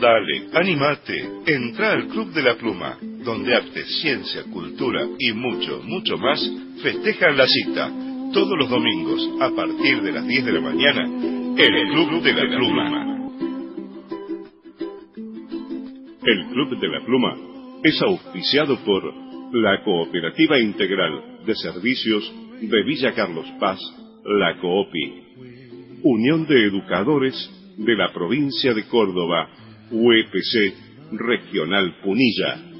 Dale, animate, entra al Club de la Pluma, donde arte, ciencia, cultura y mucho, mucho más festejan la cita, todos los domingos a partir de las 10 de la mañana, en el Club de la Pluma. El Club de la Pluma es auspiciado por la Cooperativa Integral de Servicios de Villa Carlos Paz, la COOPI, Unión de Educadores de la Provincia de Córdoba, UEPC Regional Punilla.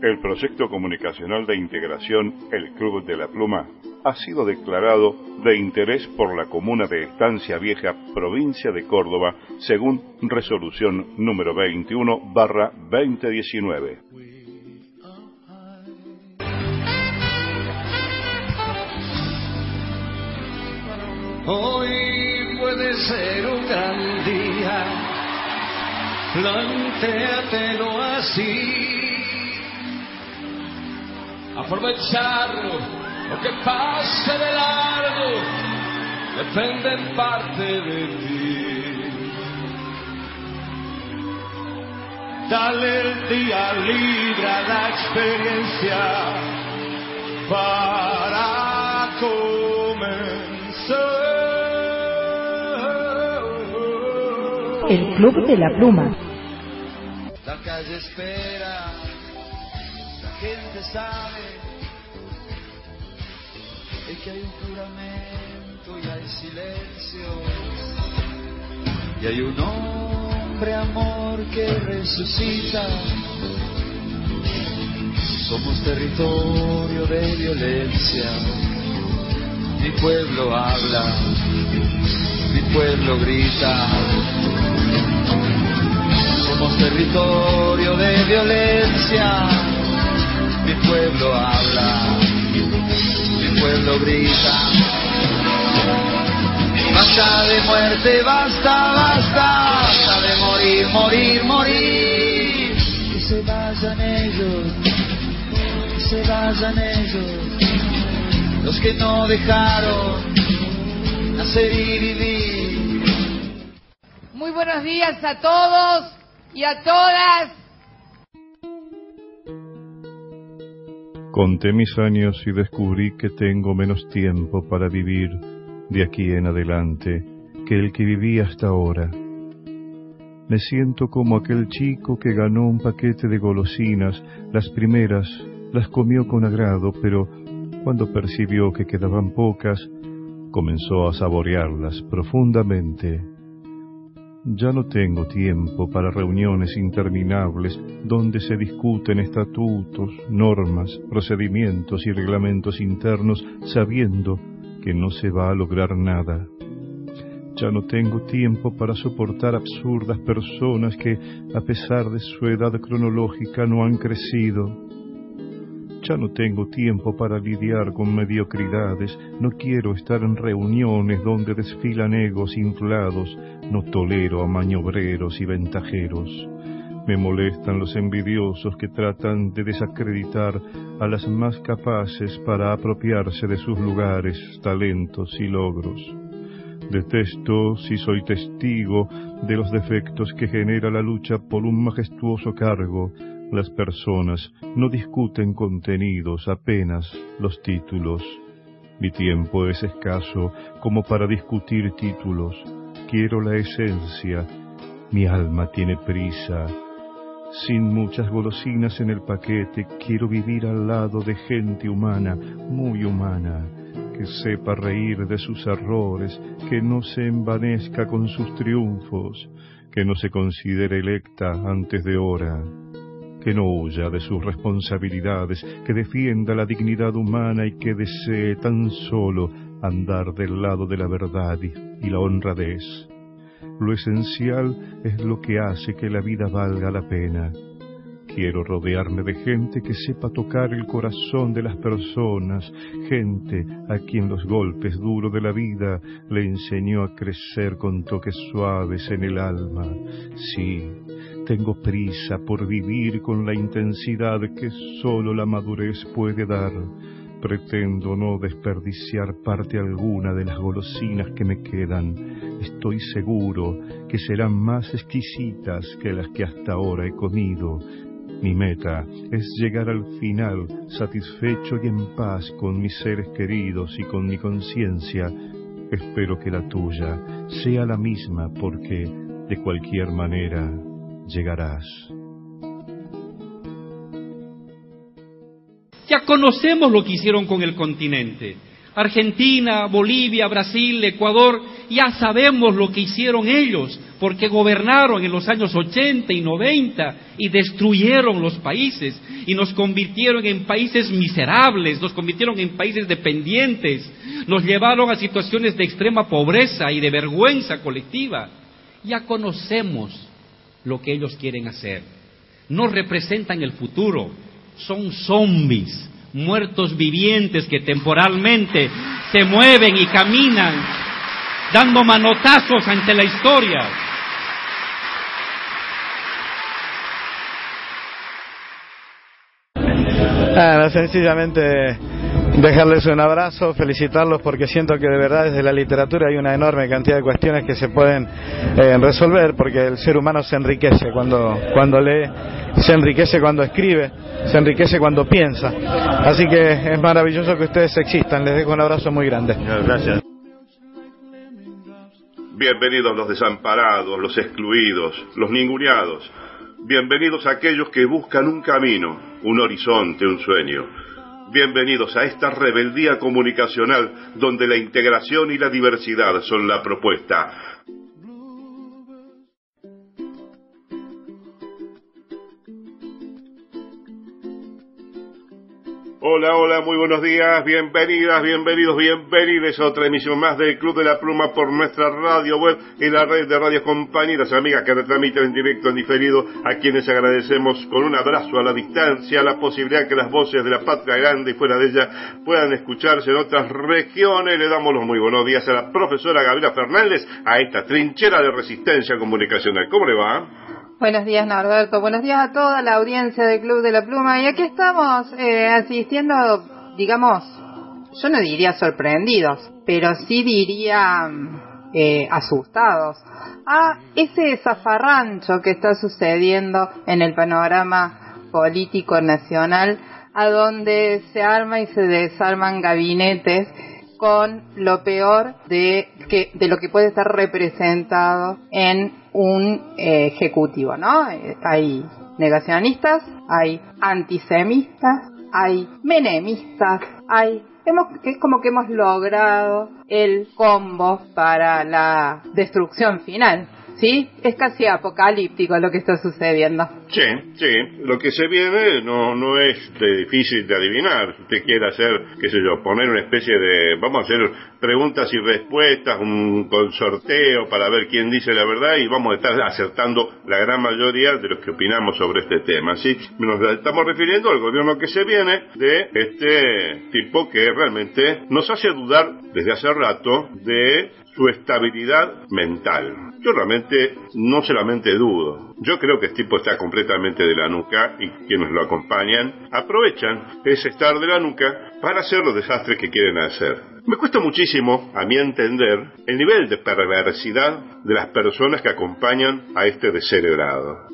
El proyecto comunicacional de integración El Club de la Pluma ha sido declarado de interés por la comuna de Estancia Vieja, provincia de Córdoba, según resolución número 21 barra 2019. Hoy puede ser un gran día, plantéatelo así. Aprovecharlo, lo que pase de largo, depende en parte de ti. Dale el día libre a la experiencia para El Club de la Pluma. La calle espera, la gente sabe es que hay un juramento y hay silencio. Y hay un hombre amor que resucita. Somos territorio de violencia. Mi pueblo habla, mi pueblo grita. Territorio de violencia. Mi pueblo habla, mi pueblo grita. Basta de muerte, basta, basta, basta de morir, morir, morir. Que se vayan ellos, que se vayan ellos, los que no dejaron nacer y vivir. Muy buenos días a todos y a todas. Conté mis años y descubrí que tengo menos tiempo para vivir de aquí en adelante que el que viví hasta ahora. Me siento como aquel chico que ganó un paquete de golosinas, las primeras las comió con agrado, pero cuando percibió que quedaban pocas, comenzó a saborearlas profundamente. Ya no tengo tiempo para reuniones interminables donde se discuten estatutos, normas, procedimientos y reglamentos internos sabiendo que no se va a lograr nada. Ya no tengo tiempo para soportar absurdas personas que, a pesar de su edad cronológica, no han crecido. Ya no tengo tiempo para lidiar con mediocridades, no quiero estar en reuniones donde desfilan egos inflados, no tolero a maniobreros y ventajeros. Me molestan los envidiosos que tratan de desacreditar a las más capaces para apropiarse de sus lugares, talentos y logros. Detesto si soy testigo de los defectos que genera la lucha por un majestuoso cargo. Las personas no discuten contenidos, apenas los títulos. Mi tiempo es escaso como para discutir títulos. Quiero la esencia. Mi alma tiene prisa. Sin muchas golosinas en el paquete, quiero vivir al lado de gente humana, muy humana, que sepa reír de sus errores, que no se envanezca con sus triunfos, que no se considere electa antes de hora, que no huya de sus responsabilidades, que defienda la dignidad humana y que desee tan solo andar del lado de la verdad y la honradez. Lo esencial es lo que hace que la vida valga la pena. Quiero rodearme de gente que sepa tocar el corazón de las personas, gente a quien los golpes duros de la vida le enseñó a crecer con toques suaves en el alma. Sí, tengo prisa por vivir con la intensidad que solo la madurez puede dar. Pretendo no desperdiciar parte alguna de las golosinas que me quedan. Estoy seguro que serán más exquisitas que las que hasta ahora he comido. Mi meta es llegar al final satisfecho y en paz con mis seres queridos y con mi conciencia. Espero que la tuya sea la misma porque, de cualquier manera, llegarás. Ya conocemos lo que hicieron con el continente. Argentina, Bolivia, Brasil, Ecuador, ya sabemos lo que hicieron ellos, porque gobernaron en los años 80 y 90 y destruyeron los países y nos convirtieron en países miserables, nos convirtieron en países dependientes, nos llevaron a situaciones de extrema pobreza y de vergüenza colectiva. Ya conocemos lo que ellos quieren hacer. No representan el futuro, son zombies, muertos vivientes que temporalmente se mueven y caminan dando manotazos ante la historia. Ah, sencillamente dejarles un abrazo, felicitarlos porque siento que de verdad desde la literatura hay una enorme cantidad de cuestiones que se pueden eh, resolver porque el ser humano se enriquece cuando, cuando lee, se enriquece cuando escribe, se enriquece cuando piensa. Así que es maravilloso que ustedes existan. Les dejo un abrazo muy grande. Gracias. Bienvenidos los desamparados, los excluidos, los ninguneados. Bienvenidos aquellos que buscan un camino, un horizonte, un sueño. Bienvenidos a esta rebeldía comunicacional donde la integración y la diversidad son la propuesta. Hola, hola, muy buenos días, bienvenidas, bienvenidos, bienvenidos a otra emisión más del Club de la Pluma por nuestra radio web y la red de radios compañeras, amigas que retransmiten en directo, en diferido, a quienes agradecemos con un abrazo a la distancia, la posibilidad que las voces de la patria grande y fuera de ella puedan escucharse en otras regiones. Le damos los muy buenos días a la profesora Gabriela Fernández, a esta trinchera de resistencia comunicacional. ¿Cómo le va? Buenos días, Norberto. Buenos días a toda la audiencia del Club de la Pluma. Y aquí estamos eh, asistiendo, digamos, yo no diría sorprendidos, pero sí diría eh, asustados a ese zafarrancho que está sucediendo en el panorama político nacional, a donde se arma y se desarman gabinetes con lo peor de, que, de lo que puede estar representado en un eh, ejecutivo, ¿no? Hay negacionistas, hay antisemitas, hay menemistas, hay hemos, es como que hemos logrado el combo para la destrucción final. ¿Sí? Es casi apocalíptico lo que está sucediendo. Sí, sí. Lo que se viene no, no es difícil de adivinar. Si usted quiere hacer, qué sé yo, poner una especie de... Vamos a hacer preguntas y respuestas, un sorteo para ver quién dice la verdad y vamos a estar acertando la gran mayoría de los que opinamos sobre este tema. ¿sí? Nos estamos refiriendo al gobierno que se viene de este tipo que realmente nos hace dudar desde hace rato de su estabilidad mental. Yo realmente no solamente dudo, yo creo que este tipo está completamente de la nuca y quienes lo acompañan aprovechan ese estar de la nuca para hacer los desastres que quieren hacer. Me cuesta muchísimo, a mi entender, el nivel de perversidad de las personas que acompañan a este descerebrado.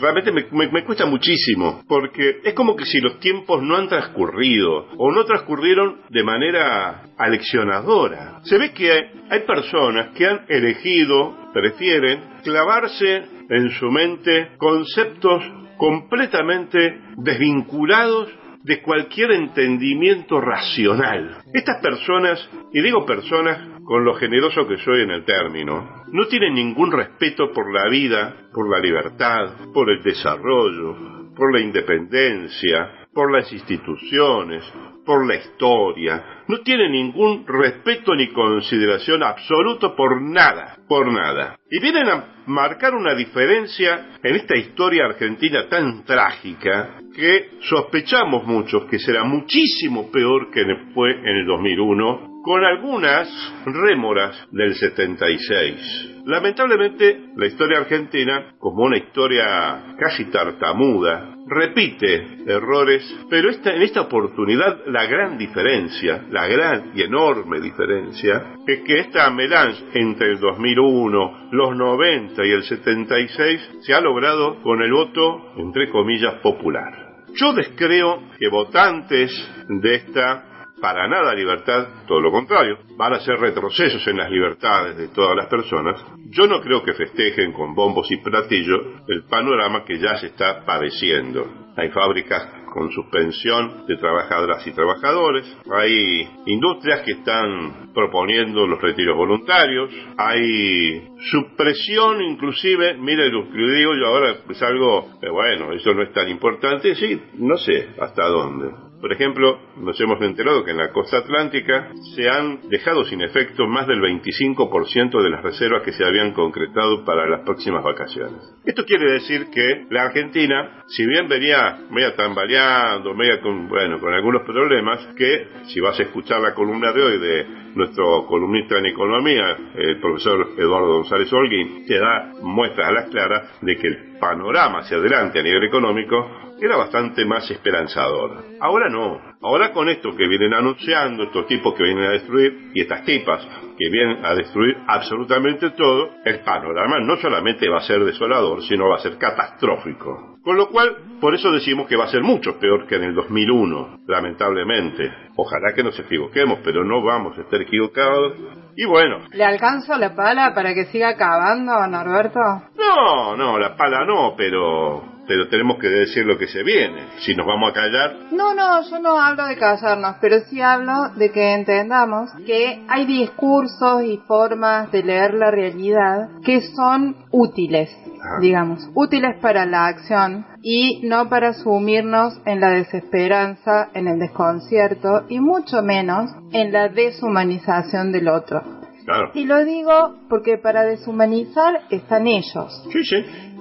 Realmente me, cuesta muchísimo, porque es como que si los tiempos no han transcurrido o no transcurrieron de manera aleccionadora. Se ve que hay personas que han elegido, prefieren, clavarse en su mente conceptos completamente desvinculados de cualquier entendimiento racional. Estas personas, y digo personas con lo generoso que soy en el término, no tienen ningún respeto por la vida, por la libertad, por el desarrollo, por la independencia, por las instituciones, por la historia, no tiene ningún respeto ni consideración absoluto por nada, por nada. Y vienen a marcar una diferencia en esta historia argentina tan trágica que sospechamos muchos que será muchísimo peor que fue en el 2001 con algunas rémoras del 76. Lamentablemente, la historia argentina, como una historia casi tartamuda, repite errores, pero esta, en esta oportunidad la gran diferencia, la gran y enorme diferencia, es que esta melange entre el 2001, los 90 y el 76 se ha logrado con el voto, entre comillas, popular. Yo descreo que votantes de esta para nada libertad, todo lo contrario, van a ser retrocesos en las libertades de todas las personas. Yo no creo que festejen con bombos y platillos el panorama que ya se está padeciendo. Hay fábricas con suspensión de trabajadoras y trabajadores, hay industrias que están proponiendo los retiros voluntarios, hay supresión inclusive, mire lo que digo yo ahora es algo, bueno, eso no es tan importante, sí, no sé hasta dónde. Por ejemplo, nos hemos enterado que en la costa atlántica se han dejado sin efecto más del 25% de las reservas que se habían concretado para las próximas vacaciones. Esto quiere decir que la Argentina, si bien venía media tambaleando, media con, bueno, con algunos problemas, que si vas a escuchar la columna de hoy de nuestro columnista en economía, el profesor Eduardo González Holguín, te da muestras a las claras de que el panorama hacia adelante a nivel económico era bastante más esperanzador. Ahora no. Ahora con esto que vienen anunciando, estos tipos que vienen a destruir, y estas tipas que vienen a destruir absolutamente todo, el panorama no solamente va a ser desolador, sino va a ser catastrófico. Con lo cual, por eso decimos que va a ser mucho peor que en el 2001, lamentablemente. Ojalá que nos equivoquemos, pero no vamos a estar equivocados. Y bueno. ¿Le alcanzo la pala para que siga acabando, Norberto? No, no, la pala no, pero pero tenemos que decir lo que se viene. Si nos vamos a callar. No, no, yo no hablo de callarnos, pero sí hablo de que entendamos que hay discursos y formas de leer la realidad que son útiles, digamos, útiles para la acción y no para sumirnos en la desesperanza, en el desconcierto y mucho menos en la deshumanización del otro. Claro. Y lo digo porque para deshumanizar están ellos. Sí, sí.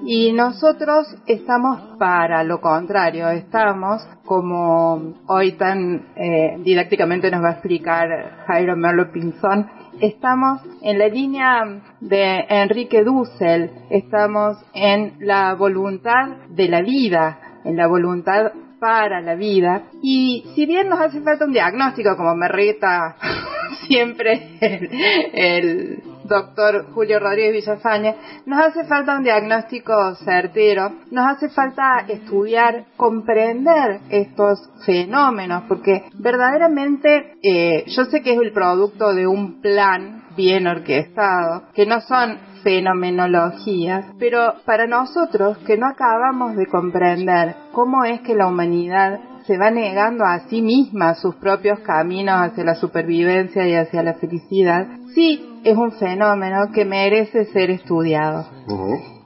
Y nosotros estamos para lo contrario, estamos como hoy tan eh, didácticamente nos va a explicar Jairo Merlo Pinzón, estamos en la línea de Enrique Dussel, estamos en la voluntad de la vida, en la voluntad para la vida. Y si bien nos hace falta un diagnóstico, como me reta siempre el, doctor Julio Rodríguez Villafañe, nos hace falta un diagnóstico certero, nos hace falta estudiar, comprender estos fenómenos, porque verdaderamente eh, yo sé que es el producto de un plan bien orquestado, que no son fenomenologías, pero para nosotros que no acabamos de comprender cómo es que la humanidad se va negando a sí misma sus propios caminos hacia la supervivencia y hacia la felicidad, sí es un fenómeno que merece ser estudiado.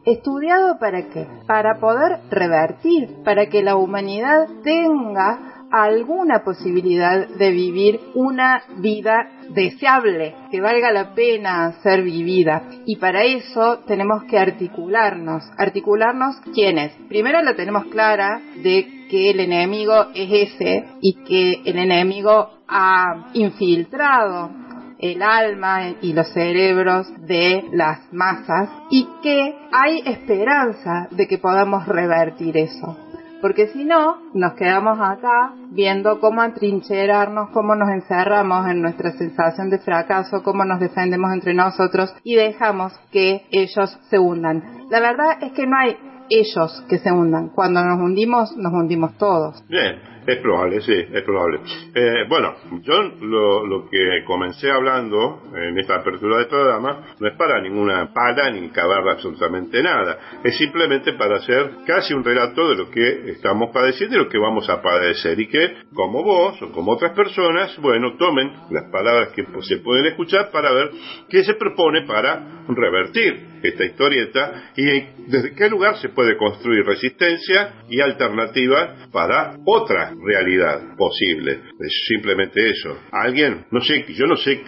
¿Estudiado para qué? Para poder revertir, para que la humanidad tenga alguna posibilidad de vivir una vida deseable, que valga la pena ser vivida. Y para eso tenemos que articularnos. ¿Articularnos quiénes? Primero la tenemos clara de que el enemigo es ese y que el enemigo ha infiltrado el alma y los cerebros de las masas y que hay esperanza de que podamos revertir eso porque si no, nos quedamos acá viendo cómo atrincherarnos, cómo nos encerramos en nuestra sensación de fracaso, cómo nos defendemos entre nosotros y dejamos que ellos se hundan. La verdad es que no hay ellos que se hundan. Cuando nos hundimos, nos hundimos todos. Bien. Es probable, sí, es probable. Eh, bueno, yo lo, lo, que comencé hablando en esta apertura de programa no es para ninguna pala ni cavar absolutamente nada. Es simplemente para hacer casi un relato de lo que estamos padeciendo y lo que vamos a padecer. Y que, como vos o como otras personas, bueno, tomen las palabras que se pueden escuchar para ver qué se propone para revertir esta historieta y desde qué lugar se puede construir resistencia y alternativa para otra realidad posible. Es simplemente eso. Alguien, no sé, yo no sé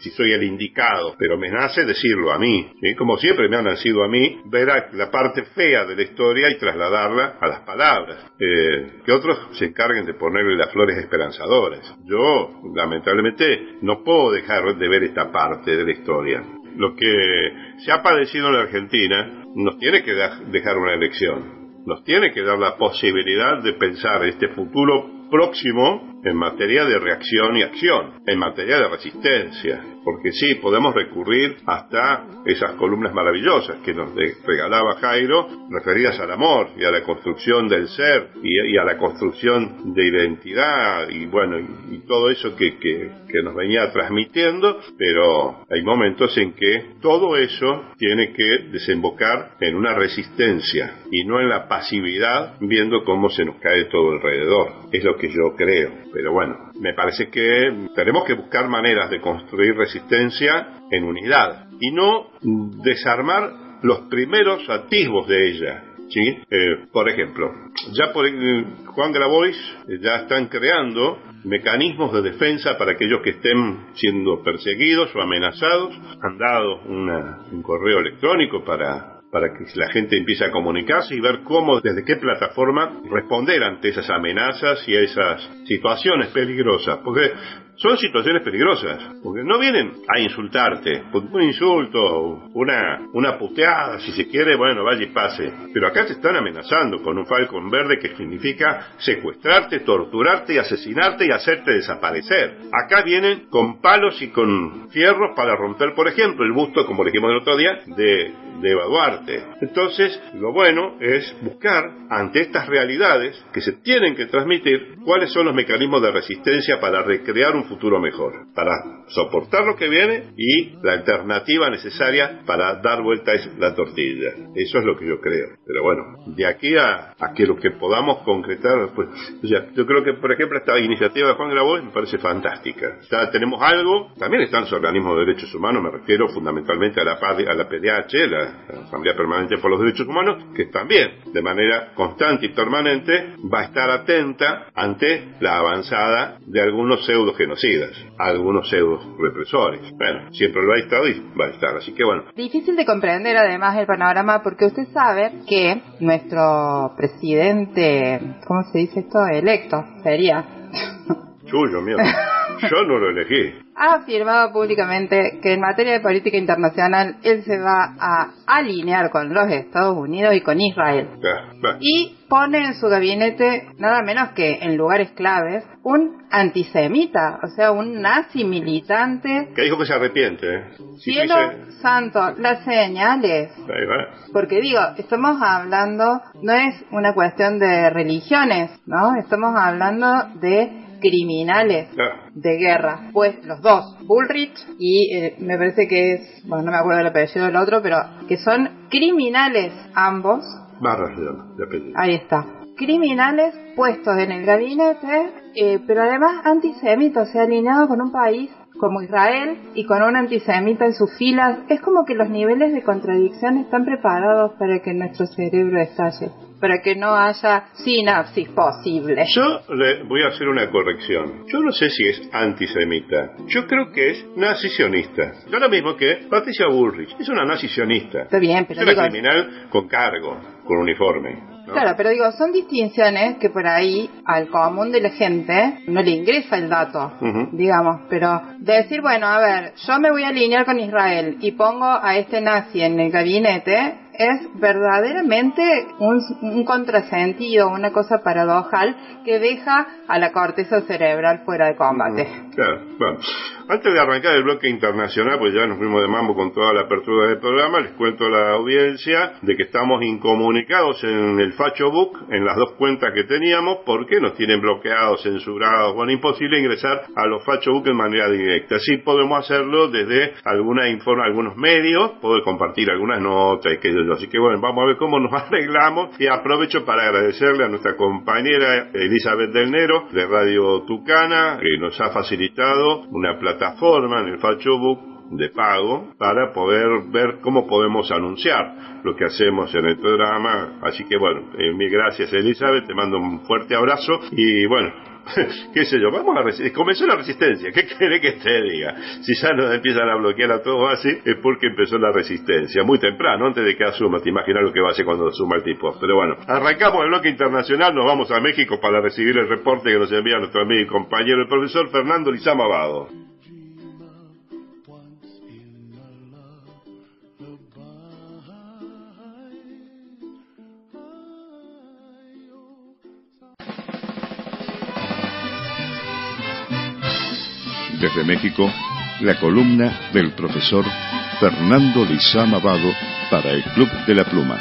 si soy el indicado, pero me nace decirlo a mí. Como siempre me ha nacido a mí, ver la parte fea de la historia y trasladarla a las palabras. Eh, que otros se encarguen de ponerle las flores esperanzadoras. Yo, lamentablemente, no puedo dejar de ver esta parte de la historia. Lo que se ha padecido en la Argentina nos tiene que dejar una elección, nos tiene que dar la posibilidad de pensar este futuro próximo en materia de reacción y acción, en materia de resistencia, porque sí, podemos recurrir hasta esas columnas maravillosas que nos regalaba Jairo, referidas al amor y a la construcción del ser y, a la construcción de identidad y bueno, y, todo eso que, que, nos venía transmitiendo, pero hay momentos en que todo eso tiene que desembocar en una resistencia y no en la pasividad viendo cómo se nos cae todo alrededor. Es lo que yo creo. Pero bueno, me parece que tenemos que buscar maneras de construir resistencia en unidad y no desarmar los primeros atisbos de ella. ¿sí? Eh, por ejemplo, ya por eh, Juan Grabois eh, ya están creando mecanismos de defensa para aquellos que estén siendo perseguidos o amenazados. Han dado un correo electrónico para para que la gente empiece a comunicarse y ver cómo, desde qué plataforma responder ante esas amenazas y a esas situaciones peligrosas. Porque son situaciones peligrosas, porque no vienen a insultarte, un insulto, una, una puteada, si se quiere, bueno, vaya y pase. Pero acá te están amenazando con un falcón verde que significa secuestrarte, torturarte y asesinarte y hacerte desaparecer. Acá vienen con palos y con fierros para romper, por ejemplo, el busto, como dijimos el otro día, de, de. Entonces, lo bueno es buscar ante estas realidades que se tienen que transmitir cuáles son los mecanismos de resistencia para recrear un futuro mejor, para soportar lo que viene y la alternativa necesaria para dar vuelta es la tortilla. Eso es lo que yo creo. Pero bueno, de aquí a, que lo que podamos concretar, pues, yo creo que, por ejemplo, esta iniciativa de Juan Grabois me parece fantástica. Ya tenemos algo, también están los organismos de derechos humanos, me refiero fundamentalmente a la, a la PDH, la Asamblea Permanente por los Derechos Humanos, que también, de manera constante y permanente, va a estar atenta ante la avanzada de algunos pseudo algunos pseudo represores. Bueno, siempre lo ha estado y va a estar, así que bueno. Difícil de comprender además el panorama porque usted sabe que nuestro presidente, ¿cómo se dice esto? Electo, sería. Chuyo, mierda. Yo no lo elegí ha afirmado públicamente que en materia de política internacional él se va a alinear con los Estados Unidos y con Israel. Y pone en su gabinete nada menos que en lugares claves un antisemita, o sea, un nazi militante. Que dijo que se arrepiente. ¿eh? Cielo santo, las señales. Porque digo, estamos hablando, no es una cuestión de religiones, ¿no? Estamos hablando de criminales de guerra. Pues los dos, Bullrich y eh, me parece que es, bueno, no me acuerdo el apellido del otro, pero que son criminales ambos. Barras de apellido. Ahí está. Criminales puestos en el gabinete, eh, pero además antisemitas, o sea, alineado con un país como Israel y con un antisemita en sus filas, es como que los niveles de contradicción están preparados para que nuestro cerebro estalle para que no haya sinapsis posible. Yo le voy a hacer una corrección. Yo no sé si es antisemita. Yo creo que es nazisionista. Yo lo mismo que Patricia Bullrich. Es una nazisionista. Está bien, pero es una criminal con cargo, con uniforme. Claro, pero digo, son distinciones que por ahí al común de la gente no le ingresa el dato, digamos, pero decir, bueno, a ver, yo me voy a alinear con Israel y pongo a este nazi en el gabinete, es verdaderamente un, contrasentido, una cosa paradojal que deja a la corteza cerebral fuera de combate. Claro, bueno. Antes de arrancar el bloque internacional, pues ya nos fuimos de mambo con toda la apertura del programa, les cuento a la audiencia de que estamos incomunicados en el Facho Book, en las dos cuentas que teníamos, porque nos tienen bloqueados, censurados, bueno, imposible ingresar a los Facho en manera directa. Sí podemos hacerlo desde alguna informa, algunos medios, poder compartir algunas notas y Así que bueno, vamos a ver cómo nos arreglamos. Y aprovecho para agradecerle a nuestra compañera Elizabeth Del Nero de Radio Tucana, que nos ha facilitado una plataforma en el Facho Book de pago para poder ver cómo podemos anunciar lo que hacemos en el programa. Así que bueno, eh, mil gracias Elizabeth, te mando un fuerte abrazo y bueno, qué sé yo, vamos a. Comenzó la resistencia, ¿qué quiere que te diga? Si ya nos empiezan a bloquear a todos así, es porque empezó la resistencia, muy temprano, antes de que asuma, te imaginas lo que va a hacer cuando asuma el tipo. Pero bueno, arrancamos el bloque internacional, nos vamos a México para recibir el reporte que nos envía nuestro amigo y compañero, el profesor Fernando Lizama Abado. Desde México, la columna del profesor Fernando Lizama Abado para el Club de la Pluma.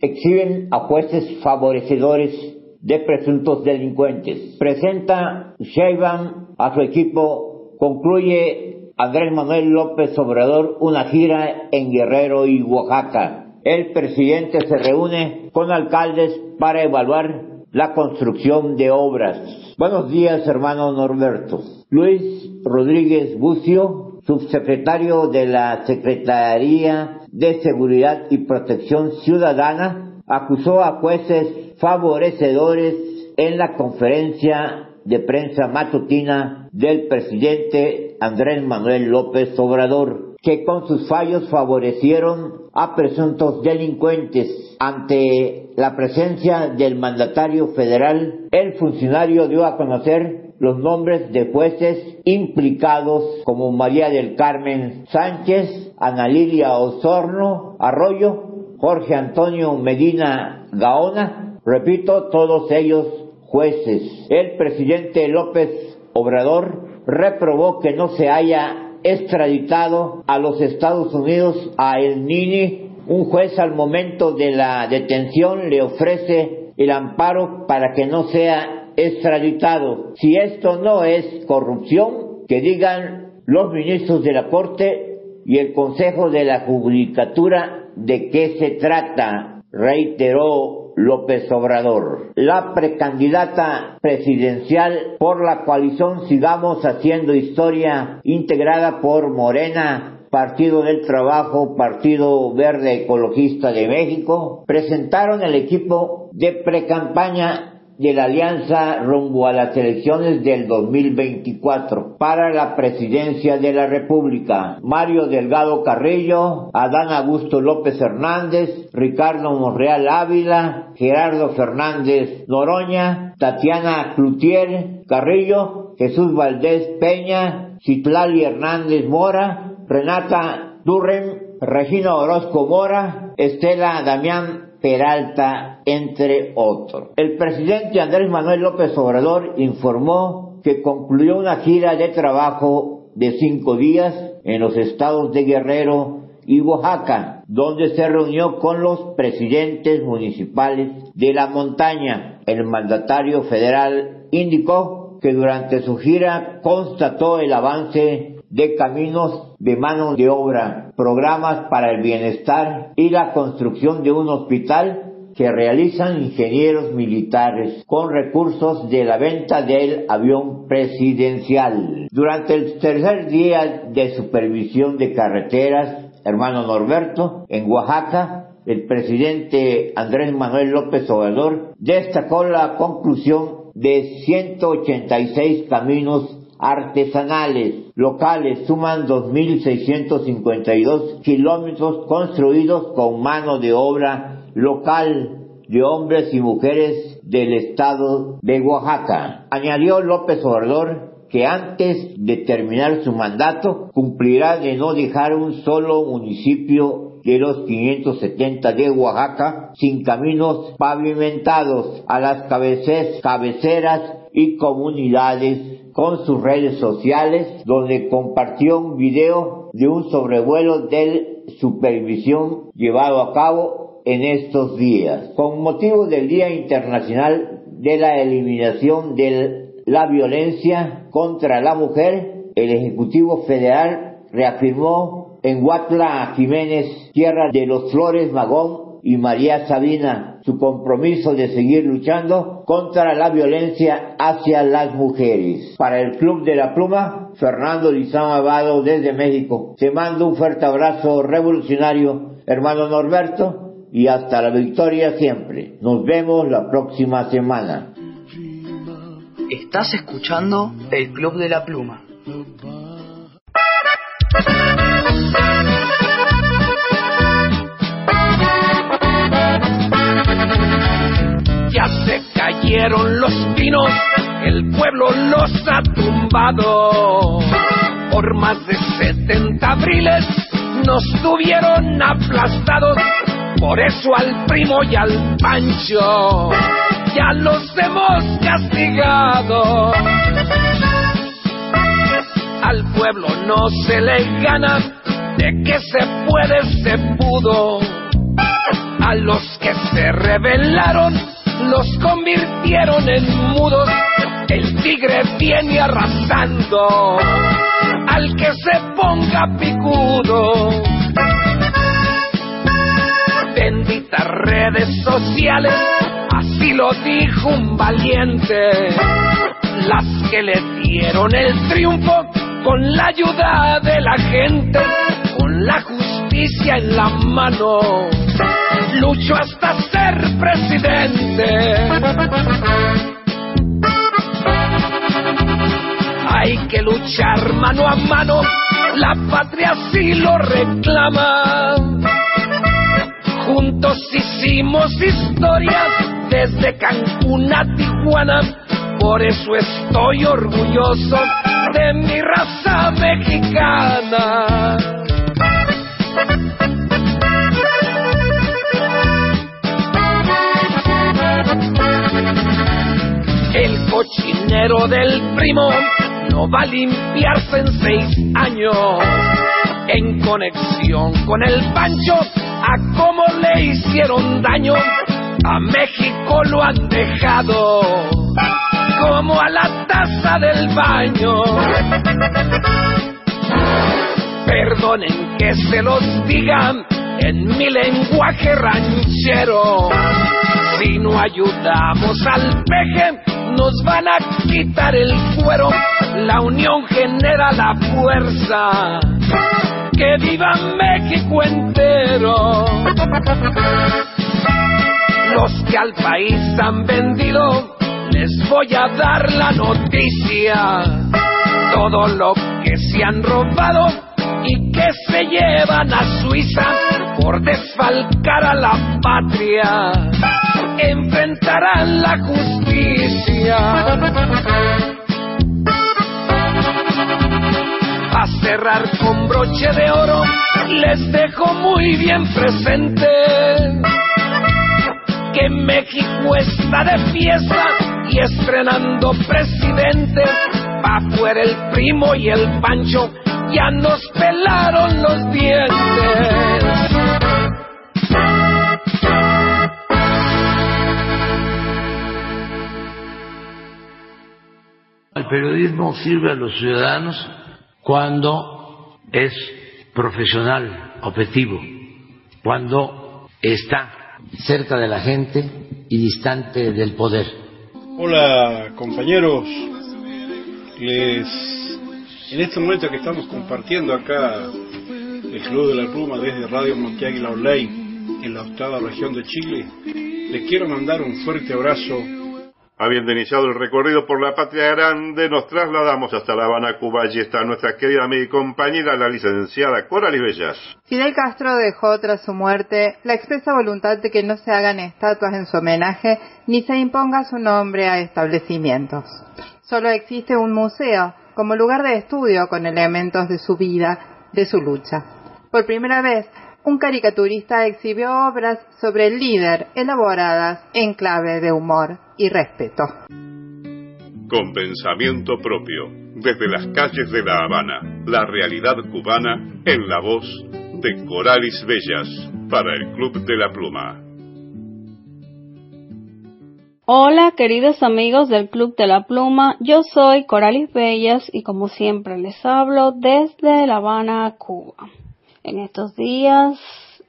Exhiben a jueces favorecedores de presuntos delincuentes. Presenta Sheiban a su equipo. Concluye Andrés Manuel López Obrador una gira en Guerrero y Oaxaca el presidente se reúne con alcaldes para evaluar la construcción de obras. Buenos días, hermano Norberto. Luis Rodríguez Bucio, subsecretario de la Secretaría de Seguridad y Protección Ciudadana, acusó a jueces favorecedores en la conferencia de prensa matutina del presidente Andrés Manuel López Obrador, que con sus fallos favorecieron a presuntos delincuentes. Ante la presencia del mandatario federal, el funcionario dio a conocer los nombres de jueces implicados como María del Carmen Sánchez, Ana Lilia Osorno Arroyo, Jorge Antonio Medina Gaona, repito, todos ellos jueces. El presidente López Obrador reprobó que no se haya extraditado a los Estados Unidos a El Nini. Un juez al momento de la detención le ofrece el amparo para que no sea extraditado. Si esto no es corrupción, que digan los ministros de la Corte y el Consejo de la Judicatura de qué se trata, reiteró López Obrador. La precandidata presidencial por la coalición Sigamos Haciendo Historia, integrada por Morena, Partido del Trabajo, Partido Verde Ecologista de México, presentaron el equipo de precampaña de la alianza rumbo a las elecciones del 2024 para la presidencia de la República. Mario Delgado Carrillo, Adán Augusto López Hernández, Ricardo Monreal Ávila, Gerardo Fernández Noroña, Tatiana Cloutier Carrillo, Jesús Valdés Peña, Citlali Hernández Mora, Renata Durren, Regina Orozco Mora, Estela Damián Peralta, entre otros. El presidente Andrés Manuel López Obrador informó que concluyó una gira de trabajo de cinco días en los estados de Guerrero y Oaxaca, donde se reunió con los presidentes municipales de la montaña. El mandatario federal indicó que durante su gira constató el avance de caminos de mano de obra, programas para el bienestar y la construcción de un hospital que realizan ingenieros militares con recursos de la venta del avión presidencial. Durante el tercer día de supervisión de carreteras, hermano Norberto, en Oaxaca, el presidente Andrés Manuel López Obrador destacó la conclusión de 186 caminos artesanales locales suman 2.652 kilómetros construidos con mano de obra local de hombres y mujeres del estado de Oaxaca. Añadió López Obrador que antes de terminar su mandato cumplirá de no dejar un solo municipio de los 570 de Oaxaca sin caminos pavimentados a las cabeceras y comunidades con sus redes sociales donde compartió un video de un sobrevuelo de supervisión llevado a cabo en estos días. Con motivo del Día Internacional de la Eliminación de la Violencia contra la Mujer, el Ejecutivo Federal reafirmó en Huatla Jiménez, tierra de los Flores Magón, y María Sabina su compromiso de seguir luchando contra la violencia hacia las mujeres. Para el Club de la Pluma, Fernando Lizán Abado desde México. Te mando un fuerte abrazo revolucionario, hermano Norberto, y hasta la victoria siempre. Nos vemos la próxima semana. Estás escuchando el Club de la Pluma. Cayeron los pinos, el pueblo los ha tumbado. Por más de 70 abriles nos tuvieron aplastados, por eso al primo y al pancho ya los hemos castigado. Al pueblo no se le gana, de que se puede se pudo. A los que se rebelaron, los convirtieron en mudos. El tigre viene arrasando al que se ponga picudo. Benditas redes sociales, así lo dijo un valiente. Las que le dieron el triunfo con la ayuda de la gente, con la justicia en la mano. Lucho hasta ser presidente. Hay que luchar mano a mano, la patria sí lo reclama. Juntos hicimos historia desde Cancún a Tijuana, por eso estoy orgulloso de mi raza mexicana. Cochinero del primo no va a limpiarse en seis años. En conexión con el pancho, a cómo le hicieron daño, a México lo han dejado como a la taza del baño. Perdonen que se los digan en mi lenguaje ranchero. Si no ayudamos al peje, nos van a quitar el cuero. La unión genera la fuerza. Que viva México entero. Los que al país han vendido, les voy a dar la noticia. Todo lo que se han robado y que se llevan a Suiza por desfalcar a la patria, enfrentarán la justicia. A cerrar con broche de oro, les dejo muy bien presente que México está de fiesta y estrenando presidente. Pa' fuera el primo y el pancho, ya nos pelaron los dientes. El periodismo sirve a los ciudadanos cuando es profesional, objetivo, cuando está cerca de la gente y distante del poder. Hola compañeros, les en este momento que estamos compartiendo acá el Club de la Pluma desde Radio Monteáguila Online en la octava región de Chile, les quiero mandar un fuerte abrazo. Habiendo iniciado el recorrido por la patria grande, nos trasladamos hasta La Habana, Cuba. Allí está nuestra querida amiga y compañera, la licenciada Coralie Bellas. Fidel Castro dejó tras su muerte la expresa voluntad de que no se hagan estatuas en su homenaje ni se imponga su nombre a establecimientos. Solo existe un museo como lugar de estudio con elementos de su vida, de su lucha. Por primera vez, un caricaturista exhibió obras sobre el líder elaboradas en clave de humor y respeto. Con pensamiento propio, desde las calles de La Habana, la realidad cubana en la voz de Coralis Bellas para el Club de la Pluma. Hola queridos amigos del Club de la Pluma, yo soy Coralis Bellas y como siempre les hablo desde La Habana, Cuba. En estos días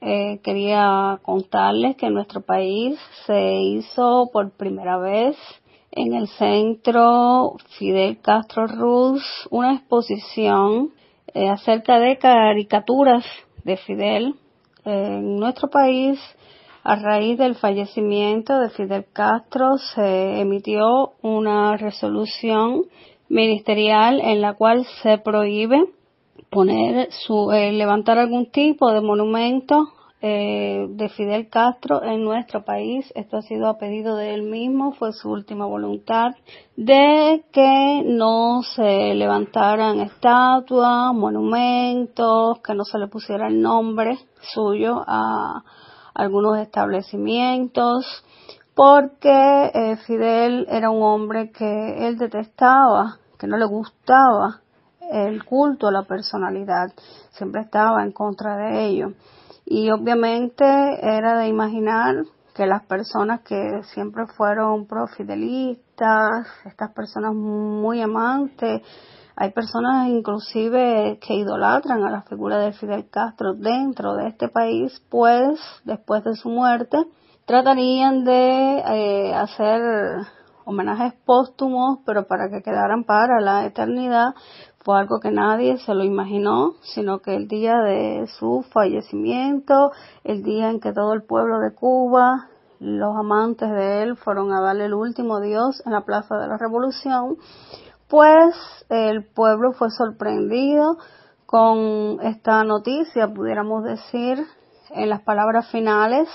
eh, quería contarles que en nuestro país se hizo por primera vez en el centro Fidel Castro Ruz una exposición eh, acerca de caricaturas de Fidel. en nuestro país, a raíz del fallecimiento de Fidel Castro, se emitió una resolución ministerial en la cual se prohíbe poner su eh, levantar algún tipo de monumento eh, de Fidel Castro en nuestro país. Esto ha sido a pedido de él mismo, fue su última voluntad, de que no se levantaran estatuas, monumentos, que no se le pusiera el nombre suyo a algunos establecimientos, porque eh, Fidel era un hombre que él detestaba, que no le gustaba el culto a la personalidad, siempre estaba en contra de ello. Y obviamente era de imaginar que las personas que siempre fueron profidelistas, estas personas muy amantes, hay personas inclusive que idolatran a la figura de Fidel Castro dentro de este país, pues después de su muerte tratarían de eh, hacer homenajes póstumos, pero para que quedaran para la eternidad, fue algo que nadie se lo imaginó, sino que el día de su fallecimiento, el día en que todo el pueblo de Cuba, los amantes de él fueron a darle el último Dios en la Plaza de la Revolución, pues el pueblo fue sorprendido con esta noticia, pudiéramos decir, en las palabras finales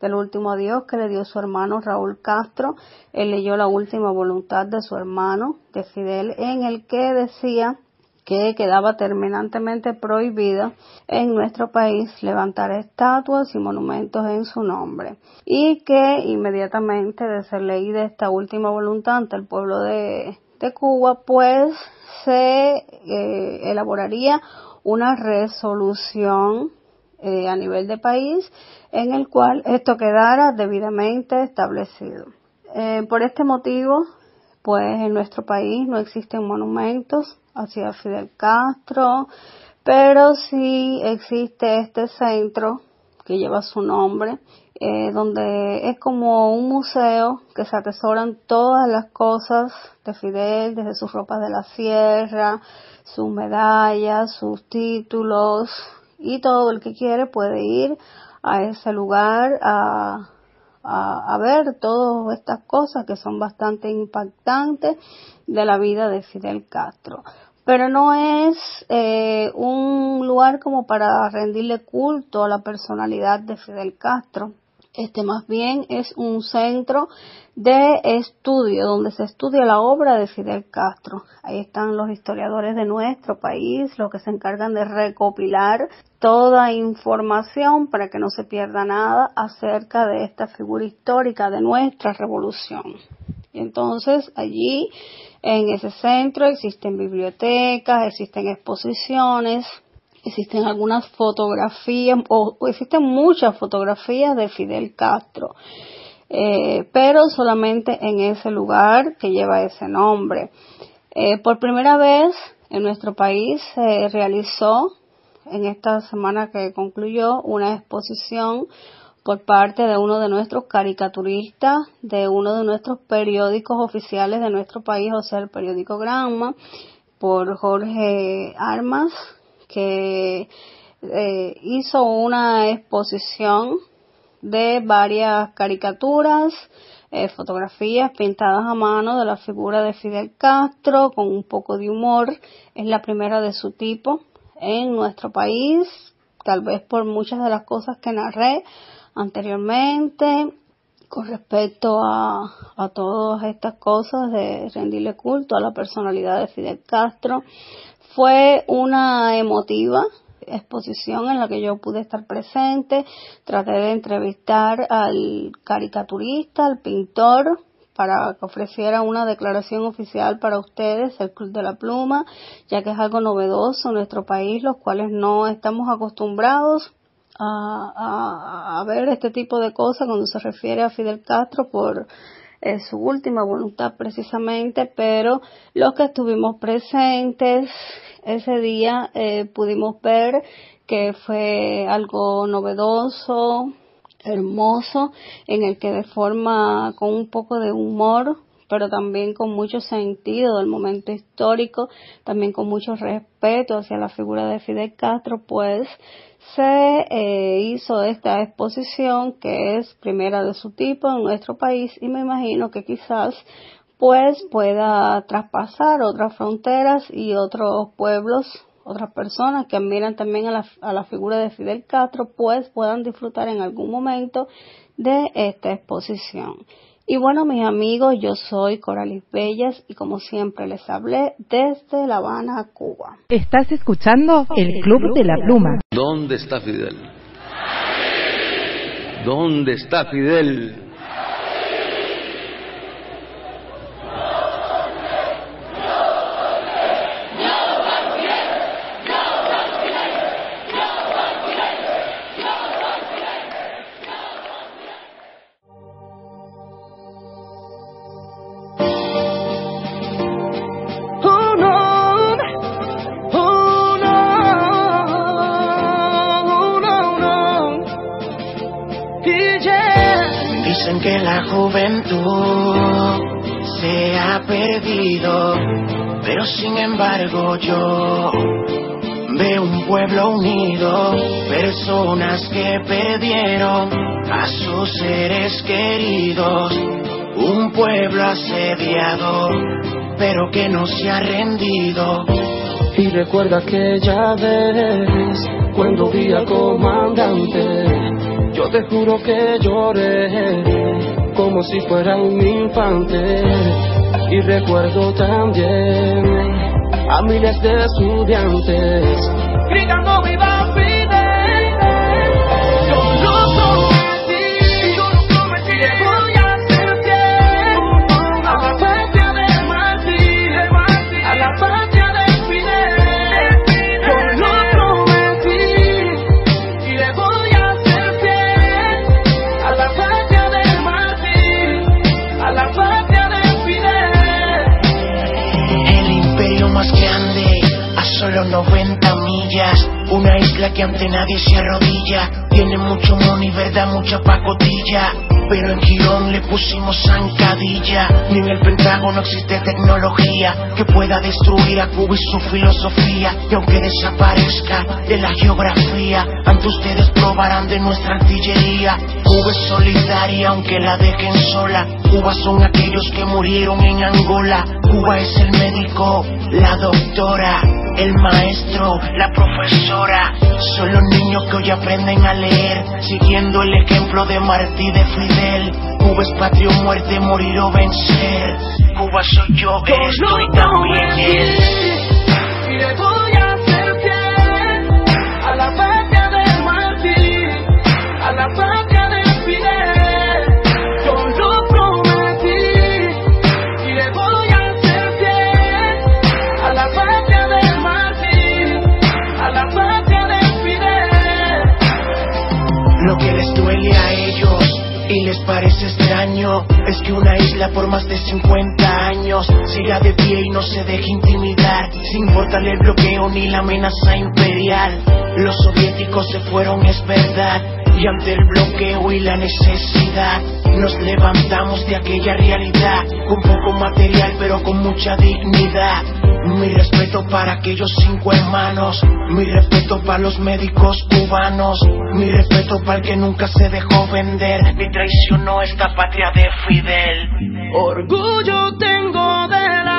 del último Dios que le dio su hermano Raúl Castro. Él leyó la última voluntad de su hermano, de Fidel, en el que decía que quedaba terminantemente prohibido en nuestro país levantar estatuas y monumentos en su nombre y que inmediatamente de ser leída esta última voluntad ante el pueblo de, Cuba pues se eh, elaboraría una resolución eh, a nivel de país en el cual esto quedara debidamente establecido. Eh, por este motivo, pues en nuestro país no existen monumentos hacia Fidel Castro, pero sí existe este centro que lleva su nombre, eh, donde es como un museo que se atesoran todas las cosas de Fidel, desde sus ropas de la sierra, sus medallas, sus títulos, y todo el que quiere puede ir a ese lugar a, a, ver todas estas cosas que son bastante impactantes de la vida de Fidel Castro. Pero no es eh, un lugar como para rendirle culto a la personalidad de Fidel Castro. Este más bien es un centro de estudio donde se estudia la obra de Fidel Castro. Ahí están los historiadores de nuestro país, los que se encargan de recopilar toda información para que no se pierda nada acerca de esta figura histórica de nuestra revolución. Entonces allí en ese centro existen bibliotecas, existen exposiciones, existen algunas fotografías o, existen muchas fotografías de Fidel Castro, eh, pero solamente en ese lugar que lleva ese nombre. Eh, por primera vez en nuestro país se realizó en esta semana que concluyó una exposición por parte de uno de nuestros caricaturistas, de uno de nuestros periódicos oficiales de nuestro país, o sea, el periódico Granma, por Jorge Armas, que eh, hizo una exposición de varias caricaturas, eh, fotografías pintadas a mano de la figura de Fidel Castro con un poco de humor. Es la primera de su tipo en nuestro país, tal vez por muchas de las cosas que narré anteriormente con respecto a, a todas estas cosas de rendirle culto a la personalidad de Fidel Castro. Fue una emotiva exposición en la que yo pude estar presente. Traté de entrevistar al caricaturista, al pintor, para que ofreciera una declaración oficial para ustedes, el Club de la Pluma, ya que es algo novedoso en nuestro país, los cuales no estamos acostumbrados a, a, ver este tipo de cosas cuando se refiere a Fidel Castro por eh, su última voluntad precisamente, pero los que estuvimos presentes ese día eh, pudimos ver que fue algo novedoso, hermoso, en el que de forma con un poco de humor pero también con mucho sentido del momento histórico, también con mucho respeto hacia la figura de Fidel Castro, pues se eh, hizo esta exposición que es primera de su tipo en nuestro país y me imagino que quizás pues pueda traspasar otras fronteras y otros pueblos, otras personas que admiran también a la, a la figura de Fidel Castro, pues puedan disfrutar en algún momento de esta exposición. Y bueno, mis amigos, yo soy Coralis Bellas y como siempre les hablé desde La Habana, Cuba. Estás escuchando el Club de la Pluma. ¿Dónde está Fidel? ¿Dónde está Fidel? Yo veo un pueblo unido, personas que perdieron a sus seres queridos, un pueblo asediado, pero que no se ha rendido. Y recuerda aquella vez cuando vi al comandante, yo te juro que lloré como si fuera un infante. Y recuerdo también a miles de estudiantes. Gritando viva Una isla que ante nadie se arrodilla. Tiene mucho money, verdad, mucha pacotilla. Pero en Girón le pusimos zancadilla. Ni en el Pentágono existe tecnología que pueda destruir a Cuba y su filosofía. Y aunque desaparezca de la geografía, ante ustedes probarán de nuestra artillería. Cuba es solidaria aunque la dejen sola. Cuba son aquellos que murieron en Angola. Cuba es el médico, la doctora el maestro, la profesora, son los niños que hoy aprenden a leer, siguiendo el ejemplo de Martí de Fidel. Cuba es patria o muerte, morir o vencer. Cuba soy yo, eres tú y también él. Parece extraño es que una isla por más de 50 años siga de pie y no se deje intimidar, sin importarle el bloqueo ni la amenaza imperial. Los soviéticos se fueron, es verdad, y ante el bloqueo y la necesidad nos levantamos de aquella realidad, con poco material pero con mucha dignidad. Mi respeto para aquellos cinco hermanos, mi respeto para los médicos cubanos, mi respeto para el que nunca se dejó vender, ni traicionó esta patria de Fidel. Orgullo tengo de la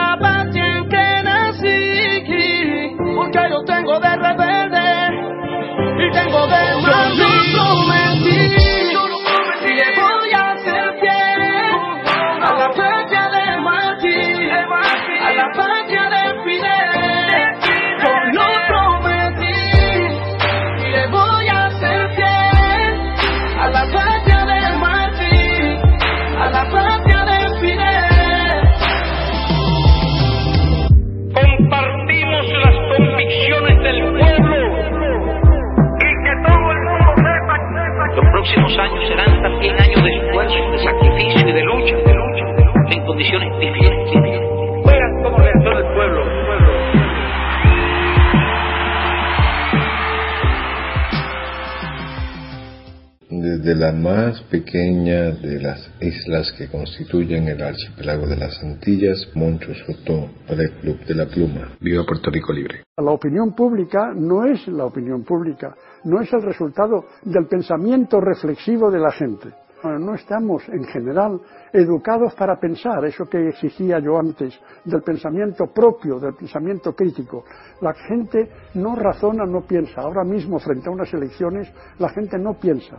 la más pequeña de las islas que constituyen el archipiélago de las Antillas, Moncho Soto, para el Club de la Pluma. Viva Puerto Rico Libre. La opinión pública no es la opinión pública, no es el resultado del pensamiento reflexivo de la gente. No estamos, en general, educados para pensar, eso que exigía yo antes, del pensamiento propio, del pensamiento crítico. La gente no razona, no piensa. Ahora mismo, frente a unas elecciones, la gente no piensa.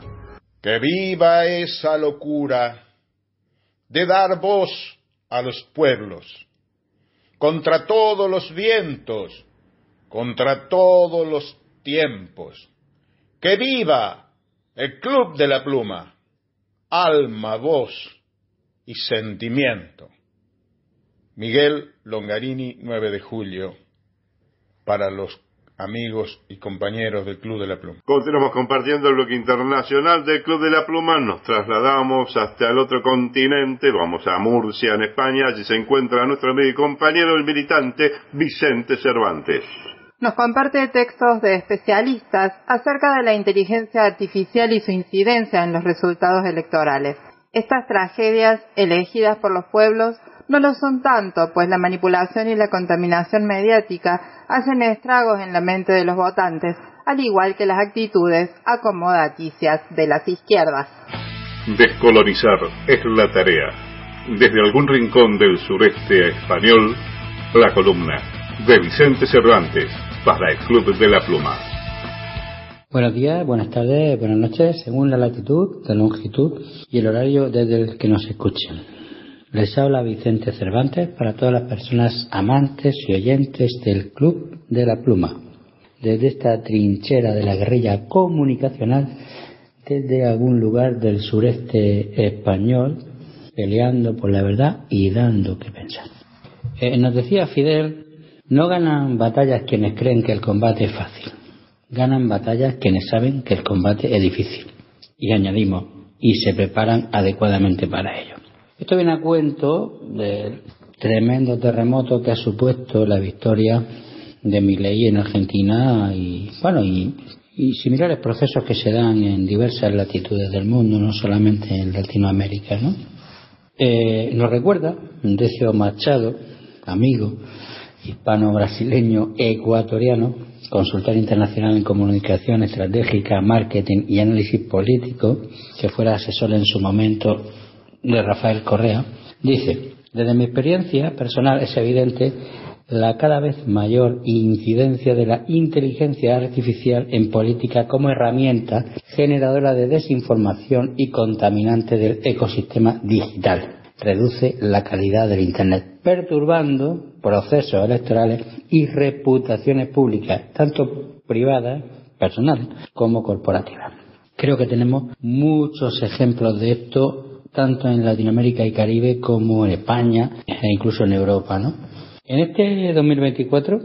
Que viva esa locura de dar voz a los pueblos, contra todos los vientos, contra todos los tiempos. Que viva el Club de la Pluma, alma, voz y sentimiento. Miguel Longarini, 9 de julio, para los amigos y compañeros del Club de la Pluma. Continuamos compartiendo el bloque internacional del Club de la Pluma. Nos trasladamos hasta el otro continente, vamos a Murcia, en España. Allí se encuentra nuestro amigo y compañero, el militante Vicente Cervantes. Nos comparte textos de especialistas acerca de la inteligencia artificial y su incidencia en los resultados electorales. Estas tragedias elegidas por los pueblos no lo son tanto, pues la manipulación y la contaminación mediática hacen estragos en la mente de los votantes, al igual que las actitudes acomodaticias de las izquierdas. Descolonizar es la tarea. Desde algún rincón del sureste español, la columna de Vicente Cervantes para el Club de la Pluma. Buenos días, buenas tardes, buenas noches, según la latitud, la longitud y el horario desde el que nos escuchen. Les habla Vicente Cervantes para todas las personas amantes y oyentes del Club de la Pluma. Desde esta trinchera de la guerrilla comunicacional, desde algún lugar del sureste español, peleando por la verdad y dando que pensar. Eh, nos decía Fidel, no ganan batallas quienes creen que el combate es fácil ganan batallas quienes saben que el combate es difícil. Y añadimos, y se preparan adecuadamente para ello. Esto viene a cuento del tremendo terremoto que ha supuesto la victoria de Milei en Argentina y, bueno, y, similares procesos que se dan en diversas latitudes del mundo, no solamente en Latinoamérica, ¿no? Eh, nos recuerda Decio Machado, amigo hispano-brasileño ecuatoriano, consultor internacional en comunicación estratégica, marketing y análisis político, que fuera asesor en su momento de Rafael Correa, dice, desde mi experiencia personal es evidente la cada vez mayor incidencia de la inteligencia artificial en política como herramienta generadora de desinformación y contaminante del ecosistema digital. Reduce la calidad del Internet, perturbando procesos electorales y reputaciones públicas, tanto privadas, personales, como corporativas. Creo que tenemos muchos ejemplos de esto, tanto en Latinoamérica y Caribe como en España e incluso en Europa. ¿no? En este 2024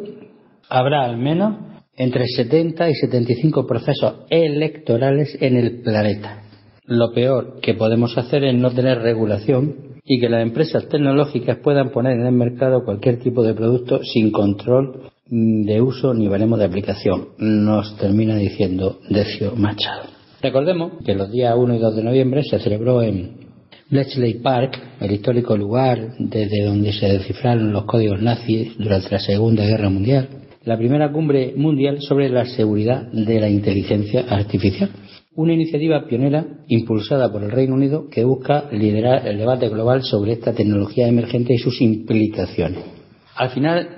habrá al menos entre 70 y 75 procesos electorales en el planeta. Lo peor que podemos hacer es no tener regulación y que las empresas tecnológicas puedan poner en el mercado cualquier tipo de producto sin control de uso ni veremos de aplicación, nos termina diciendo Decio Machado. Recordemos que los días 1 y 2 de noviembre se celebró en Bletchley Park, el histórico lugar desde donde se descifraron los códigos nazis durante la Segunda Guerra Mundial, la primera cumbre mundial sobre la seguridad de la inteligencia artificial una iniciativa pionera impulsada por el Reino Unido que busca liderar el debate global sobre esta tecnología emergente y sus implicaciones. Al final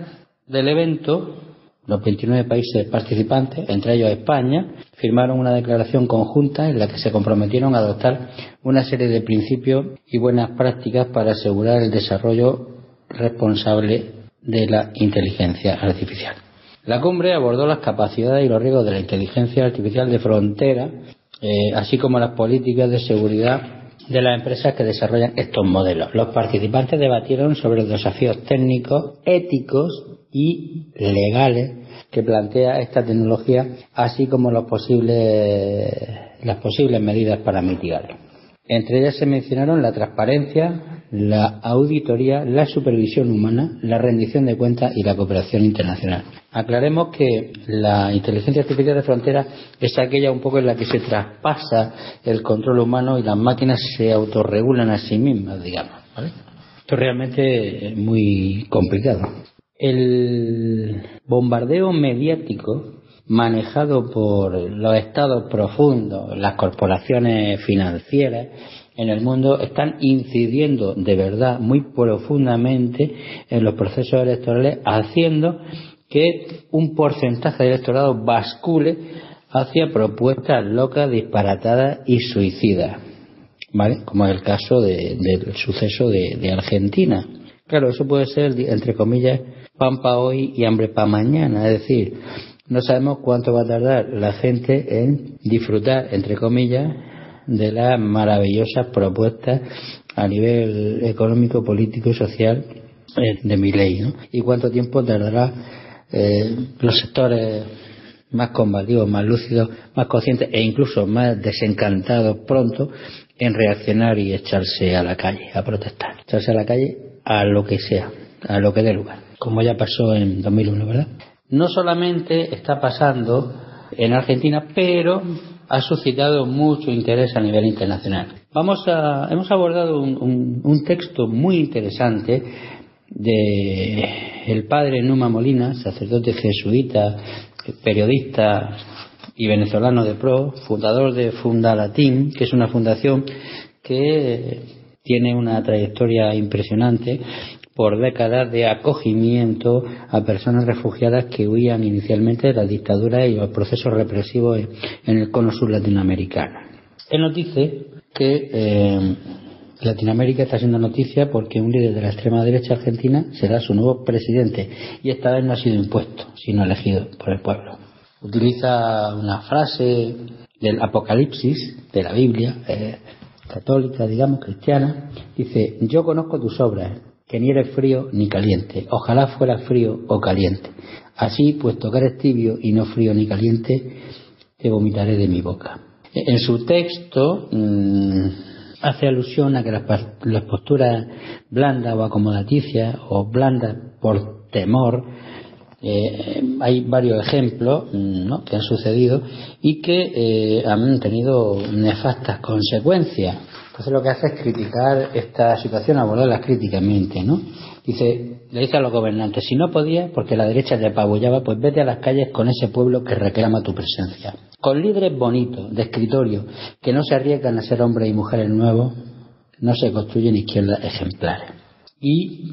del evento, los 29 países participantes, entre ellos España, firmaron una declaración conjunta en la que se comprometieron a adoptar una serie de principios y buenas prácticas para asegurar el desarrollo responsable de la inteligencia artificial. La cumbre abordó las capacidades y los riesgos de la inteligencia artificial de frontera eh, así como las políticas de seguridad de las empresas que desarrollan estos modelos. Los participantes debatieron sobre los desafíos técnicos, éticos y legales que plantea esta tecnología, así como los posibles, las posibles medidas para mitigarlo. Entre ellas se mencionaron la transparencia, la auditoría, la supervisión humana, la rendición de cuentas y la cooperación internacional. Aclaremos que la inteligencia artificial de frontera es aquella un poco en la que se traspasa el control humano y las máquinas se autorregulan a sí mismas, digamos. Esto realmente es muy complicado. El bombardeo mediático manejado por los estados profundos, las corporaciones financieras en el mundo, están incidiendo de verdad muy profundamente en los procesos electorales, haciendo que un porcentaje de electorado bascule hacia propuestas locas, disparatadas y suicidas, ¿vale? Como es el caso del suceso de, de Argentina. Claro, eso puede ser, entre comillas, pan para hoy y hambre para mañana, es decir, no sabemos cuánto va a tardar la gente en disfrutar, entre comillas, de las maravillosas propuestas a nivel económico, político y social eh, de mi ley, ¿no? Y cuánto tiempo tardará eh, los sectores más combativos, más lúcidos, más conscientes e incluso más desencantados pronto en reaccionar y echarse a la calle, a protestar, echarse a la calle a lo que sea, a lo que dé lugar, como ya pasó en 2001, ¿verdad? no solamente está pasando en Argentina, pero ha suscitado mucho interés a nivel internacional. Vamos a, hemos abordado un, texto muy interesante de el padre Numa Molina, sacerdote jesuita, periodista y venezolano de pro, fundador de Fundalatín, que es una fundación que tiene una trayectoria impresionante por décadas de acogimiento a personas refugiadas que huían inicialmente de la dictadura y los procesos represivos en el cono sur latinoamericano. Él nos dice que eh, Latinoamérica está siendo noticia porque un líder de la extrema derecha argentina será su nuevo presidente y esta vez no ha sido impuesto, sino elegido por el pueblo. Utiliza una frase del Apocalipsis de la Biblia, eh, católica, digamos, cristiana, dice, yo conozco tus obras que ni eres frío ni caliente. Ojalá fuera frío o caliente. Así, puesto que eres tibio y no frío ni caliente, te vomitaré de mi boca. En su texto mm, hace alusión a que las, posturas blandas o acomodaticias o blandas por temor, eh, hay varios ejemplos mm, que han sucedido y que eh, han tenido nefastas consecuencias. Entonces lo que hace es criticar esta situación, abordarla críticamente, ¿no? Dice, le dice a los gobernantes, si no podías, porque la derecha te apabullaba, pues vete a las calles con ese pueblo que reclama tu presencia. Con líderes bonitos, de escritorio, que no se arriesgan a ser hombres y mujeres nuevos, no se construyen izquierdas ejemplares. Y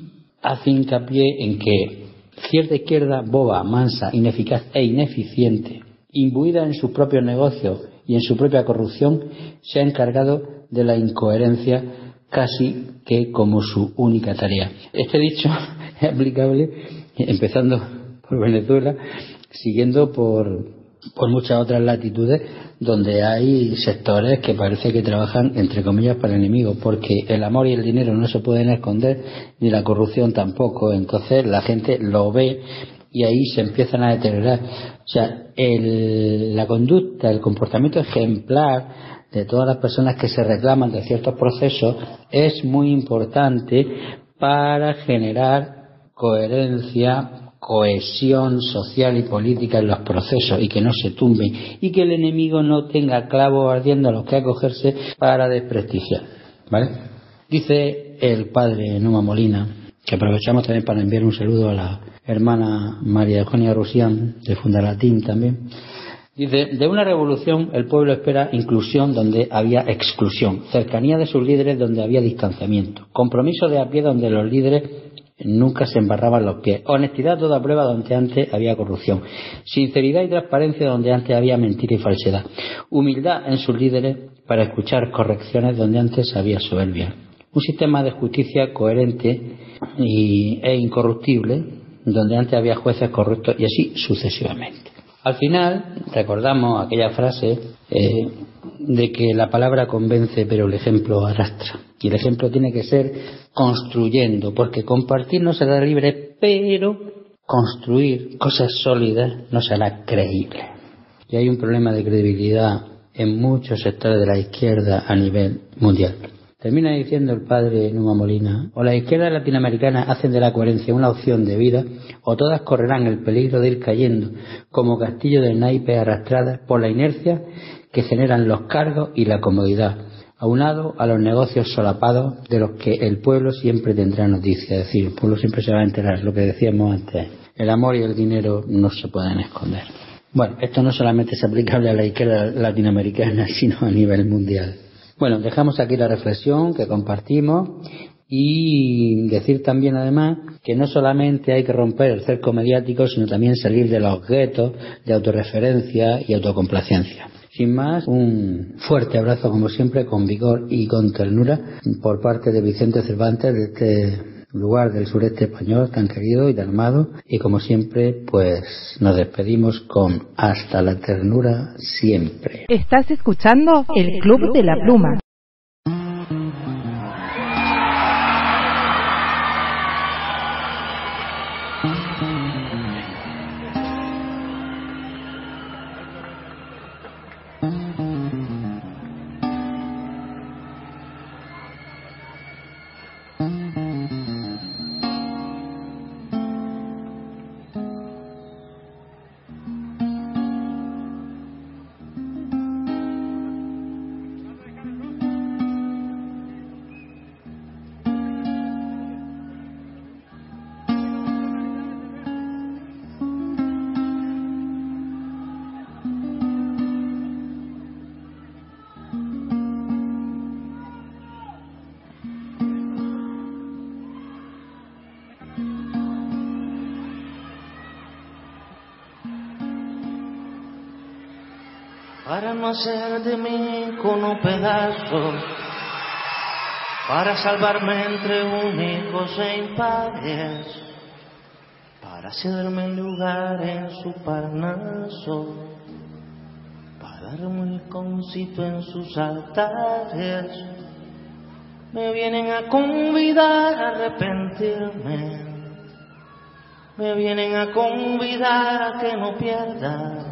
hace hincapié en que cierta izquierda boba, mansa, ineficaz e ineficiente, imbuida en sus propios negocios y en su propia corrupción, se ha encargado de la incoherencia casi que como su única tarea. Este dicho es aplicable empezando por Venezuela, siguiendo por, por muchas otras latitudes donde hay sectores que parece que trabajan entre comillas para el enemigo, porque el amor y el dinero no se pueden esconder, ni la corrupción tampoco. Entonces la gente lo ve y ahí se empiezan a deteriorar. O sea, el, la conducta, el comportamiento ejemplar de todas las personas que se reclaman de ciertos procesos es muy importante para generar coherencia, cohesión social y política en los procesos y que no se tumben y que el enemigo no tenga clavos ardiendo a los que acogerse para desprestigiar. ¿Vale? Dice el padre Numa Molina, que aprovechamos también para enviar un saludo a la hermana María Eugenia Rusián de Fundalatín también Dice, de una revolución el pueblo espera inclusión donde había exclusión, cercanía de sus líderes donde había distanciamiento, compromiso de a pie donde los líderes nunca se embarraban los pies, honestidad toda prueba donde antes había corrupción, sinceridad y transparencia donde antes había mentira y falsedad, humildad en sus líderes para escuchar correcciones donde antes había soberbia, un sistema de justicia coherente e incorruptible donde antes había jueces corruptos y así sucesivamente. Al final recordamos aquella frase eh, de que la palabra convence pero el ejemplo arrastra. Y el ejemplo tiene que ser construyendo, porque compartir no será libre, pero construir cosas sólidas no será creíble. Y hay un problema de credibilidad en muchos sectores de la izquierda a nivel mundial. Termina diciendo el padre Numa Molina, o las izquierdas latinoamericanas hacen de la coherencia una opción de vida, o todas correrán el peligro de ir cayendo como castillo de naipes arrastradas por la inercia que generan los cargos y la comodidad, aunado a los negocios solapados de los que el pueblo siempre tendrá noticia. Es decir, el pueblo siempre se va a enterar, lo que decíamos antes. El amor y el dinero no se pueden esconder. Bueno, esto no solamente es aplicable a la izquierda latinoamericana, sino a nivel mundial. Bueno, dejamos aquí la reflexión que compartimos y decir también además que no solamente hay que romper el cerco mediático, sino también salir de los guetos de autorreferencia y autocomplacencia. Sin más, un fuerte abrazo como siempre, con vigor y con ternura por parte de Vicente Cervantes de este lugar del sureste español tan querido y tan amado y como siempre pues nos despedimos con hasta la ternura siempre. Estás escuchando el Club de la Pluma. Hacer de mí con un pedazo, para salvarme entre únicos e impares, para un lugar en su parnaso, para darme un concito en sus altares. Me vienen a convidar a arrepentirme, me vienen a convidar a que no pierda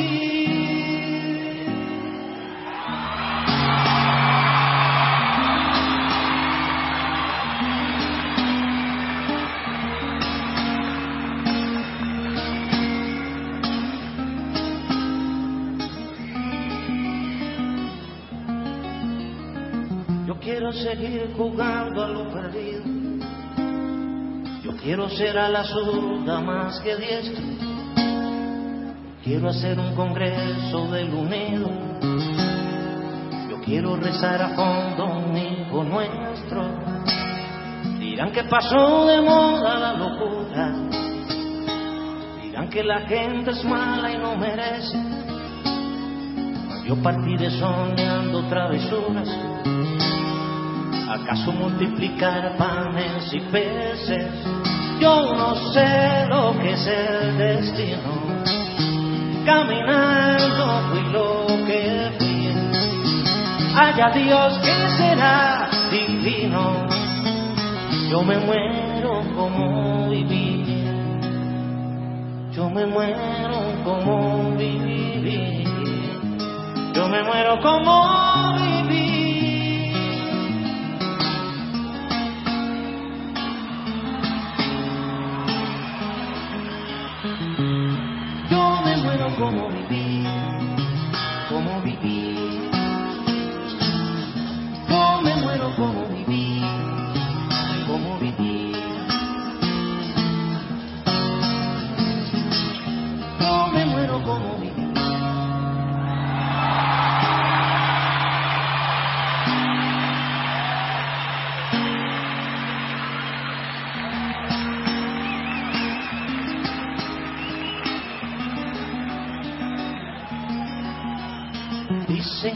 Quiero seguir jugando a lo perdido. Yo quiero ser a la zurda más que diestro. Quiero hacer un congreso del unido. Yo quiero rezar a fondo un hijo nuestro. Dirán que pasó de moda la locura. Dirán que la gente es mala y no merece. Yo partiré soñando travesuras. ¿Acaso multiplicar panes y peces? Yo no sé lo que es el destino. Caminando fui lo que fui. Haya Dios que será divino. Yo me muero como viví. Yo me muero como viví. Yo me muero como viví. Como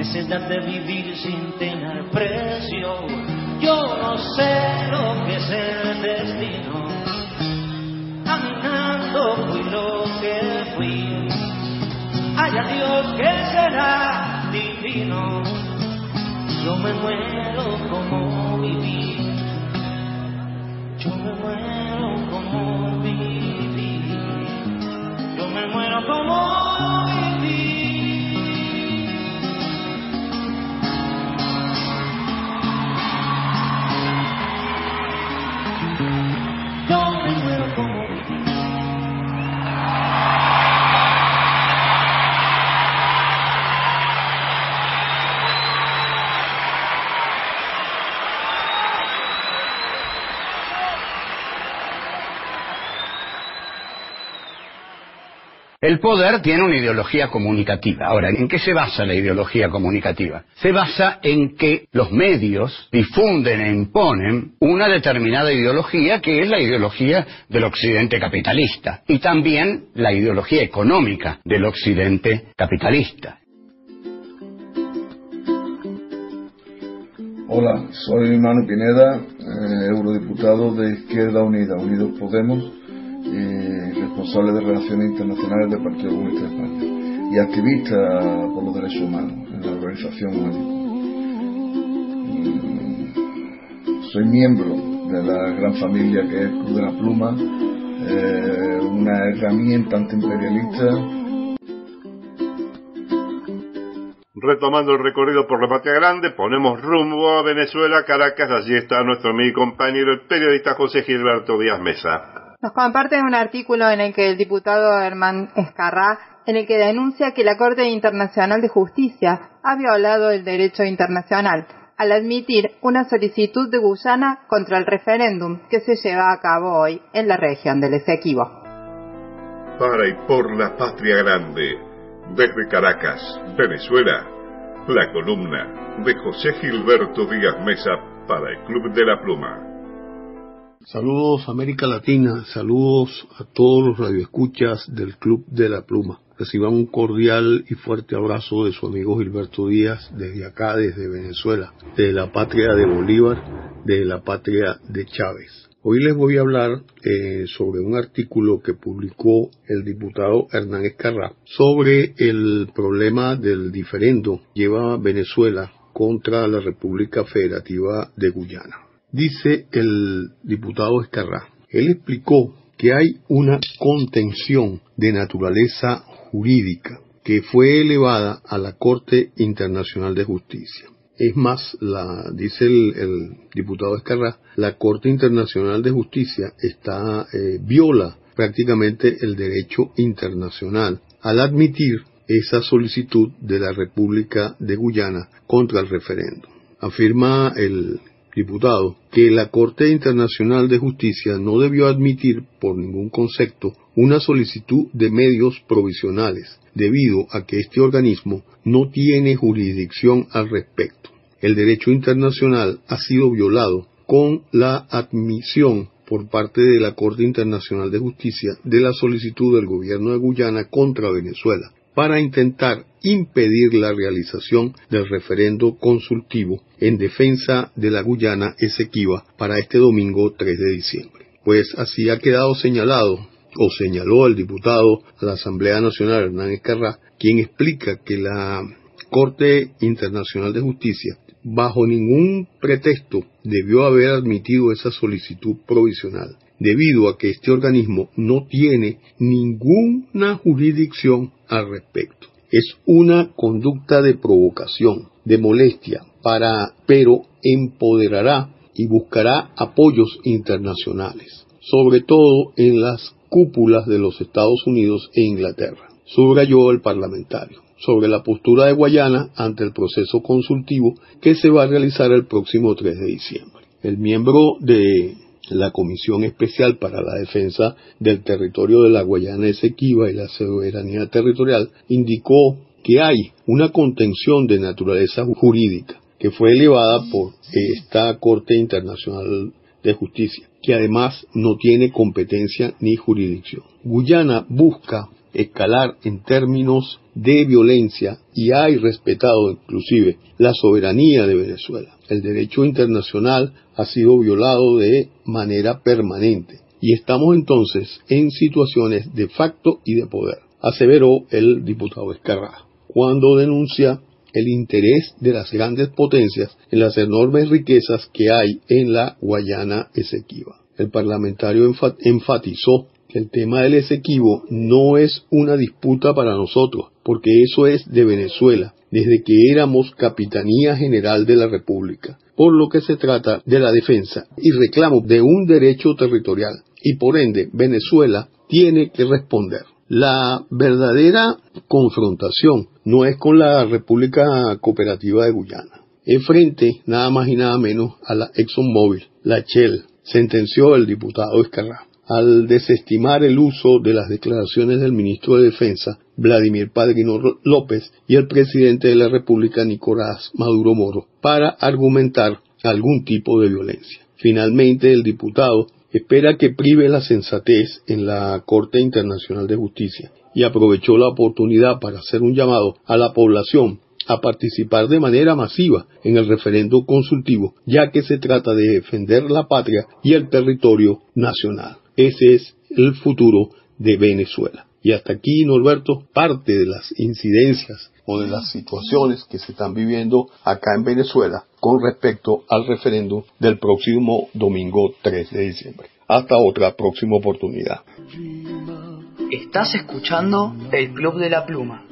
necesidad de vivir sin tener precio. Yo no sé lo que es el destino, caminando fui lo que fui. Haya Dios que será divino, yo me muero como viví, yo me muero como viví, yo me muero como El poder tiene una ideología comunicativa. Ahora, ¿en qué se basa la ideología comunicativa? Se basa en que los medios difunden e imponen una determinada ideología que es la ideología del occidente capitalista y también la ideología económica del occidente capitalista. Hola, soy Manu Pineda, eh, eurodiputado de Izquierda Unida, Unidos Podemos, y responsable de Relaciones Internacionales del Partido Comunista de España, y activista por los derechos humanos en la organización UNED. Mm, Soy miembro de la gran familia que es Club de la Pluma, eh, una herramienta antiimperialista Retomando el recorrido por la Patria Grande, ponemos rumbo a Venezuela, Caracas. Allí está nuestro amigo y compañero, el periodista José Gilberto Díaz Mesa. Nos comparte un artículo en el que el diputado Herman Escarrá, en el que denuncia que la Corte Internacional de Justicia ha violado el derecho internacional al admitir una solicitud de Guyana contra el referéndum que se lleva a cabo hoy en la región del Esequibo. Para y por la Patria Grande, desde Caracas, Venezuela, la columna de José Gilberto Díaz Mesa para el Club de la Pluma. Saludos América Latina, saludos a todos los radioescuchas del Club de la Pluma. Reciban un cordial y fuerte abrazo de su amigo Gilberto Díaz desde acá, desde Venezuela, de la patria de Bolívar, de la patria de Chávez. Hoy les voy a hablar eh, sobre un artículo que publicó el diputado Hernán Escarrá sobre el problema del diferendo que lleva Venezuela contra la República Federativa de Guyana. Dice el diputado Escarrá, él explicó que hay una contención de naturaleza jurídica que fue elevada a la Corte Internacional de Justicia. Es más, la, dice el, diputado Escarrá, la Corte Internacional de Justicia está, eh, viola prácticamente el derecho internacional al admitir esa solicitud de la República de Guyana contra el referéndum. Afirma el diputado que la Corte Internacional de Justicia no debió admitir por ningún concepto una solicitud de medios provisionales, debido a que este organismo no tiene jurisdicción al respecto. El derecho internacional ha sido violado con la admisión por parte de la Corte Internacional de Justicia de la solicitud del gobierno de Guyana contra Venezuela para intentar impedir la realización del referendo consultivo en defensa de la Guyana Esequiba para este domingo 3 de diciembre. Pues así ha quedado señalado o señaló el diputado a la Asamblea Nacional Hernán Escarrá, quien explica que la Corte Internacional de Justicia bajo ningún pretexto debió haber admitido esa solicitud provisional, debido a que este organismo no tiene ninguna jurisdicción al respecto. Es una conducta de provocación, de molestia, para, pero empoderará y buscará apoyos internacionales, sobre todo en las cúpulas de los Estados Unidos e Inglaterra, subrayó el parlamentario. sobre la postura de Guayana ante el proceso consultivo que se va a realizar el próximo 3 de diciembre. El miembro de la Comisión Especial para la Defensa del Territorio de la Guayana Esequiba y la Soberanía Territorial indicó que hay una contención de naturaleza jurídica que fue elevada por esta Corte Internacional de Justicia, que además no tiene competencia ni jurisdicción. Guyana busca escalar en términos de violencia y hay respetado inclusive la soberanía de Venezuela. El derecho internacional ha sido violado de manera permanente y estamos entonces en situaciones de facto y de poder, aseveró el diputado Escarra, cuando denuncia el interés de las grandes potencias en las enormes riquezas que hay en la Guayana Esequiba. El parlamentario enfatizó que el tema del Esequibo no es una disputa para nosotros, porque eso es de Venezuela, desde que éramos Capitanía General de la República, por lo que se trata de la defensa y reclamo de un derecho territorial, y por ende Venezuela tiene que responder. La verdadera confrontación no es con la República Cooperativa de Guyana, es frente nada más y nada menos a la ExxonMobil, la Shell, sentenció el diputado Escarrá al desestimar el uso de las declaraciones del ministro de Defensa, Vladimir Padrino López, y el presidente de la República, Nicolás Maduro Moro, para argumentar algún tipo de violencia. Finalmente, el diputado espera que prive la sensatez en la Corte Internacional de Justicia y aprovechó la oportunidad para hacer un llamado a la población a participar de manera masiva en el referendo consultivo, ya que se trata de defender la patria y el territorio nacional. Ese es el futuro de Venezuela. Y hasta aquí, Norberto, parte de las incidencias o de las situaciones que se están viviendo acá en Venezuela con respecto al referéndum del próximo domingo 3 de diciembre. Hasta otra próxima oportunidad. Estás escuchando el Club de la Pluma.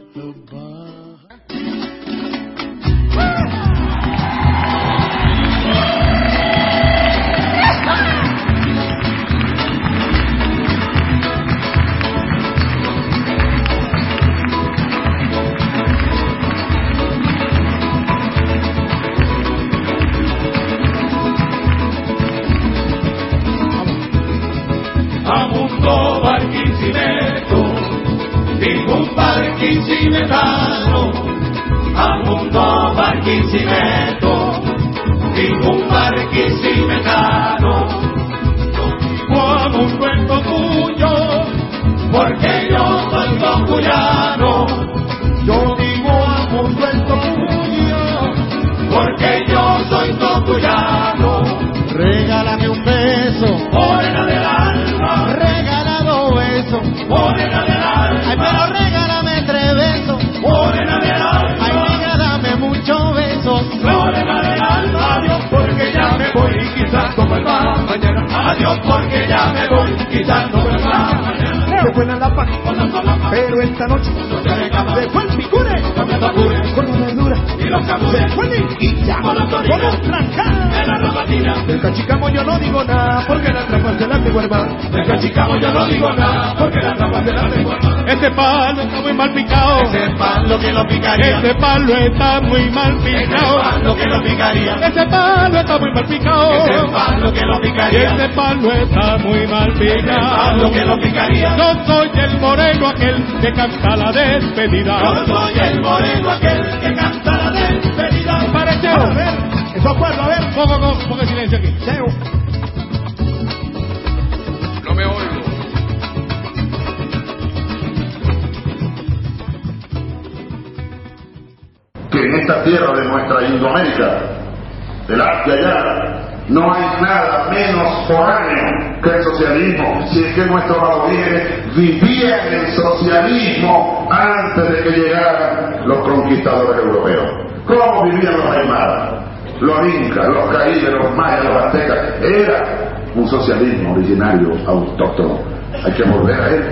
Amundo Barquisimeto, ningún barquisimetano. Amundo Barquisimeto, ningún barquisimetano. Yo Amundo en Tocuyo, porque yo soy tocuyano. Adiós, porque ya me voy, el mar mañana. Se buena la pero esta noche se fue el picure, los se camuses. niquilla, Con trancados. En la robatina, Del cachicamo yo no digo nada, porque la trampa es la hermana. del cachicamo yo no digo nada, porque la trampa de la tengo hermana. Este palo está muy mal picado. Ese palo que lo picaría. Este palo está muy mal Ese picado. palo que lo picaría. Este palo está muy mal picado. Ese palo que lo picaría. palo está muy mal Ese palo que lo picado. picaría. Yo soy el moreno aquel que canta la despedida. Yo soy el moreno aquel que canta la despedida. Parece, a ver, eso acuerdo, a ver. Pongo, pongo, pongo silencio aquí. Cheo. No me oigo. que en esta tierra de nuestra Indoamérica, del Asia allá, no hay nada menos foráneo que el socialismo, si es que nuestros aborígenes vivían el socialismo antes de que llegaran los conquistadores europeos. ¿Cómo vivían los aymaras, los incas, los caídes, los mayas, los aztecas? Era un socialismo originario, autóctono. Hay que volver a él.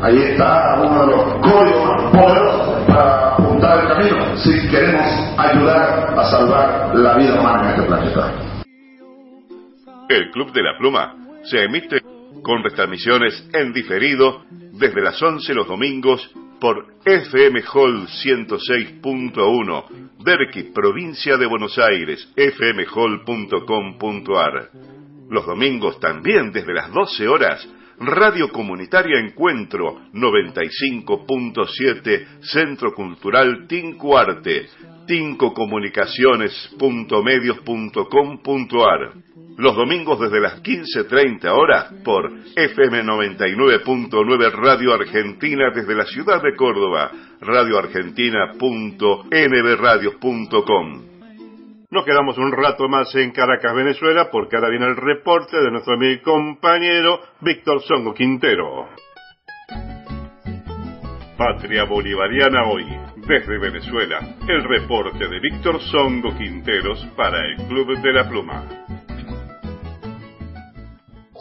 Ahí está uno de los códigos más poderosos para apuntar el camino si queremos ayudar a salvar la vida humana en este planeta. El Club de la Pluma se emite con retransmisiones en diferido desde las 11 los domingos por FM Hall 106.1, Derqui, provincia de Buenos Aires, fmhall.com.ar. Los domingos también desde las 12 horas, Radio Comunitaria Encuentro 95.7, Centro Cultural Tincuarte, tincocomunicaciones.medios.com.ar. Los domingos desde las 15.30 horas por FM 99.9 Radio Argentina desde la ciudad de Córdoba, radioargentina.nbradios.com. Nos quedamos un rato más en Caracas, Venezuela, porque ahora viene el reporte de nuestro amigo y compañero Víctor Songo Quintero. Patria Bolivariana hoy, desde Venezuela, el reporte de Víctor Songo Quinteros para el Club de la Pluma.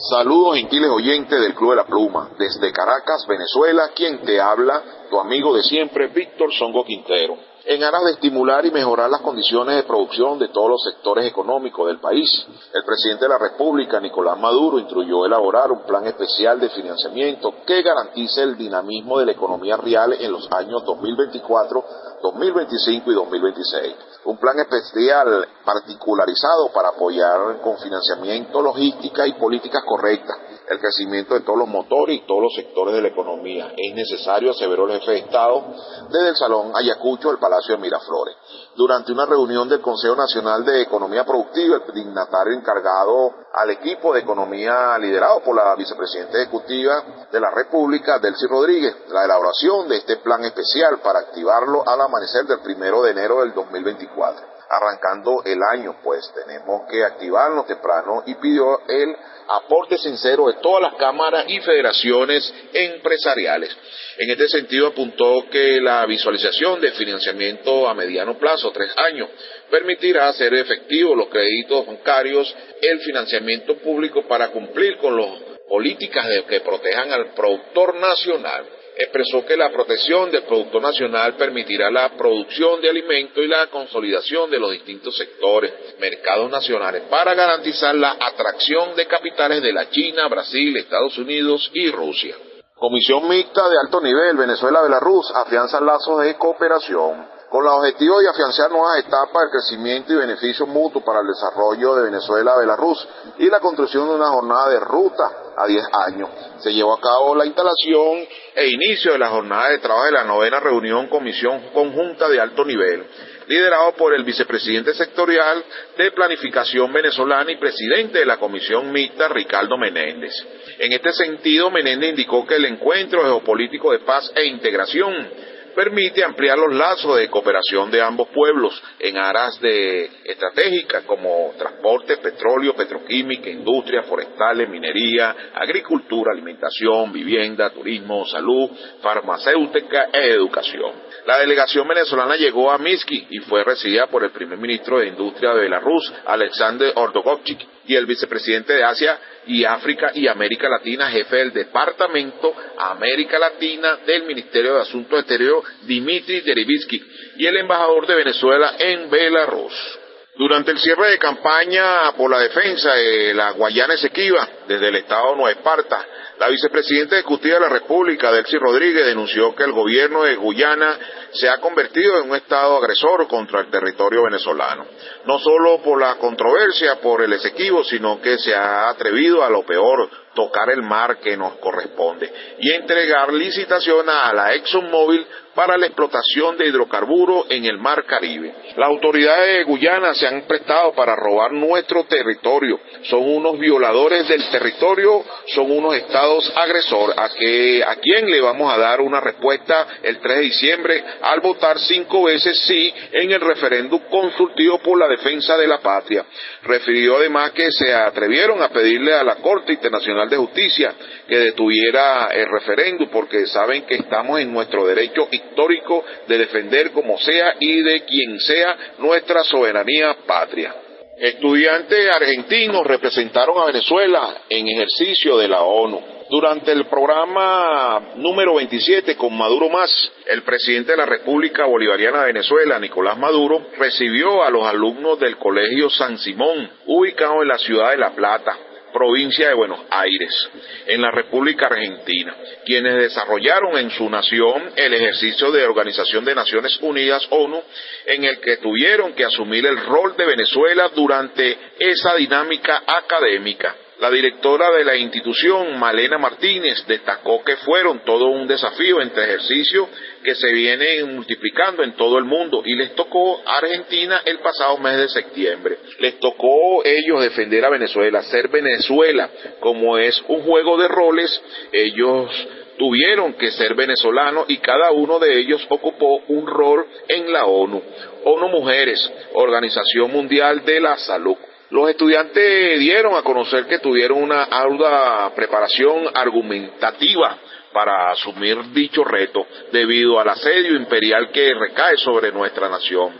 Saludos gentiles oyentes del Club de la Pluma. Desde Caracas, Venezuela, quien te habla, tu amigo de siempre, Víctor Songo Quintero. En aras de estimular y mejorar las condiciones de producción de todos los sectores económicos del país, el presidente de la República, Nicolás Maduro, instruyó elaborar un plan especial de financiamiento que garantice el dinamismo de la economía real en los años 2024, 2025 y 2026 un plan especial particularizado para apoyar con financiamiento, logística y políticas correctas el crecimiento de todos los motores y todos los sectores de la economía. Es necesario, aseveró el jefe de Estado desde el Salón Ayacucho del Palacio de Miraflores. Durante una reunión del Consejo Nacional de Economía Productiva, el dignatario encargado al equipo de economía liderado por la vicepresidenta ejecutiva de la República, Delcy Rodríguez, la elaboración de este plan especial para activarlo al amanecer del primero de enero del 2024 arrancando el año, pues tenemos que activarnos temprano y pidió el aporte sincero de todas las cámaras y federaciones empresariales. En este sentido apuntó que la visualización de financiamiento a mediano plazo, tres años, permitirá hacer efectivos los créditos bancarios, el financiamiento público para cumplir con las políticas que protejan al productor nacional expresó que la protección del Producto Nacional permitirá la producción de alimentos y la consolidación de los distintos sectores, mercados nacionales, para garantizar la atracción de capitales de la China, Brasil, Estados Unidos y Rusia. Comisión mixta de alto nivel Venezuela-Belarus afianza lazos de cooperación con el objetivo de afianzar nuevas etapas de crecimiento y beneficio mutuo para el desarrollo de Venezuela-Belarus y la construcción de una jornada de ruta a 10 años. Se llevó a cabo la instalación e inicio de la jornada de trabajo de la novena reunión Comisión Conjunta de Alto Nivel, liderado por el vicepresidente sectorial de Planificación venezolana y presidente de la Comisión Mixta, Ricardo Menéndez. En este sentido, Menéndez indicó que el encuentro geopolítico de paz e integración permite ampliar los lazos de cooperación de ambos pueblos en aras de estratégicas como transporte, petróleo, petroquímica, industria, forestales, minería, agricultura, alimentación, vivienda, turismo, salud, farmacéutica e educación. La delegación venezolana llegó a Miski y fue recibida por el primer ministro de Industria de Belarus, Alexander Ordogovchik, y el vicepresidente de Asia y África y América Latina, jefe del Departamento América Latina del Ministerio de Asuntos Exteriores, Dimitri Derivitsky, y el embajador de Venezuela en Belarus. Durante el cierre de campaña por la defensa de la Guayana Esequiba, desde el estado Nueva Esparta, la vicepresidenta ejecutiva de la República, Delcy Rodríguez, denunció que el gobierno de Guyana se ha convertido en un estado agresor contra el territorio venezolano. No solo por la controversia por el Esequibo, sino que se ha atrevido a lo peor, tocar el mar que nos corresponde y entregar licitación a la ExxonMobil para la explotación de hidrocarburos en el mar Caribe. Las autoridades de Guyana se han prestado para robar nuestro territorio. Son unos violadores del territorio, son unos estados agresores. ¿A, que, ¿A quién le vamos a dar una respuesta el 3 de diciembre al votar cinco veces sí en el referéndum consultivo por la defensa de la patria? Refirió además que se atrevieron a pedirle a la Corte Internacional de Justicia que detuviera el referéndum porque saben que estamos en nuestro derecho histórico de defender como sea y de quien sea nuestra soberanía patria. Estudiantes argentinos representaron a Venezuela en ejercicio de la ONU. Durante el programa número 27 con Maduro Más, el presidente de la República Bolivariana de Venezuela, Nicolás Maduro, recibió a los alumnos del Colegio San Simón, ubicado en la ciudad de La Plata, provincia de Buenos Aires, en la República Argentina, quienes desarrollaron en su nación el ejercicio de Organización de Naciones Unidas, ONU, en el que tuvieron que asumir el rol de Venezuela durante esa dinámica académica. La directora de la institución, Malena Martínez, destacó que fueron todo un desafío entre ejercicios que se vienen multiplicando en todo el mundo y les tocó a Argentina el pasado mes de septiembre. Les tocó ellos defender a Venezuela, ser Venezuela, como es un juego de roles, ellos tuvieron que ser venezolanos y cada uno de ellos ocupó un rol en la ONU. ONU Mujeres, Organización Mundial de la Salud. Los estudiantes dieron a conocer que tuvieron una ardua preparación argumentativa para asumir dicho reto debido al asedio imperial que recae sobre nuestra nación.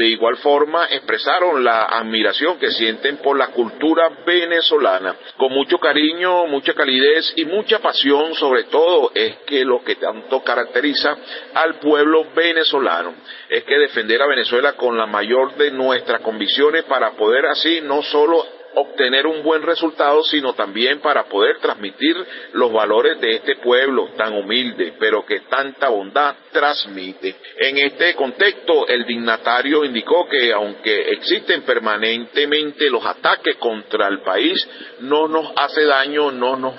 De igual forma, expresaron la admiración que sienten por la cultura venezolana. Con mucho cariño, mucha calidez y mucha pasión, sobre todo, es que lo que tanto caracteriza al pueblo venezolano es que defender a Venezuela con la mayor de nuestras convicciones para poder así no solo obtener un buen resultado, sino también para poder transmitir los valores de este pueblo tan humilde, pero que tanta bondad transmite. En este contexto, el dignatario indicó que aunque existen permanentemente los ataques contra el país, no nos hace daño, no nos,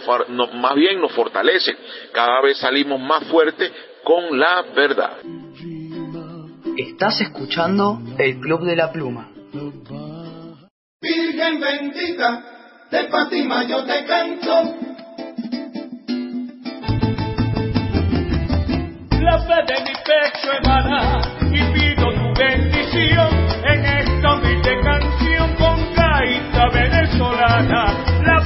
más bien nos fortalece. Cada vez salimos más fuertes con la verdad. Estás escuchando el Club de la Pluma. Virgen bendita, de Fátima yo te canto. La fe de mi pecho emana y pido tu bendición en esta humilde canción con gaita venezolana. La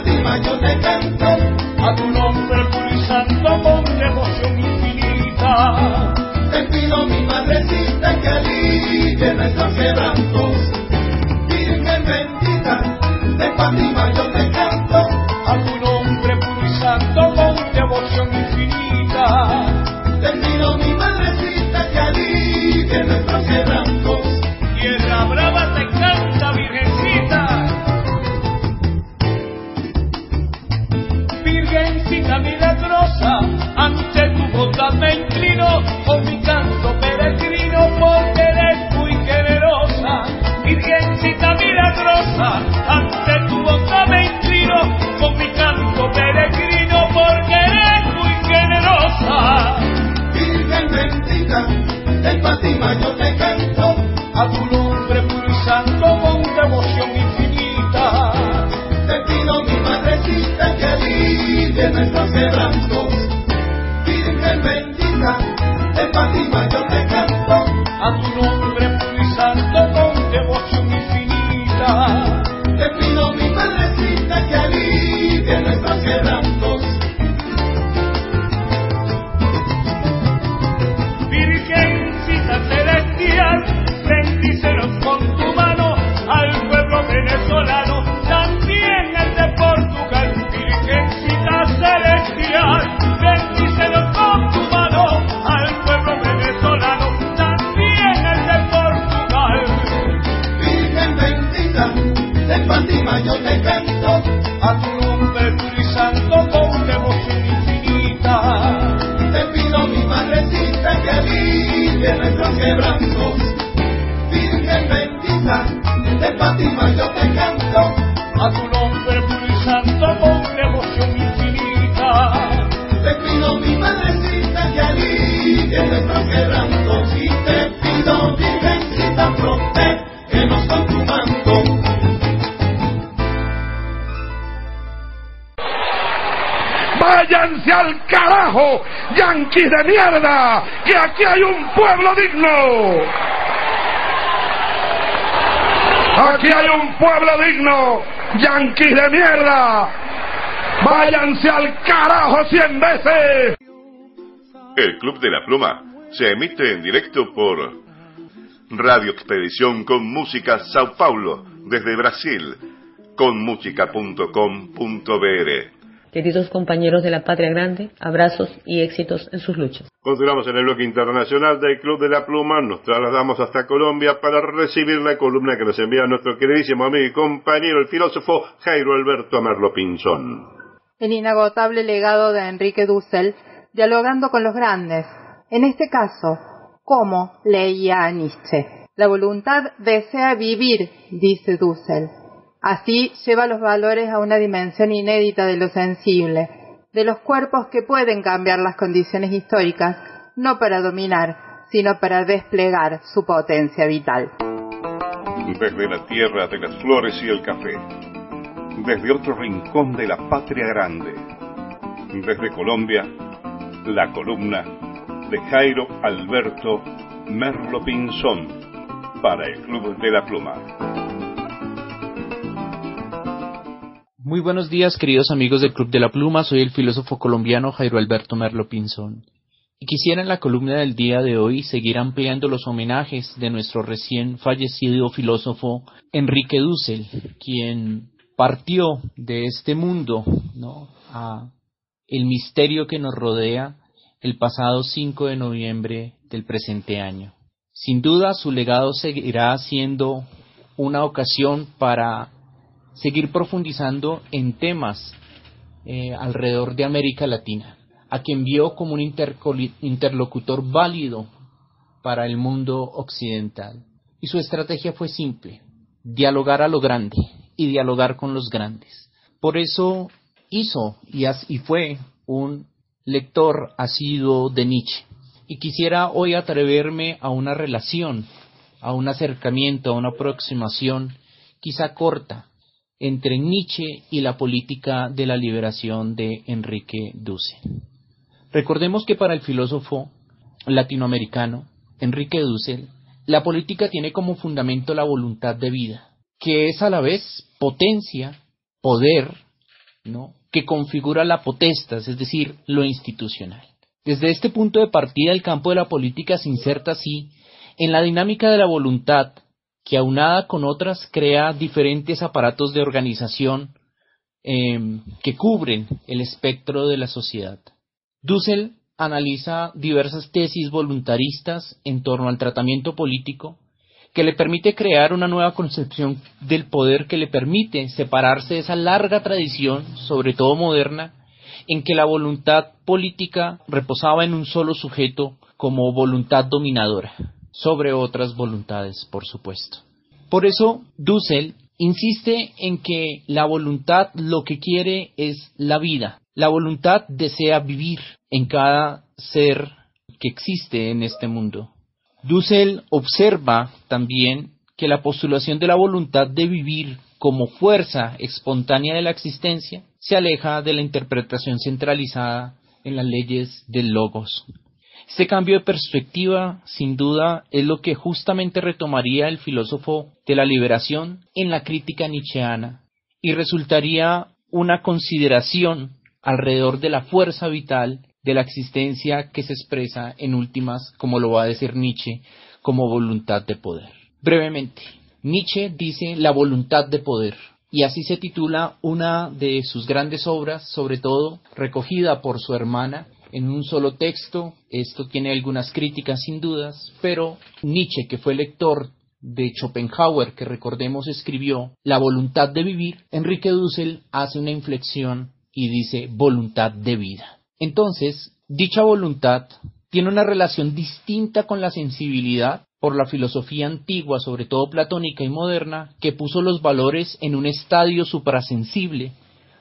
Fátima yo te canto. A tu nombre santo con devoción infinita. Te pido mi madrecita que alivie nuestros quebrantos. Virgen bendita, de Fátima yo Virgen bendita, de Fátima yo te canto. A tu nombre santo con devoción infinita. Te pido mi madrecita que alivie nuestros quebrantos. Virgen bendita, de Fátima yanquis de mierda! ¡Que aquí hay un pueblo digno! ¡Aquí hay un pueblo digno, yanquis de mierda! ¡Váyanse al carajo cien veces! El Club de la Pluma se emite en directo por Radio Expedición con Música Sao Paulo desde Brasil con música.com.br Queridos compañeros de la Patria Grande, abrazos y éxitos en sus luchas. Continuamos en el bloque internacional del Club de la Pluma, nos trasladamos hasta Colombia para recibir la columna que nos envía nuestro queridísimo amigo y compañero, el filósofo Jairo Alberto Merlo Pinzón. El inagotable legado de Enrique Dussel, dialogando con los grandes. En este caso, ¿cómo leía a Nietzsche? La voluntad desea vivir, dice Dussel. Así lleva los valores a una dimensión inédita de lo sensible, de los cuerpos que pueden cambiar las condiciones históricas, no para dominar, sino para desplegar su potencia vital. Desde la tierra de las flores y el café, desde otro rincón de la patria grande, desde Colombia, la columna de Jairo Alberto Merlo Pinzón para el Club de la Pluma. Muy buenos días, queridos amigos del Club de la Pluma. Soy el filósofo colombiano Jairo Alberto Merlo Pinzón. Y quisiera en la columna del día de hoy seguir ampliando los homenajes de nuestro recién fallecido filósofo Enrique Dussel, quien partió de este mundo, ¿no? a el misterio que nos rodea el pasado 5 de noviembre del presente año. Sin duda, su legado seguirá siendo una ocasión para seguir profundizando en temas eh, alrededor de América Latina, a quien vio como un interlocutor válido para el mundo occidental. Y su estrategia fue simple, dialogar a lo grande y dialogar con los grandes. Por eso hizo y, y fue un lector asiduo de Nietzsche. Y quisiera hoy atreverme a una relación, a un acercamiento, a una aproximación quizá corta, entre Nietzsche y la política de la liberación de Enrique Dussel. Recordemos que para el filósofo latinoamericano Enrique Dussel, la política tiene como fundamento la voluntad de vida, que es a la vez potencia, poder, ¿no? que configura la potestas, es decir, lo institucional. Desde este punto de partida, el campo de la política se inserta así en la dinámica de la voluntad que aunada con otras crea diferentes aparatos de organización em, que cubren el espectro de la sociedad. Dussel analiza diversas tesis voluntaristas en torno al tratamiento político que le permite crear una nueva concepción del poder que le permite separarse de esa larga tradición, sobre todo moderna, en que la voluntad política reposaba en un solo sujeto como voluntad dominadora sobre otras voluntades, por supuesto. Por eso, Dussel insiste en que la voluntad lo que quiere es la vida. La voluntad desea vivir en cada ser que existe en este mundo. Dussel observa también que la postulación de la voluntad de vivir como fuerza espontánea de la existencia se aleja de la interpretación centralizada en las leyes del logos. Este cambio de perspectiva, sin duda, es lo que justamente retomaría el filósofo de la liberación en la crítica nietzscheana y resultaría una consideración alrededor de la fuerza vital de la existencia que se expresa en últimas, como lo va a decir Nietzsche, como voluntad de poder. Brevemente, Nietzsche dice la voluntad de poder, y así se titula una de sus grandes obras, sobre todo recogida por su hermana en un solo texto. Esto tiene algunas críticas sin dudas, pero Nietzsche, que fue lector de Schopenhauer, que recordemos escribió La voluntad de vivir, Enrique Dussel hace una inflexión y dice voluntad de vida. Entonces, dicha voluntad tiene una relación distinta con la sensibilidad por la filosofía antigua, sobre todo platónica y moderna, que puso los valores en un estadio suprasensible,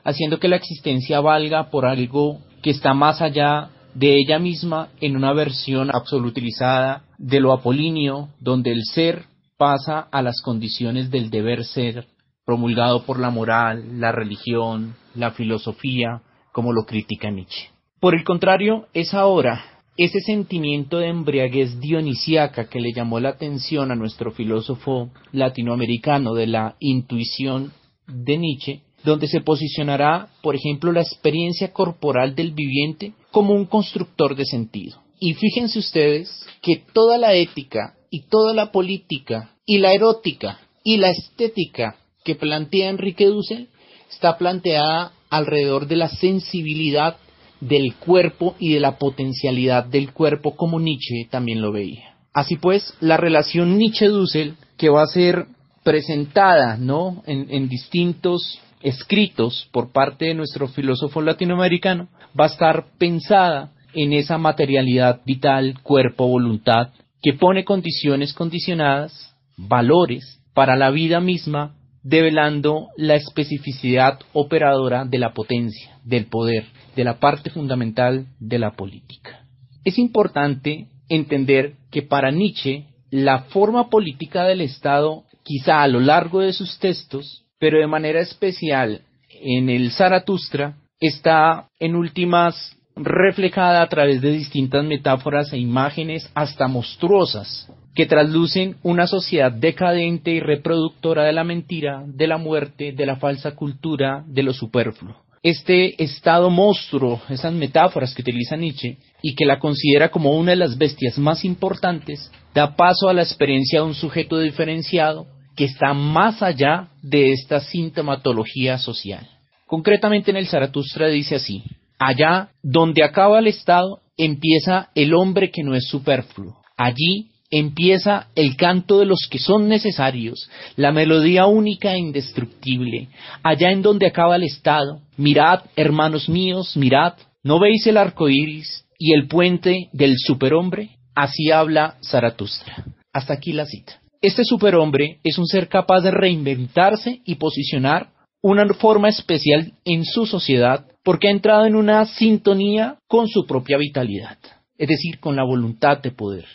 haciendo que la existencia valga por algo que está más allá de ella misma en una versión absolutizada de lo apolíneo, donde el ser pasa a las condiciones del deber ser, promulgado por la moral, la religión, la filosofía, como lo critica Nietzsche. Por el contrario, es ahora ese sentimiento de embriaguez dionisíaca que le llamó la atención a nuestro filósofo latinoamericano de la intuición de Nietzsche, donde se posicionará, por ejemplo, la experiencia corporal del viviente como un constructor de sentido. Y fíjense ustedes que toda la ética y toda la política y la erótica y la estética que plantea Enrique Dussel está planteada alrededor de la sensibilidad del cuerpo y de la potencialidad del cuerpo como Nietzsche también lo veía. Así pues, la relación Nietzsche-Dussel, que va a ser presentada ¿no? en, en distintos escritos por parte de nuestro filósofo latinoamericano, va a estar pensada en esa materialidad vital, cuerpo, voluntad, que pone condiciones condicionadas, valores, para la vida misma, develando la especificidad operadora de la potencia, del poder, de la parte fundamental de la política. Es importante entender que para Nietzsche la forma política del Estado, quizá a lo largo de sus textos, pero de manera especial en el Zaratustra, está en últimas reflejada a través de distintas metáforas e imágenes hasta monstruosas, que traslucen una sociedad decadente y reproductora de la mentira, de la muerte, de la falsa cultura, de lo superfluo. Este estado monstruo, esas metáforas que utiliza Nietzsche, y que la considera como una de las bestias más importantes, da paso a la experiencia de un sujeto diferenciado que está más allá de esta sintomatología social. Concretamente en el Zaratustra dice así, allá donde acaba el Estado empieza el hombre que no es superfluo. Allí empieza el canto de los que son necesarios, la melodía única e indestructible. Allá en donde acaba el Estado, mirad, hermanos míos, mirad, ¿no veis el arco iris y el puente del superhombre? Así habla Zaratustra. Hasta aquí la cita. Este superhombre es un ser capaz de reinventarse y posicionar una forma especial en su sociedad porque ha entrado en una sintonía con su propia vitalidad, es decir, con la voluntad de poder.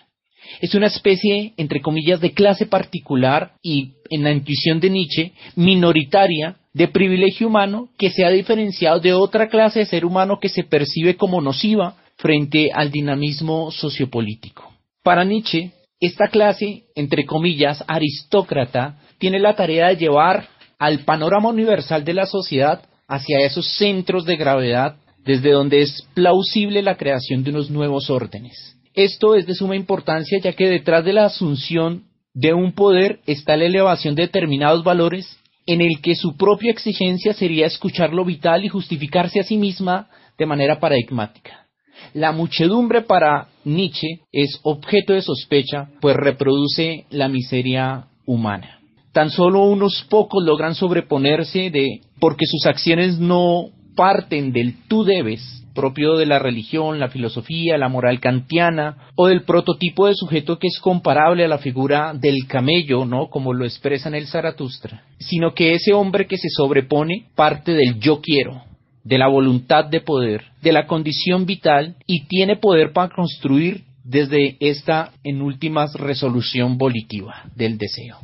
Es una especie, entre comillas, de clase particular y, en la intuición de Nietzsche, minoritaria de privilegio humano que se ha diferenciado de otra clase de ser humano que se percibe como nociva frente al dinamismo sociopolítico. Para Nietzsche, esta clase, entre comillas, aristócrata, tiene la tarea de llevar al panorama universal de la sociedad hacia esos centros de gravedad desde donde es plausible la creación de unos nuevos órdenes. Esto es de suma importancia ya que detrás de la asunción de un poder está la elevación de determinados valores en el que su propia exigencia sería escuchar lo vital y justificarse a sí misma de manera paradigmática. La muchedumbre para Nietzsche es objeto de sospecha, pues reproduce la miseria humana. Tan solo unos pocos logran sobreponerse de porque sus acciones no parten del tú debes, propio de la religión, la filosofía, la moral kantiana, o del prototipo de sujeto que es comparable a la figura del camello, ¿no? Como lo expresa en el Zaratustra, sino que ese hombre que se sobrepone parte del yo quiero, de la voluntad de poder, de la condición vital y tiene poder para construir desde esta, en últimas, resolución volitiva del deseo.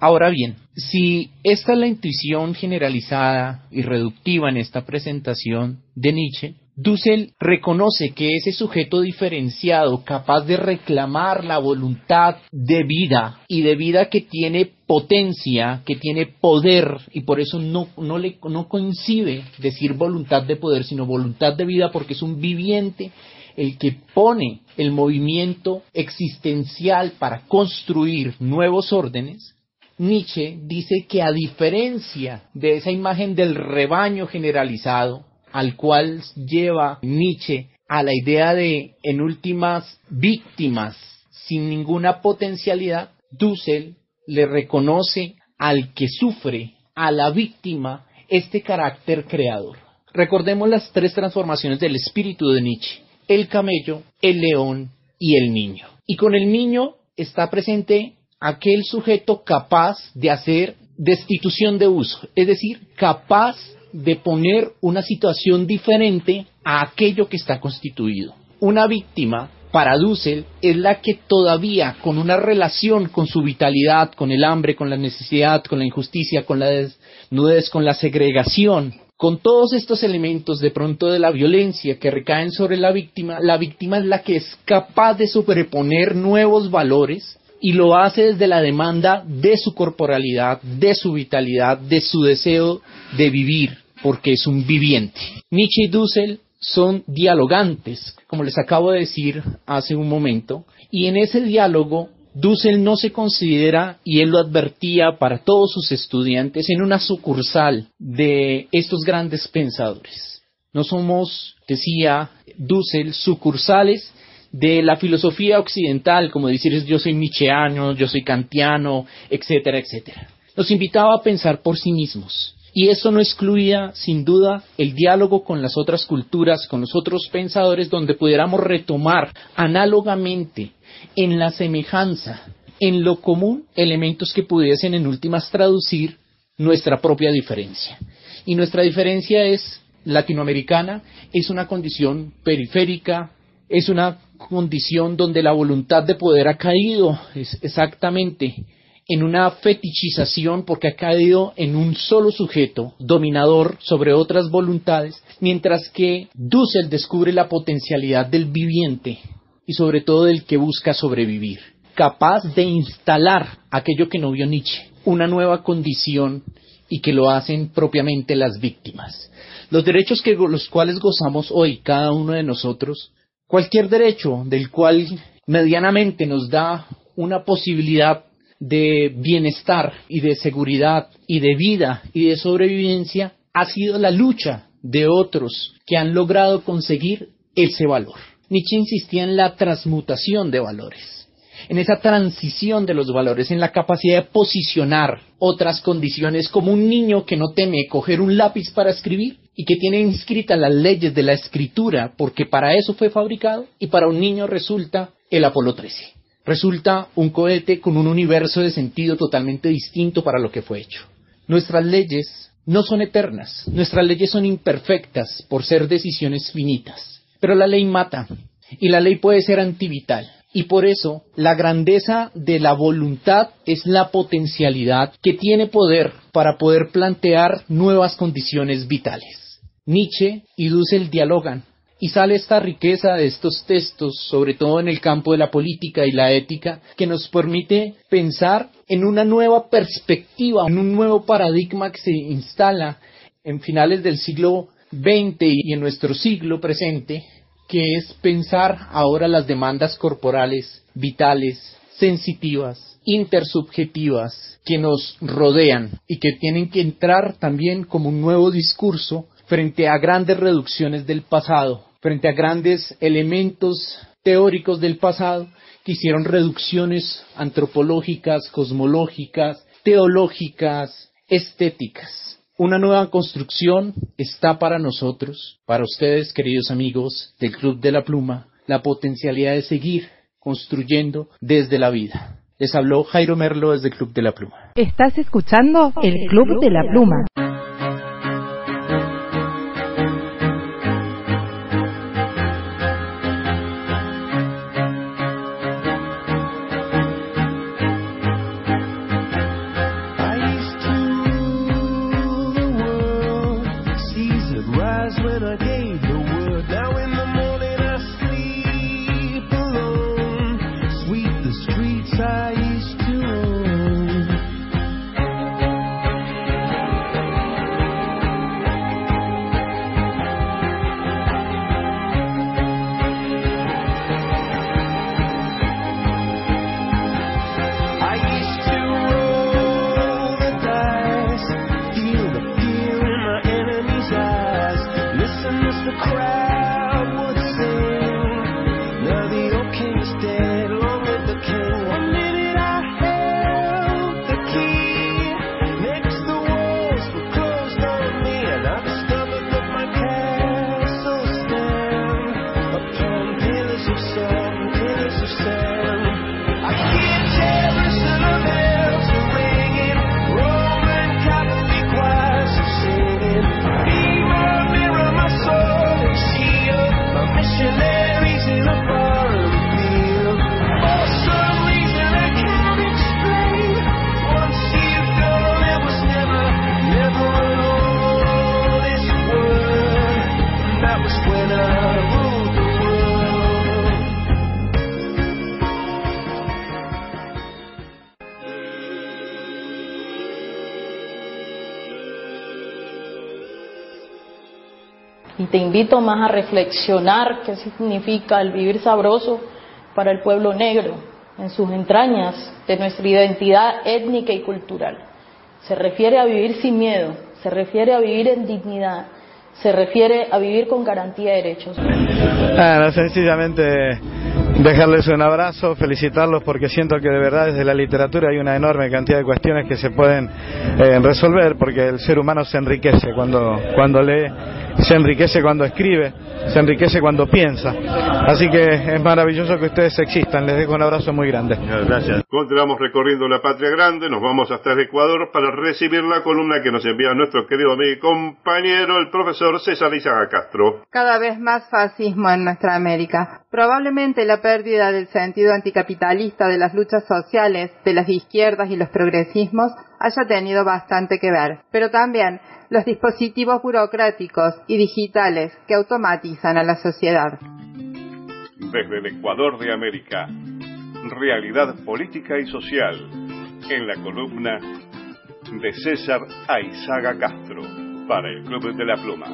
Ahora bien, si esta es la intuición generalizada y reductiva en esta presentación de Nietzsche, Dussel reconoce que ese sujeto diferenciado, capaz de reclamar la voluntad de vida y de vida que tiene potencia, que tiene poder, y por eso no, no, le, no coincide decir voluntad de poder, sino voluntad de vida, porque es un viviente el que pone el movimiento existencial para construir nuevos órdenes, Nietzsche dice que a diferencia de esa imagen del rebaño generalizado, al cual lleva Nietzsche a la idea de, en últimas, víctimas sin ninguna potencialidad, Dussel le reconoce al que sufre, a la víctima, este carácter creador. Recordemos las tres transformaciones del espíritu de Nietzsche, el camello, el león y el niño. Y con el niño está presente aquel sujeto capaz de hacer destitución de uso, es decir, capaz de poner una situación diferente a aquello que está constituido. Una víctima para Dussel es la que todavía con una relación con su vitalidad, con el hambre, con la necesidad, con la injusticia, con la desnudez, con la segregación, con todos estos elementos de pronto de la violencia que recaen sobre la víctima, la víctima es la que es capaz de sobreponer nuevos valores y lo hace desde la demanda de su corporalidad, de su vitalidad, de su deseo de vivir, porque es un viviente. Nietzsche y Dussel son dialogantes, como les acabo de decir hace un momento, y en ese diálogo Dussel no se considera, y él lo advertía para todos sus estudiantes, en una sucursal de estos grandes pensadores. No somos, decía Dussel, sucursales de la filosofía occidental, como decir yo soy nietzscheano, yo soy kantiano, etcétera, etcétera. Nos invitaba a pensar por sí mismos. Y eso no excluía, sin duda, el diálogo con las otras culturas, con los otros pensadores, donde pudiéramos retomar análogamente en la semejanza, en lo común, elementos que pudiesen en últimas traducir nuestra propia diferencia. Y nuestra diferencia es latinoamericana, es una condición periférica, es una condición donde la voluntad de poder ha caído exactamente en una fetichización porque ha caído en un solo sujeto dominador sobre otras voluntades, mientras que Dussel descubre la potencialidad del viviente y sobre todo del que busca sobrevivir, capaz de instalar aquello que no vio Nietzsche, una nueva condición y que lo hacen propiamente las víctimas. Los derechos que los cuales gozamos hoy cada uno de nosotros, cualquier derecho del cual medianamente nos da una posibilidad de bienestar y de seguridad y de vida y de sobrevivencia ha sido la lucha de otros que han logrado conseguir ese valor. Nietzsche insistía en la transmutación de valores, en esa transición de los valores, en la capacidad de posicionar otras condiciones como un niño que no teme coger un lápiz para escribir y que tiene inscritas las leyes de la escritura porque para eso fue fabricado y para un niño resulta el Apolo 13. Resulta un cohete con un universo de sentido totalmente distinto para lo que fue hecho. Nuestras leyes no son eternas, nuestras leyes son imperfectas por ser decisiones finitas. Pero la ley mata y la ley puede ser antivital. Y por eso la grandeza de la voluntad es la potencialidad que tiene poder para poder plantear nuevas condiciones vitales. Nietzsche y Dussel dialogan y sale esta riqueza de estos textos, sobre todo en el campo de la política y la ética, que nos permite pensar en una nueva perspectiva, en un nuevo paradigma que se instala en finales del siglo XX y en nuestro siglo presente, que es pensar ahora las demandas corporales, vitales, sensitivas, intersubjetivas, que nos rodean y que tienen que entrar también como un nuevo discurso frente a grandes reducciones del pasado, frente a grandes elementos teóricos del pasado que hicieron reducciones antropológicas, cosmológicas, teológicas, estéticas. Una nueva construcción está para nosotros, para ustedes, queridos amigos del Club de la Pluma, la potencialidad de seguir construyendo desde la vida. Les habló Jairo Merlo desde el Club de la Pluma. Estás escuchando el Club de la Pluma. Invito más a reflexionar qué significa el vivir sabroso para el pueblo negro, en sus entrañas de nuestra identidad étnica y cultural. Se refiere a vivir sin miedo, se refiere a vivir en dignidad, se refiere a vivir con garantía de derechos. Bueno, sencillamente dejarles un abrazo, felicitarlos porque siento que de verdad desde la literatura hay una enorme cantidad de cuestiones que se pueden eh, resolver porque el ser humano se enriquece cuando, cuando lee, se enriquece cuando escribe, se enriquece cuando piensa. Así que es maravilloso que ustedes existan. Les dejo un abrazo muy grande. Gracias. Continuamos recorriendo la patria grande, nos vamos hasta el Ecuador para recibir la columna que nos envía nuestro querido amigo y compañero, el profesor César Izaga Castro. Cada vez más fascismo en nuestra América. Probablemente la pérdida del sentido anticapitalista de las luchas sociales de las izquierdas y los progresismos haya tenido bastante que ver, pero también los dispositivos burocráticos y digitales que automatizan a la sociedad. Desde el Ecuador de América, realidad política y social, en la columna de César Aizaga Castro, para el Club de la Pluma.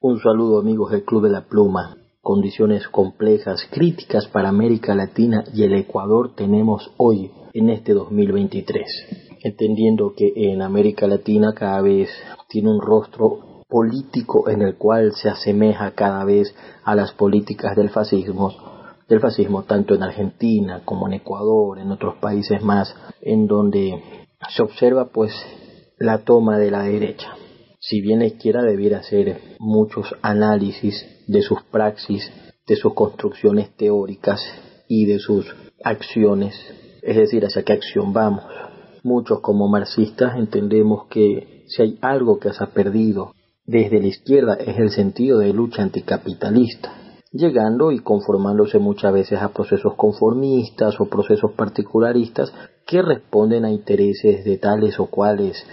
Un saludo amigos del Club de la Pluma. Condiciones complejas, críticas para América Latina y el Ecuador tenemos hoy en este 2023 entendiendo que en América Latina cada vez tiene un rostro político en el cual se asemeja cada vez a las políticas del fascismo, del fascismo tanto en Argentina como en Ecuador, en otros países más, en donde se observa pues la toma de la derecha. Si bien la izquierda debiera hacer muchos análisis de sus praxis, de sus construcciones teóricas y de sus acciones, es decir, hacia qué acción vamos. Muchos como marxistas entendemos que si hay algo que se ha perdido desde la izquierda es el sentido de lucha anticapitalista, llegando y conformándose muchas veces a procesos conformistas o procesos particularistas que responden a intereses de tales o cuales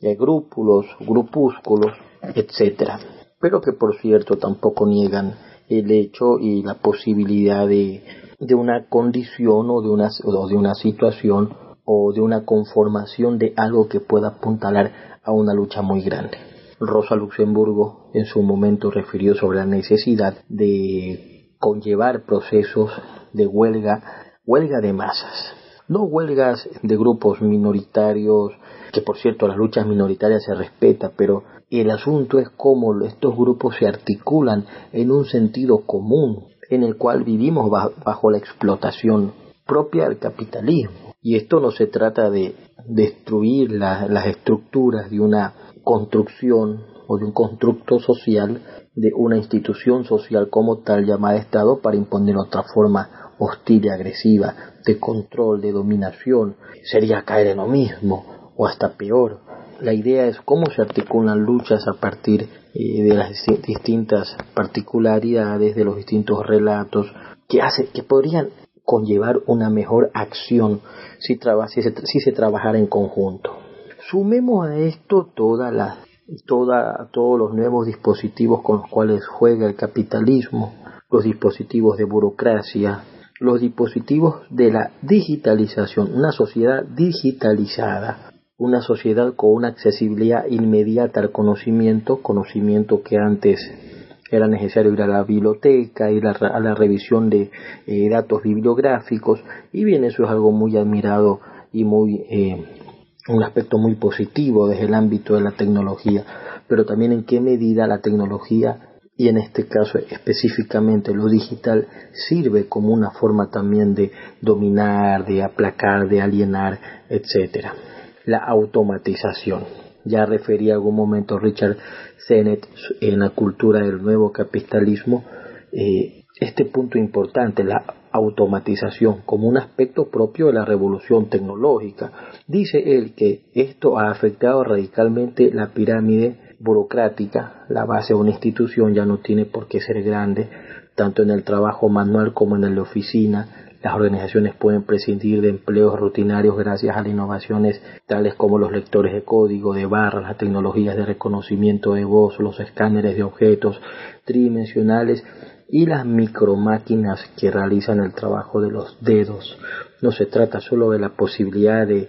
de grupúlos, grupúsculos, etcétera. Pero que por cierto tampoco niegan el hecho y la posibilidad de, de una condición o de una, o de una situación o de una conformación de algo que pueda apuntalar a una lucha muy grande. Rosa Luxemburgo en su momento refirió sobre la necesidad de conllevar procesos de huelga, huelga de masas, no huelgas de grupos minoritarios, que por cierto las luchas minoritarias se respeta, pero el asunto es cómo estos grupos se articulan en un sentido común en el cual vivimos bajo la explotación propia del capitalismo y esto no se trata de destruir las estructuras de una construcción o de un constructo social, de una institución social como tal llamada Estado para imponer otra forma hostil y agresiva de control, de dominación. Sería caer en lo mismo o hasta peor. La idea es cómo se articulan luchas a partir eh, de las distintas particularidades, de los distintos relatos que, hace, que podrían conllevar una mejor acción si, si, se, trabajara en conjunto. Sumemos a esto toda todos los nuevos dispositivos con los cuales juega el capitalismo, los dispositivos de burocracia, los dispositivos de la digitalización, una sociedad digitalizada, una sociedad con una accesibilidad inmediata al conocimiento, conocimiento que antes era necesario ir a la biblioteca, ir a, la revisión de eh, datos bibliográficos, y bien, eso es algo muy admirado y muy eh, un aspecto muy positivo desde el ámbito de la tecnología, pero también en qué medida la tecnología y en este caso específicamente lo digital sirve como una forma también de dominar, de aplacar, de alienar, etcétera. La automatización. Ya refería algún momento Richard en la cultura del nuevo capitalismo eh, este punto importante, la automatización, como un aspecto propio de la revolución tecnológica. Dice él que esto ha afectado radicalmente la pirámide burocrática, la base de una institución ya no tiene por qué ser grande, tanto en el trabajo manual como en la oficina, las organizaciones pueden prescindir de empleos rutinarios gracias a las innovaciones tales como los lectores de código, de barras, las tecnologías de reconocimiento de voz, los escáneres de objetos tridimensionales y las micromáquinas que realizan el trabajo de los dedos. No se trata solo de la posibilidad de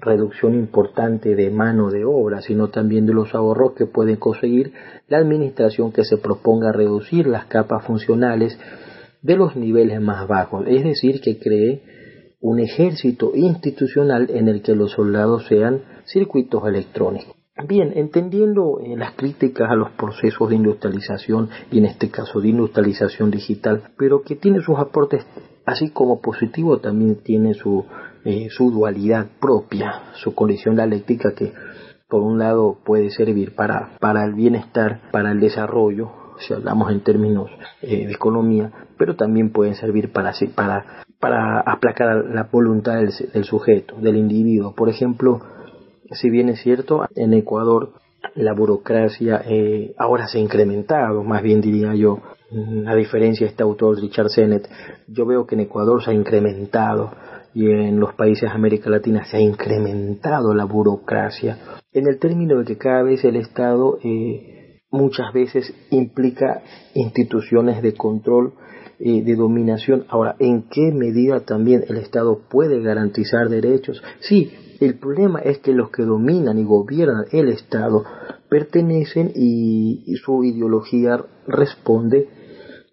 reducción importante de mano de obra, sino también de los ahorros que pueden conseguir la administración que se proponga reducir las capas funcionales de los niveles más bajos, es decir, que cree un ejército institucional en el que los soldados sean circuitos electrónicos. Bien, entendiendo eh, las críticas a los procesos de industrialización y en este caso de industrialización digital, pero que tiene sus aportes así como positivo también tiene su, eh, su dualidad propia, su condición dialéctica que por un lado puede servir para, para el bienestar, para el desarrollo, si hablamos en términos eh, de economía, pero también pueden servir para, para, para aplacar la voluntad del, del sujeto, del individuo. Por ejemplo, si bien es cierto, en Ecuador la burocracia eh, ahora se ha incrementado, más bien diría yo, mm, a diferencia de este autor Richard Sennett, yo veo que en Ecuador se ha incrementado y en los países de América Latina se ha incrementado la burocracia, en el término de que cada vez el Estado eh, muchas veces implica instituciones de control eh, de dominación. Ahora, ¿en qué medida también el Estado puede garantizar derechos? Sí, el problema es que los que dominan y gobiernan el Estado pertenecen y, su ideología responde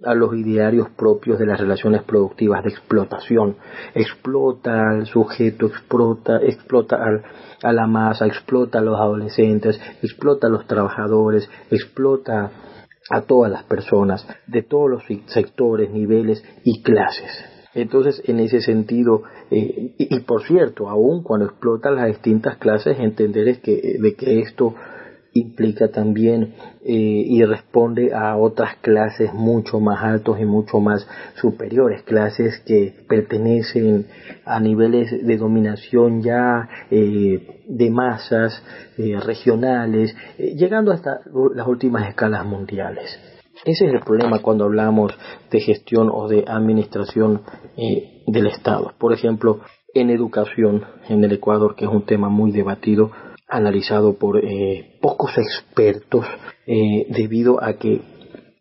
a los idearios propios de las relaciones productivas de explotación. Explota al sujeto, explota, explota a la masa, explota a los adolescentes, explota a los trabajadores, explota a todas las personas de todos los sectores, niveles y clases. Entonces, en ese sentido, eh, y, por cierto, aún cuando explotan las distintas clases, entender es que, de que esto implica también eh, y responde a otras clases mucho más altos y mucho más superiores, clases que pertenecen a niveles de dominación ya eh, de masas regionales, llegando hasta las últimas escalas mundiales. Ese es el problema cuando hablamos de gestión o de administración eh, del Estado. Por ejemplo, en educación en el Ecuador, que es un tema muy debatido, analizado por eh, pocos expertos, eh, debido a que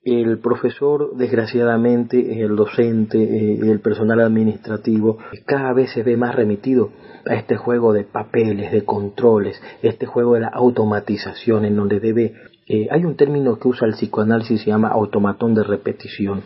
el profesor, desgraciadamente, el docente, el personal administrativo, cada vez se ve más remitido a este juego de papeles, de controles, este juego de la automatización en donde debe eh, hay un término que usa el psicoanálisis se llama automatón de repetición,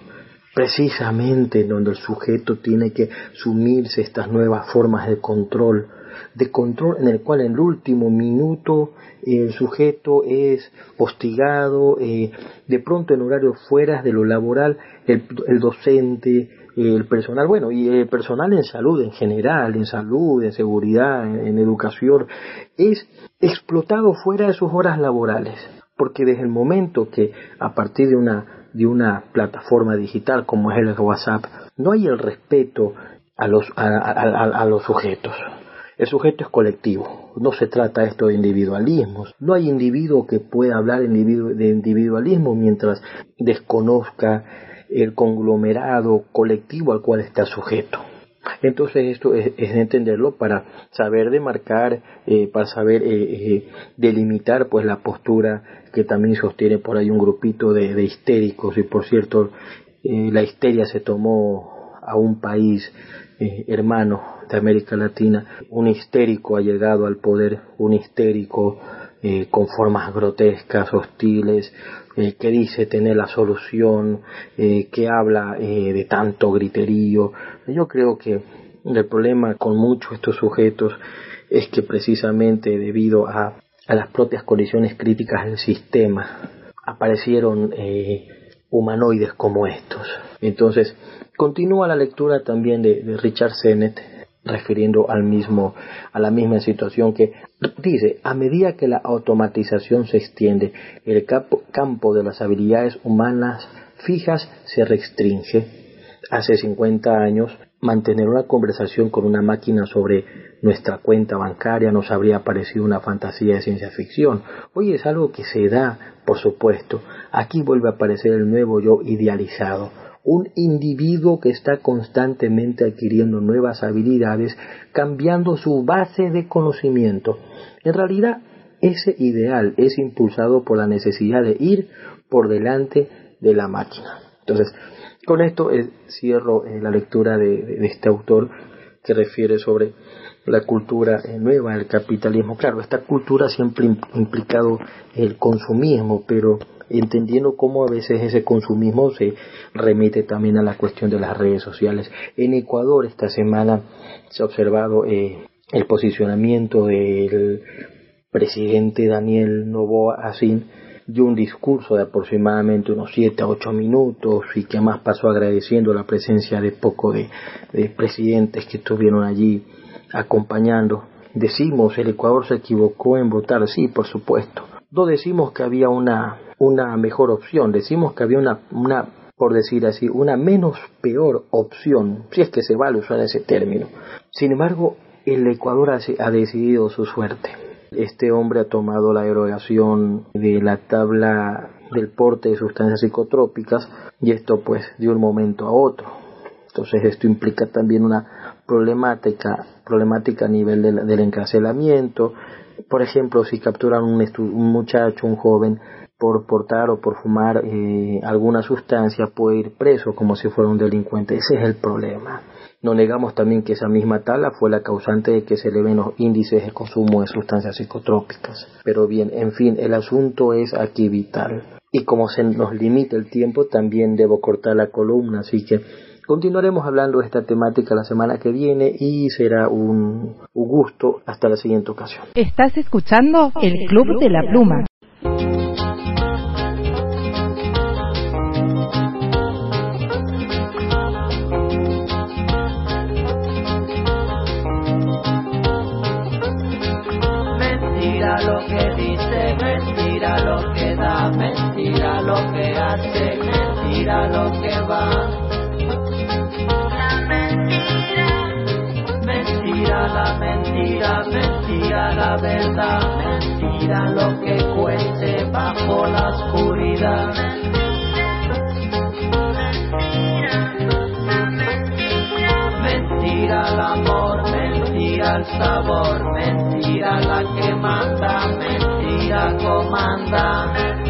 precisamente donde el sujeto tiene que sumirse estas nuevas formas de control, de control en el cual en el último minuto el sujeto es hostigado, eh, de pronto en horarios fuera de lo laboral, el, docente, el personal, bueno, y el personal en salud en general, en salud, en seguridad, en educación, es explotado fuera de sus horas laborales porque desde el momento que a partir de una, de una plataforma digital como es el WhatsApp, no hay el respeto a los, a, los sujetos. El sujeto es colectivo, no se trata esto de individualismos. No hay individuo que pueda hablar de individualismo mientras desconozca el conglomerado colectivo al cual está sujeto. Entonces esto es, entenderlo para saber demarcar, eh, para saber eh, eh, delimitar pues la postura que también sostiene por ahí un grupito de, histéricos y por cierto la histeria se tomó a un país hermano América Latina, un histérico ha llegado al poder, un histérico con formas grotescas, hostiles, que dice tener la solución, que habla de tanto griterío. Yo creo que el problema con muchos estos sujetos es que precisamente debido a, las propias condiciones críticas del sistema aparecieron eh, humanoides como estos. Entonces, continúa la lectura también de, de Richard Sennett refiriendo al mismo, a la misma situación que dice, a medida que la automatización se extiende, el campo de las habilidades humanas fijas se restringe. Hace 50 años mantener una conversación con una máquina sobre nuestra cuenta bancaria nos habría parecido una fantasía de ciencia ficción. Hoy es algo que se da, por supuesto. Aquí vuelve a aparecer el nuevo yo idealizado, un individuo que está constantemente adquiriendo nuevas habilidades, cambiando su base de conocimiento. En realidad, ese ideal es impulsado por la necesidad de ir por delante de la máquina. Entonces, con esto eh, cierro eh, la lectura de, este autor que refiere sobre la cultura eh, nueva, el capitalismo. Claro, esta cultura siempre ha implicado el consumismo, pero entendiendo cómo a veces ese consumismo se remite también a la cuestión de las redes sociales. En Ecuador esta semana se ha observado eh, el posicionamiento del presidente Daniel Novoa Asín dio un discurso de aproximadamente unos 7 a 8 minutos y que más pasó agradeciendo la presencia de poco de, de presidentes que estuvieron allí acompañando. Decimos, el Ecuador se equivocó en votar, sí, por supuesto. No decimos que había una, una mejor opción, decimos que había una, una, por decir así, una menos peor opción, si es que se vale usar ese término. Sin embargo, el Ecuador ha, decidido su suerte. Este hombre ha tomado la erogación de la tabla del porte de sustancias psicotrópicas y esto pues de un momento a otro. Entonces esto implica también una problemática, problemática a nivel del, encarcelamiento. Por ejemplo, si capturan un, un muchacho, un joven, por portar o por fumar eh, alguna sustancia puede ir preso como si fuera un delincuente. Ese es el problema. No negamos también que esa misma tala fue la causante de que se eleven los índices de consumo de sustancias psicotrópicas. Pero bien, en fin, el asunto es aquí vital. Y como se nos limita el tiempo, también debo cortar la columna, así que continuaremos hablando de esta temática la semana que viene y será un, un gusto hasta la siguiente ocasión. Estás escuchando el Club de la Pluma. Lo que hace, mentira lo que va. La mentira, mentira la mentira, mentira la verdad, mentira lo que cuece bajo la oscuridad. Mentira el amor, mentira el sabor, mentira la que manda, mentira comanda.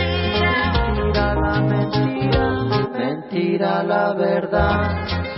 La verdad.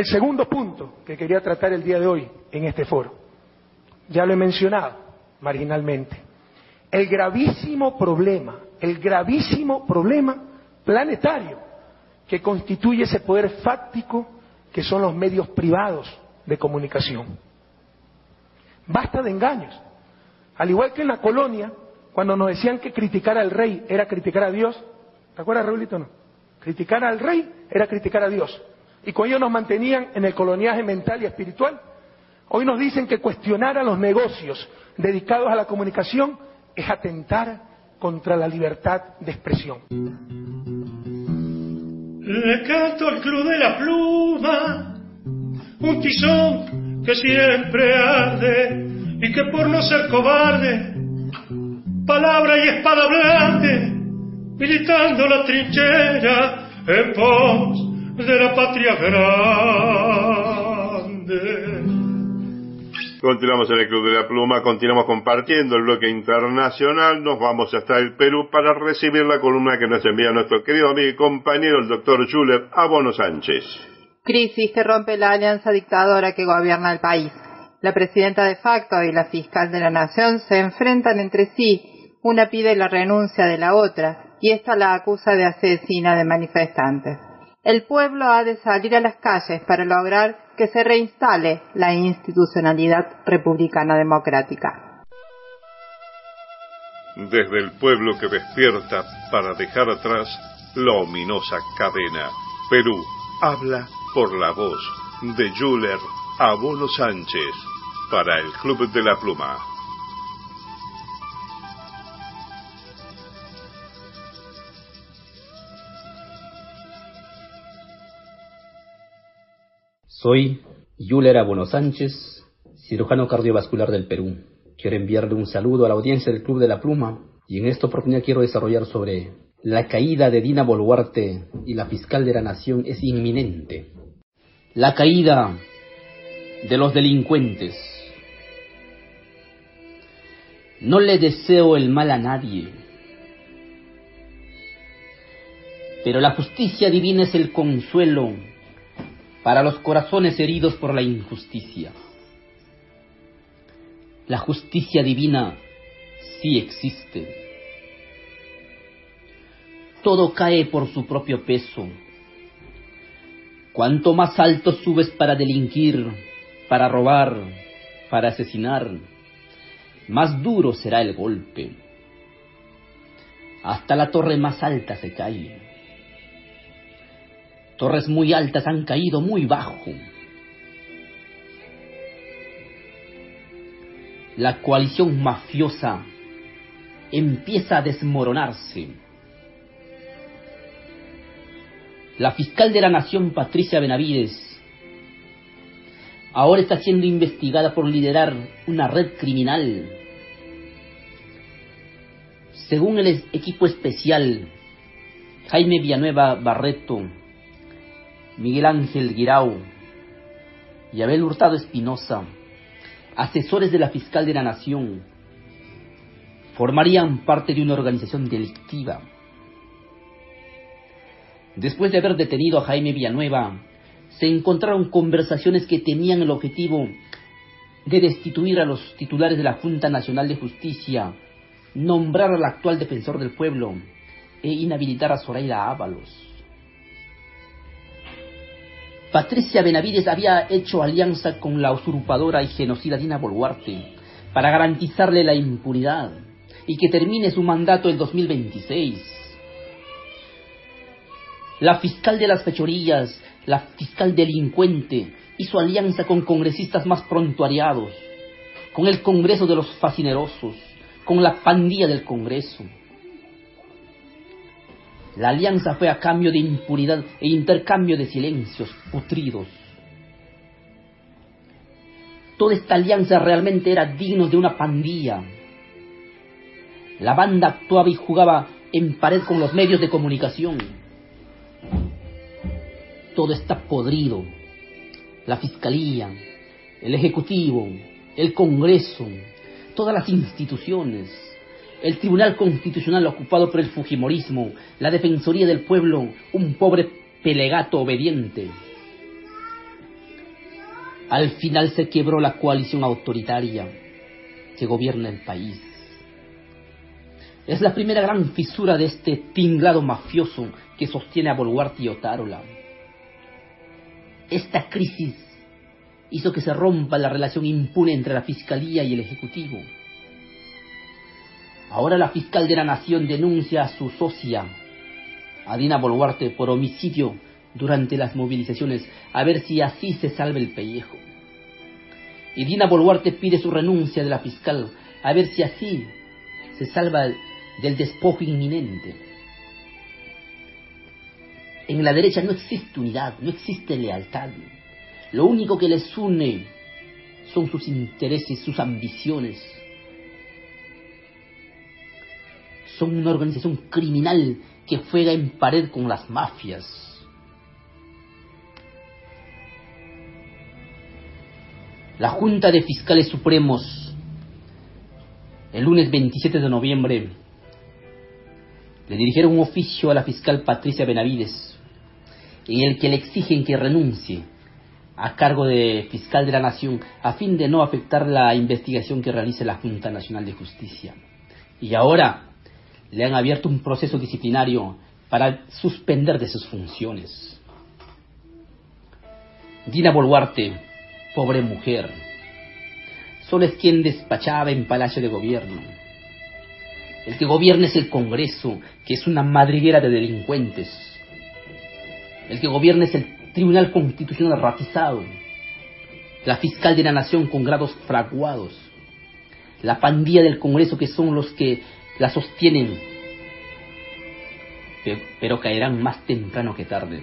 El segundo punto que quería tratar el día de hoy en este foro, ya lo he mencionado marginalmente, el gravísimo problema, el gravísimo problema planetario que constituye ese poder fáctico que son los medios privados de comunicación. Basta de engaños. Al igual que en la colonia, cuando nos decían que criticar al rey era criticar a Dios, ¿te acuerdas, Raulito? No. Criticar al rey era criticar a Dios. Y con ello nos mantenían en el coloniaje mental y espiritual. Hoy nos dicen que cuestionar a los negocios dedicados a la comunicación es atentar contra la libertad de expresión. Le canto al club de la pluma, un tizón que siempre arde y que por no ser cobarde, palabra y espada blande, militando la trinchera en pos de la patria grande. Continuamos en el Club de la Pluma, continuamos compartiendo el bloque internacional, nos vamos hasta el Perú para recibir la columna que nos envía nuestro querido amigo y compañero el doctor Juler Abono Sánchez. Crisis que rompe la alianza dictadora que gobierna el país. La presidenta de facto y la fiscal de la nación se enfrentan entre sí, una pide la renuncia de la otra y esta la acusa de asesina de manifestantes. El pueblo ha de salir a las calles para lograr que se reinstale la institucionalidad republicana democrática. Desde el pueblo que despierta para dejar atrás la ominosa cadena, Perú habla por la voz de Juler Abono Sánchez para el Club de la Pluma. Soy Yuler Abono Sánchez, cirujano cardiovascular del Perú. Quiero enviarle un saludo a la audiencia del Club de la Pluma y en esta oportunidad quiero desarrollar sobre la caída de Dina Boluarte y la fiscal de la Nación es inminente. La caída de los delincuentes. No le deseo el mal a nadie, pero la justicia divina es el consuelo para los corazones heridos por la injusticia. La justicia divina sí existe. Todo cae por su propio peso. Cuanto más alto subes para delinquir, para robar, para asesinar, más duro será el golpe. Hasta la torre más alta se cae. Torres muy altas han caído muy bajo. La coalición mafiosa empieza a desmoronarse. La fiscal de la Nación, Patricia Benavides, ahora está siendo investigada por liderar una red criminal. Según el equipo especial, Jaime Villanueva Barreto, Miguel Ángel Guirao y Abel Hurtado Espinosa, asesores de la fiscal de la Nación, formarían parte de una organización delictiva. Después de haber detenido a Jaime Villanueva, se encontraron conversaciones que tenían el objetivo de destituir a los titulares de la Junta Nacional de Justicia, nombrar al actual defensor del pueblo e inhabilitar a Zoraida Ábalos. Patricia Benavides había hecho alianza con la usurpadora y genocida Dina Boluarte para garantizarle la impunidad y que termine su mandato en 2026. La fiscal de las fechorías, la fiscal delincuente, hizo alianza con congresistas más prontuariados, con el Congreso de los Fascinerosos, con la pandilla del Congreso. La alianza fue a cambio de impunidad e intercambio de silencios putridos. Toda esta alianza realmente era digno de una pandilla. La banda actuaba y jugaba en pared con los medios de comunicación. Todo está podrido. La fiscalía, el ejecutivo, el Congreso, todas las instituciones, el Tribunal Constitucional ocupado por el Fujimorismo, la Defensoría del Pueblo, un pobre pelegato obediente. Al final se quebró la coalición autoritaria que gobierna el país. Es la primera gran fisura de este tinglado mafioso que sostiene a Boluarte y Otárola. Esta crisis hizo que se rompa la relación impune entre la Fiscalía y el Ejecutivo. Ahora la fiscal de la Nación denuncia a su socia, a Dina Boluarte, por homicidio durante las movilizaciones, a ver si así se salva el pellejo. Y Dina Boluarte pide su renuncia de la fiscal, a ver si así se salva del despojo inminente. En la derecha no existe unidad, no existe lealtad. Lo único que les une son sus intereses, sus ambiciones. Son una organización criminal que juega en pared con las mafias. La Junta de Fiscales Supremos, el lunes 27 de noviembre, le dirigieron un oficio a la fiscal Patricia Benavides, en el que le exigen que renuncie a cargo de fiscal de la Nación a fin de no afectar la investigación que realice la Junta Nacional de Justicia. Y ahora le han abierto un proceso disciplinario para suspender de sus funciones. Dina Boluarte, pobre mujer, solo es quien despachaba en Palacio de Gobierno. El que gobierna es el Congreso, que es una madriguera de delincuentes. El que gobierna es el Tribunal Constitucional ratizado, la fiscal de la Nación con grados fraguados, la pandilla del Congreso que son los que la sostienen, pero caerán más temprano que tarde.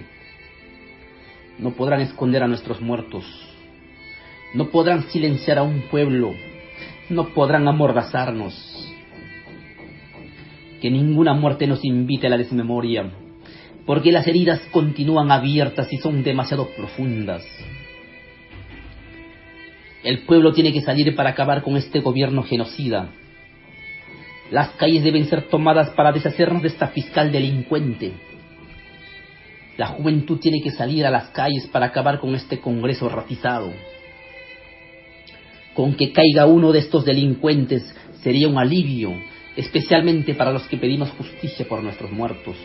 No podrán esconder a nuestros muertos, no podrán silenciar a un pueblo, no podrán amordazarnos. Que ninguna muerte nos invite a la desmemoria porque las heridas continúan abiertas y son demasiado profundas. El pueblo tiene que salir para acabar con este gobierno genocida. Las calles deben ser tomadas para deshacernos de esta fiscal delincuente. La juventud tiene que salir a las calles para acabar con este Congreso ratizado. Con que caiga uno de estos delincuentes sería un alivio, especialmente para los que pedimos justicia por nuestros muertos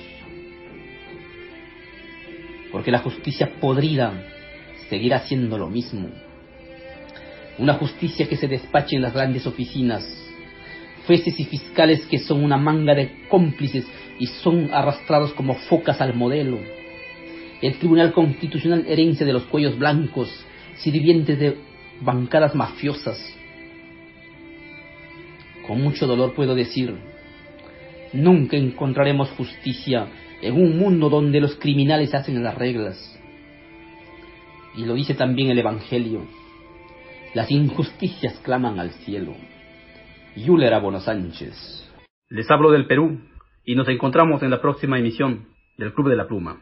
porque la justicia podrida seguirá haciendo lo mismo. Una justicia que se despache en las grandes oficinas, jueces y fiscales que son una manga de cómplices y son arrastrados como focas al modelo. El Tribunal Constitucional herencia de los cuellos blancos, sirvientes de bancadas mafiosas. Con mucho dolor puedo decir, nunca encontraremos justicia en un mundo donde los criminales hacen las reglas. Y lo dice también el Evangelio. Las injusticias claman al cielo. Yuler Abono Sánchez. Les hablo del Perú y nos encontramos en la próxima emisión del Club de la Pluma.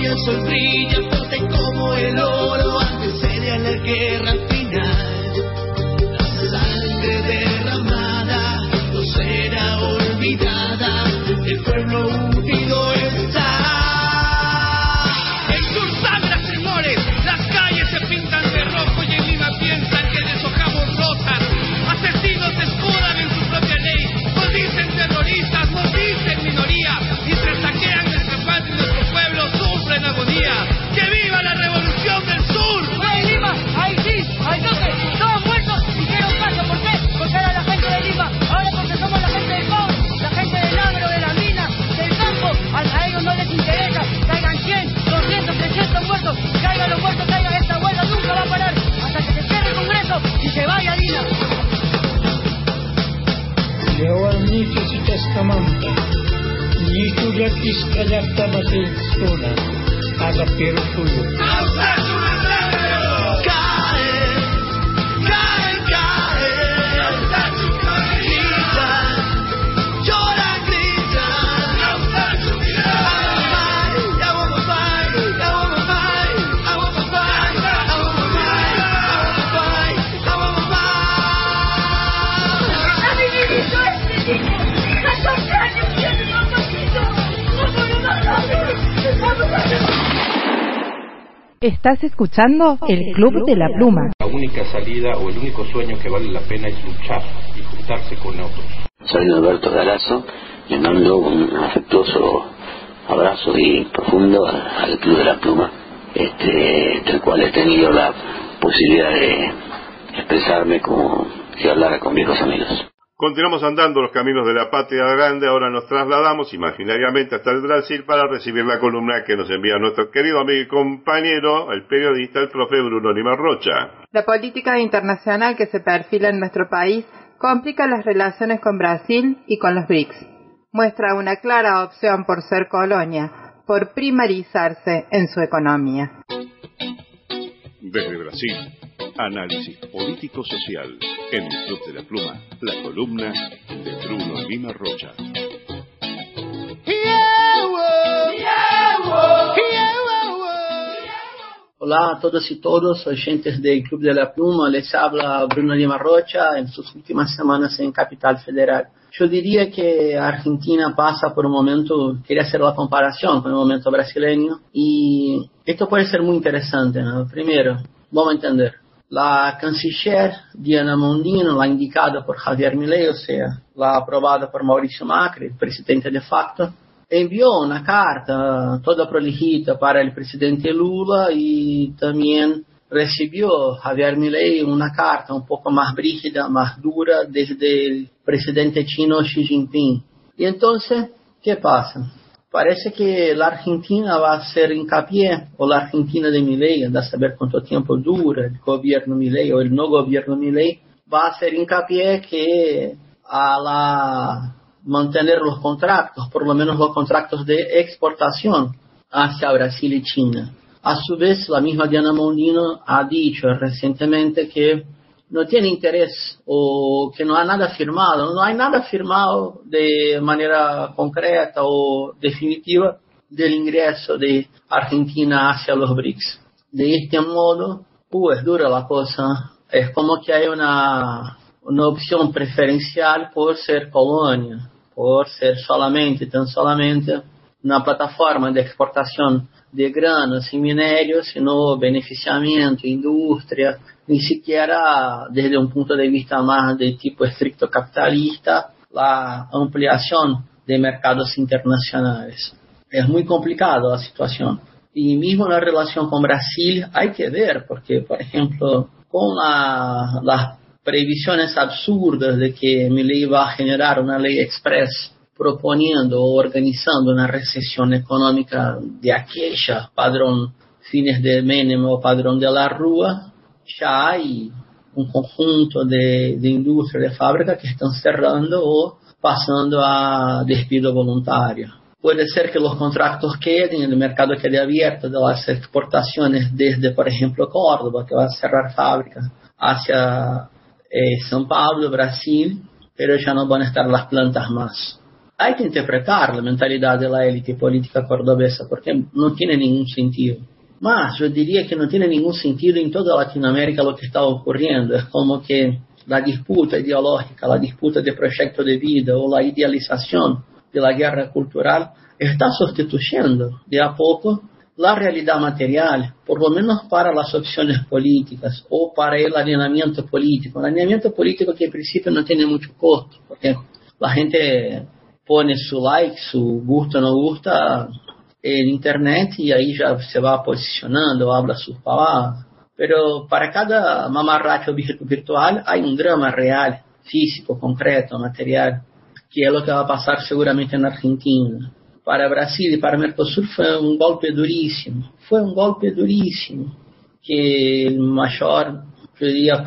revolución del sur! Και η κουλιακή σκαλιά που θα μα δείξει τώρα. Estás escuchando el Club de la Pluma. La única salida o el único sueño que vale la pena es luchar y juntarse con otros. Soy Alberto Galazo, le mando un afectuoso abrazo y profundo al Club de la Pluma, este, del cual he tenido la posibilidad de expresarme como si hablara con viejos amigos. Continuamos andando los caminos de la patria grande, ahora nos trasladamos imaginariamente hasta el Brasil para recibir la columna que nos envía nuestro querido amigo y compañero, el periodista, el profe Bruno Lima Rocha. La política internacional que se perfila en nuestro país complica las relaciones con Brasil y con los BRICS. Muestra una clara opción por ser colonia, por primarizarse en su economía. Desde Brasil, análisis político-social en el Club de la Pluma, la columna de Bruno Lima Rocha. Hola a todos y todos, oyentes del Club de la Pluma, les habla Bruno Lima Rocha en sus últimas semanas en Capital Federal. Yo diría que Argentina pasa por un momento, quería hacer la comparación con el momento brasileño y esto puede ser muy interesante. ¿no? Primero, vamos a entender, la canciller Diana Mondino, la indicada por Javier Milei, o sea, la aprobada por Mauricio Macri, presidente de facto, envió una carta toda prolijita para el presidente Lula y también recibió Javier Milei una carta un poco más brígida, más dura desde el presidente chino Xi Jinping. Y entonces, ¿qué pasa? Parece que la Argentina va a hacer hincapié, o la Argentina de Milei, anda a saber cuánto tiempo dura el gobierno Milei o el no gobierno Milei, va a hacer hincapié que a la mantener los contratos, por lo menos los contratos de exportación hacia Brasil y China. A su vez, la misma Diana Mondino ha dicho recientemente que no tiene interés o que no hay nada firmado, no hay nada firmado de manera concreta o definitiva del ingreso de Argentina hacia los BRICS. De este modo, pues dura la cosa. Es como que hay una, una opción preferencial por ser colonia, por ser solamente, tan solamente una plataforma de exportación de granos y minérios, sino beneficiamiento, industria, ni siquiera desde un punto de vista más de tipo estricto capitalista, la ampliación de mercados internacionales. Es muy complicado la situación. Y mismo la relación con Brasil hay que ver, porque, por ejemplo, con la, las previsiones absurdas de que Milei va a generar una ley express proponiendo o organizando una recesión económica de aquella padrón fines de Menem o padrón de la Rúa, ya hay un conjunto de, de industria, de fábrica que están cerrando o pasando a despido voluntario. Puede ser que los contratos queden, el mercado quede abierto de las exportaciones desde, por ejemplo, Córdoba, que va a cerrar fábricas, hacia eh, São Paulo, Brasil, pero ya no van a estar las plantas más. Hay que interpretar la mentalidad de la élite política cordobesa porque no tiene ningún sentido. Más, yo diría que no tiene ningún sentido en toda Latinoamérica lo que está ocurriendo. Es como que la disputa ideológica, la disputa de proyecto de vida o la idealización de la guerra cultural está sustituyendo de a poco la realidad material, por lo menos para las opciones políticas o para el alineamiento político. El alineamiento político que en principio no tiene mucho costo, porque la gente pone su like, su gusta o no gusta en internet y ahí ya se va posicionando, habla sus palabras. Pero para cada mamarracho virtual hay un drama real, físico, concreto, material, que es lo que va a pasar seguramente en Argentina. Para Brasil y para Mercosur fue un golpe durísimo, fue un golpe durísimo, que el mayor, yo diría,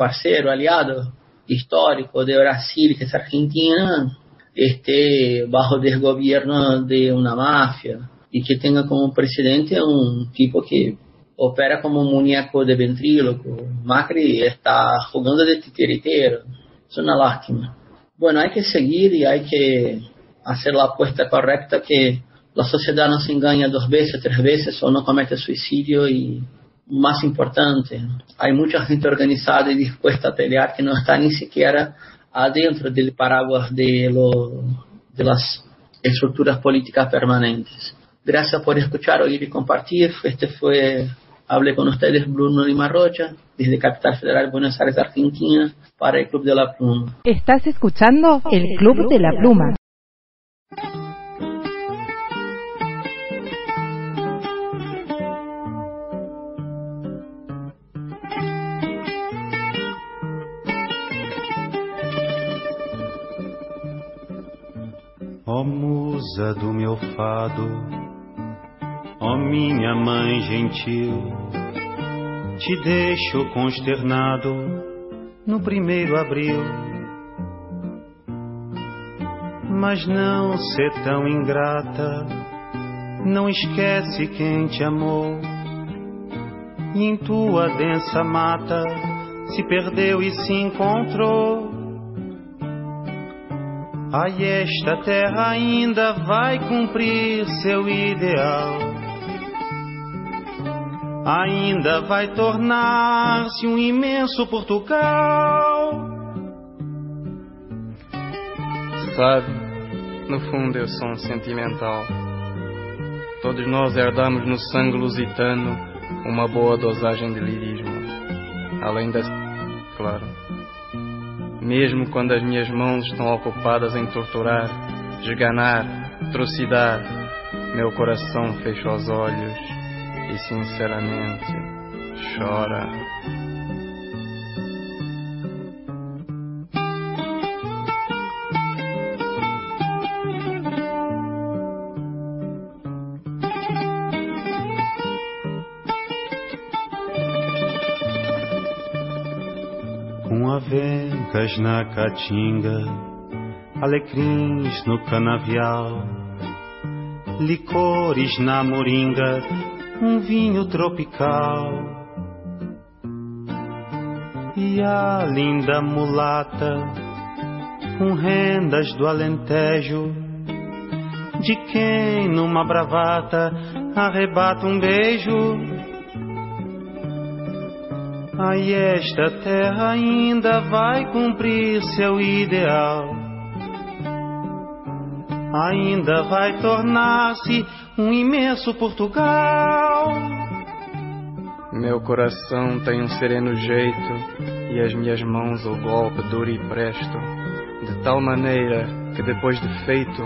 aliado histórico de Brasil, que es Argentina, esté bajo el gobierno de una mafia y que tenga como presidente un tipo que opera como un muñeco de ventríloco. Macri está jugando de titiritero. Es una lástima. Bueno, hay que seguir y hay que hacer la apuesta correcta que la sociedad no se engaña dos veces, tres veces o no comete suicidio y más importante, hay mucha gente organizada y dispuesta a pelear que no está ni siquiera adentro del paraguas de, lo, de las estructuras políticas permanentes. Gracias por escuchar, oír y compartir. Este fue, hablé con ustedes, Bruno Lima Rocha, desde Capital Federal, Buenos Aires, Argentina, para el Club de la Pluma. Estás escuchando el Club de la Pluma. Ó oh, musa do meu fado, ó oh, minha mãe gentil, te deixo consternado no primeiro abril. Mas não ser tão ingrata, não esquece quem te amou. E em tua densa mata se perdeu e se encontrou Ai, esta terra ainda vai cumprir seu ideal. Ainda vai tornar-se um imenso Portugal. Sabe, no fundo eu sou um sentimental. Todos nós herdamos no sangue lusitano uma boa dosagem de lirismo. Além das. claro mesmo quando as minhas mãos estão ocupadas em torturar, esganar, trucidar, meu coração fecha os olhos e sinceramente chora. avencas na caatinga, alecrins no canavial, licores na moringa, um vinho tropical. E a linda mulata, com rendas do Alentejo, de quem numa bravata arrebata um beijo Ai, esta terra ainda vai cumprir seu ideal. Ainda vai tornar-se um imenso Portugal. Meu coração tem um sereno jeito e as minhas mãos o golpe duro e presto, de tal maneira que depois de feito,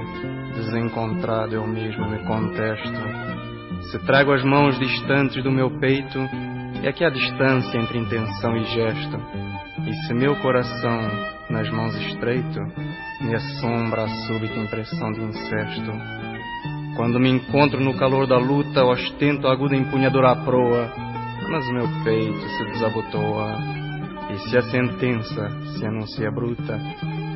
desencontrado eu mesmo me contesto. Se trago as mãos distantes do meu peito, é que há distância entre intenção e gesto, e se meu coração nas mãos estreito me assombra a súbita impressão de incesto. Quando me encontro no calor da luta, ostento a aguda empunhadura à proa, mas meu peito se desabotoa. E se a sentença se anuncia bruta,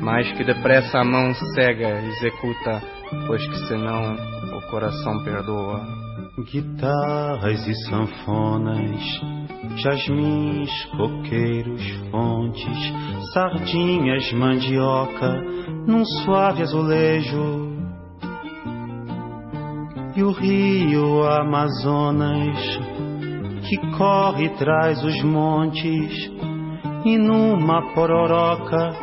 mais que depressa a mão cega executa, pois que senão o coração perdoa. Guitarras e sanfonas, jasmins, coqueiros, fontes, sardinhas, mandioca, num suave azulejo. E o rio Amazonas, que corre traz os montes, e numa pororoca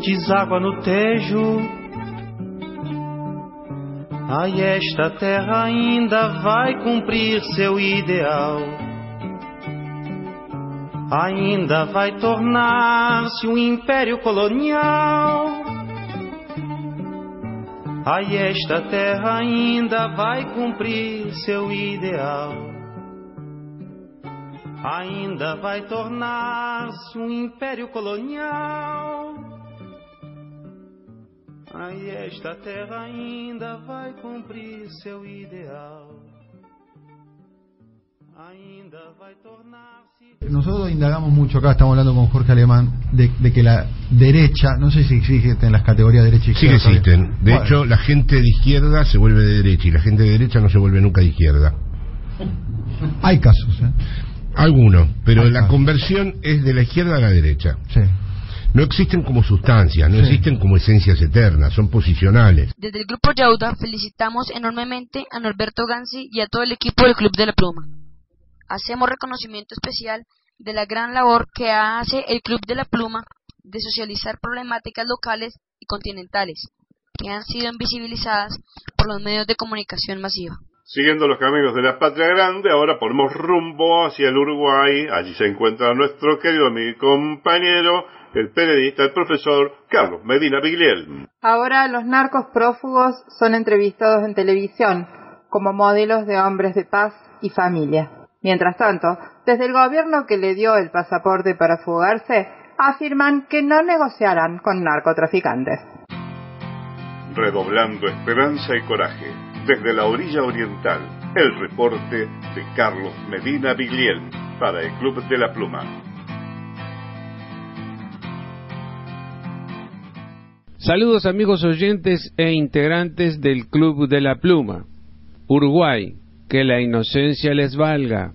deságua no tejo Ai, esta terra ainda vai cumprir seu ideal. Ainda vai tornar-se um império colonial. Ai, esta terra ainda vai cumprir seu ideal. Ainda vai tornar-se um império colonial. Aí esta terra ainda vai cumprir seu ideal. Nosotros indagamos mucho acá, estamos hablando con Jorge Alemán, de, de que la derecha, no sé si existen las categorías derecha y Sí izquierda. que existen. De Bueno, hecho, la gente de izquierda se vuelve de derecha y la gente de derecha no se vuelve nunca de izquierda. hay casos, ¿eh? Algunos, pero Hay la casos. conversión es de la izquierda a la derecha. Sí. No existen como sustancias, no Sí. existen como esencias eternas, son posicionales. Desde el Grupo Yauda felicitamos enormemente a Norberto Gansi y a todo el equipo del Club de la Pluma. Hacemos reconocimiento especial de la gran labor que hace el Club de la Pluma de socializar problemáticas locales y continentales que han sido invisibilizadas por los medios de comunicación masiva. Siguiendo los caminos de la patria grande, ahora ponemos rumbo hacia el Uruguay. Allí se encuentra nuestro querido amigo y compañero, el periodista, el profesor Carlos Medina Bigliel. Ahora los narcos prófugos son entrevistados en televisión como modelos de hombres de paz y familia. Mientras tanto, desde el gobierno que le dio el pasaporte para fugarse, afirman que no negociarán con narcotraficantes. Redoblando esperanza y coraje. Desde la orilla oriental, el reporte de Carlos Medina Bigliel para el Club de la Pluma. Saludos amigos oyentes e integrantes del Club de la Pluma. Uruguay, que la inocencia les valga.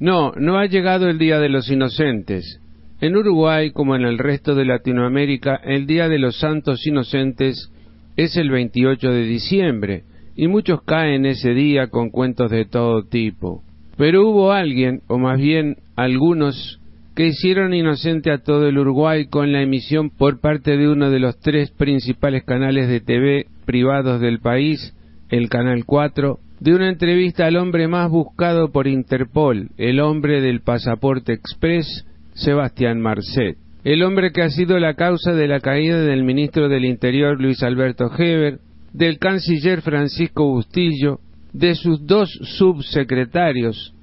No, no ha llegado el Día de los Inocentes. En Uruguay, como en el resto de Latinoamérica, el Día de los Santos Inocentes es el 28 de diciembre, y muchos caen ese día con cuentos de todo tipo. Pero hubo alguien, o más bien algunos, que hicieron inocente a todo el Uruguay con la emisión por parte de uno de los tres principales canales de TV privados del país, el Canal 4, de una entrevista al hombre más buscado por Interpol, el hombre del pasaporte express, Sebastián Marcet. El hombre que ha sido la causa de la caída del ministro del Interior Luis Alberto Heber, del canciller Francisco Bustillo, de sus dos subsecretarios,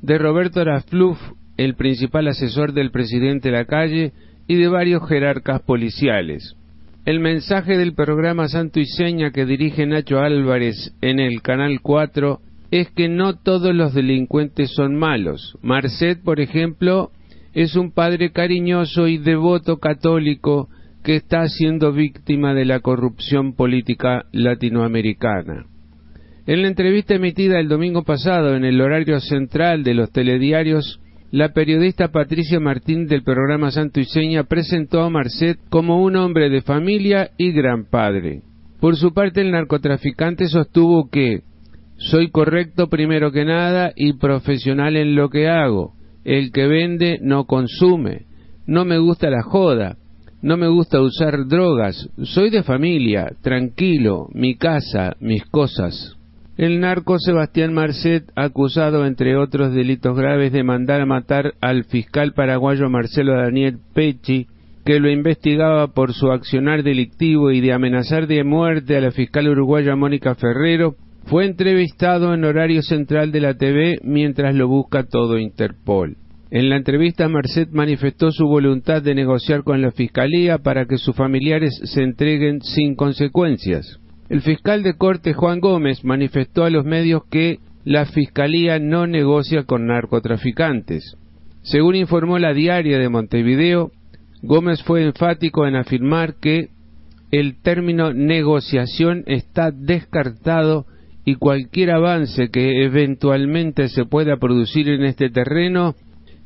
de Roberto Arafluf, el principal asesor del presidente Lacalle, y de varios jerarcas policiales. El mensaje del programa Santo y Seña que dirige Nacho Álvarez en el Canal 4 es que no todos los delincuentes son malos. Marcet, por ejemplo, es un padre cariñoso y devoto católico que está siendo víctima de la corrupción política latinoamericana. En la entrevista emitida el domingo pasado en el horario central de los telediarios, la periodista Patricia Martín del programa Santo y Seña presentó a Marcet como un hombre de familia y gran padre. Por su parte, el narcotraficante sostuvo que soy correcto primero que nada y profesional en lo que hago. El que vende no consume. No me gusta la joda. No me gusta usar drogas. Soy de familia, tranquilo, mi casa, mis cosas. El narco Sebastián Marcet, acusado entre otros delitos graves de mandar a matar al fiscal paraguayo Marcelo Daniel Pecci, que lo investigaba por su accionar delictivo y de amenazar de muerte a la fiscal uruguaya Mónica Ferrero, fue entrevistado en horario central de la TV mientras lo busca todo Interpol. En la entrevista, Marcet manifestó su voluntad de negociar con la Fiscalía para que sus familiares se entreguen sin consecuencias. El fiscal de corte Juan Gómez manifestó a los medios que la Fiscalía no negocia con narcotraficantes. Según informó la diaria de Montevideo, Gómez fue enfático en afirmar que el término negociación está descartado y cualquier avance que eventualmente se pueda producir en este terreno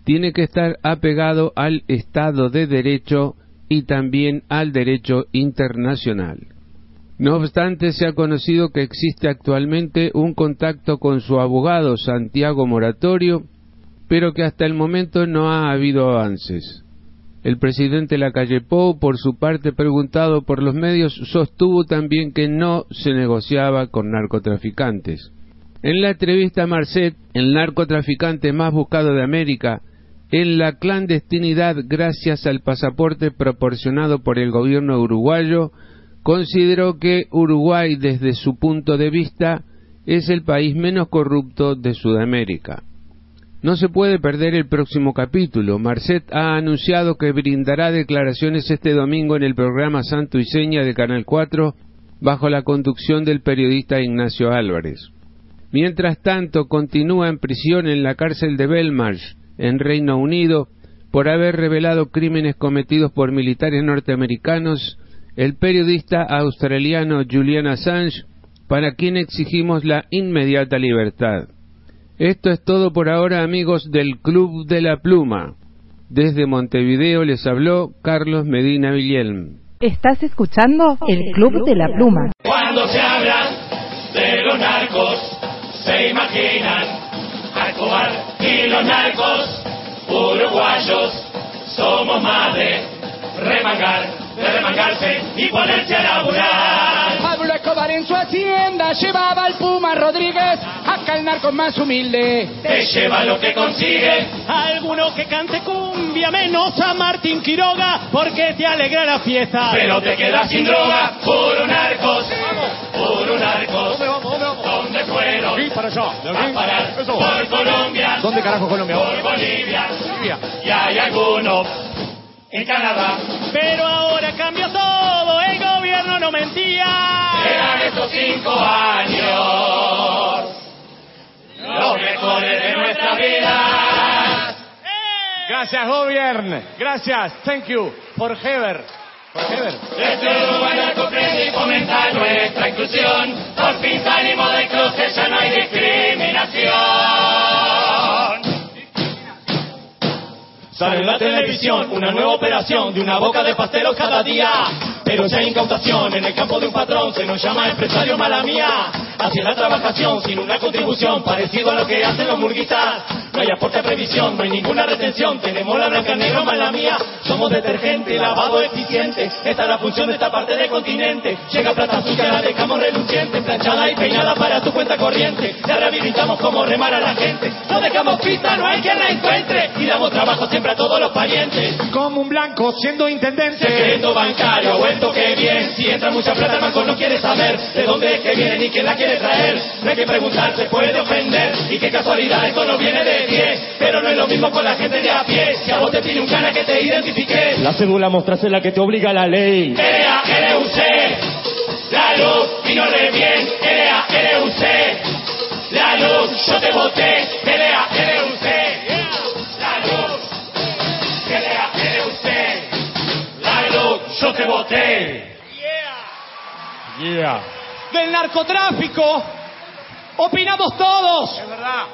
tiene que estar apegado al Estado de Derecho y también al derecho internacional. No obstante, se ha conocido que existe actualmente un contacto con su abogado Santiago Moratorio, pero que hasta el momento no ha habido avances. El presidente Lacalle Pou, por su parte, preguntado por los medios, sostuvo también que no se negociaba con narcotraficantes. En la entrevista a Marcet, el narcotraficante más buscado de América, en la clandestinidad gracias al pasaporte proporcionado por el gobierno uruguayo, consideró que Uruguay, desde su punto de vista, es el país menos corrupto de Sudamérica. No se puede perder el próximo capítulo. Marcet ha anunciado que brindará declaraciones este domingo en el programa Santo y Seña de Canal 4 bajo la conducción del periodista Ignacio Álvarez. Mientras tanto, continúa en prisión en la cárcel de Belmarsh, en Reino Unido, por haber revelado crímenes cometidos por militares norteamericanos, el periodista australiano Julian Assange, para quien exigimos la inmediata libertad. Esto es todo por ahora, amigos del Club de la Pluma. Desde Montevideo les habló Carlos Medina Villelm. Estás escuchando el Club de la Pluma. Cuando se habla de los narcos, se imaginan Escobar y los narcos uruguayos. Somos más de remangar, de remangarse y ponerse a laburar. Pablo Escobar en su hacienda llevaba al Puma Rodríguez, acá el narco más humilde. Te lleva lo que consigue. Alguno que cante cumbia menos a Martín Quiroga porque te alegra la fiesta. Pero te quedas sin droga, puro narcos, puro narcos. ¿Dónde vamos? ¿Dónde vamos? ¿Dónde fueron? Aquí para allá. ¿De A parar Eso. por Colombia. ¿Dónde carajo Colombia? Por Bolivia. Bolivia. Y hay algunos en Canadá. Pero ahora cambió todo, el gobierno no mentía. Eran estos cinco años los mejores de nuestra vida. Gracias, gobierno. Gracias. Thank you. For Heber. For Heber. Desde Uruguay comprende y fomenta nuestra inclusión. Por fin salimos del closet, ya no hay discriminación. Sale en la televisión una nueva operación de una boca de pasteros cada día. Pero ya hay incautación en el campo de un patrón, se nos llama empresario mala mía. Hacia la trabajación sin una contribución, parecido a lo que hacen los murguistas. No hay aporte a previsión, no hay ninguna retención, tenemos la blanca negro mala mía. Somos detergente, lavado eficiente, esta es la función de esta parte del continente. Llega plata sucia, la dejamos reluciente, planchada y peinada para tu cuenta corriente. La rehabilitamos como remar a la gente, no dejamos pista, no hay quien la encuentre. Y damos trabajo siempre a todos los parientes. Como un blanco siendo intendente. Secreto bancario, vuelto que bien. Si entra mucha plata, el banco no quiere saber de dónde es que viene ni quién la quiere traer. No hay que preguntar, se puede ofender. Y qué casualidad, esto no viene de pie. Pero no es lo mismo con la gente de a pie. Si a vos te pide un cara que te identifique. La cédula mostrase la que te obliga la ley. L-A-L-U-C, la luz vino re bien. L-A-L-U-C, la luz, yo te voté. L-A-L-U-C, yo te voté. Yeah. Del narcotráfico opinamos todos. Es verdad.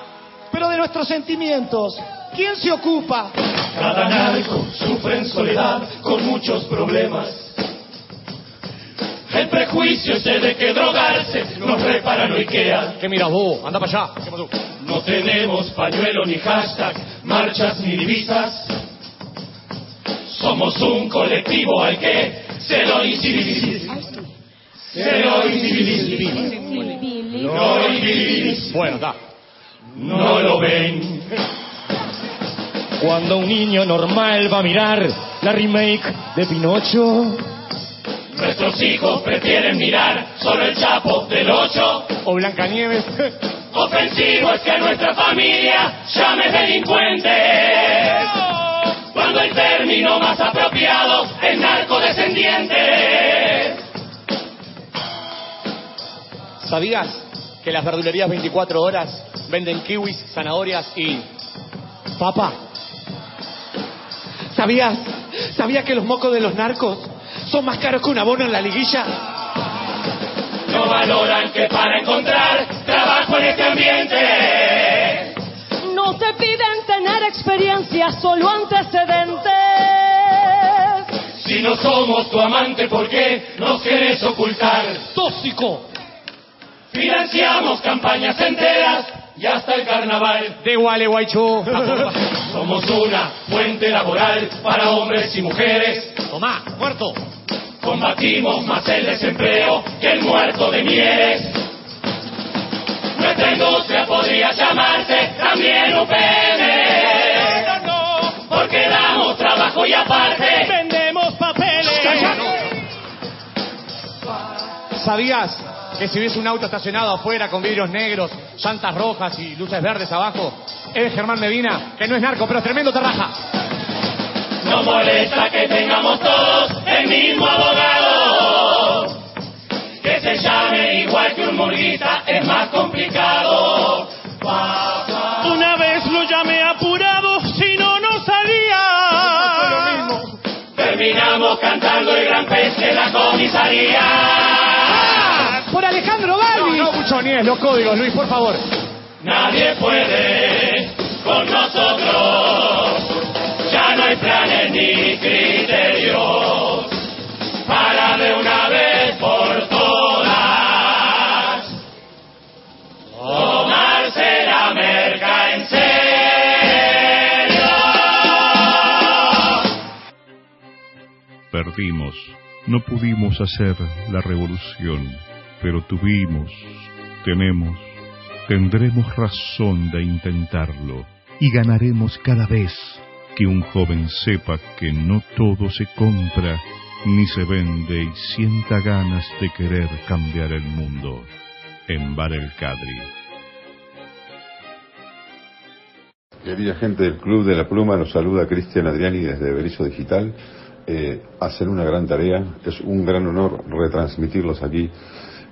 Pero de nuestros sentimientos, ¿quién se ocupa? Cada narco sufre en soledad con muchos problemas. El prejuicio ese de que drogarse nos repara no Ikea. ¿Qué miras vos? Anda para allá. ¿Qué pasó? No tenemos pañuelo ni hashtag, marchas ni divisas. Somos un colectivo al que se lo inciviliza. Se lo inciviliza. Bueno, está. No lo ven. Cuando un niño normal va a mirar la remake de Pinocho Nuestros hijos prefieren mirar solo el chapo del 8. o Blancanieves, Ofensivo es que nuestra familia llames delincuentes. Cuando el término más apropiado es narcodescendiente. ¿sabías que las verdulerías 24 horas venden kiwis, zanahorias y papa? ¿Sabías? ¿Sabías que los mocos de los narcos son más caros que un abono en la liguilla? No valoran que para encontrar trabajo en este ambiente. No te piden tener experiencia, solo antecedentes. Si no somos tu amante, ¿por qué nos querés ocultar? ¡Tóxico! Financiamos campañas enteras y hasta el carnaval. De Gualeguaychú. Somos una fuente laboral para hombres y mujeres. Tomá, muerto. Combatimos más el desempleo que el muerto de Mieres. Nuestra industria podría llamarse también UPM. Porque damos trabajo y aparte vendemos papeles. ¿Sabías que si ves un auto estacionado afuera con vidrios negros, llantas rojas y luces verdes abajo, es Germán Medina, que no es narco, pero es tremendo terraja? No molesta que tengamos todos el mismo abogado. Que se llame igual que un murguista es más complicado. Una vez lo llamé apurado, si no, no salía. Terminamos cantando el gran pez de la comisaría. Por Alejandro Galvis. No, no, buchoníes, los códigos, Luis, por favor. Nadie puede con nosotros. Ya no hay planes ni criterios Perdimos, no pudimos hacer la revolución, pero tuvimos, tenemos, tendremos razón de intentarlo y ganaremos cada vez que un joven sepa que no todo se compra ni se vende y sienta ganas de querer cambiar el mundo. En Bar El Cadri. Querida gente del Club de la Pluma, nos saluda Cristian Adriani desde Berizo Digital. Eh, hacen una gran tarea, es un gran honor retransmitirlos aquí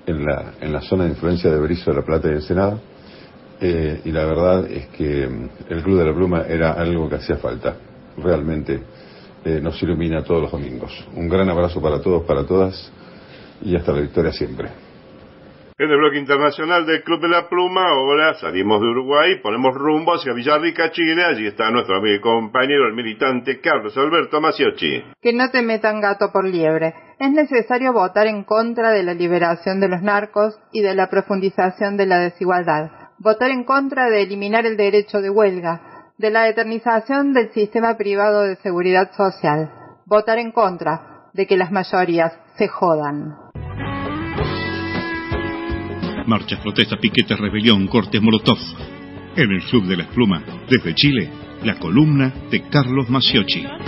en la, en la zona de influencia de Berizo de la Plata y Ensenada. Eh, y la verdad es que mm, el Club de la Pluma era algo que hacía falta. Realmente eh, nos ilumina todos los domingos. Un gran abrazo para todos, para todas y hasta la victoria siempre. En el bloque internacional del Club de la Pluma, ahora salimos de Uruguay, ponemos rumbo hacia Villarrica, Chile. Allí está nuestro amigo y compañero, el militante Carlos Alberto Maciochi. Que no te metan gato por liebre. Es necesario votar en contra de la liberación de los narcos y de la profundización de la desigualdad. Votar en contra de eliminar el derecho de huelga, de la eternización del sistema privado de seguridad social. Votar en contra de que las mayorías se jodan. Marchas, protestas, piquetes, rebelión, cortes, molotov. En el Club de las Plumas, desde Chile, la columna de Carlos Maciochi. la.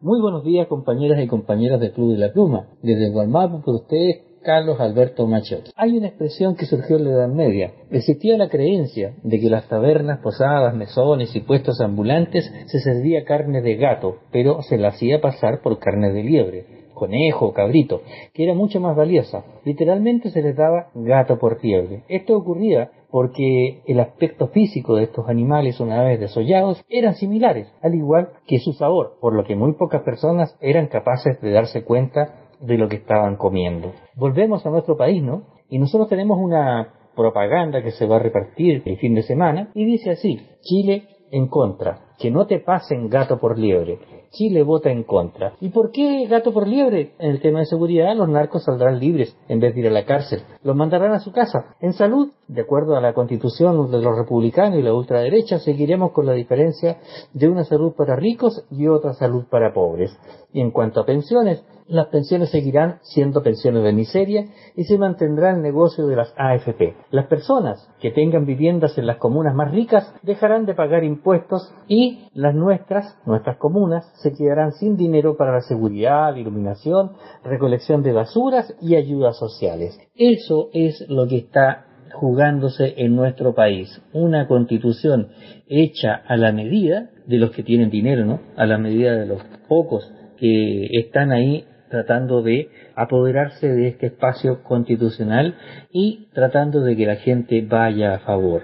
Muy buenos días compañeras y compañeros del Club de la Pluma. Desde Gualmapu por ustedes, Carlos Alberto Maciotti. Hay una expresión que surgió en la Edad Media. Existía la creencia de que las tabernas, posadas, mesones y puestos ambulantes se servía carne de gato, pero se la hacía pasar por carne de liebre conejo cabrito, que era mucho más valiosa. Literalmente se les daba gato por liebre. Esto ocurría porque el aspecto físico de estos animales una vez desollados eran similares, al igual que su sabor, por lo que muy pocas personas eran capaces de darse cuenta de lo que estaban comiendo. Volvemos a nuestro país, ¿no? Y nosotros tenemos una propaganda que se va a repartir el fin de semana y dice así, Chile en contra, que no te pasen gato por liebre. Chile vota en contra. ¿Y por qué gato por liebre? En el tema de seguridad, los narcos saldrán libres en vez de ir a la cárcel. Los mandarán a su casa. En salud, de acuerdo a la constitución de los republicanos y la ultraderecha, seguiremos con la diferencia de una salud para ricos y otra salud para pobres. Y en cuanto a pensiones, las pensiones seguirán siendo pensiones de miseria y se mantendrá el negocio de las AFP. Las personas que tengan viviendas en las comunas más ricas dejarán de pagar impuestos y las nuestras, nuestras comunas, se quedarán sin dinero para la seguridad, iluminación, recolección de basuras y ayudas sociales. Eso es lo que está jugándose en nuestro país. Una constitución hecha a la medida de los que tienen dinero, ¿no? A la medida de los pocos que están ahí tratando de apoderarse de este espacio constitucional y tratando de que la gente vaya a favor.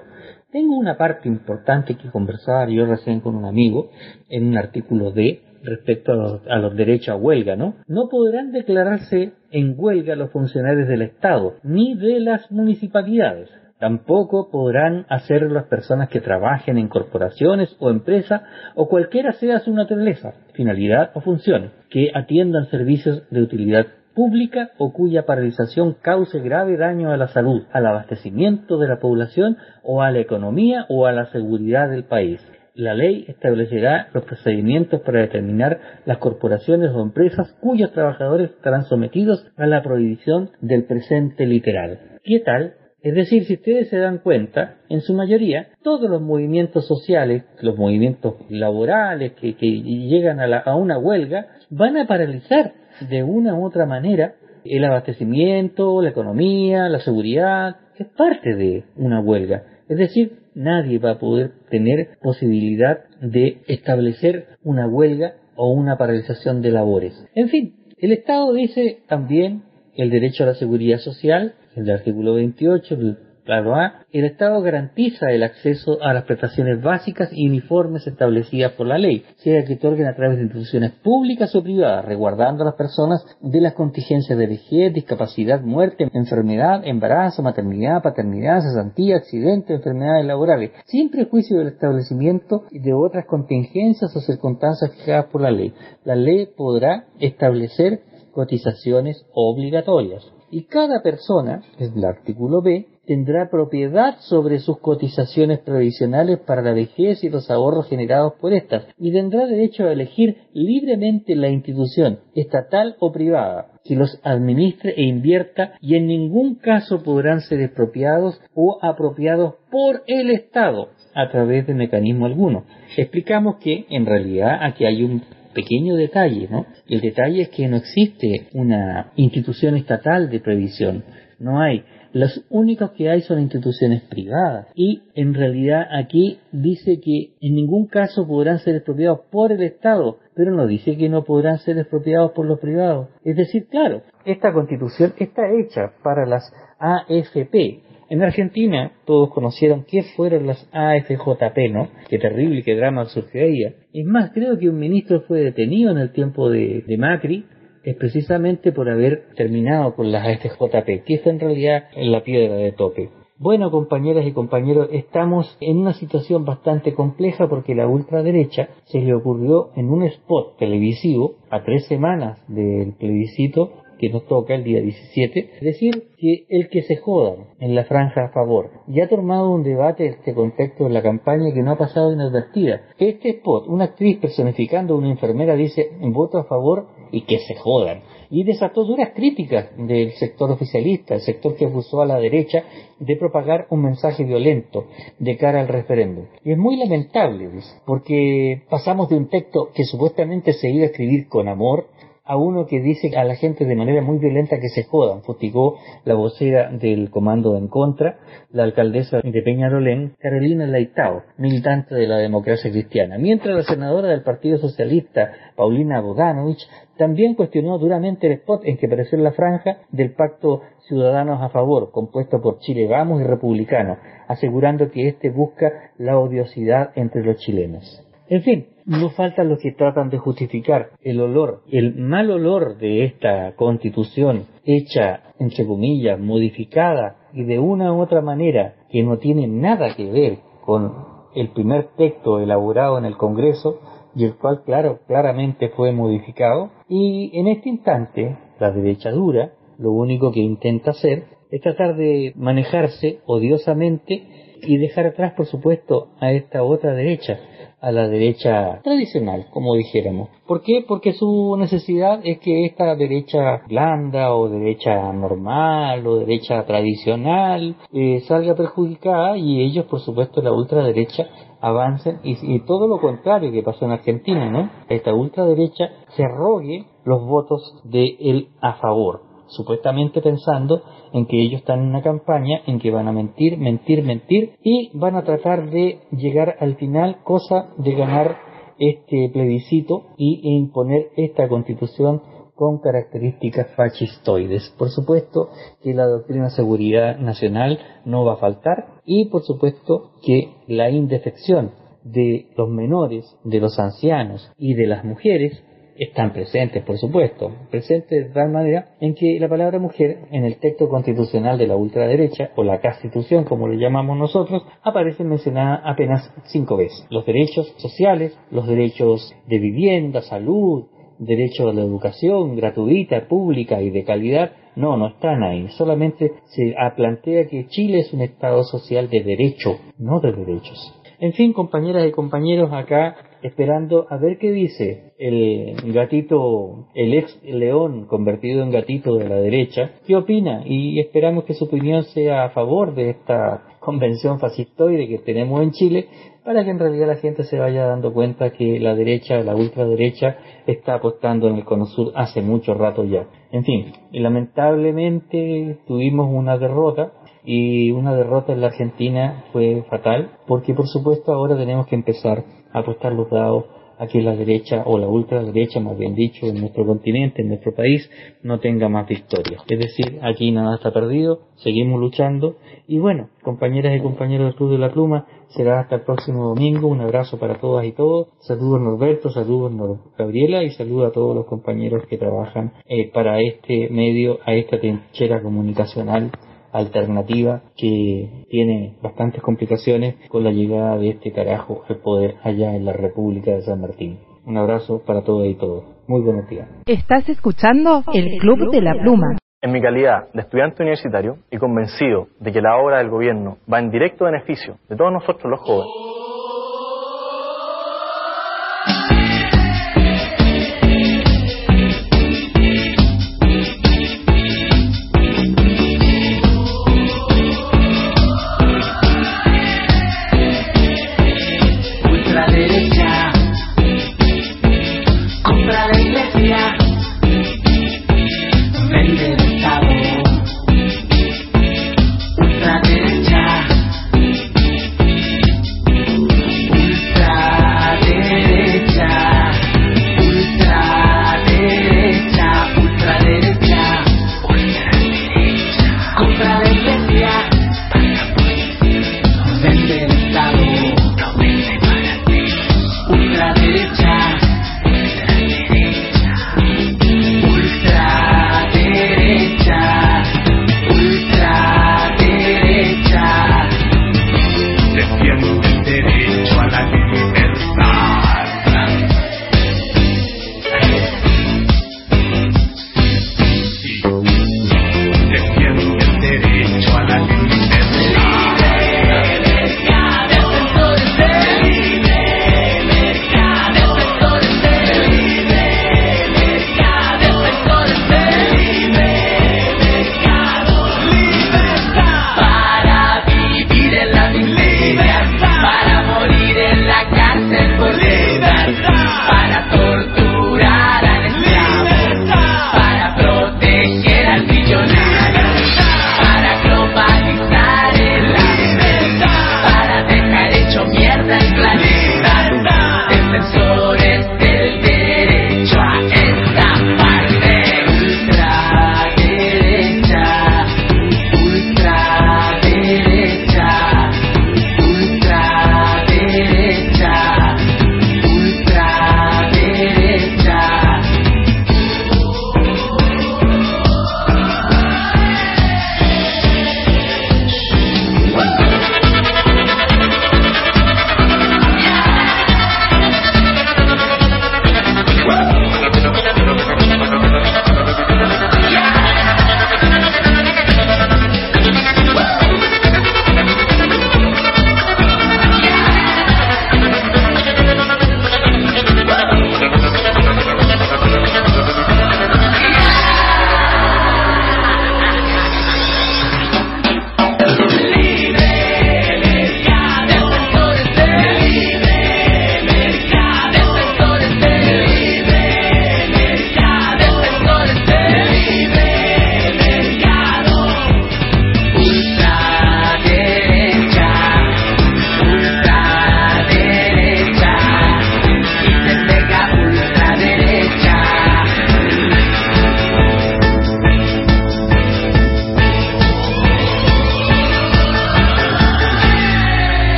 Tengo una parte importante que conversar yo recién con un amigo en un artículo de respecto a los, a los, derechos a huelga, ¿no? No podrán declararse en huelga los funcionarios del Estado ni de las municipalidades. Tampoco podrán hacerlo las personas que trabajen en corporaciones o empresas o cualquiera sea su naturaleza, finalidad o función, que atiendan servicios de utilidad pública o cuya paralización cause grave daño a la salud, al abastecimiento de la población o a la economía o a la seguridad del país. La ley establecerá los procedimientos para determinar las corporaciones o empresas cuyos trabajadores estarán sometidos a la prohibición del presente literal. ¿Qué tal? Es decir, si ustedes se dan cuenta, en su mayoría, todos los movimientos sociales, los movimientos laborales que, llegan a, la, a una huelga, van a paralizar de una u otra manera el abastecimiento, la economía, la seguridad, es parte de una huelga. Es decir, nadie va a poder tener posibilidad de establecer una huelga o una paralización de labores. En fin, El Estado dice también el derecho a la seguridad social, el artículo 28, el A, el Estado garantiza el acceso a las prestaciones básicas y uniformes establecidas por la ley, sea que otorguen a través de instituciones públicas o privadas, resguardando a las personas de las contingencias de vejez, discapacidad, muerte, enfermedad, embarazo, maternidad, paternidad, cesantía, accidente, enfermedades laborales, sin prejuicio del establecimiento de otras contingencias o circunstancias fijadas por la ley. La ley podrá establecer cotizaciones obligatorias. Y cada persona, es el artículo B, tendrá propiedad sobre sus cotizaciones previsionales para la vejez y los ahorros generados por estas, y tendrá derecho a elegir libremente la institución, estatal o privada, que los administre e invierta, y en ningún caso podrán ser expropiados o apropiados por el Estado a través de mecanismo alguno. Explicamos que en realidad aquí hay un pequeño detalle, ¿no? El detalle es que no existe una institución estatal de previsión, no hay las únicas que hay son instituciones privadas. Y en realidad aquí dice que en ningún caso podrán ser expropiados por el Estado, pero no dice que no podrán ser expropiados por los privados. Es decir, claro, esta constitución está hecha para las AFP. En Argentina todos conocieron qué fueron las AFJP, ¿no? Qué terrible, qué drama surgió ella. Es más, creo que un ministro fue detenido en el tiempo de, Macri es precisamente por haber terminado con las AFJP, que es en realidad la piedra de tope. Bueno, compañeras y compañeros, estamos en una situación bastante compleja porque la ultraderecha se le ocurrió en un spot televisivo a tres semanas del plebiscito que nos toca el día 17, decir que el que se jodan en la franja a favor. Ya ha tomado un debate en este contexto de la campaña que no ha pasado inadvertida. Este spot, una actriz personificando a una enfermera dice voto a favor y que se jodan. Y desató duras críticas del sector oficialista, el sector que acusó a la derecha de propagar un mensaje violento de cara al referéndum. Y es muy lamentable, porque pasamos de un texto que supuestamente se iba a escribir con amor a uno que dice a la gente de manera muy violenta que se jodan. Fustigó la vocera del comando en contra, la alcaldesa de Peñarolén, Carolina Laitao, militante de la democracia cristiana. Mientras la senadora del Partido Socialista, Paulina Boganovich, también cuestionó duramente el spot en que apareció la franja del pacto Ciudadanos a Favor, compuesto por Chile Vamos y Republicano, asegurando que éste busca la odiosidad entre los chilenos. En fin, no faltan los que tratan de justificar el olor, el mal olor de esta constitución hecha, entre comillas, modificada y de una u otra manera que no tiene nada que ver con el primer texto elaborado en el Congreso y el cual, claro, claramente fue modificado. Y en este instante, la derecha dura lo único que intenta hacer es tratar de manejarse odiosamente y dejar atrás, por supuesto, a esta otra derecha, a la derecha tradicional, como dijéramos. ¿Por qué? Porque su necesidad es que esta derecha blanda o derecha normal o derecha tradicional eh, salga perjudicada y ellos, por supuesto, la ultraderecha avancen y, y, todo lo contrario que pasó en Argentina, ¿no? Esta ultraderecha se rogue los votos de él a favor supuestamente pensando en que ellos están en una campaña en que van a mentir, mentir, mentir y van a tratar de llegar al final, cosa de ganar este plebiscito y imponer esta constitución con características fascistoides. Por supuesto que la doctrina de seguridad nacional no va a faltar y por supuesto que la indefección de los menores, de los ancianos y de las mujeres están presentes, por supuesto, presentes de tal manera en que la palabra mujer en el texto constitucional de la ultraderecha, o la constitución como lo llamamos nosotros, aparece mencionada apenas cinco veces. Los derechos sociales, los derechos de vivienda, salud, derecho a la educación gratuita, pública y de calidad, no, no están ahí. Solamente se plantea que Chile es un Estado social de derecho, no de derechos. En fin, compañeras y compañeros, acá esperando a ver qué dice el gatito, el ex león convertido en gatito de la derecha, qué opina y esperamos que su opinión sea a favor de esta convención fascistoide que tenemos en Chile para que en realidad la gente se vaya dando cuenta que la derecha, la ultraderecha, está apostando en el Cono Sur hace mucho rato ya. En fin, lamentablemente tuvimos una derrota y una derrota en la Argentina fue fatal porque por supuesto ahora tenemos que empezar apostar los dados a que la derecha o la ultraderecha, más bien dicho, en nuestro continente, en nuestro país, no tenga más victorias. Es decir, aquí nada está perdido, seguimos luchando y bueno, compañeras y compañeros del Club de la Pluma, será hasta el próximo domingo. Un abrazo para todas y todos. Saludos Norberto, saludos Gabriela y saludos a todos los compañeros que trabajan eh, para este medio, a esta trinchera comunicacional alternativa que tiene bastantes complicaciones con la llegada de este carajo al poder allá en la República de San Martín. Un abrazo para todos y todos. Muy buenos días. Estás escuchando el Club de la Pluma. En mi calidad de estudiante universitario y convencido de que la obra del gobierno va en directo beneficio de todos nosotros los jóvenes,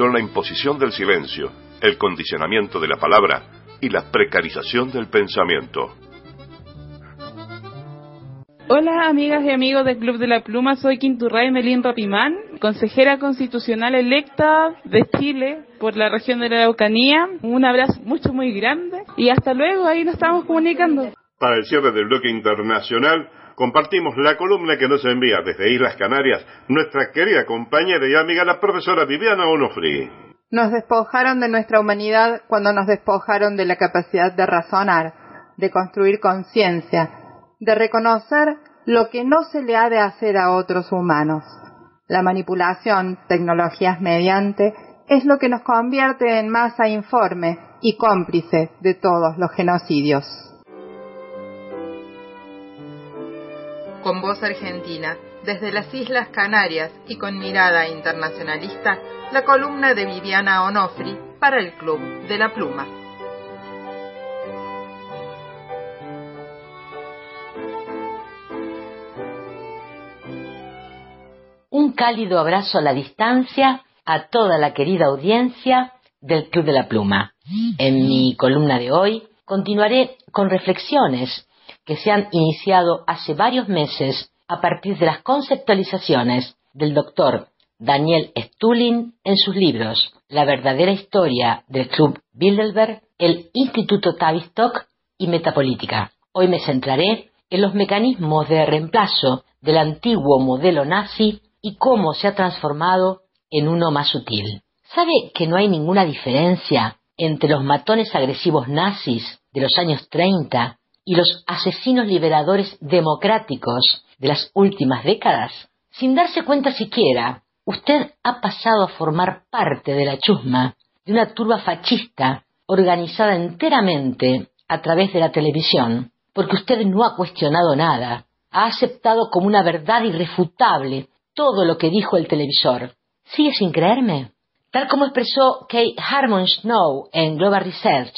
son la imposición del silencio, el condicionamiento de la palabra y la precarización del pensamiento. Hola amigas y amigos del Club de la Pluma, soy Quinturray Melín Rapimán, consejera constitucional electa de Chile por la región de la Araucanía. Un abrazo mucho muy grande y hasta luego, ahí nos estamos comunicando. Para el cierre del bloque internacional, compartimos la columna que nos envía desde Islas Canarias nuestra querida compañera y amiga la profesora Viviana Onofri. Nos despojaron de nuestra humanidad cuando nos despojaron de la capacidad de razonar, de construir conciencia, de reconocer lo que no se le ha de hacer a otros humanos. La manipulación, tecnologías mediante, es lo que nos convierte en masa informe y cómplice de todos los genocidios. Con voz argentina, desde las Islas Canarias y con mirada internacionalista, la columna de Viviana Onofri para el Club de la Pluma. Un cálido abrazo a la distancia a toda la querida audiencia del Club de la Pluma. En mi columna de hoy continuaré con reflexiones que se han iniciado hace varios meses a partir de las conceptualizaciones del doctor Daniel Stulin en sus libros La verdadera historia del Club Bilderberg, el Instituto Tavistock y Metapolítica. Hoy me centraré en los mecanismos de reemplazo del antiguo modelo nazi y cómo se ha transformado en uno más sutil. ¿Sabe que no hay ninguna diferencia entre los matones agresivos nazis de los años 30 y los asesinos liberadores democráticos de las últimas décadas? Sin darse cuenta siquiera, usted ha pasado a formar parte de la chusma de una turba fascista organizada enteramente a través de la televisión, porque usted no ha cuestionado nada, ha aceptado como una verdad irrefutable todo lo que dijo el televisor. ¿Sigue sin creerme? Tal como expresó Kate Harmon Snow en Global Research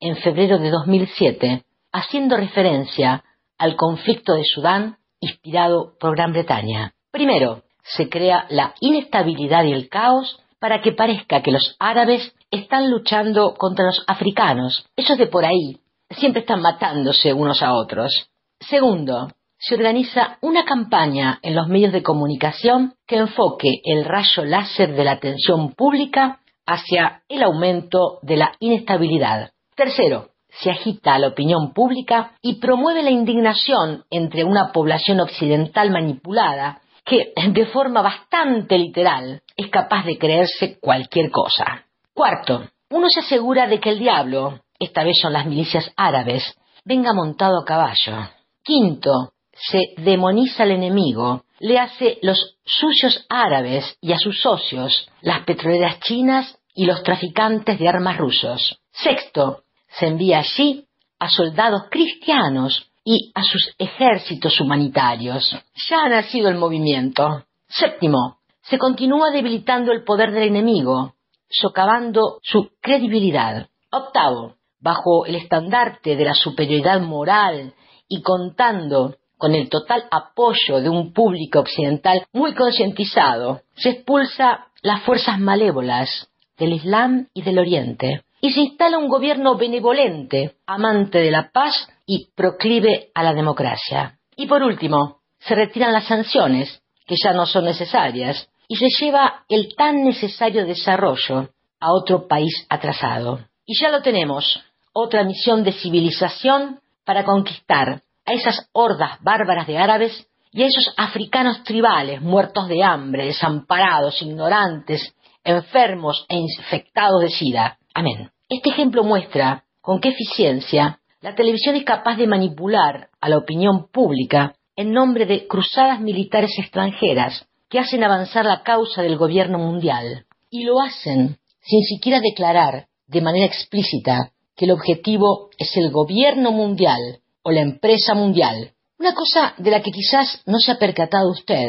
en febrero de 2007, haciendo referencia al conflicto de Sudán inspirado por Gran Bretaña. Primero, se crea la inestabilidad y el caos para que parezca que los árabes están luchando contra los africanos. Esos de por ahí siempre están matándose unos a otros. Segundo, se organiza una campaña en los medios de comunicación que enfoque el rayo láser de la atención pública hacia el aumento de la inestabilidad. Tercero, se agita la opinión pública y promueve la indignación entre una población occidental manipulada que, de forma bastante literal, es capaz de creerse cualquier cosa. Cuarto, uno se asegura de que el diablo, esta vez son las milicias árabes, venga montado a caballo. Quinto, se demoniza al enemigo, le hace los suyos árabes y a sus socios, las petroleras chinas y los traficantes de armas rusos. Sexto, se envía allí a soldados cristianos y a sus ejércitos humanitarios. Ya ha nacido el movimiento. Séptimo, se continúa debilitando el poder del enemigo, socavando su credibilidad. Octavo, bajo el estandarte de la superioridad moral y contando con el total apoyo de un público occidental muy concientizado, se expulsa las fuerzas malévolas del Islam y del Oriente y se instala un gobierno benevolente, amante de la paz y proclive a la democracia. Y por último, se retiran las sanciones, que ya no son necesarias, y se lleva el tan necesario desarrollo a otro país atrasado. Y ya lo tenemos, otra misión de civilización para conquistar a esas hordas bárbaras de árabes y a esos africanos tribales muertos de hambre, desamparados, ignorantes, enfermos e infectados de sida. Amén. Este ejemplo muestra con qué eficiencia la televisión es capaz de manipular a la opinión pública en nombre de cruzadas militares extranjeras que hacen avanzar la causa del gobierno mundial. Y lo hacen sin siquiera declarar de manera explícita que el objetivo es el gobierno mundial o la empresa mundial. Una cosa de la que quizás no se ha percatado usted,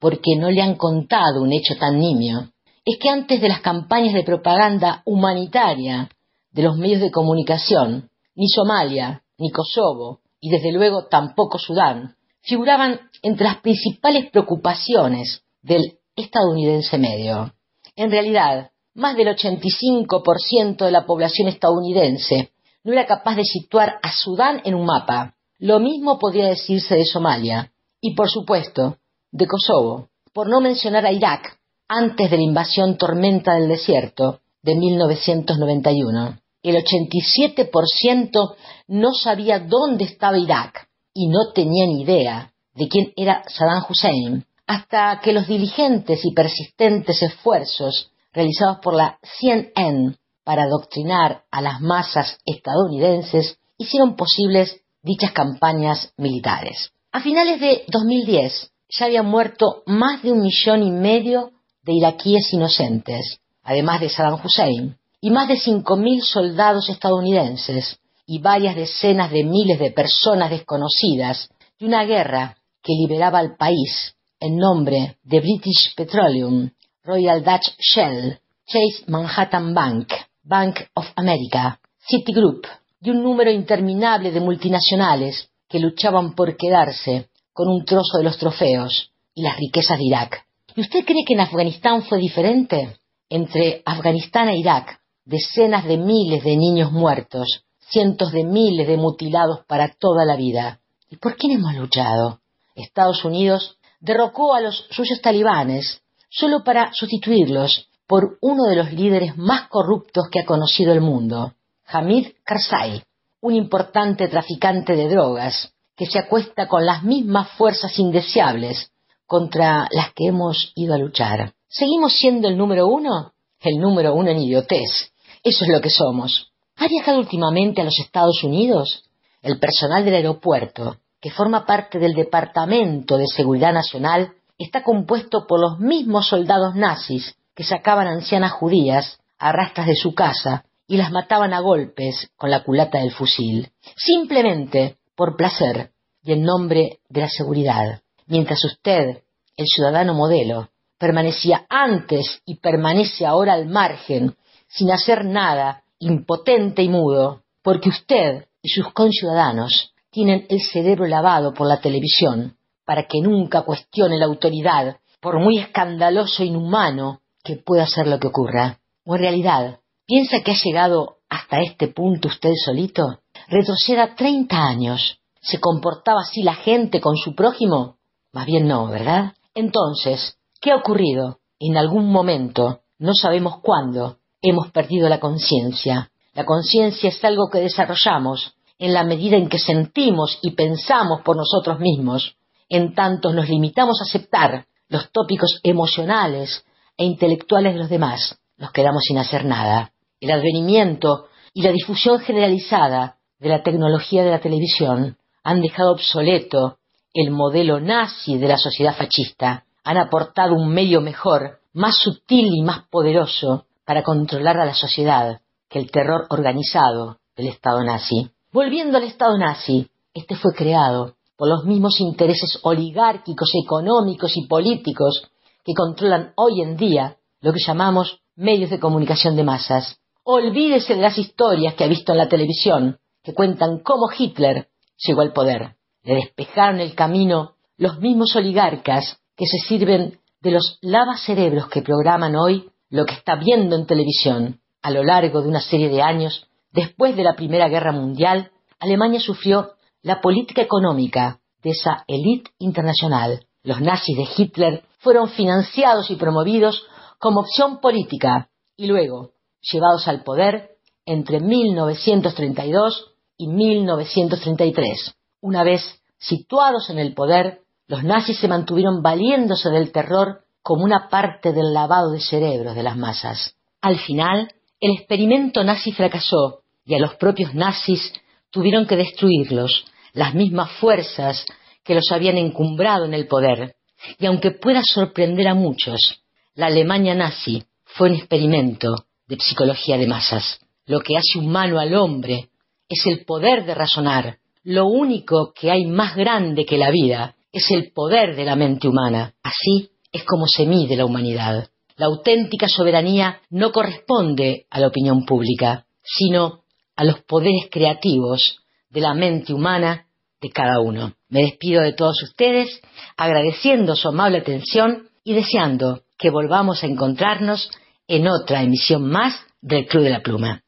porque no le han contado un hecho tan nimio, es que antes de las campañas de propaganda humanitaria de los medios de comunicación, ni Somalia, ni Kosovo, y desde luego tampoco Sudán, figuraban entre las principales preocupaciones del estadounidense medio. En realidad, más del 85% de la población estadounidense no era capaz de situar a Sudán en un mapa. Lo mismo podría decirse de Somalia y, por supuesto, de Kosovo, por no mencionar a Irak antes de la invasión tormenta del desierto de 1991. El 87% no sabía dónde estaba Irak y no tenía ni idea de quién era Saddam Hussein, hasta que los diligentes y persistentes esfuerzos realizados por la CNN para adoctrinar a las masas estadounidenses hicieron posibles dichas campañas militares. A finales de 2010 ya habían muerto más de un millón y medio de iraquíes inocentes, además de Saddam Hussein, y más de 5.000 soldados estadounidenses y varias decenas de miles de personas desconocidas de una guerra que liberaba al país en nombre de British Petroleum, Royal Dutch Shell, Chase Manhattan Bank, Bank of America, Citigroup y un número interminable de multinacionales que luchaban por quedarse con un trozo de los trofeos y las riquezas de Irak. ¿Y usted cree que en Afganistán fue diferente? Entre Afganistán e Irak, decenas de miles de niños muertos, cientos de miles de mutilados para toda la vida. ¿Y por quién hemos luchado? Estados Unidos derrocó a los suyos talibanes solo para sustituirlos por uno de los líderes más corruptos que ha conocido el mundo, Hamid Karzai, un importante traficante de drogas que se acuesta con las mismas fuerzas indeseables contra las que hemos ido a luchar. ¿Seguimos siendo el número uno? El número uno en idiotez. Eso es lo que somos. ¿Ha viajado últimamente a los Estados Unidos? El personal del aeropuerto, que forma parte del Departamento de Seguridad Nacional, está compuesto por los mismos soldados nazis que sacaban ancianas judías a rastras de su casa y las mataban a golpes con la culata del fusil, simplemente por placer y en nombre de la seguridad. Mientras usted, el ciudadano modelo, permanecía antes y permanece ahora al margen, sin hacer nada, impotente y mudo, porque usted y sus conciudadanos tienen el cerebro lavado por la televisión, para que nunca cuestione la autoridad, por muy escandaloso e inhumano que pueda ser lo que ocurra. O en realidad, ¿piensa que ha llegado hasta este punto usted solito? Retroceda treinta años. ¿Se comportaba así la gente con su prójimo? Más bien no, ¿verdad? Entonces, ¿qué ha ocurrido? En algún momento, no sabemos cuándo, hemos perdido la conciencia. La conciencia es algo que desarrollamos en la medida en que sentimos y pensamos por nosotros mismos. En tanto nos limitamos a aceptar los tópicos emocionales e intelectuales de los demás, nos quedamos sin hacer nada. El advenimiento y la difusión generalizada de la tecnología de la televisión han dejado obsoleto el modelo nazi de la sociedad fascista, han aportado un medio mejor, más sutil y más poderoso para controlar a la sociedad que el terror organizado del Estado nazi. Volviendo al Estado nazi, este fue creado por los mismos intereses oligárquicos, económicos y políticos que controlan hoy en día lo que llamamos medios de comunicación de masas. Olvídese de las historias que ha visto en la televisión, que cuentan cómo Hitler llegó al poder. Le despejaron el camino los mismos oligarcas que se sirven de los lavacerebros que programan hoy lo que está viendo en televisión. A lo largo de una serie de años, después de la Primera Guerra Mundial, Alemania sufrió la política económica de esa élite internacional. Los nazis de Hitler fueron financiados y promovidos como opción política y luego llevados al poder entre 1932 y 1933. Una vez situados en el poder, los nazis se mantuvieron valiéndose del terror como una parte del lavado de cerebros de las masas. Al final, el experimento nazi fracasó y a los propios nazis tuvieron que destruirlos, las mismas fuerzas que los habían encumbrado en el poder. Y aunque pueda sorprender a muchos, la Alemania nazi fue un experimento de psicología de masas. Lo que hace humano al hombre es el poder de razonar. Lo único que hay más grande que la vida es el poder de la mente humana. Así es como se mide la humanidad. La auténtica soberanía no corresponde a la opinión pública, sino a los poderes creativos de la mente humana de cada uno. Me despido de todos ustedes, agradeciendo su amable atención y deseando que volvamos a encontrarnos en otra emisión más del Club de la Pluma.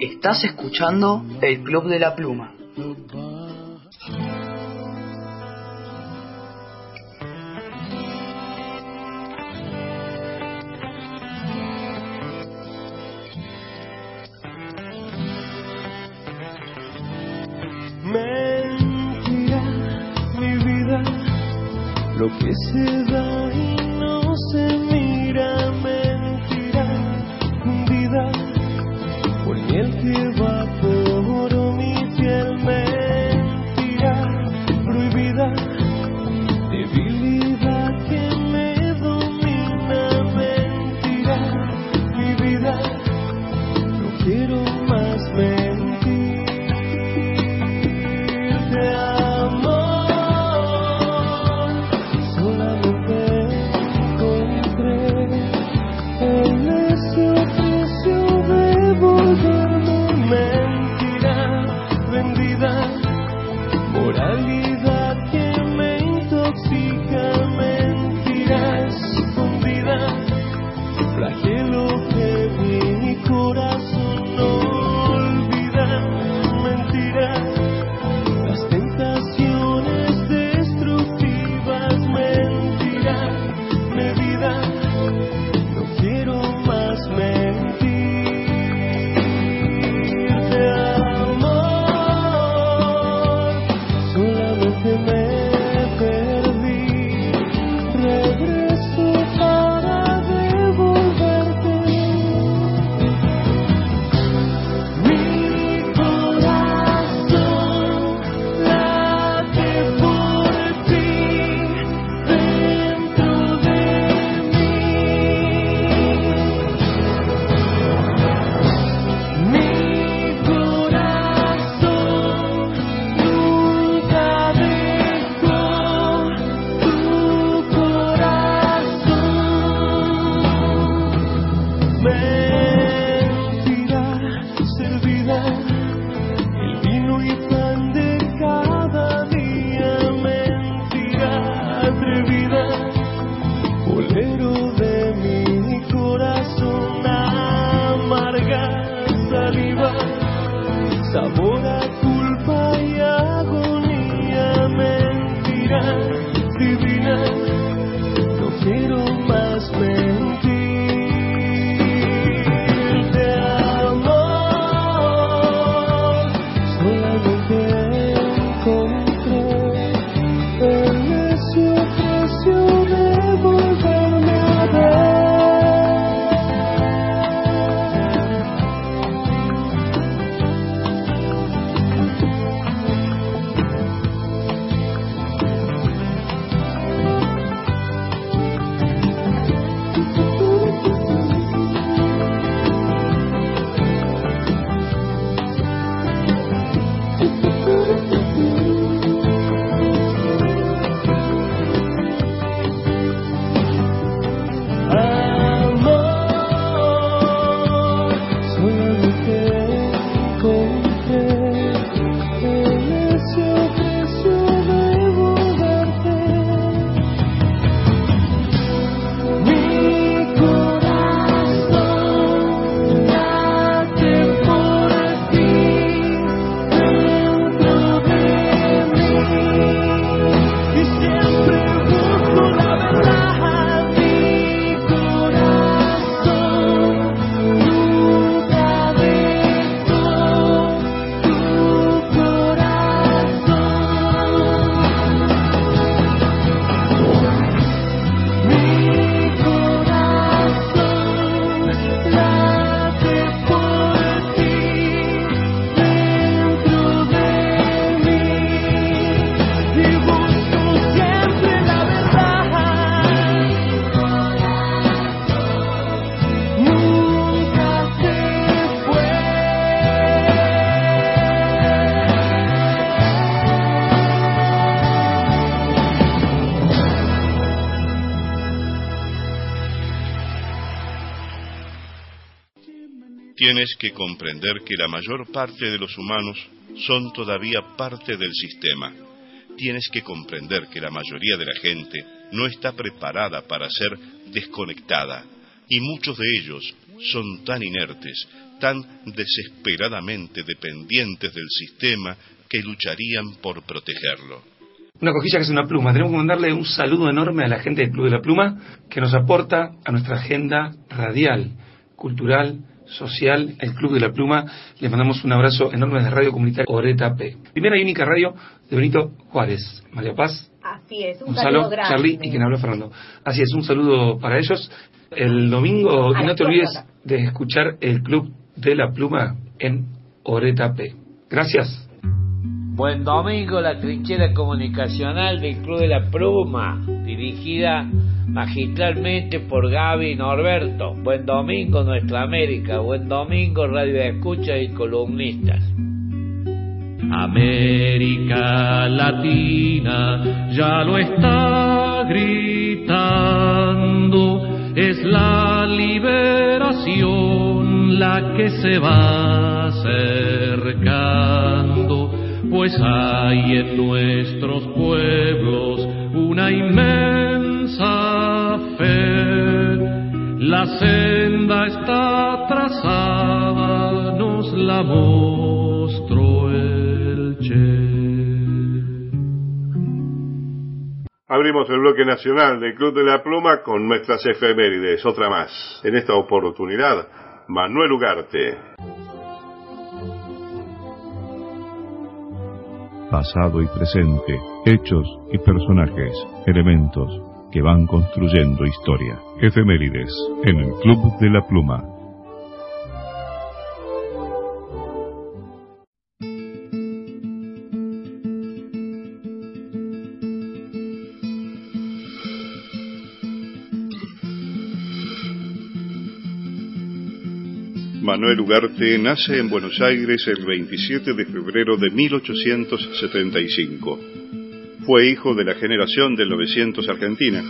Estás escuchando el Club de la Pluma. Mentira, mi vida, lo que se da Tienes que comprender que la mayor parte de los humanos son todavía parte del sistema. Tienes que comprender que la mayoría de la gente no está preparada para ser desconectada y muchos de ellos son tan inertes, tan desesperadamente dependientes del sistema que lucharían por protegerlo. Una cojilla que es una pluma. Tenemos que mandarle un saludo enorme a la gente del Club de la Pluma que nos aporta a nuestra agenda radial, cultural, social, el Club de la Pluma. Les mandamos un abrazo enorme desde Radio Comunitaria Oreta P. Primera y única radio de Benito Juárez. María Paz, Así es, un Gonzalo, saludo grande. Charlie y quien habla Fernando. Así es, un saludo para ellos. El domingo, y no te olvides de escuchar el Club de la Pluma en Oreta P. Gracias. Buen domingo, la trinchera comunicacional del Club de la Pluma, dirigida magistralmente por Gaby Norberto. Buen domingo, Nuestra América. Buen domingo, Radio Escucha y columnistas. América Latina ya lo está gritando, es la liberación la que se va acercando, pues hay en nuestros pueblos una inmensa fe. La senda está trazada, nos la mostró el Che. Abrimos el bloque nacional del Club de la Pluma con nuestras efemérides, otra más. En esta oportunidad, Manuel Ugarte. pasado y presente, hechos y personajes, elementos que van construyendo historia. Efemérides en el Club de la Pluma. Manuel Ugarte nace en Buenos Aires el 27 de febrero de 1875. Fue hijo de la generación del 900 argentina,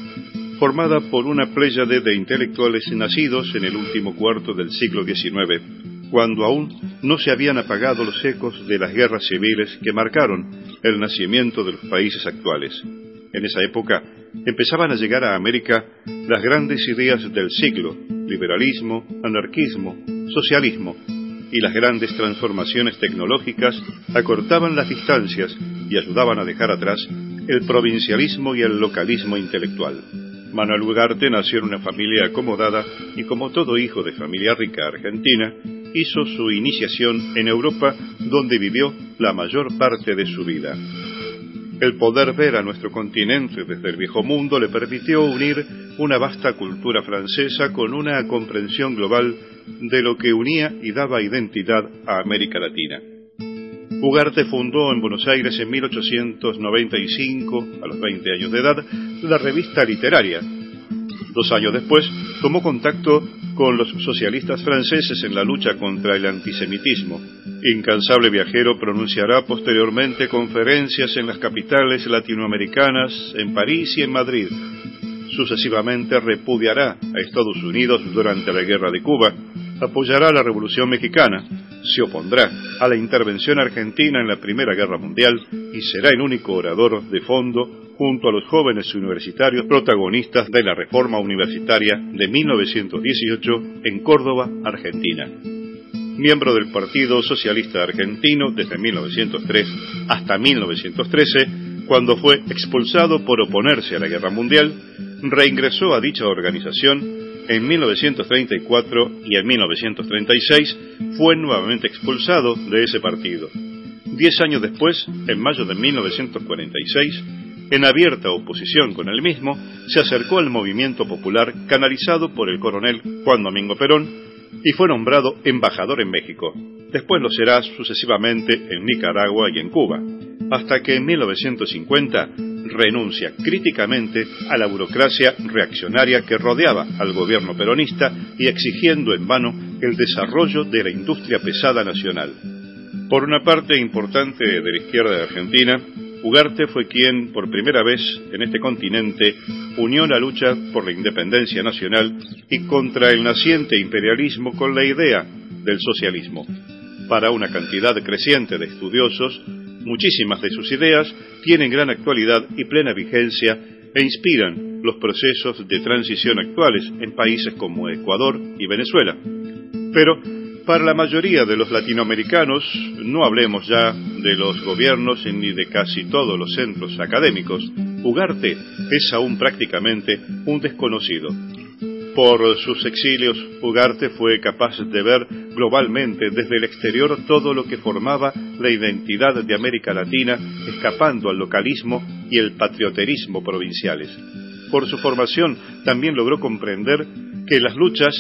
formada por una pléyade de intelectuales nacidos en el último cuarto del siglo XIX, cuando aún no se habían apagado los ecos de las guerras civiles que marcaron el nacimiento de los países actuales. En esa época empezaban a llegar a América las grandes ideas del siglo, liberalismo, anarquismo, socialismo, y las grandes transformaciones tecnológicas acortaban las distancias y ayudaban a dejar atrás el provincialismo y el localismo intelectual. Manuel Ugarte nació en una familia acomodada y como todo hijo de familia rica argentina, hizo su iniciación en Europa donde vivió la mayor parte de su vida. El poder ver a nuestro continente desde el viejo mundo le permitió unir una vasta cultura francesa con una comprensión global de lo que unía y daba identidad a América Latina. Ugarte fundó en Buenos Aires en 1895, a los 20 años de edad, la revista literaria. Dos años después tomó contacto con los socialistas franceses en la lucha contra el antisemitismo. Incansable viajero pronunciará posteriormente conferencias en las capitales latinoamericanas, en París y en Madrid. Sucesivamente repudiará a Estados Unidos durante la Guerra de Cuba, apoyará la Revolución Mexicana, se opondrá a la intervención argentina en la Primera Guerra Mundial y será el único orador de fondo junto a los jóvenes universitarios protagonistas de la reforma universitaria de 1918 en Córdoba, Argentina. Miembro del Partido Socialista Argentino desde 1903 hasta 1913, cuando fue expulsado por oponerse a la Guerra Mundial, reingresó a dicha organización en 1934 y en 1936 fue nuevamente expulsado de ese partido. Diez años después, en mayo de 1946, en abierta oposición con el mismo, se acercó al movimiento popular canalizado por el coronel Juan Domingo Perón y fue nombrado embajador en México. Después lo será sucesivamente en Nicaragua y en Cuba, hasta que en 1950 renuncia críticamente a la burocracia reaccionaria que rodeaba al gobierno peronista y exigiendo en vano el desarrollo de la industria pesada nacional. Por una parte importante de la izquierda de Argentina, Ugarte fue quien, por primera vez en este continente, unió la lucha por la independencia nacional y contra el naciente imperialismo con la idea del socialismo. Para una cantidad creciente de estudiosos, muchísimas de sus ideas tienen gran actualidad y plena vigencia e inspiran los procesos de transición actuales en países como Ecuador y Venezuela. Pero para la mayoría de los latinoamericanos, no hablemos ya de los gobiernos ni de casi todos los centros académicos, Ugarte es aún prácticamente un desconocido. Por sus exilios, Ugarte fue capaz de ver globalmente desde el exterior todo lo que formaba la identidad de América Latina, escapando al localismo y el patrioterismo provinciales. Por su formación también logró comprender que las luchas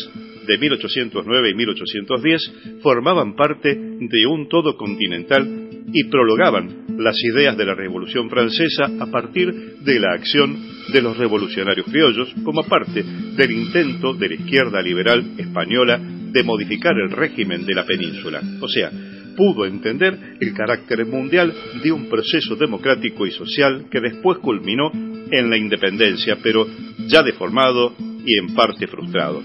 de 1809 y 1810 formaban parte de un todo continental y prologaban las ideas de la Revolución Francesa a partir de la acción de los revolucionarios criollos como parte del intento de la izquierda liberal española de modificar el régimen de la península. O sea, pudo entender el carácter mundial de un proceso democrático y social que después culminó en la independencia, pero ya deformado y en parte frustrado.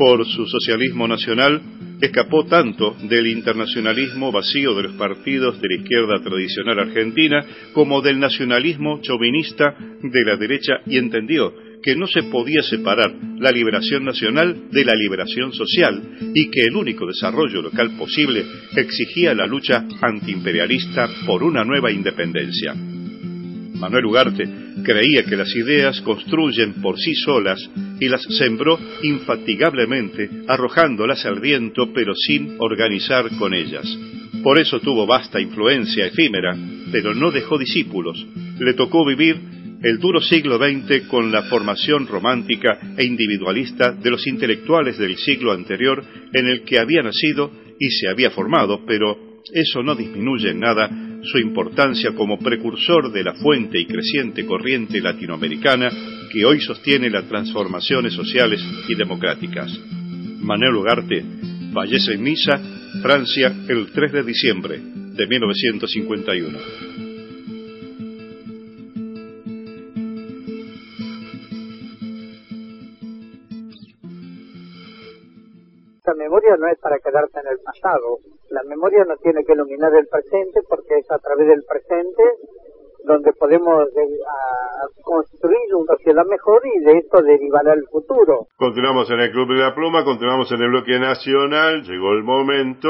Por su socialismo nacional, escapó tanto del internacionalismo vacío de los partidos de la izquierda tradicional argentina como del nacionalismo chauvinista de la derecha y entendió que no se podía separar la liberación nacional de la liberación social y que el único desarrollo local posible exigía la lucha antiimperialista por una nueva independencia. Manuel Ugarte creía que las ideas construyen por sí solas y las sembró infatigablemente, arrojándolas al viento pero sin organizar con ellas. Por eso tuvo vasta influencia efímera, pero no dejó discípulos. Le tocó vivir el duro siglo XX con la formación romántica e individualista de los intelectuales del siglo anterior en el que había nacido y se había formado, pero eso no disminuye en nada su importancia como precursor de la fuente y creciente corriente latinoamericana que hoy sostiene las transformaciones sociales y democráticas. Manuel Ugarte fallece en Niza, Francia, el 3 de diciembre de 1951. La memoria no es para quedarse en el pasado. La memoria no tiene que iluminar el presente porque es a través del presente donde podemos de- a- construir una sociedad mejor y de esto derivará el futuro. Continuamos en el Club de la Pluma, continuamos en el bloque nacional. Llegó el momento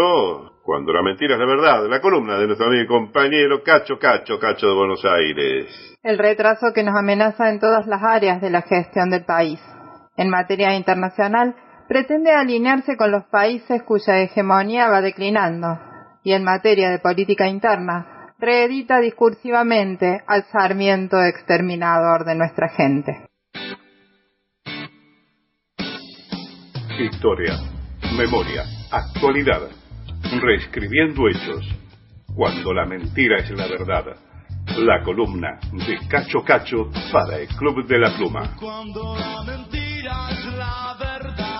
cuando la mentira es la verdad. La columna de nuestro amigo y compañero Cacho Cacho, Cacho de Buenos Aires. El retraso que nos amenaza en todas las áreas de la gestión del país. En materia internacional, pretende alinearse con los países cuya hegemonía va declinando. Y en materia de política interna, reedita discursivamente al sarmiento exterminador de nuestra gente. Historia, memoria, actualidad. Reescribiendo hechos. Cuando la mentira es la verdad. La columna de Cacho Cacho para el Club de la Pluma. Cuando la mentira es la verdad.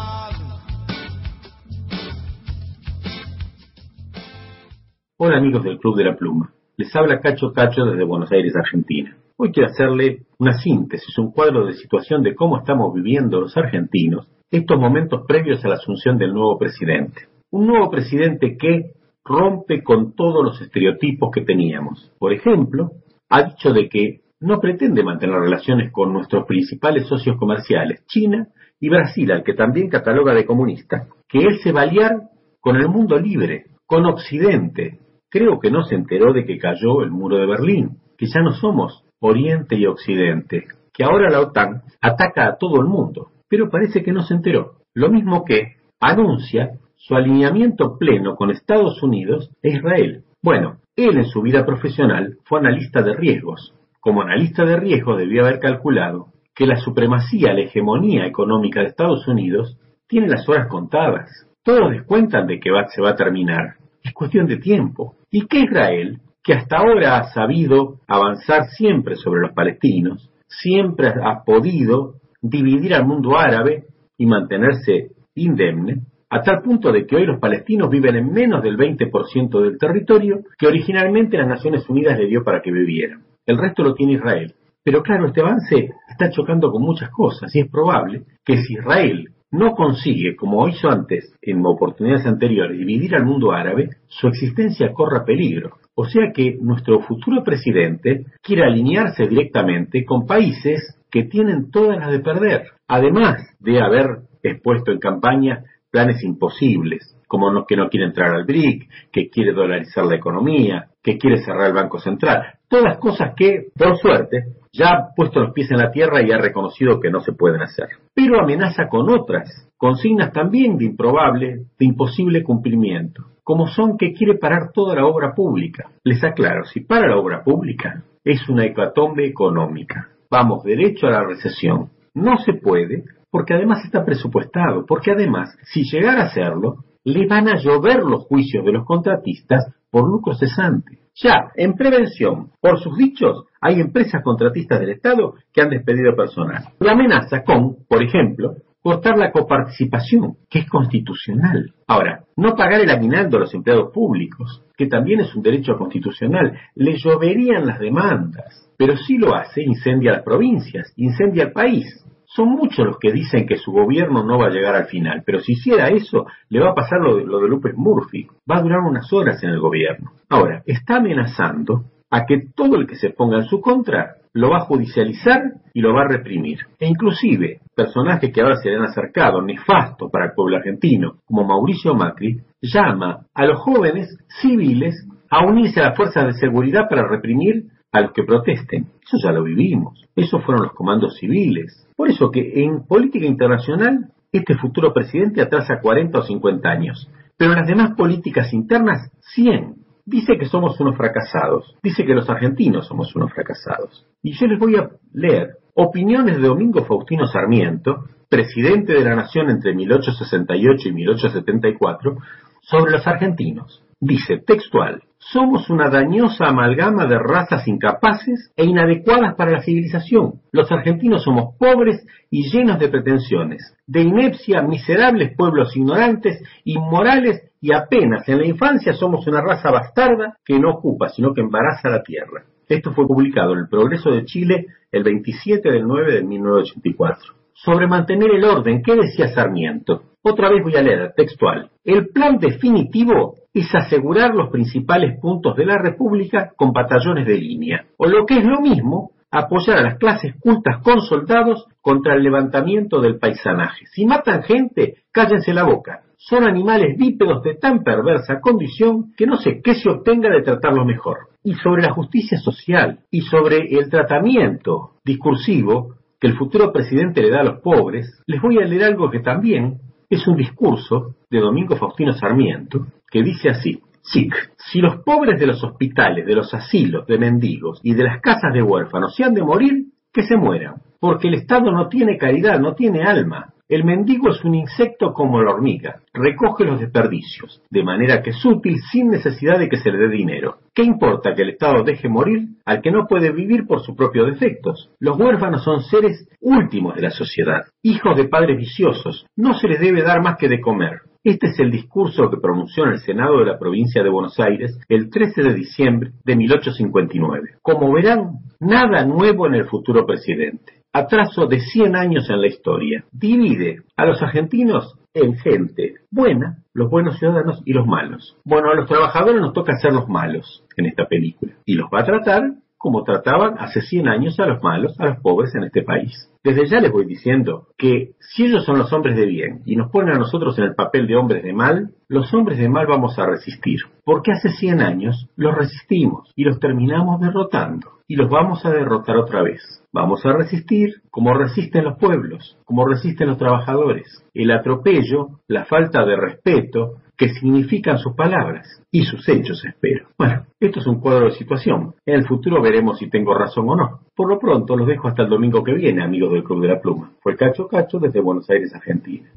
Hola amigos del Club de la Pluma. Les habla Cacho Cacho desde Buenos Aires, Argentina. Hoy quiero hacerle una síntesis, un cuadro de situación de cómo estamos viviendo los argentinos estos momentos previos a la asunción del nuevo presidente. Un nuevo presidente que rompe con todos los estereotipos que teníamos. Por ejemplo, ha dicho de que no pretende mantener relaciones con nuestros principales socios comerciales, China y Brasil, al que también cataloga de comunista, que él se va a aliar con el mundo libre, con Occidente. Creo que no se enteró de que cayó el muro de Berlín, que ya no somos Oriente y Occidente, que ahora la OTAN ataca a todo el mundo, pero parece que no se enteró. Lo mismo que anuncia su alineamiento pleno con Estados Unidos e Israel. Bueno, él en su vida profesional fue analista de riesgos. Como analista de riesgos debió haber calculado que la supremacía, la hegemonía económica de Estados Unidos tiene las horas contadas. Todos descuentan de que se va a terminar. Es cuestión de tiempo. Y que Israel, que hasta ahora ha sabido avanzar siempre sobre los palestinos, siempre ha podido dividir al mundo árabe y mantenerse indemne, a tal punto de que hoy los palestinos viven en menos del 20% del territorio que originalmente las Naciones Unidas le dio para que vivieran. El resto lo tiene Israel. Pero claro, este avance está chocando con muchas cosas y es probable que si Israel no consigue, como hizo antes en oportunidades anteriores, dividir al mundo árabe, su existencia corra peligro. O sea que nuestro futuro presidente quiere alinearse directamente con países que tienen todas las de perder, además de haber expuesto en campaña planes imposibles, como no- que no quiere entrar al BRIC, que quiere dolarizar la economía, que quiere cerrar el Banco Central. Todas cosas que, por suerte, ya ha puesto los pies en la tierra y ha reconocido que no se pueden hacer. Pero amenaza con otras, consignas también de improbable, de imposible cumplimiento, como son que quiere parar toda la obra pública. Les aclaro, si para la obra pública, es una hecatombe económica. Vamos derecho a la recesión. No se puede, porque además está presupuestado, porque además, si llegara a hacerlo, le van a llover los juicios de los contratistas por lucro cesante. Ya, en prevención, por sus dichos, hay empresas contratistas del Estado que han despedido personal. La amenaza con, por ejemplo, cortar la coparticipación, que es constitucional. Ahora, no pagar el aguinaldo a los empleados públicos, que también es un derecho constitucional, le lloverían las demandas. Pero si lo hace, incendia las provincias, incendia el país. Son muchos los que dicen que su gobierno no va a llegar al final, pero si hiciera eso, le va a pasar lo de, lo de López Murphy. Va a durar unas horas en el gobierno. Ahora, está amenazando a que todo el que se ponga en su contra lo va a judicializar y lo va a reprimir. E inclusive, personajes que ahora se le han acercado, nefastos para el pueblo argentino, como Mauricio Macri, llama a los jóvenes civiles a unirse a las fuerzas de seguridad para reprimir a los que protesten. Eso ya lo vivimos. Esos fueron los comandos civiles. Por eso que en política internacional, este futuro presidente atrasa 40 o 50 años. Pero en las demás políticas internas, 100. Dice que somos unos fracasados. Dice que los argentinos somos unos fracasados. Y yo les voy a leer opiniones de Domingo Faustino Sarmiento, presidente de la Nación entre 1868 y 1874, sobre los argentinos. Dice textual, somos una dañosa amalgama de razas incapaces e inadecuadas para la civilización. Los argentinos somos pobres y llenos de pretensiones, de inepcia, miserables pueblos ignorantes, inmorales y apenas en la infancia somos una raza bastarda que no ocupa, sino que embaraza la tierra. Esto fue publicado en el Progreso de Chile el 27 del 9 de 1984. Sobre mantener el orden. ¿Qué decía Sarmiento? Otra vez voy a leer textual. El plan definitivo es asegurar los principales puntos de la República con batallones de línea. O lo que es lo mismo, apoyar a las clases cultas con soldados contra el levantamiento del paisanaje. Si matan gente, cállense la boca. Son animales bípedos de tan perversa condición que no sé qué se obtenga de tratarlos mejor. Y sobre la justicia social y sobre el tratamiento discursivo que el futuro presidente le da a los pobres, les voy a leer algo que también es un discurso de Domingo Faustino Sarmiento, que dice así. SIC. Si los pobres de los hospitales, de los asilos, de mendigos y de las casas de huérfanos se han de morir, que se mueran, porque el Estado no tiene caridad, no tiene alma. El mendigo es un insecto como la hormiga, recoge los desperdicios, de manera que es útil sin necesidad de que se le dé dinero. ¿Qué importa que el Estado deje morir al que no puede vivir por sus propios defectos? Los huérfanos son seres últimos de la sociedad, hijos de padres viciosos, no se les debe dar más que de comer. Este es el discurso que pronunció en el Senado de la provincia de Buenos Aires el 13 de diciembre de 1859. Como verán, nada nuevo en el futuro presidente. Atraso de 100 años en la historia. Divide a los argentinos en gente buena, los buenos ciudadanos y los malos. Bueno, a los trabajadores nos toca ser los malos en esta película. Y los va a tratar como trataban hace 100 años a los malos, a los pobres en este país. Desde ya les voy diciendo que si ellos son los hombres de bien y nos ponen a nosotros en el papel de hombres de mal, los hombres de mal vamos a resistir. Porque hace 100 años los resistimos y los terminamos derrotando. Y los vamos a derrotar otra vez. Vamos a resistir como resisten los pueblos, como resisten los trabajadores. El atropello, la falta de respeto, que significan sus palabras y sus hechos, espero. Bueno, esto es un cuadro de situación. En el futuro veremos si tengo razón o no. Por lo pronto los dejo hasta el domingo que viene, amigos del Club de la Pluma. Fue Cacho Cacho desde Buenos Aires, Argentina.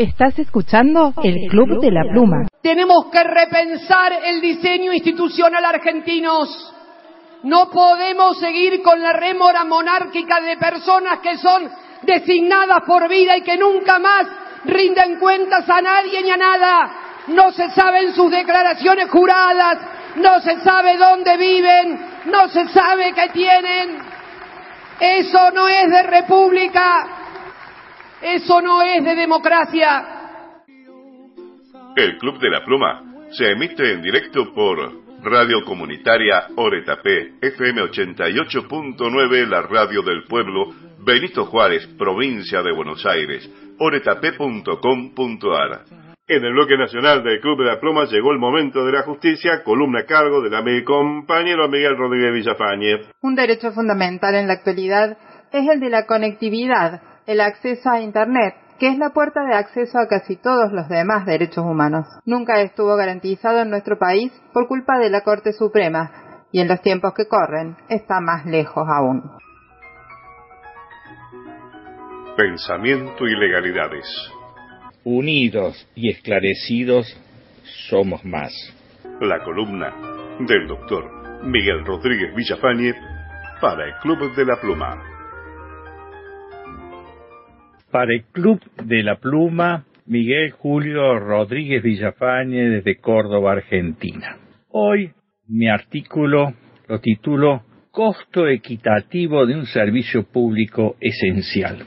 Estás escuchando el Club de la Pluma. Tenemos que repensar el diseño institucional argentinos. No podemos seguir con la rémora monárquica de personas que son designadas por vida y que nunca más rinden cuentas a nadie ni a nada. No se saben sus declaraciones juradas, no se sabe dónde viven, no se sabe qué tienen. Eso no es de república, eso no es de democracia. El Club de la Pluma se emite en directo por Radio Comunitaria Oretapé, FM 88.9, la radio del pueblo, Benito Juárez, provincia de Buenos Aires, oretapé.com.ar. En el bloque nacional del Club de la Pluma llegó el momento de la justicia, columna a cargo de mi compañero Miguel Rodríguez Villafañe. Un derecho fundamental en la actualidad es el de la conectividad, el acceso a Internet, que es la puerta de acceso a casi todos los demás derechos humanos. Nunca estuvo garantizado en nuestro país por culpa de la Corte Suprema, y en los tiempos que corren está más lejos aún. Pensamiento y legalidades. Unidos y esclarecidos somos más. La columna del doctor Miguel Rodríguez Villafañe para el Club de la Pluma. Para el Club de la Pluma, Miguel Julio Rodríguez Villafañe desde Córdoba, Argentina. Hoy mi artículo lo titulo Costo equitativo de un servicio público esencial.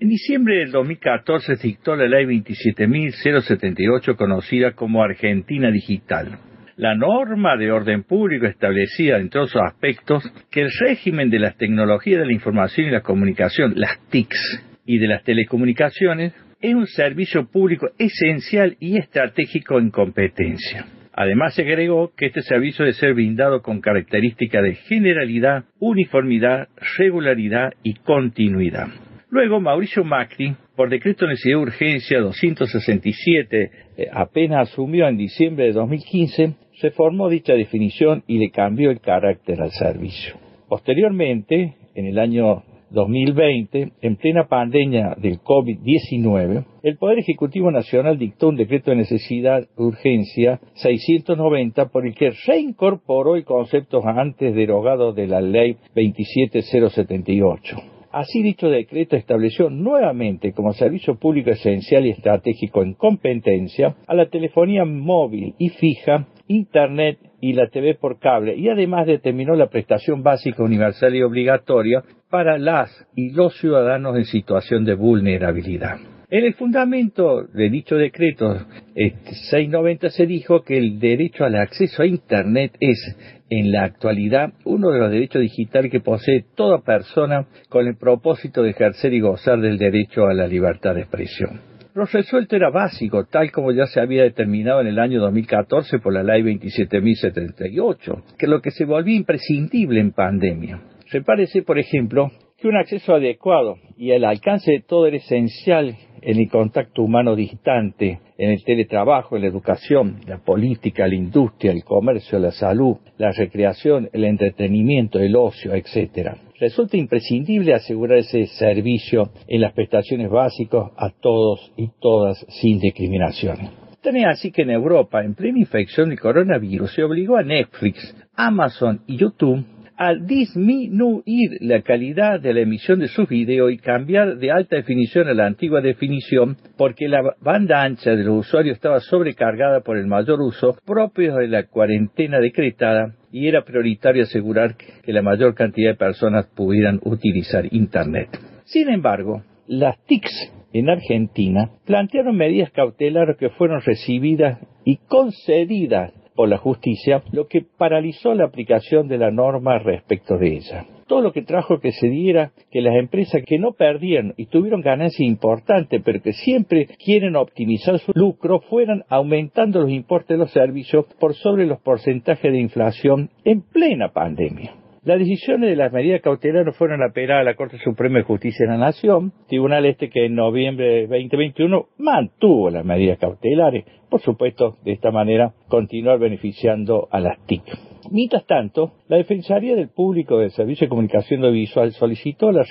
En diciembre del 2014 se dictó la ley 27.078 conocida como Argentina Digital. La norma de orden público establecía, entre otros aspectos, que el régimen de las tecnologías de la información y la comunicación, las TICs, y de las telecomunicaciones, es un servicio público esencial y estratégico en competencia. Además, se agregó que este servicio debe ser brindado con características de generalidad, uniformidad, regularidad y continuidad. Luego, Mauricio Macri, por decreto de necesidad de urgencia 267, eh, apenas asumió en diciembre de 2015, reformó dicha definición y le cambió el carácter al servicio. Posteriormente, en el año 2020, en plena pandemia del COVID-19, el Poder Ejecutivo Nacional dictó un decreto de necesidad urgencia 690 por el que reincorporó el concepto antes derogado de la ley 27078. Así dicho decreto estableció nuevamente como servicio público esencial y estratégico en competencia a la telefonía móvil y fija, Internet y la TV por cable y además determinó la prestación básica universal y obligatoria para las y los ciudadanos en situación de vulnerabilidad. En el fundamento de dicho decreto 690 se dijo que el derecho al acceso a Internet es, en la actualidad, uno de los derechos digitales que posee toda persona con el propósito de ejercer y gozar del derecho a la libertad de expresión. Lo resuelto era básico, tal como ya se había determinado en el año 2014 por la Ley 27.078, que lo que se volvió imprescindible en pandemia. Se parece, por ejemplo, que un acceso adecuado y el alcance de todo era esencial en el contacto humano distante, en el teletrabajo, en la educación, la política, la industria, el comercio, la salud, la recreación, el entretenimiento, el ocio, etc. Resulta imprescindible asegurar ese servicio en las prestaciones básicas a todos y todas sin discriminación. Tenía así que en Europa, en plena infección del coronavirus, se obligó a Netflix, Amazon y YouTube a disminuir la calidad de la emisión de sus videos y cambiar de alta definición a la antigua definición porque la banda ancha de los usuarios estaba sobrecargada por el mayor uso propio de la cuarentena decretada y era prioritario asegurar que la mayor cantidad de personas pudieran utilizar Internet. Sin embargo, las TICs en Argentina plantearon medidas cautelares que fueron recibidas y concedidas por la justicia, lo que paralizó la aplicación de la norma respecto de ella. Todo lo que trajo que se diera que las empresas que no perdieron y tuvieron ganancias importantes, pero que siempre quieren optimizar su lucro, fueran aumentando los importes de los servicios por sobre los porcentajes de inflación en plena pandemia. Las decisiones de las medidas cautelares fueron apeladas a la Corte Suprema de Justicia de la Nación, tribunal este que en noviembre de 2021 mantuvo las medidas cautelares, por supuesto, de esta manera continuar beneficiando a las TIC. Mientras tanto, la Defensoría del Público del Servicio de Comunicación Audiovisual solicitó a la,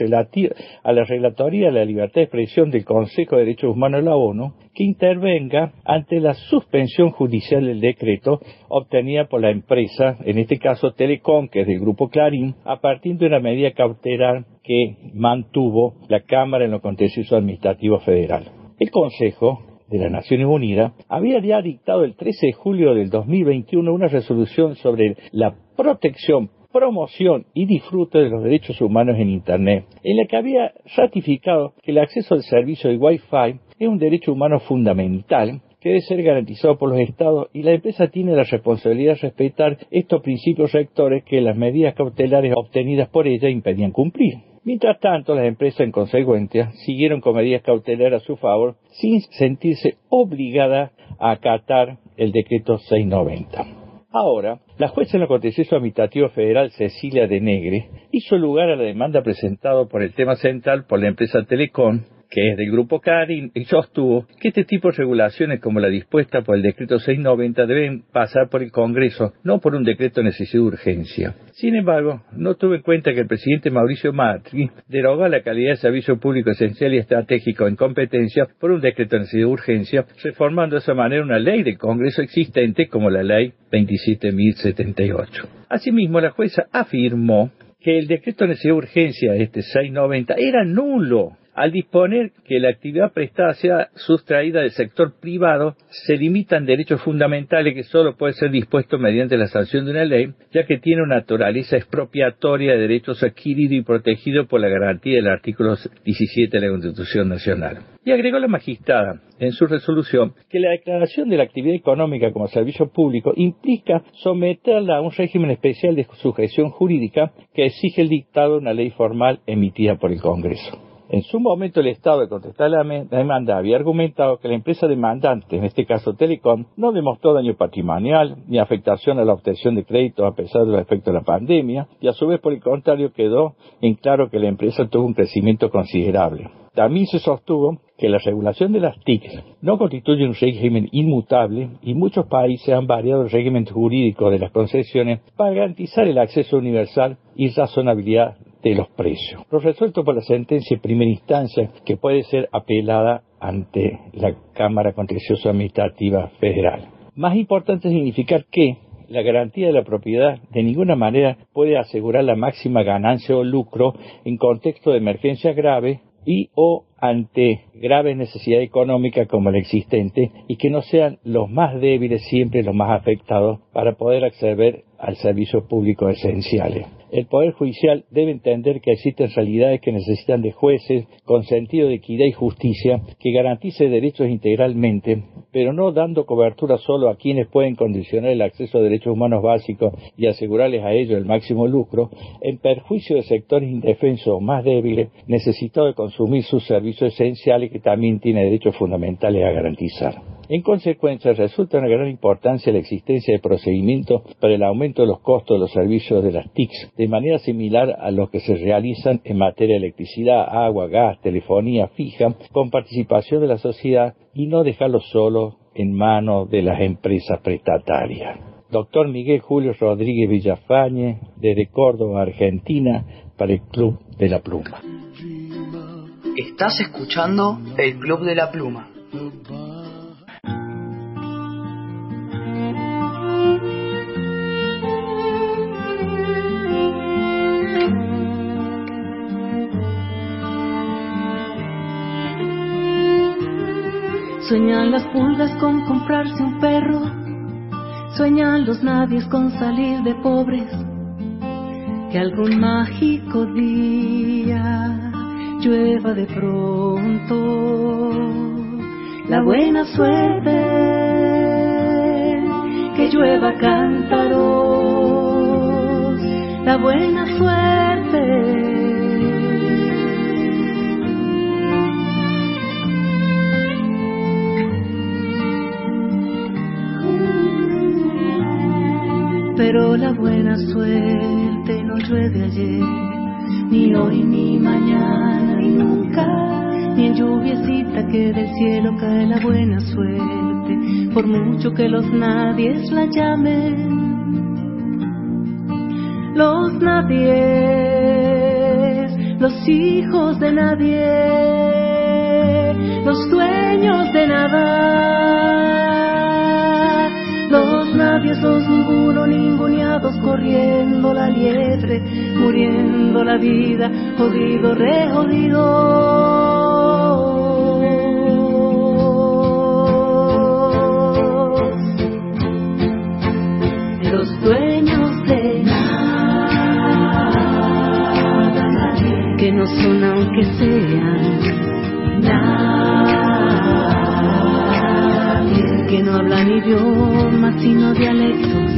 a la Relatoría de la Libertad de Expresión del Consejo de Derechos Humanos de la ONU que intervenga ante la suspensión judicial del decreto obtenida por la empresa, en este caso Telecom, que es del Grupo Clarín, a partir de una medida cautelar que mantuvo la Cámara en lo contencioso administrativo federal. El Consejo de las Naciones Unidas había ya dictado el 13 de julio del 2021 una resolución sobre la protección promoción y disfrute de los derechos humanos en Internet, en la que había ratificado que el acceso al servicio de Wi-Fi es un derecho humano fundamental que debe ser garantizado por los Estados y la empresa tiene la responsabilidad de respetar estos principios rectores que las medidas cautelares obtenidas por ella impedían cumplir. Mientras tanto, las empresas en consecuencia siguieron con medidas cautelares a su favor sin sentirse obligadas a acatar el decreto 690. Ahora, la jueza en lo contencioso administrativo federal Cecilia de Negre hizo lugar a la demanda presentada por el tema central por la empresa Telecom que es del grupo CARI, sostuvo que este tipo de regulaciones como la dispuesta por el decreto 690 deben pasar por el Congreso, no por un decreto de necesidad de urgencia. Sin embargo, no tuvo en cuenta que el presidente Mauricio Macri derogó la calidad de servicio público esencial y estratégico en competencia por un decreto de necesidad de urgencia, reformando de esa manera una ley del Congreso existente como la ley 27.078. Asimismo, la jueza afirmó que el decreto de necesidad de urgencia, este 690, era nulo al disponer que la actividad prestada sea sustraída del sector privado, se limitan derechos fundamentales que solo pueden ser dispuestos mediante la sanción de una ley, ya que tiene una naturaleza expropiatoria de derechos adquiridos y protegidos por la garantía del artículo 17 de la Constitución Nacional. Y agregó la magistrada en su resolución que la declaración de la actividad económica como servicio público implica someterla a un régimen especial de sujeción jurídica que exige el dictado de una ley formal emitida por el Congreso. En su momento el Estado de contestar la demanda había argumentado que la empresa demandante, en este caso Telecom, no demostró daño patrimonial ni afectación a la obtención de crédito a pesar de los efectos de la pandemia y a su vez por el contrario quedó en claro que la empresa tuvo un crecimiento considerable. También se sostuvo que la regulación de las TIC no constituye un régimen inmutable y muchos países han variado el régimen jurídico de las concesiones para garantizar el acceso universal y razonabilidad de los precios. Lo resuelto por la sentencia de primera instancia que puede ser apelada ante la Cámara Contencioso Administrativa Federal. Más importante es significar que la garantía de la propiedad de ninguna manera puede asegurar la máxima ganancia o lucro en contexto de emergencia grave y o ante graves necesidades económicas como la existente y que no sean los más débiles siempre los más afectados para poder acceder al servicio público esenciales. El Poder Judicial debe entender que existen realidades que necesitan de jueces con sentido de equidad y justicia que garantice derechos integralmente, pero no dando cobertura solo a quienes pueden condicionar el acceso a derechos humanos básicos y asegurarles a ellos el máximo lucro, en perjuicio de sectores indefensos o más débiles necesitados de consumir sus servicios esenciales que también tienen derechos fundamentales a garantizar. En consecuencia, resulta una gran importancia la existencia de procedimientos para el aumento de los costos de los servicios de las TICs, de manera similar a los que se realizan en materia de electricidad, agua, gas, telefonía fija, con participación de la sociedad y no dejarlo solo en manos de las empresas prestatarias. Doctor Miguel Julio Rodríguez Villafañe, desde Córdoba, Argentina, para el Club de la Pluma. Estás escuchando el Club de la Pluma. Sueñan las pulgas con comprarse un perro, sueñan los nadies con salir de pobres, que algún mágico día llueva de pronto. La buena suerte, que llueva cántaros, la buena suerte pero la buena suerte no llueve ayer, ni hoy, ni mañana, ni nunca, ni en lluviecita que del cielo cae la buena suerte, por mucho que los nadies la llamen. los nadies, los hijos de nadie, los dueños de nada, los nadies, los ninguno, ninguneados, corriendo la liebre, muriendo la vida, jodido, re los dueños de nada, que no son aunque sean nadie, que no hablan idiomas sino dialectos,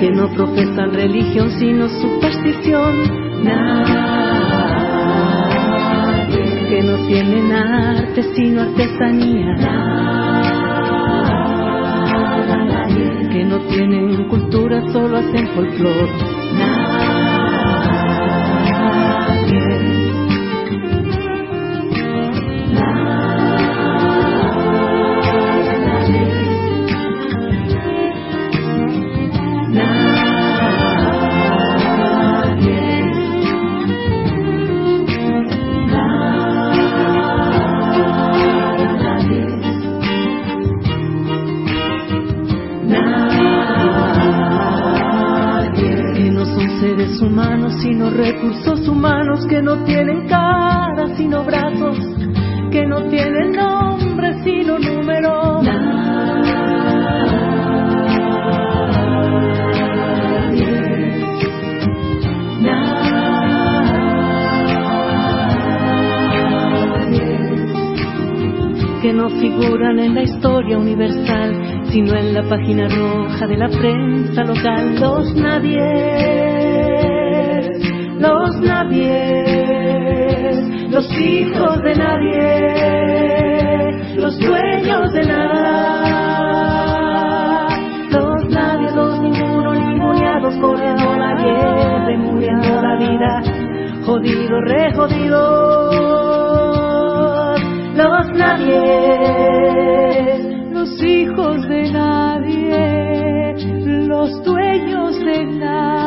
que no profesan religión sino superstición, que no tienen arte sino artesanía. Que no tienen cultura, solo hacen folclore. Figuran en la historia universal, sino en la página roja de la prensa local. Los nadies, los nadies, los hijos de nadie, los dueños de nada. Los nadies, los ninguno, ninguneados, corriendo la vida, jodido, re jodido los nadie, los hijos de nadie, los dueños de nada.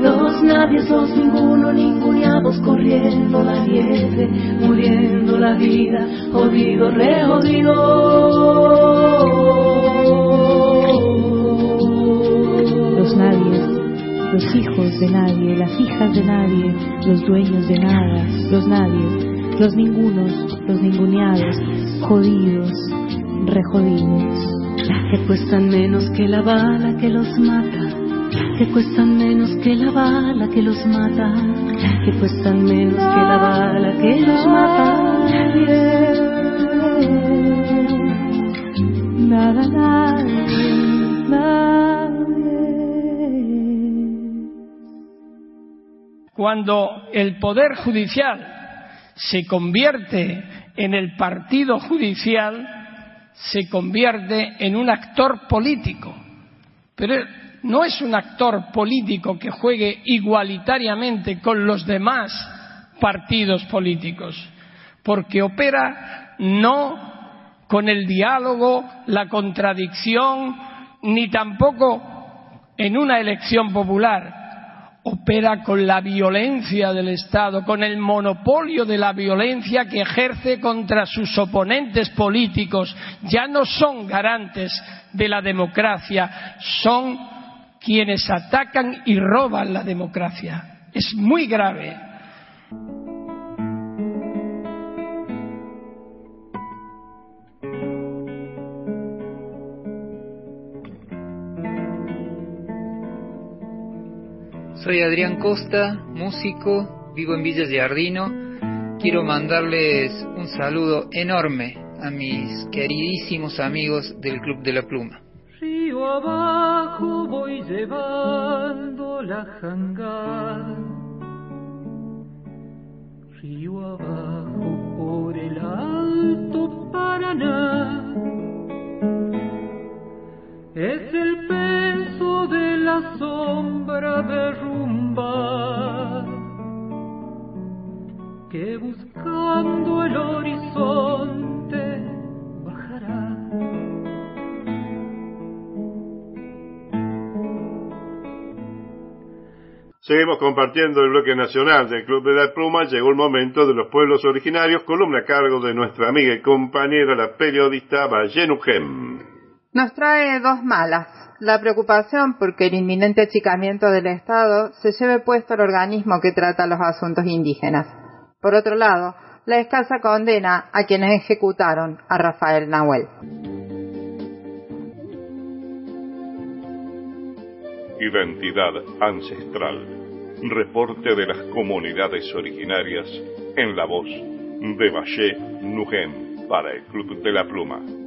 Los nadie, los ninguno, ninguneados, corriendo la nieve, muriendo la vida, jodido, re jodido. Los nadies, los hijos de nadie, las hijas de nadie, los dueños de nada, los nadies, los ningunos, los ninguneados, jodidos, rejodidos. que cuestan menos que la bala que los mata, que cuestan menos que la bala que los mata, que cuestan menos que la bala que los mata. Nada, nadie, nadie. Cuando el Poder Judicial se convierte en el partido judicial, se convierte en un actor político. Pero no es un actor político que juegue igualitariamente con los demás partidos políticos, porque opera no con el diálogo, la contradicción, ni tampoco en una elección popular, opera con la violencia del Estado, con el monopolio de la violencia que ejerce contra sus oponentes políticos. Ya no son garantes de la democracia, son quienes atacan y roban la democracia. Es muy grave. Soy Adrián Costa, músico, vivo en Villa Giardino. Quiero mandarles un saludo enorme a mis queridísimos amigos del Club de la Pluma. Río abajo voy llevando la jangada. Río abajo por el alto Paraná. Es el de la sombra derrumbar, que buscando el horizonte bajará. Seguimos compartiendo el bloque nacional del Club de la Pluma. Llegó el momento de los pueblos originarios, columna a cargo de nuestra amiga y compañera, la periodista Valle Nos trae dos malas. La preocupación porque el inminente achicamiento del Estado se lleve puesto al organismo que trata los asuntos indígenas. Por otro lado, la escasa condena a quienes ejecutaron a Rafael Nahuel. Identidad ancestral. Reporte de las comunidades originarias en la voz de Valle Nugem para el Club de la Pluma.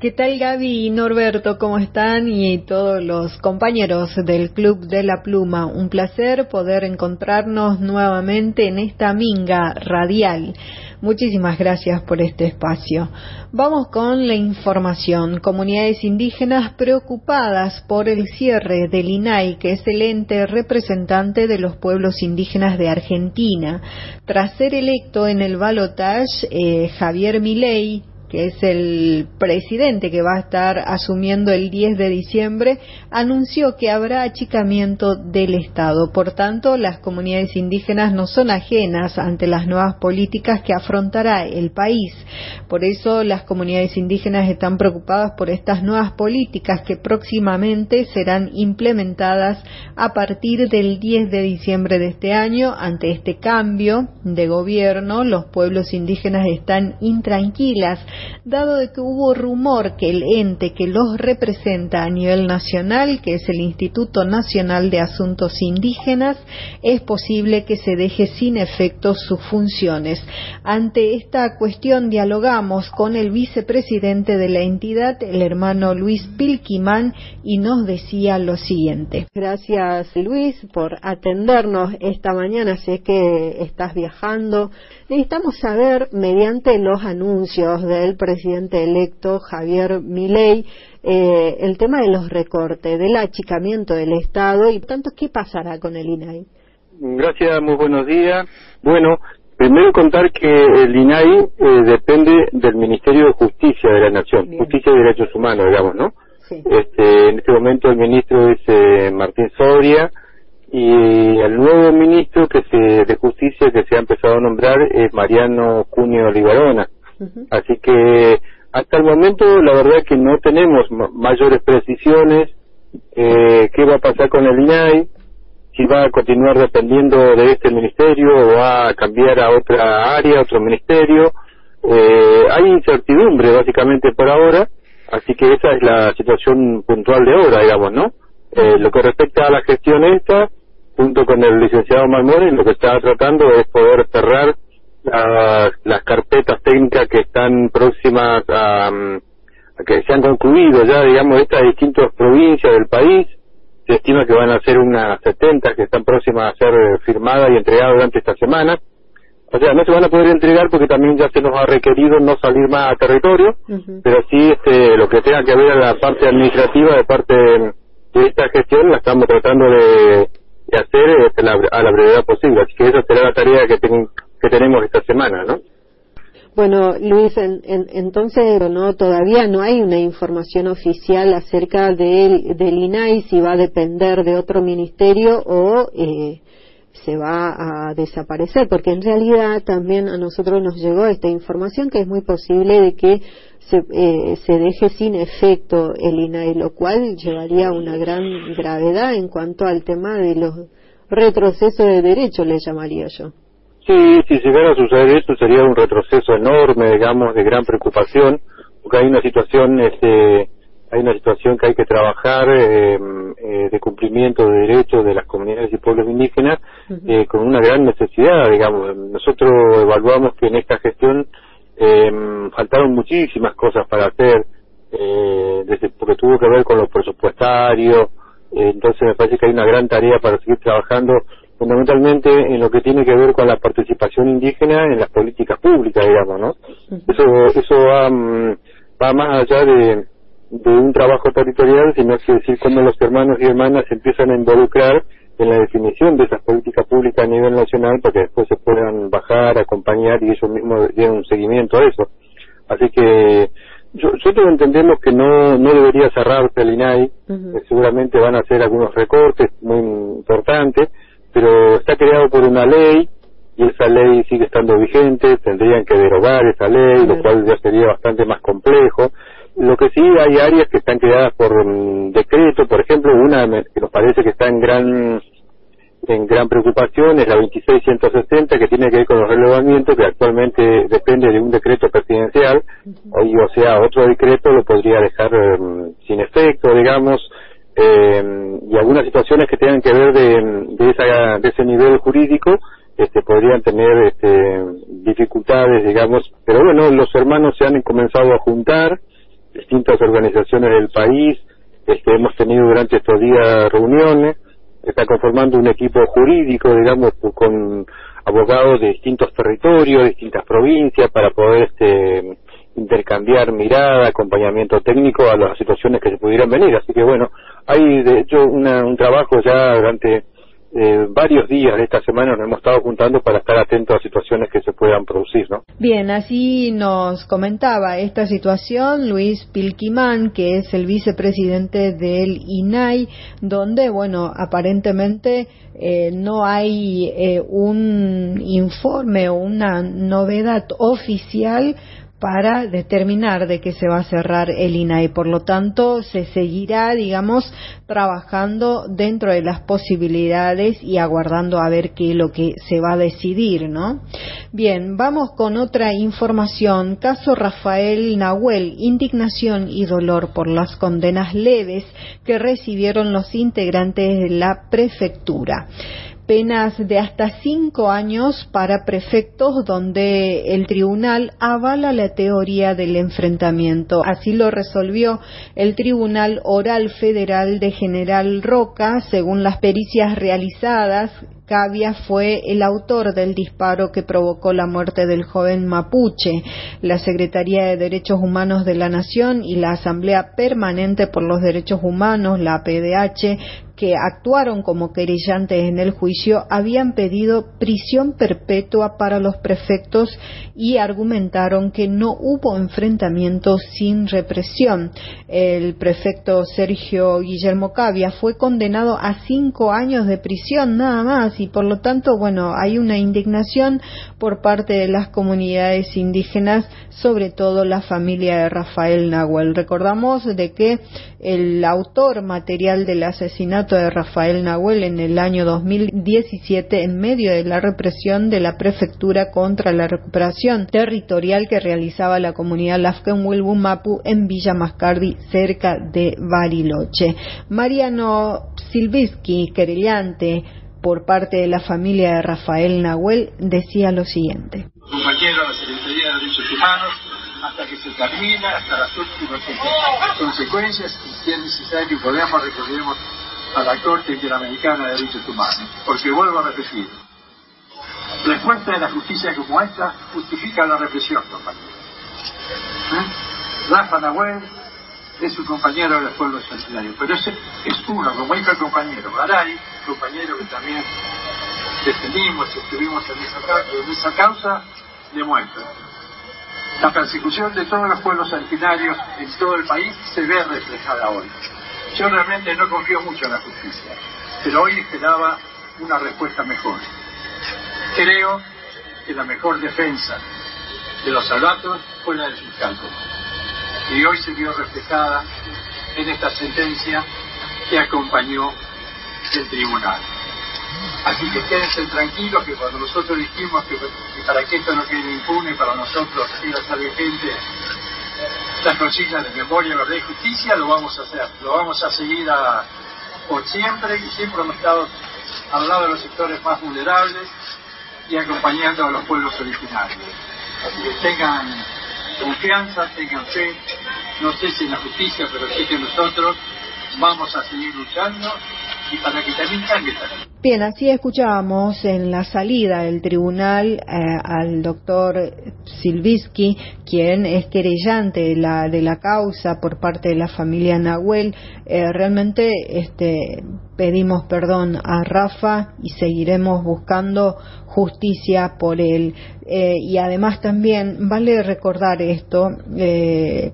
¿Qué tal Gaby y Norberto? ¿Cómo están? Y todos los compañeros del Club de la Pluma. Un placer poder encontrarnos nuevamente en esta minga radial. Muchísimas gracias por este espacio. Vamos con la información. Comunidades indígenas preocupadas por el cierre del INAI, que es el ente representante de los pueblos indígenas de Argentina. Tras ser electo en el balotage, eh, Javier Milei que es el presidente que va a estar asumiendo el 10 de diciembre, anunció que habrá achicamiento del Estado. Por tanto, las comunidades indígenas no son ajenas ante las nuevas políticas que afrontará el país. Por eso, las comunidades indígenas están preocupadas por estas nuevas políticas que próximamente serán implementadas a partir del 10 de diciembre de este año. Ante este cambio de gobierno, los pueblos indígenas están intranquilas dado de que hubo rumor que el ente que los representa a nivel nacional, que es el Instituto Nacional de Asuntos Indígenas, es posible que se deje sin efecto sus funciones. Ante esta cuestión dialogamos con el vicepresidente de la entidad, el hermano Luis Pilquimán, y nos decía lo siguiente. Gracias Luis por atendernos esta mañana, sé que estás viajando. Necesitamos saber, mediante los anuncios del presidente electo Javier Milei, eh, el tema de los recortes, del achicamiento del Estado y, por tanto, ¿qué pasará con el INAI? Gracias, muy buenos días. Bueno, primero contar que el INAI eh, depende del Ministerio de Justicia de la Nación, Justicia y Derechos Humanos, digamos, ¿no? Este, en este momento el ministro es eh, Martín Soria y el nuevo ministro que se, de Justicia que se ha empezado a nombrar es Mariano Cunio Olivarona. Así que hasta el momento la verdad es que no tenemos mayores precisiones eh, qué va a pasar con el INAI, si va a continuar dependiendo de este ministerio o va a cambiar a otra área, otro ministerio. Eh, hay incertidumbre básicamente por ahora, así que esa es la situación puntual de ahora, digamos, ¿no? Eh, lo que respecta a la gestión esta, junto con el licenciado Malmore, lo que está tratando es poder cerrar las, las carpetas técnicas que están próximas a, a, que se han concluido ya, digamos, estas distintas provincias del país. Se estima que van a ser unas 70 que están próximas a ser firmadas y entregadas durante esta semana. O sea, no se van a poder entregar porque también ya se nos ha requerido no salir más a territorio, pero sí este, lo que tenga que ver a la parte administrativa de parte de esta gestión la estamos tratando de, de hacer este, la, a la brevedad posible. Así que esa será la tarea que, ten, que tenemos esta semana, ¿no? Bueno, Luis, en, en, entonces no todavía no hay una información oficial acerca del, del INAI si va a depender de otro ministerio o eh, se va a desaparecer, porque en realidad también a nosotros nos llegó esta información que es muy posible de que se, eh, se deje sin efecto el INAI, lo cual llevaría a una gran gravedad en cuanto al tema de los retrocesos de derechos, le llamaría yo. Sí, si llegara a suceder eso sería un retroceso enorme, digamos, de gran preocupación, porque hay una situación, este, hay una situación que hay que trabajar eh, eh, de cumplimiento de derechos de las comunidades y pueblos indígenas eh, con una gran necesidad, digamos. Nosotros evaluamos que en esta gestión eh, faltaron muchísimas cosas para hacer, eh, desde, porque tuvo que ver con lo presupuestario, eh, entonces me parece que hay una gran tarea para seguir trabajando fundamentalmente en lo que tiene que ver con la participación indígena en las políticas públicas, digamos, ¿no? Eso, eso va, mm, va más allá de, de un trabajo territorial, sino que decir cómo los hermanos y hermanas se empiezan a involucrar en la definición de esas políticas públicas a nivel nacional para que después se puedan bajar, acompañar y ellos mismos den un seguimiento a eso. Así que Yo, nosotros entendemos que no, no debería cerrarse el INAI, eh, seguramente van a hacer algunos recortes muy importantes, pero está creado por una ley y esa ley sigue estando vigente, tendrían que derogar esa ley, lo cual ya sería bastante más complejo. Lo que sí hay áreas que están creadas por mm, decreto, por ejemplo, una que nos parece que está en gran en gran preocupación es la 26160 que tiene que ver con los relevamientos que actualmente depende de un decreto presidencial. Y o sea otro decreto lo podría dejar em, sin efecto digamos em, y algunas situaciones que tengan que ver de, de, esa, de ese nivel jurídico este, podrían tener este, dificultades digamos. Pero bueno los hermanos se han comenzado a juntar distintas organizaciones del país este, hemos tenido durante estos días reuniones está conformando un equipo jurídico, digamos, con abogados de distintos territorios, distintas provincias, para poder este, intercambiar mirada, acompañamiento técnico a las situaciones que se pudieran venir. Así que bueno, hay de hecho una- un trabajo ya durante eh, varios días de esta semana nos hemos estado juntando para estar atentos a situaciones que se puedan producir, ¿no? Bien, así nos comentaba esta situación Luis Pilquimán, que es el vicepresidente del INAI, donde, bueno, aparentemente eh, no hay eh, un informe o una novedad oficial para determinar de que se va a cerrar el INAI. Por lo tanto, se seguirá, digamos, trabajando dentro de las posibilidades y aguardando a ver qué es lo que se va a decidir, ¿no? Bien, vamos con otra información. Caso Rafael Nahuel, indignación y dolor por las condenas leves que recibieron los integrantes de la prefectura penas de hasta cinco años para prefectos donde el tribunal avala la teoría del enfrentamiento. Así lo resolvió el Tribunal Oral Federal de General Roca, según las pericias realizadas. Cavia fue el autor del disparo que provocó la muerte del joven mapuche. La Secretaría de Derechos Humanos de la Nación y la Asamblea Permanente por los Derechos Humanos, la PDH, que actuaron como querellantes en el juicio habían pedido prisión perpetua para los prefectos y argumentaron que no hubo enfrentamiento sin represión. El prefecto Sergio Guillermo Cavia fue condenado a cinco años de prisión nada más y por lo tanto, bueno, hay una indignación por parte de las comunidades indígenas, sobre todo la familia de Rafael Nahuel. Recordamos de que el autor material del asesinato de Rafael Nahuel en el año 2017 en medio de la represión de la prefectura contra la recuperación territorial que realizaba la comunidad Lafken en Villa Mascardi cerca de Bariloche. Mariano Silvisky, querellante por parte de la familia de Rafael Nahuel, decía lo siguiente. compañero la Secretaría de Derechos Humanos hasta que se termina, hasta las últimas consecuencias, si es necesario podemos a la Corte Interamericana de Derechos Humanos. Porque vuelvo a repetir, respuesta de la justicia como esta justifica la represión, compañero. ¿Eh? Rafa Nahuel es su compañero de los pueblos pero ese es uno, como dijo el compañero Garay, compañero que también defendimos estuvimos en esa, en esa causa, demuestra. La persecución de todos los pueblos originarios en todo el país se ve reflejada hoy. Yo realmente no confío mucho en la justicia, pero hoy esperaba una respuesta mejor. Creo que la mejor defensa de los salvatos fue la del fiscal y hoy se vio reflejada en esta sentencia que acompañó el tribunal. Así que quédense tranquilos que cuando nosotros dijimos que, para que esto no quede impune, para nosotros iba a ser vigente las consignas de memoria, verdad y justicia, lo vamos a hacer. Lo vamos a seguir a- por siempre y siempre hemos estado al lado de los sectores más vulnerables y acompañando a los pueblos originarios. Así que tengan confianza, tengan fe, no sé si en la justicia, pero sé que nosotros vamos a seguir luchando y para que también cambie también. Bien, así escuchábamos en la salida del tribunal eh, al doctor Silvisky, quien es querellante de la, de la causa por parte de la familia Nahuel. Eh, realmente este, pedimos perdón a Rafa y seguiremos buscando justicia por él. Eh, y además también vale recordar esto,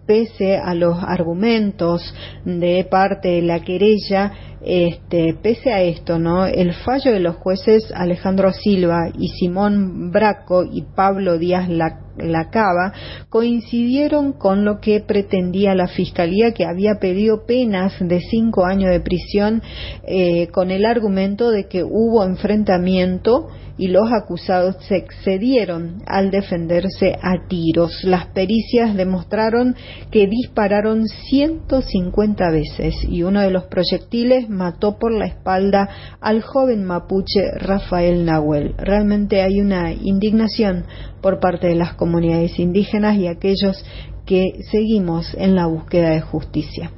pese a los argumentos de parte de la querella, este, pese a esto, ¿no? El fallo de los jueces Alejandro Silva y Simón Braco y Pablo Díaz Lacaba coincidieron con lo que pretendía la Fiscalía, que había pedido penas de cinco años de prisión eh, con el argumento de que hubo enfrentamiento y los acusados se excedieron al defenderse a tiros. Las pericias demostraron que dispararon 150 veces y uno de los proyectiles mató por la espalda al joven mapuche Rafael Nahuel. Realmente hay una indignación por parte de las comunidades indígenas y aquellos que seguimos en la búsqueda de justicia.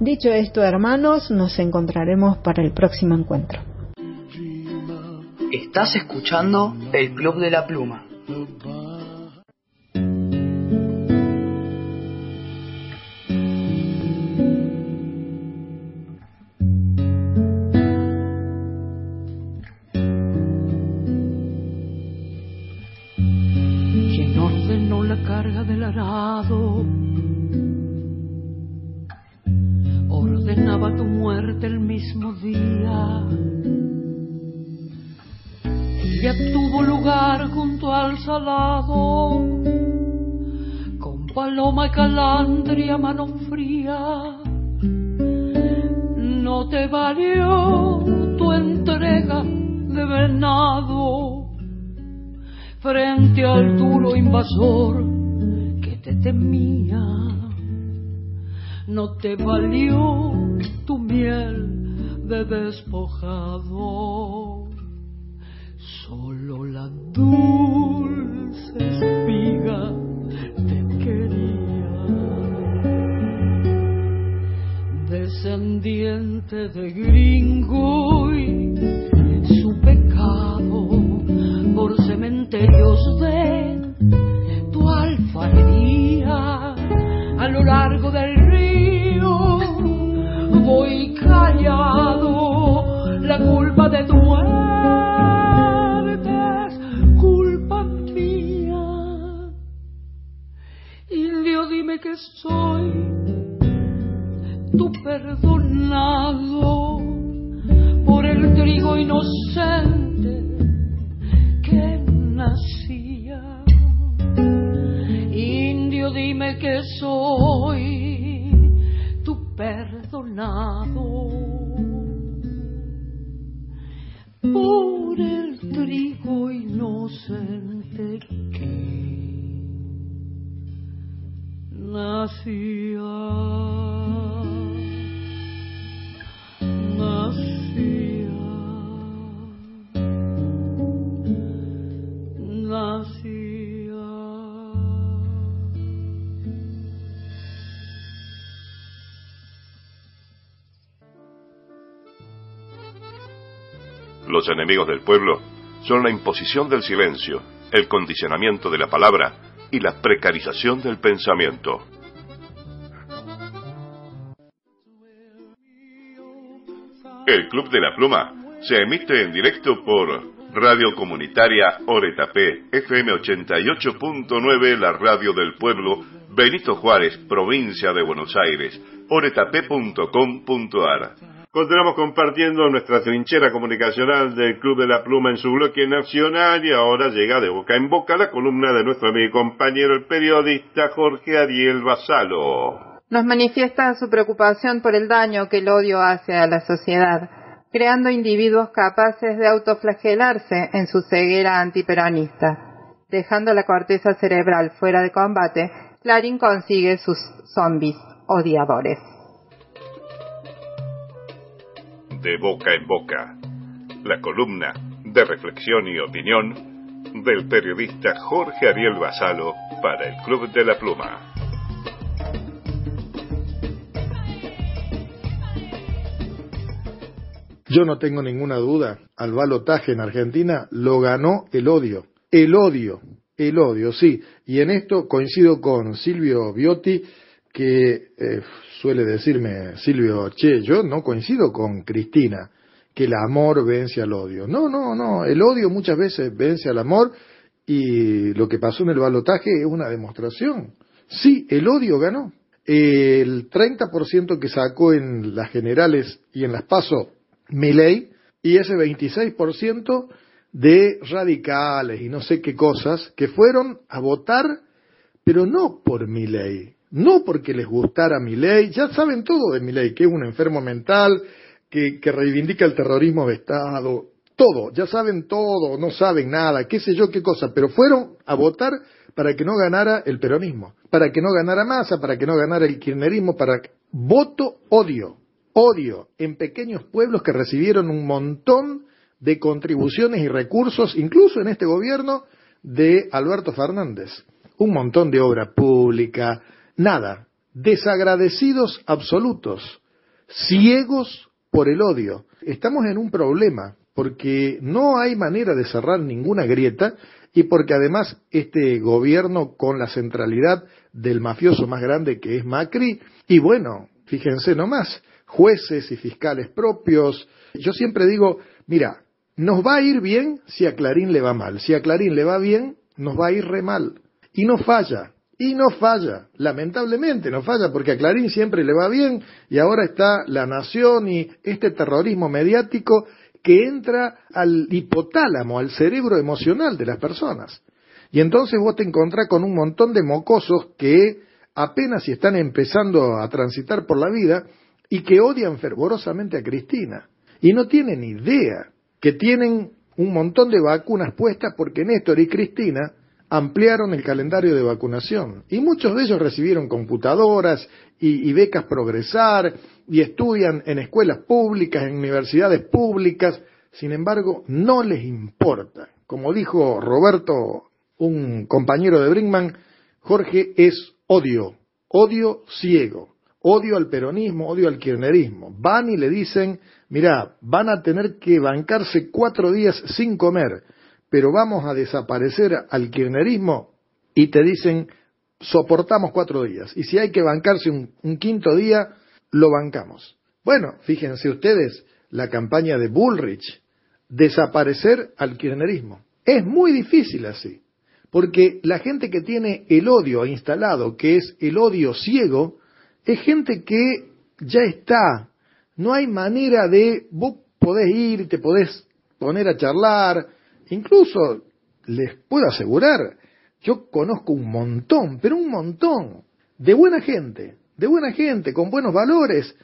Dicho esto, hermanos, nos encontraremos para el próximo encuentro. Estás escuchando el Club de la Pluma. Quien ordenó la carga del arado junto al salado, con paloma y calandria mano fría. No te valió tu entrega de venado frente al duro invasor que te temía. No te valió tu miel de despojado Solo la dulce espiga te quería. Descendiente de gringo y su pecado por cementerios de tu alfarería a lo largo del río voy callado la culpa de tu que soy tu perdonado por el trigo inocente que nacía. Indio, dime que soy tu perdonado por el trigo inocente que. Los enemigos del pueblo son la imposición del silencio, el condicionamiento de la palabra y la precarización del pensamiento. El Club de la Pluma se emite en directo por Radio Comunitaria Oretapé, FM 88.9, la radio del pueblo, Benito Juárez, provincia de Buenos Aires, oretapé.com.ar. Continuamos compartiendo nuestra trinchera comunicacional del Club de la Pluma en su bloque nacional y ahora llega de boca en boca la columna de nuestro amigo y compañero el periodista Jorge Ariel Basalo. Nos manifiesta su preocupación por el daño que el odio hace a la sociedad, creando individuos capaces de autoflagelarse en su ceguera antiperonista. Dejando la corteza cerebral fuera de combate, Clarín consigue sus zombies odiadores. De boca en boca. La columna de reflexión y opinión del periodista Jorge Ariel Basalo para el Club de la Pluma. Yo no tengo ninguna duda al balotaje en Argentina lo ganó el odio. El odio, el odio, sí. Y en esto coincido con Silvio Biotti, que eh, suele decirme, Silvio, che, yo no coincido con Cristina, que el amor vence al odio. No, no, no, el odio muchas veces vence al amor y lo que pasó en el balotaje es una demostración. Sí, el odio ganó. El 30% que sacó en las generales y en las PASO Milei y ese 26% de radicales y no sé qué cosas que fueron a votar, pero no por Milei, no porque les gustara Milei, ya saben todo de Milei, que es un enfermo mental, que, que reivindica el terrorismo de Estado, todo, ya saben todo, no saben nada, qué sé yo qué cosa, pero fueron a votar para que no ganara el peronismo, para que no ganara Massa, para que no ganara el kirchnerismo, para voto odio, odio en pequeños pueblos que recibieron un montón de contribuciones y recursos, incluso en este gobierno de Alberto Fernández, un montón de obra pública, nada, desagradecidos absolutos, ciegos por el odio. Estamos en un problema porque no hay manera de cerrar ninguna grieta y porque además este gobierno con la centralidad del mafioso más grande que es Macri, y bueno, fíjense nomás, jueces y fiscales propios. Yo siempre digo, mira, nos va a ir bien si a Clarín le va mal, si a Clarín le va bien, nos va a ir re mal. Y no falla, y no falla, lamentablemente no falla, porque a Clarín siempre le va bien y ahora está la nación y este terrorismo mediático que entra al hipotálamo, al cerebro emocional de las personas. Y entonces vos te encontrás con un montón de mocosos que apenas si están empezando a transitar por la vida y que odian fervorosamente a Cristina. Y no tienen idea que tienen un montón de vacunas puestas porque Néstor y Cristina ampliaron el calendario de vacunación y muchos de ellos recibieron computadoras y, becas progresar y estudian en escuelas públicas, en universidades públicas, sin embargo no les importa. Como dijo Roberto, un compañero de Brinkman, Jorge es odio, odio ciego, odio al peronismo, odio al kirchnerismo. Van y le dicen, mira, van a tener que bancarse cuatro días sin comer pero vamos a desaparecer al kirchnerismo y te dicen, soportamos cuatro días. Y si hay que bancarse un, quinto día, lo bancamos. Bueno, fíjense ustedes la campaña de Bullrich, desaparecer al kirchnerismo. Es muy difícil así, porque la gente que tiene el odio instalado, que es el odio ciego, es gente que ya está. No hay manera de, vos podés ir, te podés poner a charlar, Incluso les puedo asegurar, yo conozco un montón, pero un montón, de buena gente, de buena gente, con buenos valores,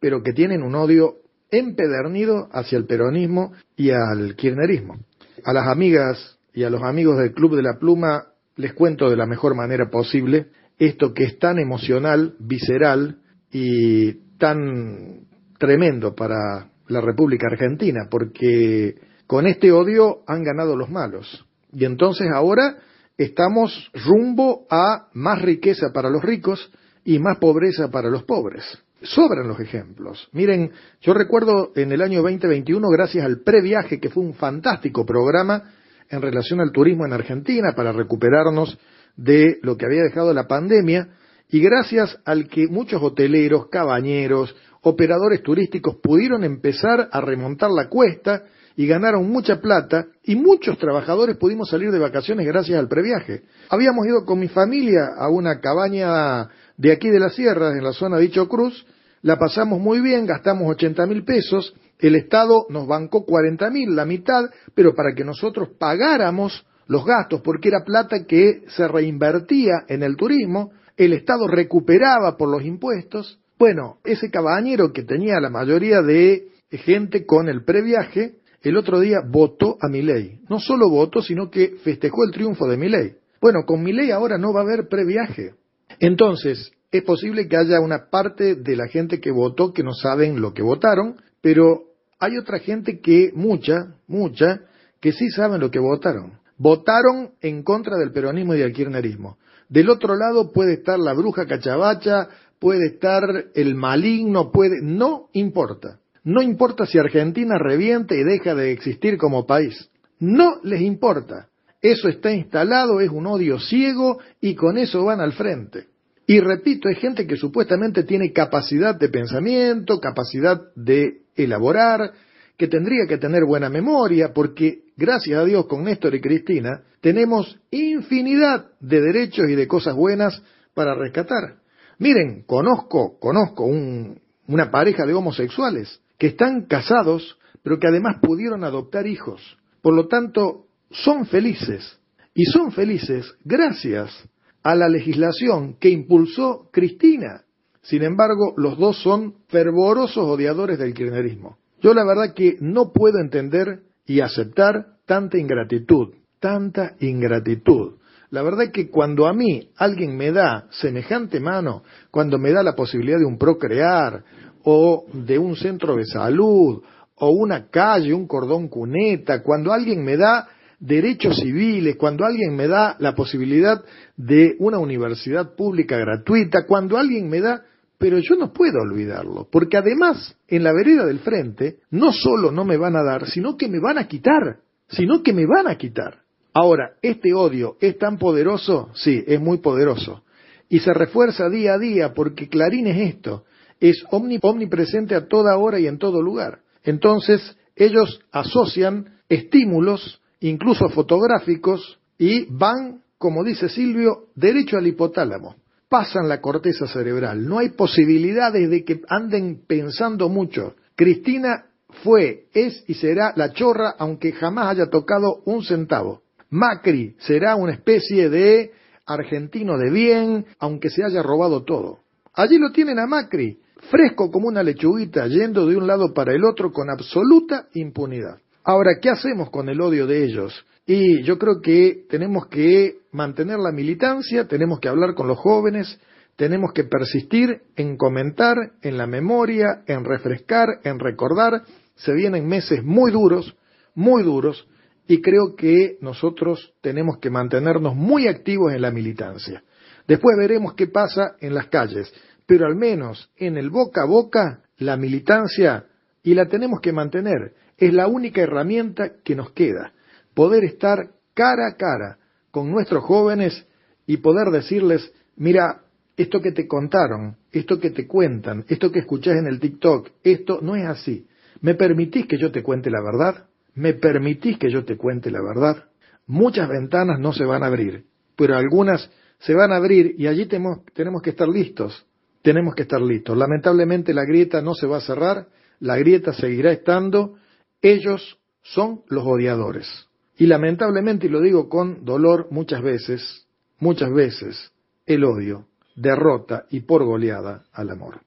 pero que tienen un odio empedernido hacia el peronismo y al kirchnerismo. A las amigas y a los amigos del Club de la Pluma les cuento de la mejor manera posible esto que es tan emocional, visceral y tan tremendo para la República Argentina, porque con este odio han ganado los malos. Y entonces ahora estamos rumbo a más riqueza para los ricos y más pobreza para los pobres. Sobran los ejemplos. Miren, yo recuerdo en el año 2021, gracias al previaje, que fue un fantástico programa en relación al turismo en Argentina para recuperarnos de lo que había dejado la pandemia, y gracias al que muchos hoteleros, cabañeros, operadores turísticos pudieron empezar a remontar la cuesta y ganaron mucha plata y muchos trabajadores pudimos salir de vacaciones gracias al previaje. Habíamos ido con mi familia a una cabaña de aquí de las sierras, en la zona de Dicho Cruz, la pasamos muy bien, gastamos 80 mil pesos, el Estado nos bancó 40 mil, la mitad, pero para que nosotros pagáramos los gastos, porque era plata que se reinvertía en el turismo, el Estado recuperaba por los impuestos. Bueno, ese cabañero que tenía la mayoría de gente con el previaje, el otro día votó a Milei. No solo votó, sino que festejó el triunfo de Milei. Bueno, con Milei ahora no va a haber previaje. Entonces, es posible que haya una parte de la gente que votó que no saben lo que votaron, pero hay otra gente que, mucha, mucha, que sí saben lo que votaron. Votaron en contra del peronismo y del kirchnerismo. Del otro lado puede estar la bruja cachabacha, puede estar el maligno, puede, no importa. No importa si Argentina reviente y deja de existir como país. No les importa. Eso está instalado, es un odio ciego y con eso van al frente. Y repito, hay gente que supuestamente tiene capacidad de pensamiento, capacidad de elaborar, que tendría que tener buena memoria, porque gracias a Dios con Néstor y Cristina tenemos infinidad de derechos y de cosas buenas para rescatar. Miren, conozco, conozco una pareja de homosexuales que están casados, pero que además pudieron adoptar hijos. Por lo tanto, son felices. Y son felices gracias a la legislación que impulsó Cristina. Sin embargo, los dos son fervorosos odiadores del kirchnerismo. Yo la verdad que no puedo entender y aceptar tanta ingratitud, tanta ingratitud. La verdad que cuando a mí alguien me da semejante mano, cuando me da la posibilidad de un procrear, o de un centro de salud, o una calle, un cordón cuneta, cuando alguien me da derechos civiles, cuando alguien me da la posibilidad de una universidad pública gratuita, cuando alguien me da pero yo no puedo olvidarlo, porque además en la vereda del frente no solo no me van a dar, sino que me van a quitar, sino que me van a quitar. Ahora, ¿este odio es tan poderoso? Sí, es muy poderoso. Y se refuerza día a día porque Clarín es esto, es omnipresente a toda hora y en todo lugar. Entonces, ellos asocian estímulos, incluso fotográficos, y van, como dice Silvio, derecho al hipotálamo pasan la corteza cerebral. No hay posibilidades de que anden pensando mucho. Cristina fue, es y será la chorra aunque jamás haya tocado un centavo. Macri será una especie de argentino de bien aunque se haya robado todo. Allí lo tienen a Macri, fresco como una lechuguita, yendo de un lado para el otro con absoluta impunidad. Ahora, ¿qué hacemos con el odio de ellos? Y yo creo que tenemos que mantener la militancia, tenemos que hablar con los jóvenes, tenemos que persistir en comentar, en la memoria, en refrescar, en recordar. Se vienen meses muy duros, muy duros, y creo que nosotros tenemos que mantenernos muy activos en la militancia. Después veremos qué pasa en las calles, pero al menos en el boca a boca, la militancia, y la tenemos que mantener, es la única herramienta que nos queda poder estar cara a cara con nuestros jóvenes y poder decirles, mira, esto que te contaron, esto que te cuentan, esto que escuchás en el TikTok, esto no es así. ¿Me permitís que yo te cuente la verdad? ¿Me permitís que yo te cuente la verdad? Muchas ventanas no se van a abrir, pero algunas se van a abrir y allí tenemos, tenemos que estar listos. Tenemos que estar listos. Lamentablemente la grieta no se va a cerrar, la grieta seguirá estando. Ellos son los odiadores. Y lamentablemente, y lo digo con dolor muchas veces, muchas veces, el odio derrota y por goleada al amor.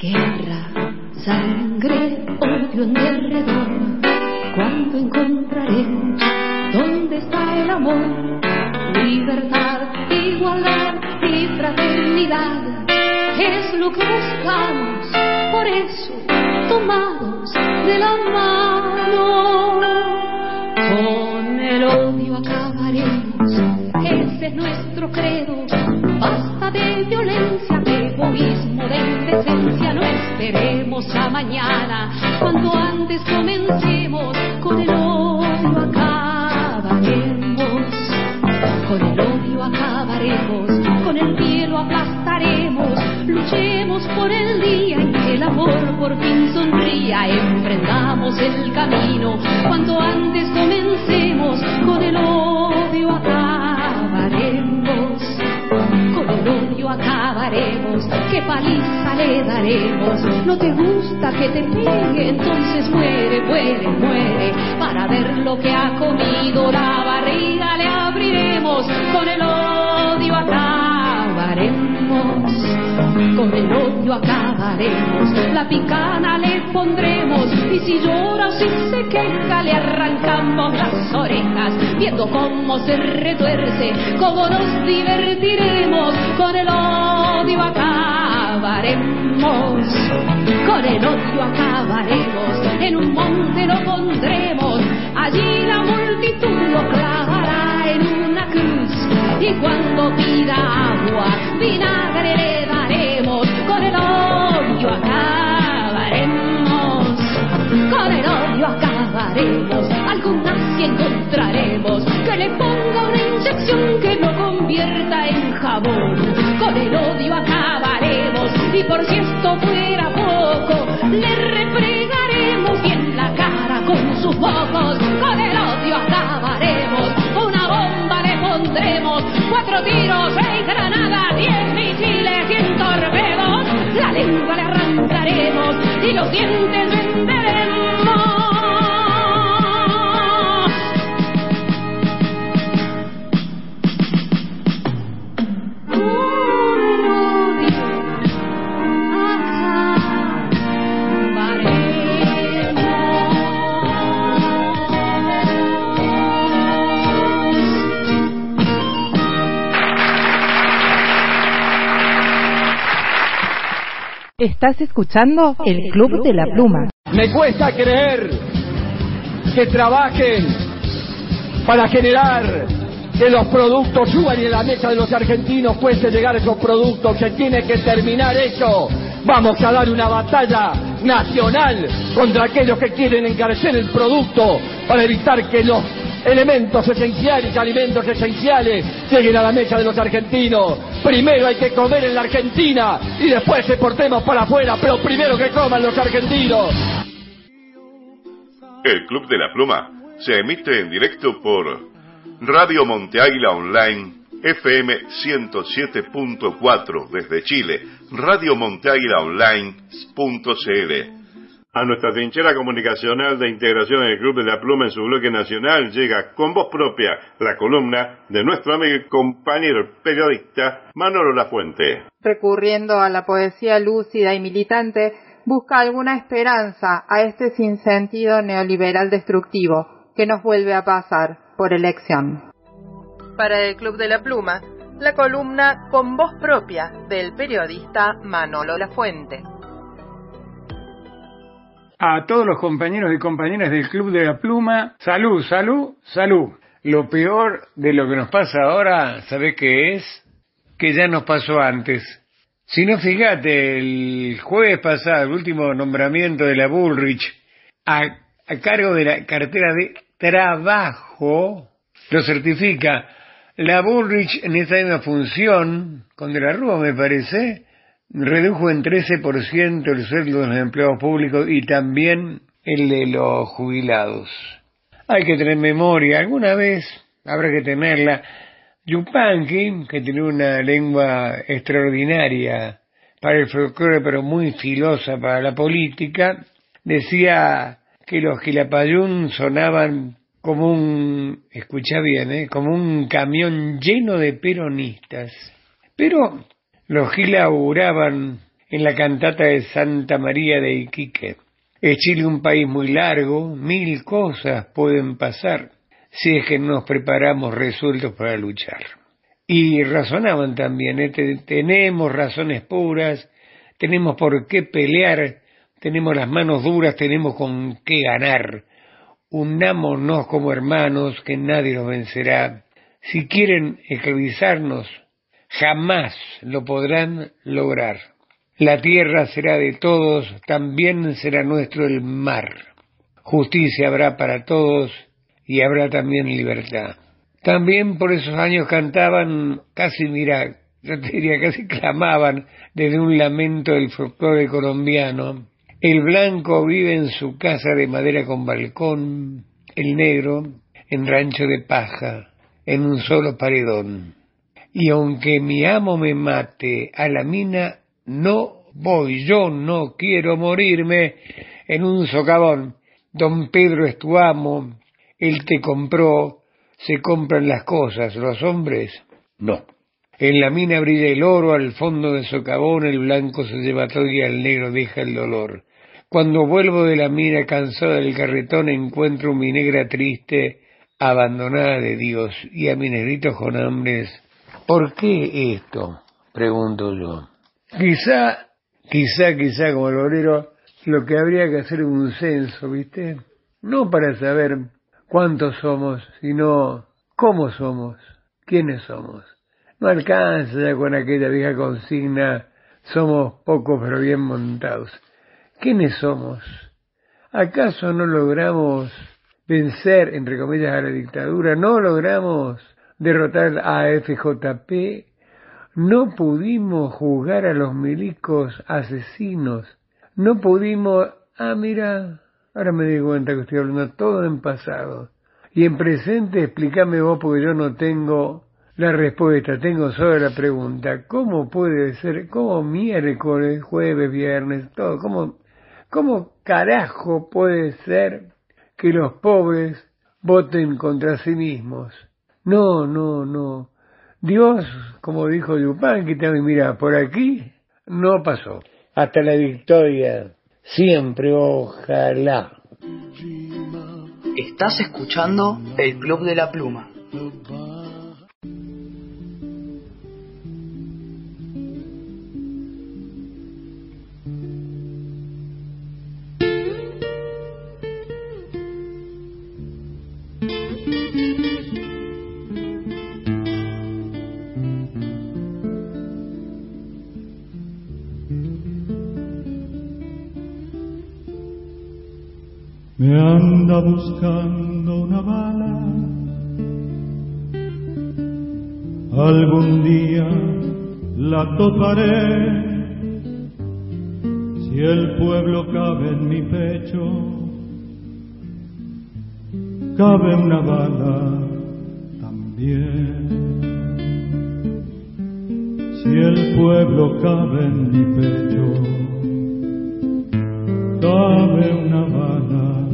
Guerra, sangre, odio en derredor. ¿Cuándo encontraremos dónde está el amor? Libertad, igualdad y fraternidad es lo que buscamos, por eso tomados de la mano. Con el odio acabaremos, ese es nuestro credo. Basta de violencia, de egoísmo, de indecencia, no esperemos a mañana, cuando antes comencemos con el odio acabaremos. Con el odio acabaremos, con el cielo aplastaremos Luchemos por el día en que el amor por fin sonría. Emprendamos el camino cuando antes comencemos. Con el odio acabaremos. Con el odio acabaremos. ¿Qué paliza le daremos? No te gusta que te pegue, entonces muere, muere, muere. Para ver lo que ha comido la barriga le abriremos. Con el odio acabaremos con el odio acabaremos, la picana le pondremos, y si llora si se queja le arrancamos las orejas, viendo cómo se retuerce, cómo nos divertiremos, con el odio acabaremos, con el odio acabaremos, en un monte lo pondremos, allí la multitud lo clavará en cruz, y cuando pida agua, vinagre le daremos, con el odio acabaremos, con el odio acabaremos, algún nazi encontraremos que le ponga una inyección que lo convierta en jabón, con el odio acabaremos, y por si esto fuera poco, le refregaremos bien la cara con sus ojos, con el odio acabaremos, cuatro tiros, seis granadas, diez misiles, cien torpedos, la lengua le arrancaremos y los dientes venderemos. Estás escuchando el Club de la Pluma. Me cuesta creer que trabajen para generar que los productos suban y en la mesa de los argentinos cueste llegar esos productos. Se tiene que terminar eso. Vamos a dar una batalla nacional contra aquellos que quieren encarecer el producto para evitar que los elementos esenciales, alimentos esenciales lleguen a la mesa de los argentinos. Primero hay que comer en la Argentina y después exportemos para afuera, pero primero que coman los argentinos. El Club de la Pluma se emite en directo por Radio Monte Águila Online FM 107.4 desde Chile, Radio Monte Águila Online.cl. A nuestra trinchera comunicacional de integración en el Club de la Pluma en su bloque nacional llega con voz propia la columna de nuestro amigo y compañero periodista Manolo Lafuente. Recurriendo a la poesía lúcida y militante, busca alguna esperanza a este sinsentido neoliberal destructivo que nos vuelve a pasar por elección. Para el Club de la Pluma, la columna con voz propia del periodista Manolo Lafuente. A todos los compañeros y compañeras del Club de la Pluma, salud, salud, salud. Lo peor de lo que nos pasa ahora, ¿sabes qué es? Que ya nos pasó antes. Si no, fíjate, el jueves pasado, el último nombramiento de la Bullrich a, a cargo de la cartera de trabajo, lo certifica la Bullrich en esa misma función, con de la Rúa me parece, redujo en 13% el sueldo de los empleados públicos y también el de los jubilados. Hay que tener memoria, alguna vez habrá que tenerla. Yupanqui, que tiene una lengua extraordinaria para el folclore, pero muy filosa para la política, decía que los Quilapayún sonaban como un, escucha bien, ¿eh? como un camión lleno de peronistas. Pero los Gila auguraban en la cantata de Santa María de Iquique. Es Chile un país muy largo, mil cosas pueden pasar si es que nos preparamos resueltos para luchar. Y razonaban también, ¿eh? tenemos razones puras, tenemos por qué pelear, tenemos las manos duras, tenemos con qué ganar. Unámonos como hermanos, que nadie nos vencerá. Si quieren esclavizarnos, jamás lo podrán lograr. La tierra será de todos, también será nuestro el mar. Justicia habrá para todos y habrá también libertad. También por esos años cantaban, casi mira, yo te diría casi clamaban desde un lamento del folclore colombiano. El blanco vive en su casa de madera con balcón, el negro en rancho de paja, en un solo paredón y aunque mi amo me mate a la mina, no voy, yo no quiero morirme en un socavón. Don Pedro es tu amo, él te compró, se compran las cosas, los hombres no. En la mina brilla el oro, al fondo del socavón el blanco se lleva todo y al negro deja el dolor. Cuando vuelvo de la mina cansado del carretón encuentro mi negra triste, abandonada de Dios, y a mi negrito con hambres ¿Por qué esto? Pregunto yo. Quizá, quizá, quizá como obrero, lo que habría que hacer es un censo, ¿viste? No para saber cuántos somos, sino cómo somos, quiénes somos. No alcanza con aquella vieja consigna, somos pocos pero bien montados. ¿Quiénes somos? ¿Acaso no logramos vencer, entre comillas, a la dictadura? ¿No logramos derrotar a FJP? ¿No pudimos juzgar a los milicos asesinos? ¿No pudimos... Ah, mira, ahora me di cuenta que estoy hablando todo en pasado. Y en presente, explícame vos porque yo no tengo la respuesta, tengo solo la pregunta. ¿Cómo puede ser, cómo miércoles, jueves, viernes, todo, cómo, cómo carajo puede ser que los pobres voten contra sí mismos? No, no, no. Dios, como dijo Yupanqui, también mira, por aquí no pasó. Hasta la victoria, siempre, ojalá. Estás escuchando el Club de la Pluma. Anda buscando una bala. Algún día la toparé. Si el pueblo cabe en mi pecho, cabe una bala también. Si el pueblo cabe en mi pecho, cabe una bala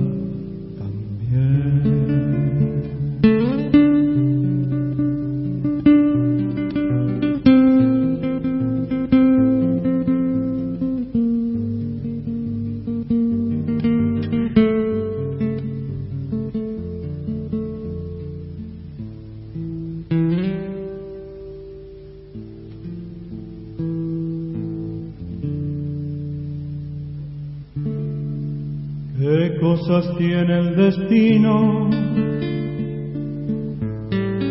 tiene el destino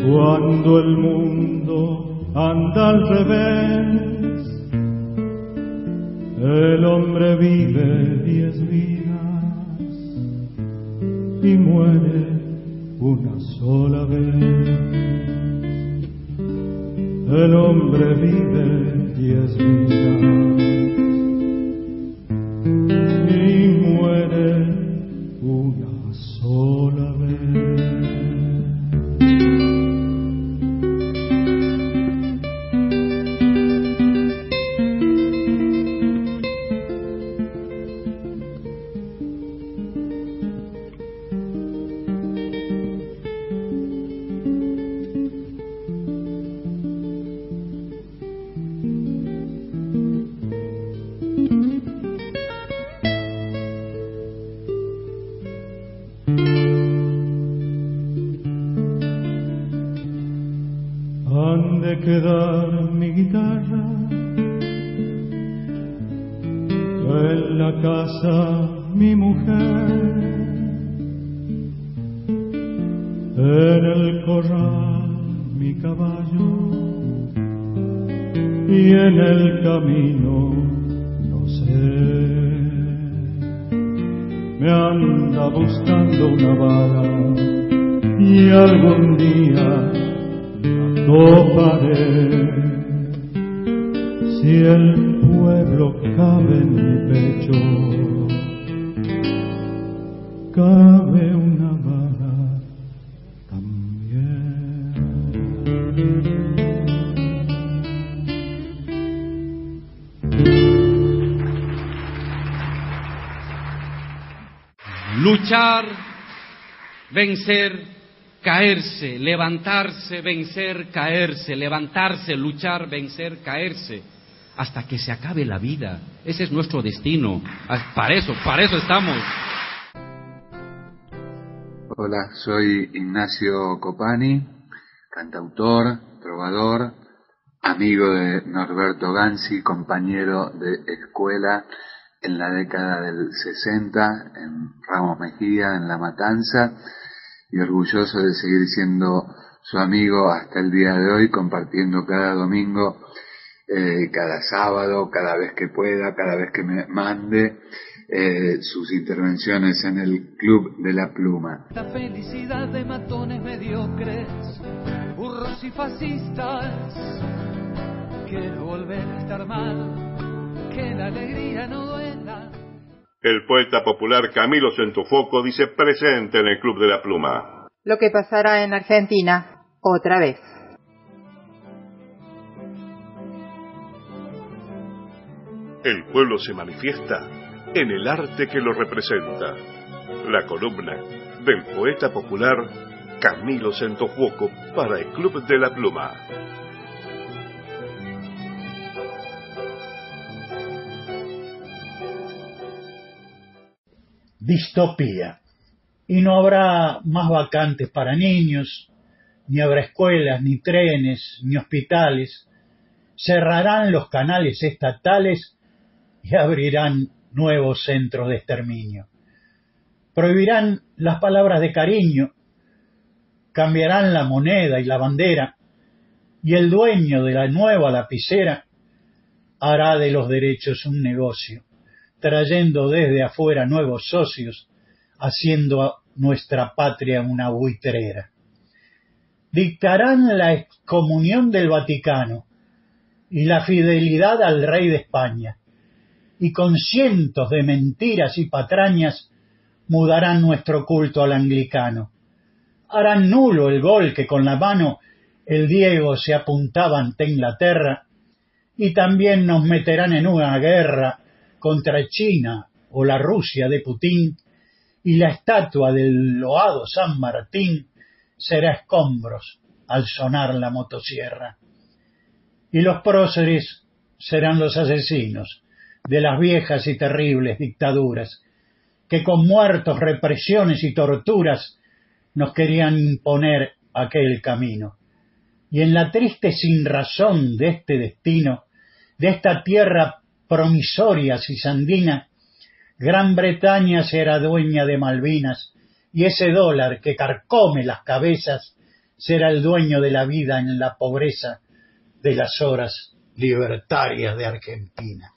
cuando el mundo anda al revés? El hombre vive diez vidas y muere una sola vez. El hombre vive diez vidas vencer, caerse, levantarse, vencer, caerse, levantarse, luchar, vencer, caerse, hasta que se acabe la vida. Ese es nuestro destino. Ah, Para eso, para eso estamos. Hola, soy Ignacio Copani, cantautor, trovador, amigo de Norberto Gansi, compañero de escuela en la década del 60 en Ramos Mejía, en La Matanza, y orgulloso de seguir siendo su amigo hasta el día de hoy, compartiendo cada domingo, eh, cada sábado, cada vez que pueda, cada vez que me mande eh, sus intervenciones en el Club de la Pluma. La felicidad de matones mediocres, burros y fascistas. Quiero volver a estar mal, que la alegría no duela. El poeta popular Camilo Centofoco dice presente en el Club de la Pluma. Lo que pasará en Argentina otra vez. El pueblo se manifiesta en el arte que lo representa. La columna del poeta popular Camilo Centofuoco para el Club de la Pluma. Distopía. Y no habrá más vacantes para niños, ni habrá escuelas, ni trenes, ni hospitales. Cerrarán los canales estatales y abrirán nuevos centros de exterminio. Prohibirán las palabras de cariño, cambiarán la moneda y la bandera, y el dueño de la nueva lapicera hará de los derechos un negocio, trayendo desde afuera nuevos socios, haciendo nuestra patria una buitrera. Dictarán la excomunión del Vaticano y la fidelidad al rey de España, y con cientos de mentiras y patrañas mudarán nuestro culto al anglicano. Harán nulo el gol que con la mano el Diego se apuntaba ante Inglaterra y también nos meterán en una guerra contra China o la Rusia de Putin y la estatua del loado San Martín será escombros al sonar la motosierra. Y los próceres serán los asesinos de las viejas y terribles dictaduras, que con muertos, represiones y torturas nos querían imponer aquel camino. Y en la triste sinrazón de este destino, de esta tierra promisoria cisandina, Gran Bretaña será dueña de Malvinas, y ese dólar que carcome las cabezas será el dueño de la vida en la pobreza de las horas libertarias de Argentina.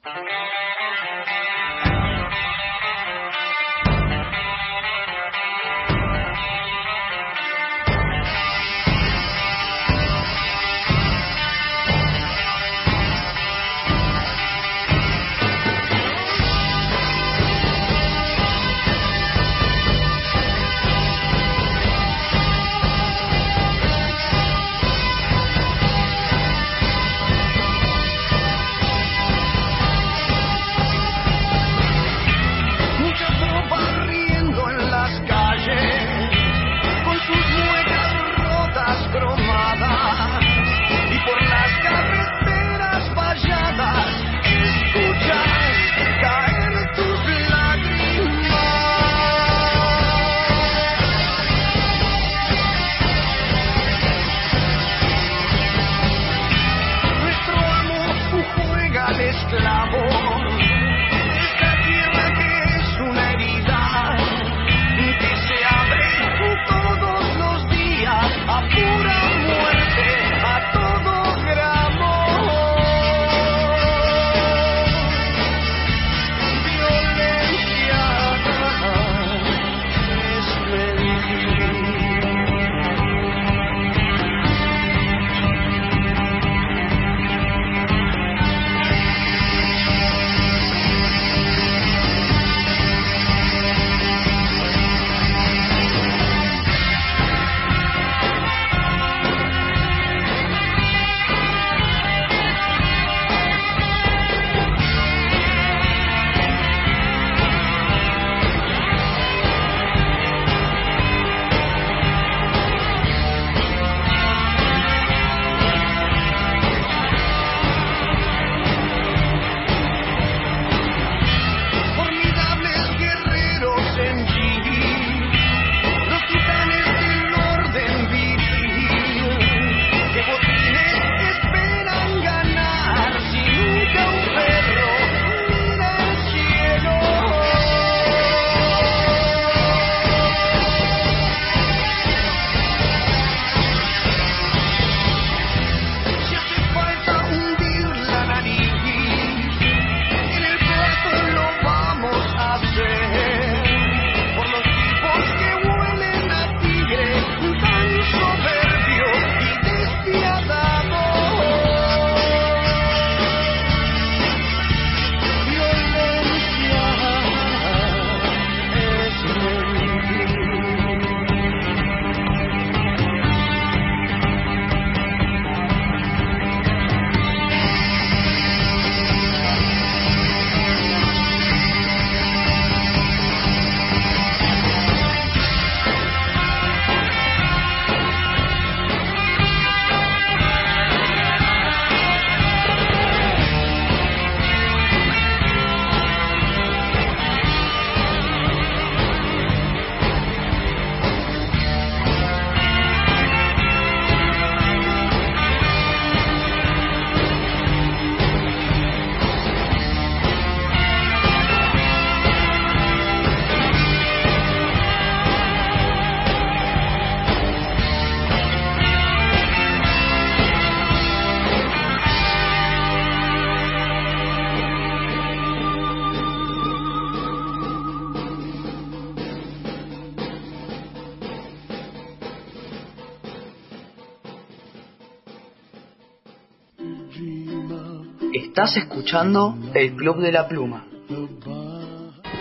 Estás escuchando el Club de la Pluma.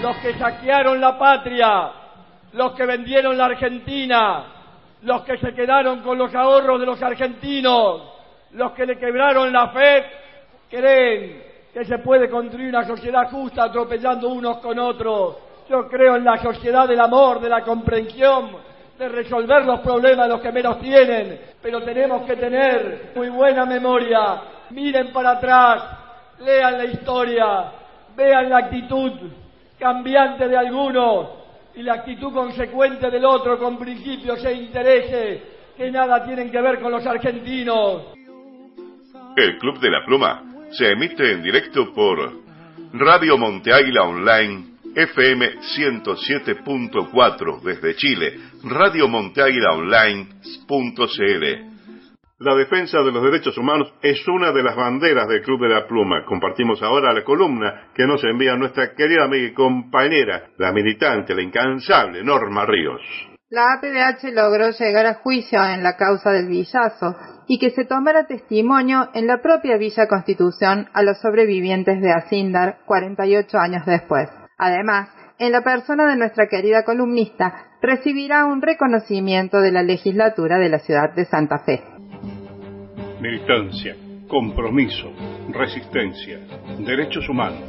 Los que saquearon la patria, los que vendieron la Argentina, los que se quedaron con los ahorros de los argentinos, los que le quebraron la fe, creen que se puede construir una sociedad justa atropellando unos con otros. Yo creo en la sociedad del amor, de la comprensión, de resolver los problemas de los que menos tienen, pero tenemos que tener muy buena memoria. Miren para atrás, lean la historia, vean la actitud cambiante de algunos y la actitud consecuente del otro con principios e intereses que nada tienen que ver con los argentinos. El Club de la Pluma se emite en directo por Radio Monte Águila Online FM 107.4 desde Chile, Radio Monteaguila Online.cl. La defensa de los derechos humanos es una de las banderas del Club de la Pluma. Compartimos ahora la columna que nos envía nuestra querida amiga y compañera, la militante, la incansable Norma Ríos. La APDH logró llegar a juicio en la causa del villazo y que se tomara testimonio en la propia Villa Constitución a los sobrevivientes de Asindar 48 años después. Además, en la persona de nuestra querida columnista, recibirá un reconocimiento de la legislatura de la ciudad de Santa Fe. Militancia, compromiso, resistencia, derechos humanos.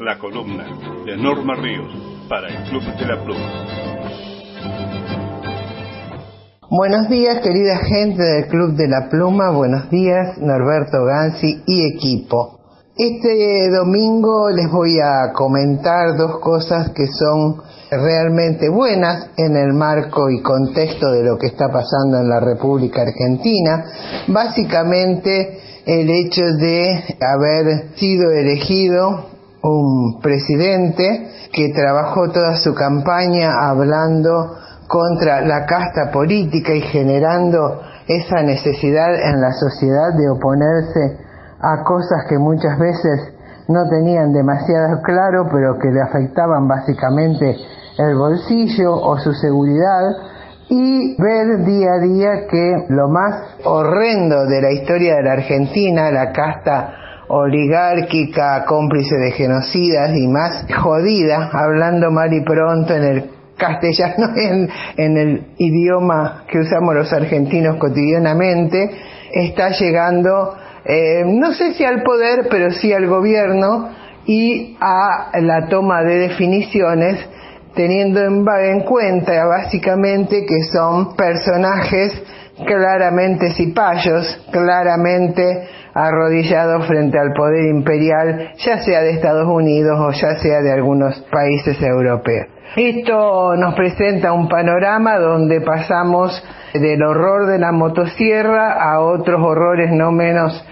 La columna de Norma Ríos para el Club de la Pluma. Buenos días, querida gente del Club de la Pluma. Buenos días, Norberto Gansi y equipo. Este domingo les voy a comentar dos cosas que son realmente buenas en el marco y contexto de lo que está pasando en la República Argentina. Básicamente el hecho de haber sido elegido un presidente que trabajó toda su campaña hablando contra la casta política y generando esa necesidad en la sociedad de oponerse a cosas que muchas veces no tenían demasiado claro, pero que le afectaban básicamente el bolsillo o su seguridad, y ver día a día que lo más horrendo de la historia de la Argentina, la casta oligárquica, cómplice de genocidas y más jodida, hablando mal y pronto en el castellano, en, el idioma que usamos los argentinos cotidianamente, está llegando eh, no sé si al poder, pero sí al gobierno y a la toma de definiciones, teniendo en, en cuenta básicamente que son personajes claramente cipayos, claramente arrodillados frente al poder imperial, ya sea de Estados Unidos o ya sea de algunos países europeos. Esto nos presenta un panorama donde pasamos del horror de la motosierra a otros horrores no menos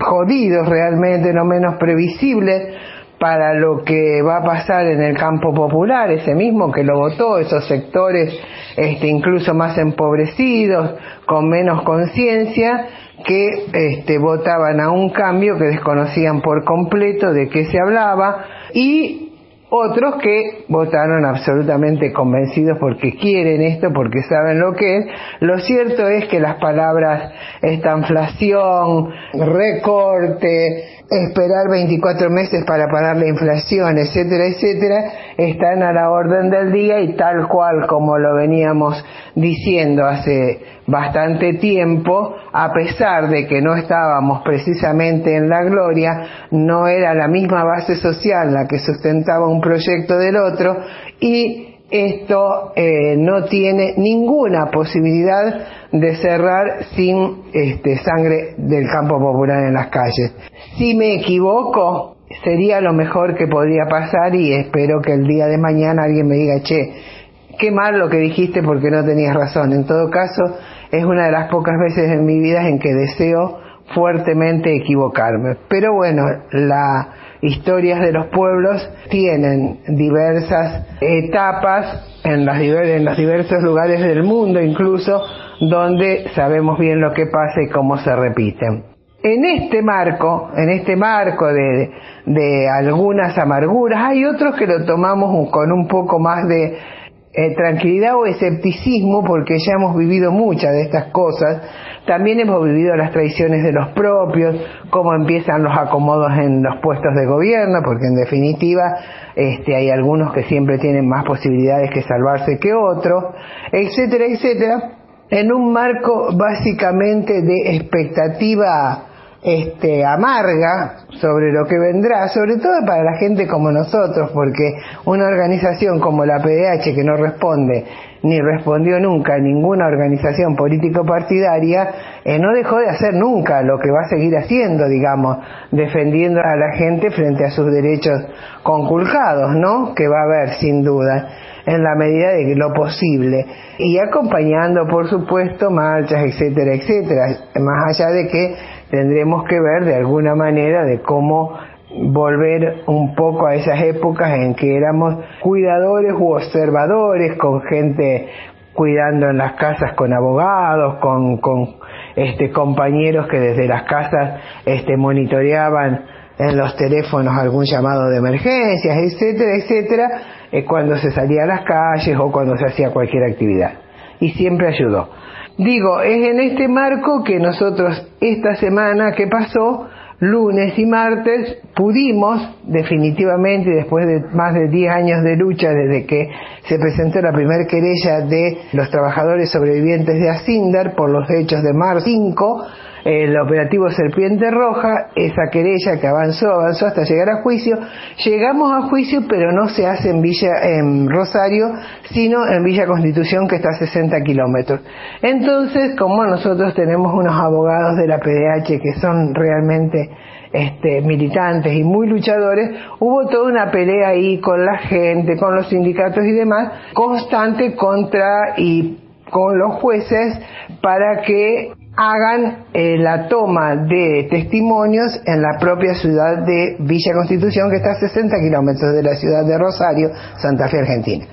jodidos realmente, no menos previsibles para lo que va a pasar en el campo popular, ese mismo que lo votó, esos sectores este, incluso más empobrecidos, con menos conciencia, que este, votaban a un cambio que desconocían por completo de qué se hablaba y otros que votaron absolutamente convencidos porque quieren esto, porque saben lo que es. Lo cierto es que las palabras esta inflación, recorte, esperar 24 meses para parar la inflación, etcétera, etcétera, están a la orden del día y tal cual como lo veníamos diciendo hace bastante tiempo, a pesar de que no estábamos precisamente en la gloria, no era la misma base social la que sustentaba un proyecto del otro y esto eh, no tiene ninguna posibilidad de cerrar sin este, sangre del campo popular en las calles. Si me equivoco, sería lo mejor que podría pasar y espero que el día de mañana alguien me diga, che, qué mal lo que dijiste porque no tenías razón. En todo caso, es una de las pocas veces en mi vida en que deseo fuertemente equivocarme. Pero bueno, las historias de los pueblos tienen diversas etapas en, las, en los diversos lugares del mundo incluso donde sabemos bien lo que pasa y cómo se repiten. En este marco, en este marco de, de algunas amarguras, hay otros que lo tomamos con un poco más de eh, tranquilidad o escepticismo porque ya hemos vivido muchas de estas cosas. También hemos vivido las traiciones de los propios, cómo empiezan los acomodos en los puestos de gobierno, porque en definitiva este, hay algunos que siempre tienen más posibilidades que salvarse que otros, etcétera, etcétera, en un marco básicamente de expectativa este, amarga sobre lo que vendrá, sobre todo para la gente como nosotros, porque una organización como la PDH que no responde ni respondió nunca a ninguna organización político-partidaria, eh, no dejó de hacer nunca lo que va a seguir haciendo, digamos, defendiendo a la gente frente a sus derechos conculcados, ¿no? Que va a haber, sin duda en la medida de lo posible y acompañando por supuesto marchas etcétera etcétera más allá de que tendremos que ver de alguna manera de cómo volver un poco a esas épocas en que éramos cuidadores u observadores con gente cuidando en las casas con abogados, con, con este, compañeros que desde las casas este, monitoreaban en los teléfonos algún llamado de emergencias, etcétera, etcétera, eh, cuando se salía a las calles o cuando se hacía cualquier actividad. Y siempre ayudó. Digo, es en este marco que nosotros esta semana que pasó, lunes y martes, pudimos definitivamente, después de más de 10 años de lucha desde que se presentó la primera querella de los trabajadores sobrevivientes de Asindar por los hechos de Mar 5, el operativo Serpiente Roja, esa querella que avanzó, avanzó hasta llegar a juicio. Llegamos a juicio, pero no se hace en Villa, en Rosario, sino en Villa Constitución, que está a 60 kilómetros. Entonces, como nosotros tenemos unos abogados de la PDH que son realmente este, militantes y muy luchadores, hubo toda una pelea ahí con la gente, con los sindicatos y demás, constante contra y con los jueces para que hagan eh, la toma de testimonios en la propia ciudad de Villa Constitución, que está a 60 kilómetros de la ciudad de Rosario, Santa Fe, Argentina.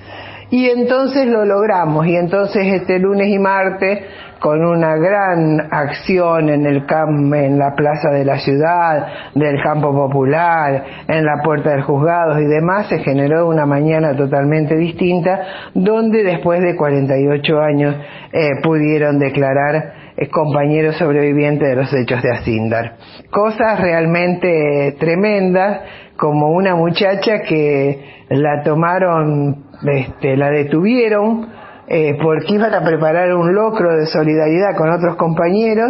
Y entonces lo logramos, y entonces este lunes y martes, con una gran acción en el en la plaza de la ciudad, del campo popular, en la puerta del juzgado y demás, se generó una mañana totalmente distinta, donde después de 48 años eh, pudieron declarar compañero sobreviviente de los hechos de Asindar. Cosas realmente tremendas, como una muchacha que la tomaron, este, la detuvieron, eh, porque iban a preparar un locro de solidaridad con otros compañeros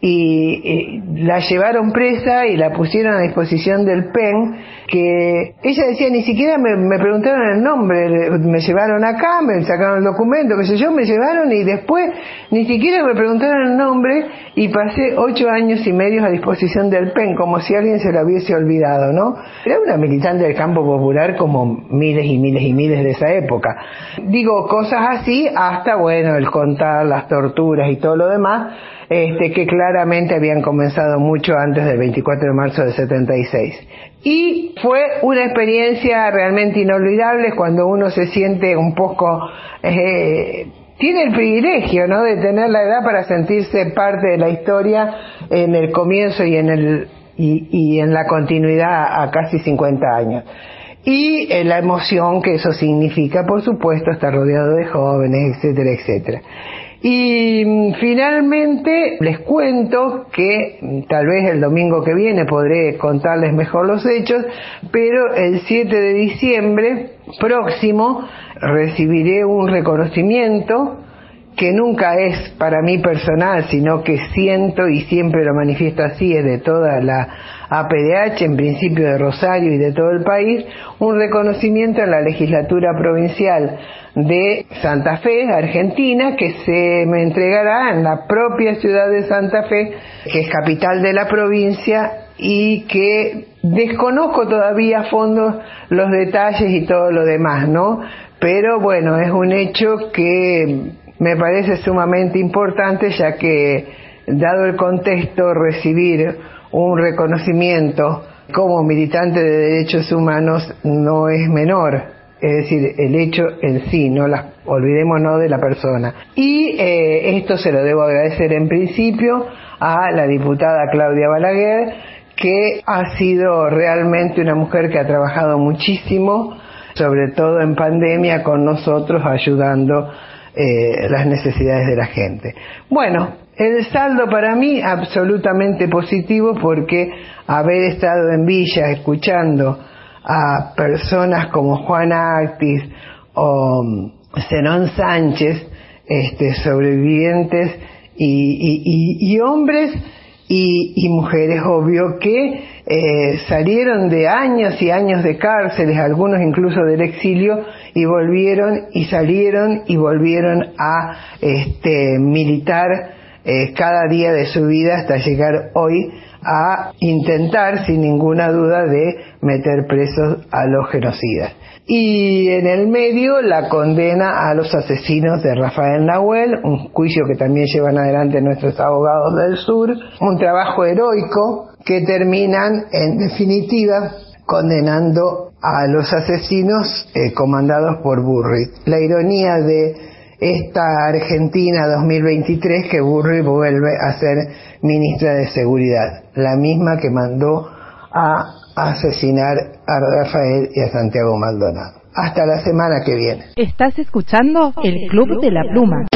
y, la llevaron presa y la pusieron a disposición del PEN, que ella decía, ni siquiera me, preguntaron el nombre, me llevaron acá, me sacaron el documento, qué sé yo, me llevaron y después ni siquiera me preguntaron el nombre y pasé ocho años y medio a disposición del PEN, como si alguien se lo hubiese olvidado, ¿no? Era una militante del campo popular como miles y miles y miles de esa época. Digo, cosas así, hasta, bueno, el contar las torturas y todo lo demás, este, que claramente habían comenzado mucho antes del 24 de marzo del 76. Y fue una experiencia realmente inolvidable cuando uno se siente un poco... Eh, tiene el privilegio ¿no? de tener la edad para sentirse parte de la historia en el comienzo y en, el, y, en la continuidad a casi 50 años. Y eh, la emoción que eso significa, por supuesto, estar rodeado de jóvenes, etcétera, etcétera. Y mm, finalmente les cuento que mm, tal vez el domingo que viene podré contarles mejor los hechos, pero el 7 de diciembre próximo recibiré un reconocimiento que nunca es para mí personal, sino que siento y siempre lo manifiesto así, es de toda la APDH, en principio de Rosario y de todo el país, un reconocimiento en la legislatura provincial de Santa Fe, Argentina, que se me entregará en la propia ciudad de Santa Fe, que es capital de la provincia y que desconozco todavía a fondo los detalles y todo lo demás, ¿no? Pero bueno, es un hecho que me parece sumamente importante ya que, dado el contexto, recibir un reconocimiento como militante de derechos humanos no es menor. Es decir, el hecho en sí, no las olvidémonos de la persona. Y eh, esto se lo debo agradecer en principio a la diputada Claudia Balaguer, que ha sido realmente una mujer que ha trabajado muchísimo sobre todo en pandemia, con nosotros ayudando eh, las necesidades de la gente. Bueno, el saldo para mí absolutamente positivo porque haber estado en Villa escuchando a personas como Juan Actis o mm, Zenón Sánchez, este, sobrevivientes y, hombres y, mujeres, obvio, que eh, salieron de años y años de cárceles, algunos incluso del exilio, y volvieron y salieron y volvieron a este, militar cada día de su vida hasta llegar hoy a intentar, sin ninguna duda, de meter presos a los genocidas y en el medio la condena a los asesinos de Rafael Nahuel, un juicio que también llevan adelante nuestros abogados del sur, un trabajo heroico que terminan en definitiva condenando a los asesinos eh, comandados por Burri. La ironía de esta Argentina 2023 que Burri vuelve a ser ministra de Seguridad, la misma que mandó a asesinar a Rafael y a Santiago Maldonado. Hasta la semana que viene. Estás escuchando el Club de la Pluma.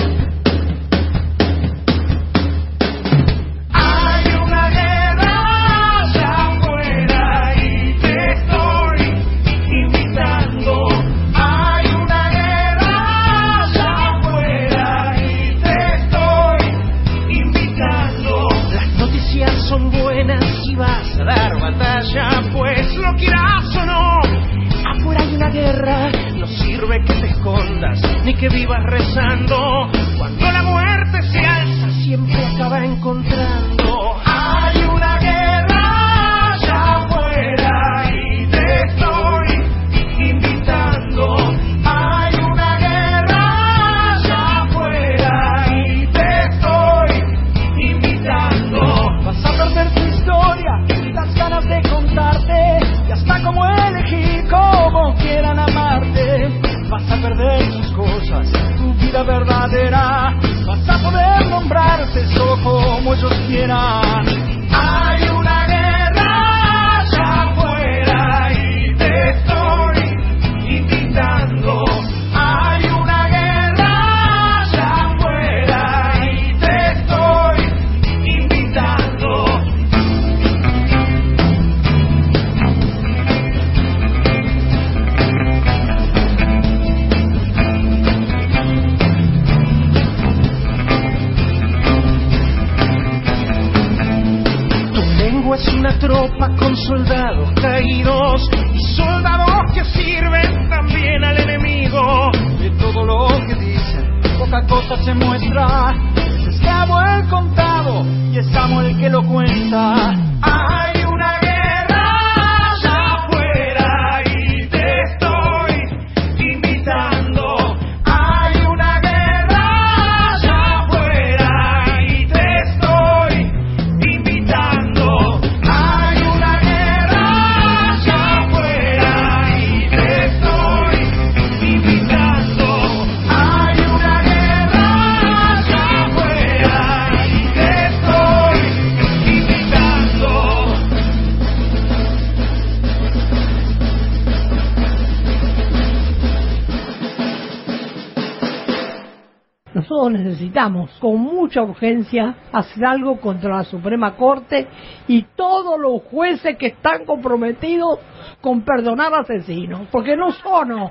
Nosotros necesitamos con mucha urgencia hacer algo contra la Suprema Corte y todos los jueces que están comprometidos con perdonar asesinos, porque no solo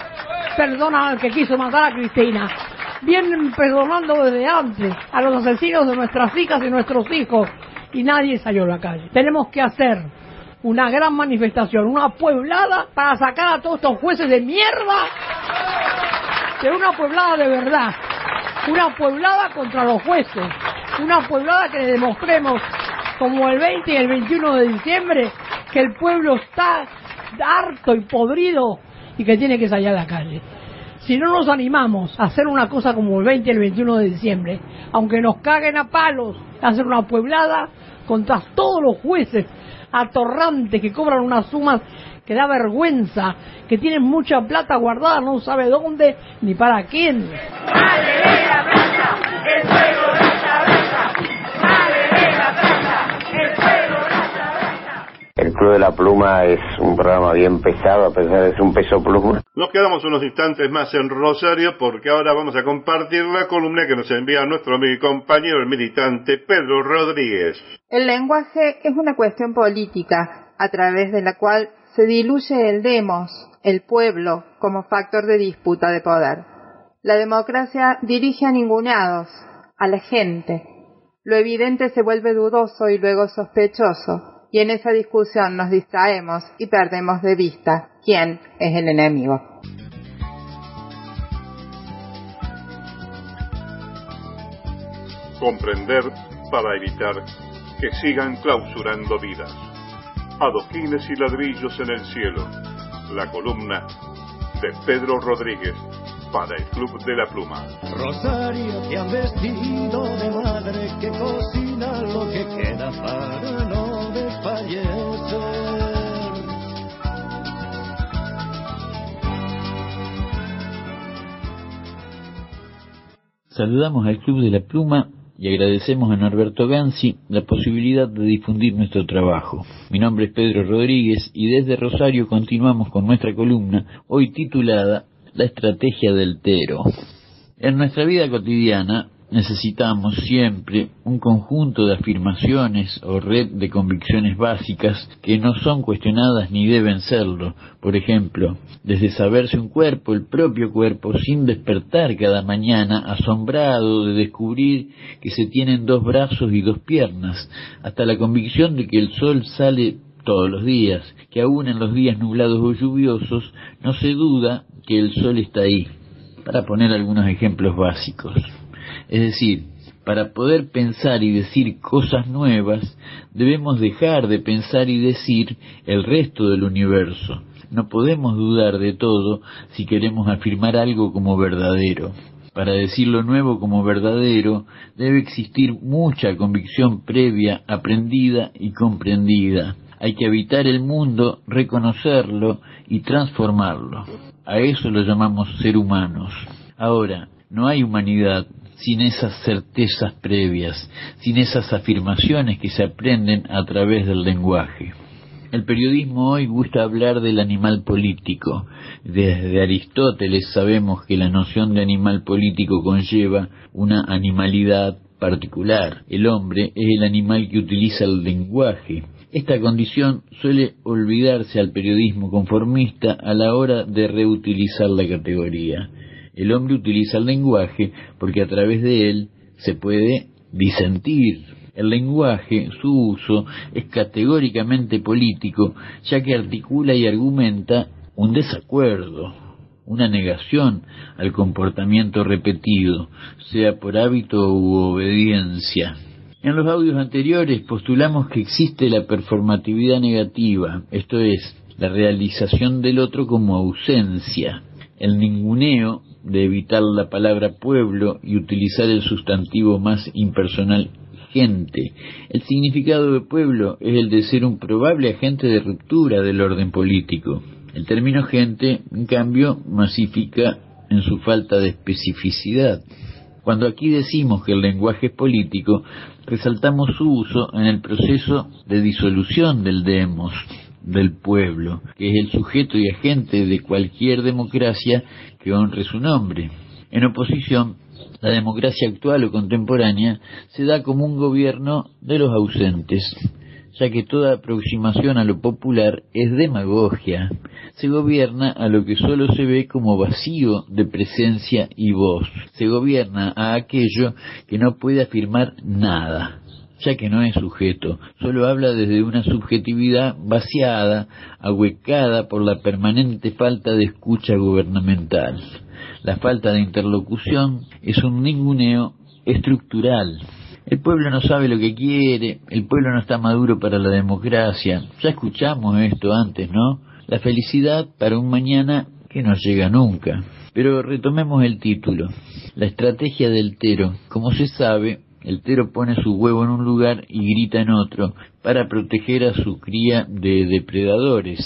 perdonan al que quiso matar a Cristina, vienen perdonando desde antes a los asesinos de nuestras hijas y nuestros hijos y nadie salió a la calle. Tenemos que hacer una gran manifestación, una pueblada para sacar a todos estos jueces de mierda de una pueblada de verdad, una pueblada contra los jueces, una pueblada que le demostremos, como el 20 y el 21 de diciembre, que el pueblo está harto y podrido y que tiene que salir a la calle. Si no nos animamos a hacer una cosa como el 20 y el 21 de diciembre, aunque nos caguen a palos, hacer una pueblada contra todos los jueces atorrantes que cobran unas sumas que da vergüenza, que tienen mucha plata guardada, no sabe dónde ni para quién. El Club Club de la Pluma es un programa bien pesado, a pesar de ser un peso pluma. Nos quedamos unos instantes más en Rosario porque ahora vamos a compartir la columna que nos envía nuestro amigo y compañero, el militante Pedro Rodríguez. El lenguaje es una cuestión política a través de la cual se diluye el demos, el pueblo, como factor de disputa de poder. La democracia dirige a ninguneados, a la gente. Lo evidente se vuelve dudoso y luego sospechoso, y en esa discusión nos distraemos y perdemos de vista quién es el enemigo. Comprender para evitar que sigan clausurando vidas. Adoquines y ladrillos en el cielo. La columna de Pedro Rodríguez para el Club de la Pluma. Rosario te han vestido de madre que cocina lo que queda para no desfallecer. Saludamos al Club de la Pluma y agradecemos a Norberto Gansi la posibilidad de difundir nuestro trabajo. Mi nombre es Pedro Rodríguez y desde Rosario continuamos con nuestra columna, hoy titulada La estrategia del Tero. En nuestra vida cotidiana necesitamos siempre un conjunto de afirmaciones o red de convicciones básicas que no son cuestionadas ni deben serlo. Por ejemplo, desde saberse un cuerpo, el propio cuerpo, sin despertar cada mañana asombrado de descubrir que se tienen dos brazos y dos piernas, hasta la convicción de que el sol sale todos los días, que aún en los días nublados o lluviosos no se duda que el sol está ahí, para poner algunos ejemplos básicos. Es decir, para poder pensar y decir cosas nuevas, debemos dejar de pensar y decir el resto del universo. No podemos dudar de todo si queremos afirmar algo como verdadero. Para decir lo nuevo como verdadero, debe existir mucha convicción previa, aprendida y comprendida. Hay que habitar el mundo, reconocerlo y transformarlo. A eso lo llamamos ser humanos. Ahora, no hay humanidad sin esas certezas previas, sin esas afirmaciones que se aprenden a través del lenguaje. El periodismo hoy gusta hablar del animal político. Desde Aristóteles sabemos que la noción de animal político conlleva una animalidad particular. El hombre es el animal que utiliza el lenguaje. Esta condición suele olvidarse al periodismo conformista a la hora de reutilizar la categoría. El hombre utiliza el lenguaje porque a través de él se puede disentir. El lenguaje, su uso, es categóricamente político, ya que articula y argumenta un desacuerdo, una negación al comportamiento repetido, sea por hábito u obediencia. En los audios anteriores postulamos que existe la performatividad negativa, esto es, la realización del otro como ausencia. El ninguneo de evitar la palabra pueblo y utilizar el sustantivo más impersonal gente. El significado de pueblo es el de ser un probable agente de ruptura del orden político. El término gente, en cambio, masifica en su falta de especificidad. Cuando aquí decimos que el lenguaje es político, resaltamos su uso en el proceso de disolución del demos, del pueblo, que es el sujeto y agente de cualquier democracia que honre su nombre. En oposición, la democracia actual o contemporánea se da como un gobierno de los ausentes, ya que toda aproximación a lo popular es demagogia. Se gobierna a lo que solo se ve como vacío de presencia y voz. Se gobierna a aquello que no puede afirmar nada ya que no es sujeto, solo habla desde una subjetividad vaciada, ahuecada por la permanente falta de escucha gubernamental. La falta de interlocución es un ninguneo estructural. El pueblo no sabe lo que quiere, el pueblo no está maduro para la democracia. Ya escuchamos esto antes, ¿no? La felicidad para un mañana que no llega nunca. Pero retomemos el título. La estrategia del Tero. Como se sabe, el tero pone su huevo en un lugar y grita en otro para proteger a su cría de depredadores.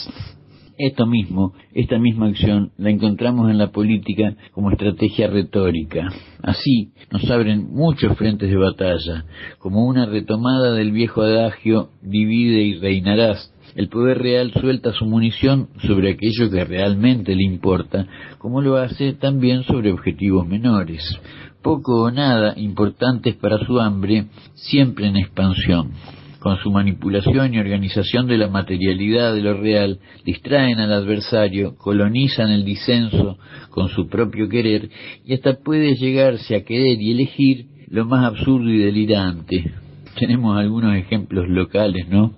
Esto mismo, esta misma acción, la encontramos en la política como estrategia retórica. Así nos abren muchos frentes de batalla, como una retomada del viejo adagio divide y reinarás, El poder real suelta su munición sobre aquello que realmente le importa, como lo hace también sobre objetivos menores, poco o nada importantes para su hambre, siempre en expansión. Con su manipulación y organización de la materialidad de lo real, distraen al adversario, colonizan el disenso con su propio querer y hasta puede llegarse a querer y elegir lo más absurdo y delirante. Tenemos algunos ejemplos locales, ¿no?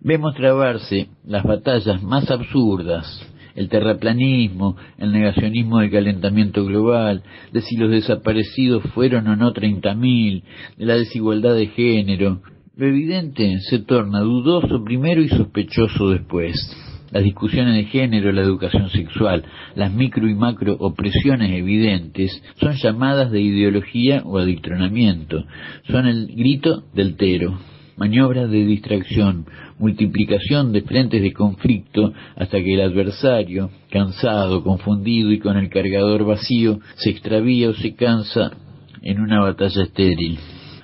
Vemos trabarse las batallas más absurdas, el terraplanismo, el negacionismo del calentamiento global, de si los desaparecidos fueron o no 30.000, de la desigualdad de género. Lo evidente se torna dudoso primero y sospechoso después. Las discusiones de género, la educación sexual, las micro y macro opresiones evidentes son llamadas de ideología o adictronamiento, son el grito del tero maniobras de distracción, multiplicación de frentes de conflicto hasta que el adversario, cansado, confundido y con el cargador vacío, se extravía o se cansa en una batalla estéril.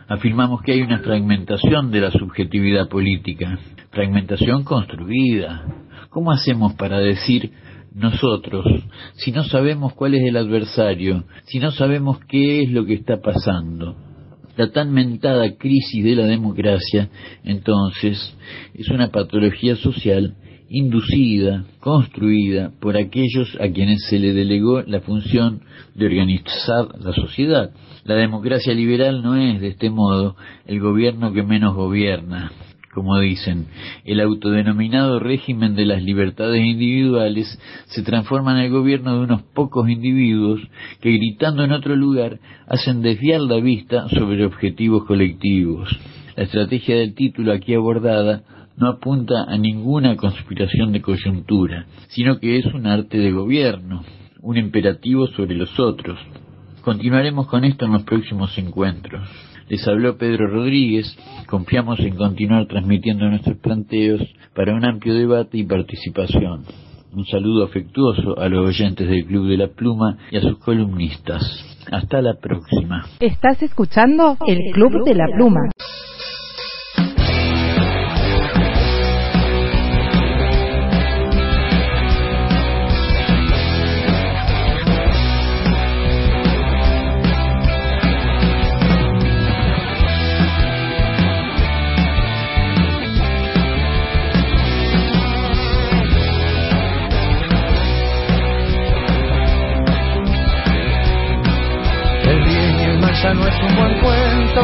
Afirmamos que hay una fragmentación de la subjetividad política, fragmentación construida. ¿Cómo hacemos para decir nosotros, si no sabemos cuál es el adversario, si no sabemos qué es lo que está pasando? La tan mentada crisis de la democracia, entonces, es una patología social inducida, construida por aquellos a quienes se le delegó la función de organizar la sociedad. La democracia liberal no es, de este modo, el gobierno que menos gobierna, como dicen, el autodenominado régimen de las libertades individuales se transforma en el gobierno de unos pocos individuos que gritando en otro lugar hacen desviar la vista sobre objetivos colectivos. La estrategia del título aquí abordada no apunta a ninguna conspiración de coyuntura, sino que es un arte de gobierno, un imperativo sobre los otros. Continuaremos con esto en los próximos encuentros. Les habló Pedro Rodríguez. Confiamos en continuar transmitiendo nuestros planteos para un amplio debate y participación. Un saludo afectuoso a los oyentes del Club de la Pluma y a sus columnistas. Hasta la próxima. Estás escuchando el Club de la Pluma.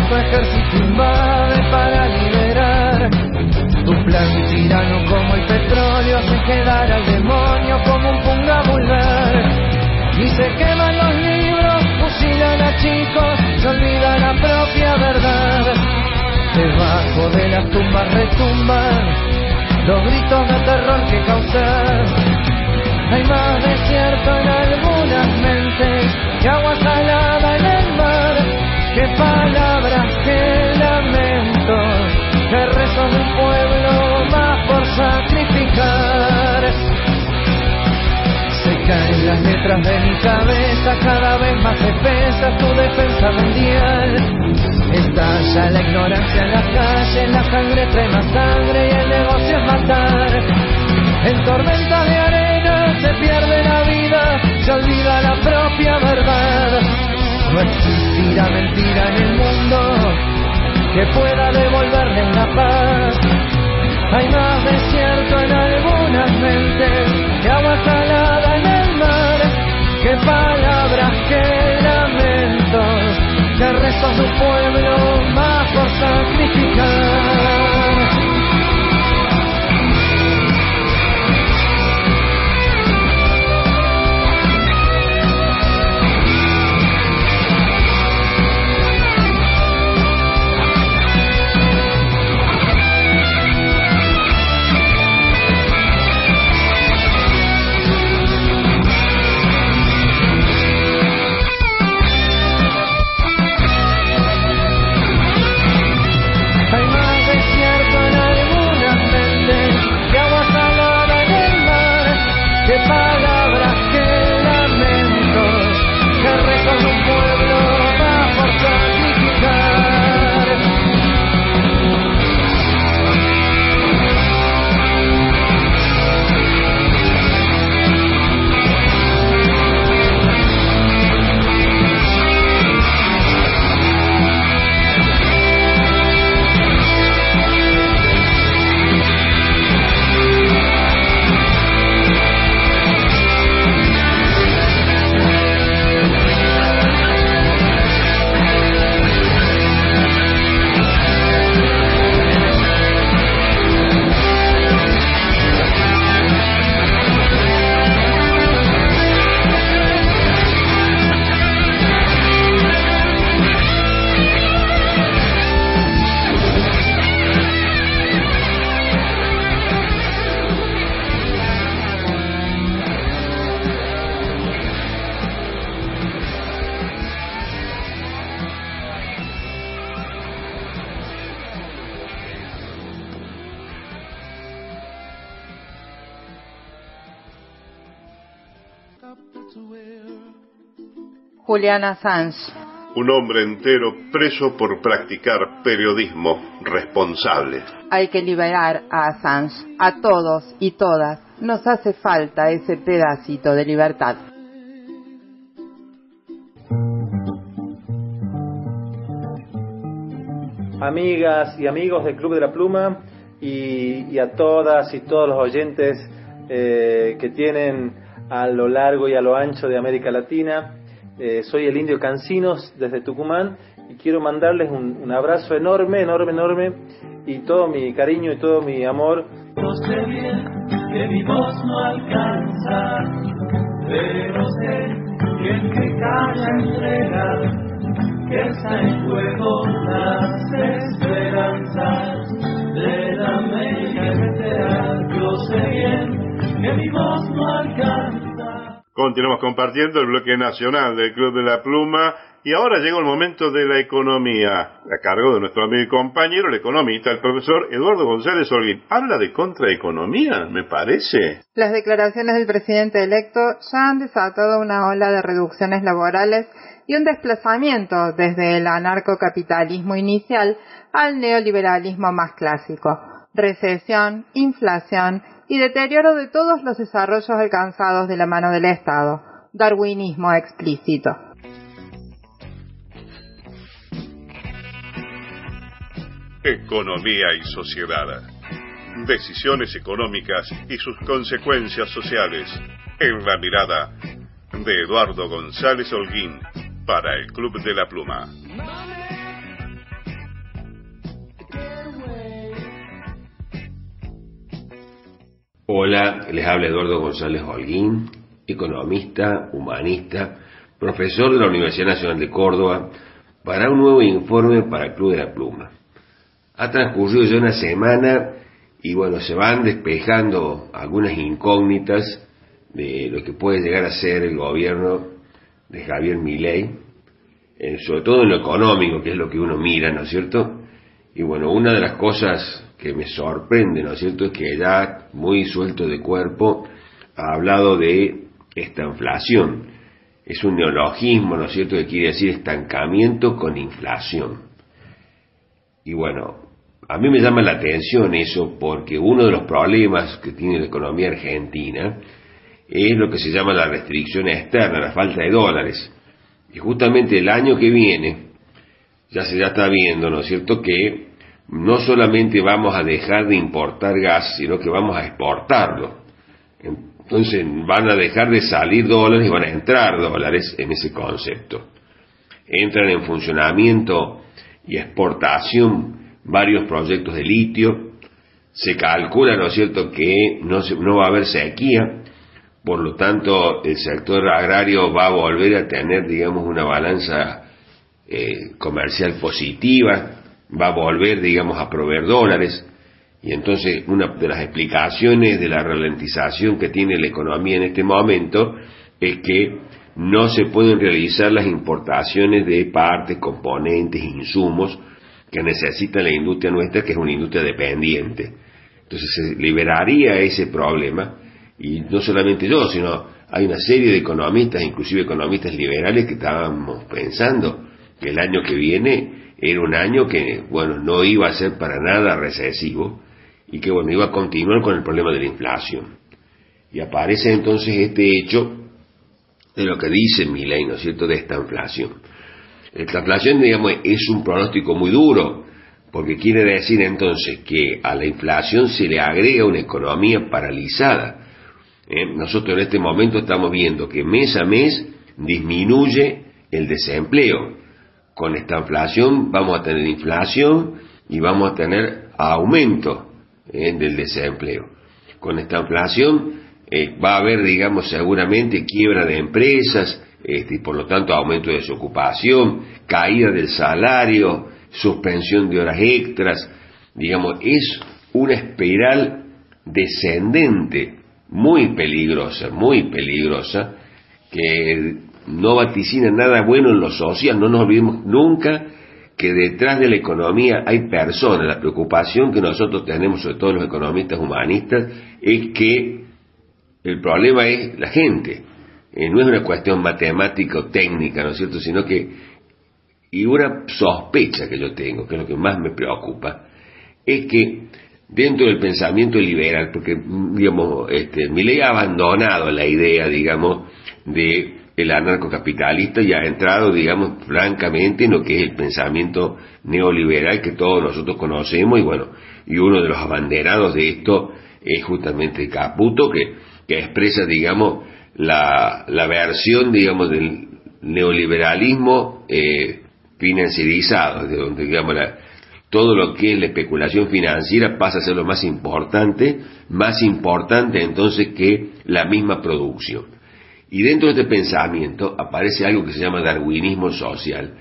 Tu ejército invade para liberar. Tu plan tirano como el petróleo hace quedar al demonio como un punga vulgar. Y se queman los libros, fusilan a chicos, se olvida la propia verdad. Debajo de las tumbas retumban los gritos de terror que causan. Hay más desierto en algunas mentes que agua salada las letras de mi cabeza, cada vez más espesa tu defensa mundial. Estalla la ignorancia en las calles, la sangre trae más sangre y el negocio es matar. En tormentas de arena se pierde la vida, se olvida la propia verdad. No existirá mentira en el mundo que pueda devolverle una paz. Hay más desierto en algunas mentes que agua salada en el que palabras, que lamentos, que rezos de un pueblo más por sacrificar. Julian Assange. Un hombre entero preso por practicar periodismo responsable. Hay que liberar a Assange, a todos y todas. Nos hace falta ese pedacito de libertad. amigas y amigos del Club de la Pluma y, y a todas y todos los oyentes eh, que tienen a lo largo y a lo ancho de América Latina. Eh, soy el indio Cancinos desde Tucumán y quiero mandarles un, un abrazo enorme, enorme, enorme y todo mi cariño y todo mi amor. No sé bien que mi voz no alcanza, pero sé que el que calla entrega que está en juego las esperanzas de la América. Yo sé bien que mi voz no alcanza. Continuamos compartiendo el bloque nacional del Club de la Pluma y ahora llega el momento de la economía, a cargo de nuestro amigo y compañero, el economista, el profesor Eduardo González Holguín. Habla de contraeconomía, me parece. Las declaraciones del presidente electo ya han desatado una ola de reducciones laborales y un desplazamiento desde el anarcocapitalismo inicial al neoliberalismo más clásico, recesión, inflación y deterioro de todos los desarrollos alcanzados de la mano del Estado, darwinismo explícito. Economía y sociedad. Decisiones económicas y sus consecuencias sociales. En la mirada de Eduardo González Holguín para el Club de la Pluma. Hola, les habla Eduardo González Holguín, economista, humanista, profesor de la Universidad Nacional de Córdoba, para un nuevo informe para el Club de la Pluma. Ha transcurrido ya una semana y bueno, se van despejando algunas incógnitas de lo que puede llegar a ser el gobierno de Javier Milei, sobre todo en lo económico, que es lo que uno mira, ¿no es cierto? Y bueno, una de las cosas que me sorprende, ¿no es cierto?, es que ya muy suelto de cuerpo ha hablado de esta inflación. Es un neologismo, ¿no es cierto?, que quiere decir estancamiento con inflación. Y bueno, a mí me llama la atención eso porque uno de los problemas que tiene la economía argentina es lo que se llama la restricción externa, la falta de dólares. Y justamente el año que viene, ya se ya está viendo, ¿no es cierto?, que no solamente vamos a dejar de importar gas, sino que vamos a exportarlo. Entonces van a dejar de salir dólares y van a entrar dólares en ese concepto. Entran en funcionamiento y exportación varios proyectos de litio. Se calcula, ¿no es cierto?, que no, se, no va a haber sequía, por lo tanto el sector agrario va a volver a tener, digamos, una balanza eh, comercial positiva, va a volver, digamos, a proveer dólares. Y entonces una de las explicaciones de la ralentización que tiene la economía en este momento es que no se pueden realizar las importaciones de partes, componentes, insumos que necesita la industria nuestra, que es una industria dependiente. Entonces se liberaría ese problema, y no solamente yo, sino hay una serie de economistas, inclusive economistas liberales, que estábamos pensando que el año que viene era un año que, bueno, no iba a ser para nada recesivo, y que, bueno, iba a continuar con el problema de la inflación. Y aparece entonces este hecho de lo que dice Milei, ¿no es cierto?, de esta inflación. Esta inflación, digamos, es un pronóstico muy duro, porque quiere decir entonces que a la inflación se le agrega una economía paralizada. ¿eh? Nosotros en este momento estamos viendo que mes a mes disminuye el desempleo. Con esta inflación vamos a tener inflación y vamos a tener aumento ¿eh? del desempleo. Con esta inflación eh, va a haber, digamos, seguramente quiebra de empresas, este, y por lo tanto aumento de desocupación, caída del salario, suspensión de horas extras, digamos, es una espiral descendente muy peligrosa, muy peligrosa, que no vaticina nada bueno en lo social, no nos olvidemos nunca que detrás de la economía hay personas, la preocupación que nosotros tenemos, sobre todo los economistas humanistas, es que el problema es la gente, eh, no es una cuestión matemática o técnica, ¿no es cierto?, sino que, y una sospecha que yo tengo, que es lo que más me preocupa, es que dentro del pensamiento liberal, porque, digamos, este, ley ha abandonado la idea, digamos, de el anarcocapitalista y ha entrado, digamos, francamente en lo que es el pensamiento neoliberal que todos nosotros conocemos y bueno, y uno de los abanderados de esto es justamente Caputo que, que expresa, digamos, la, la versión, digamos, del neoliberalismo eh, financierizado, de donde, digamos, todo lo que es la especulación financiera pasa a ser lo más importante, más importante entonces que la misma producción. Y dentro de este pensamiento aparece algo que se llama darwinismo social,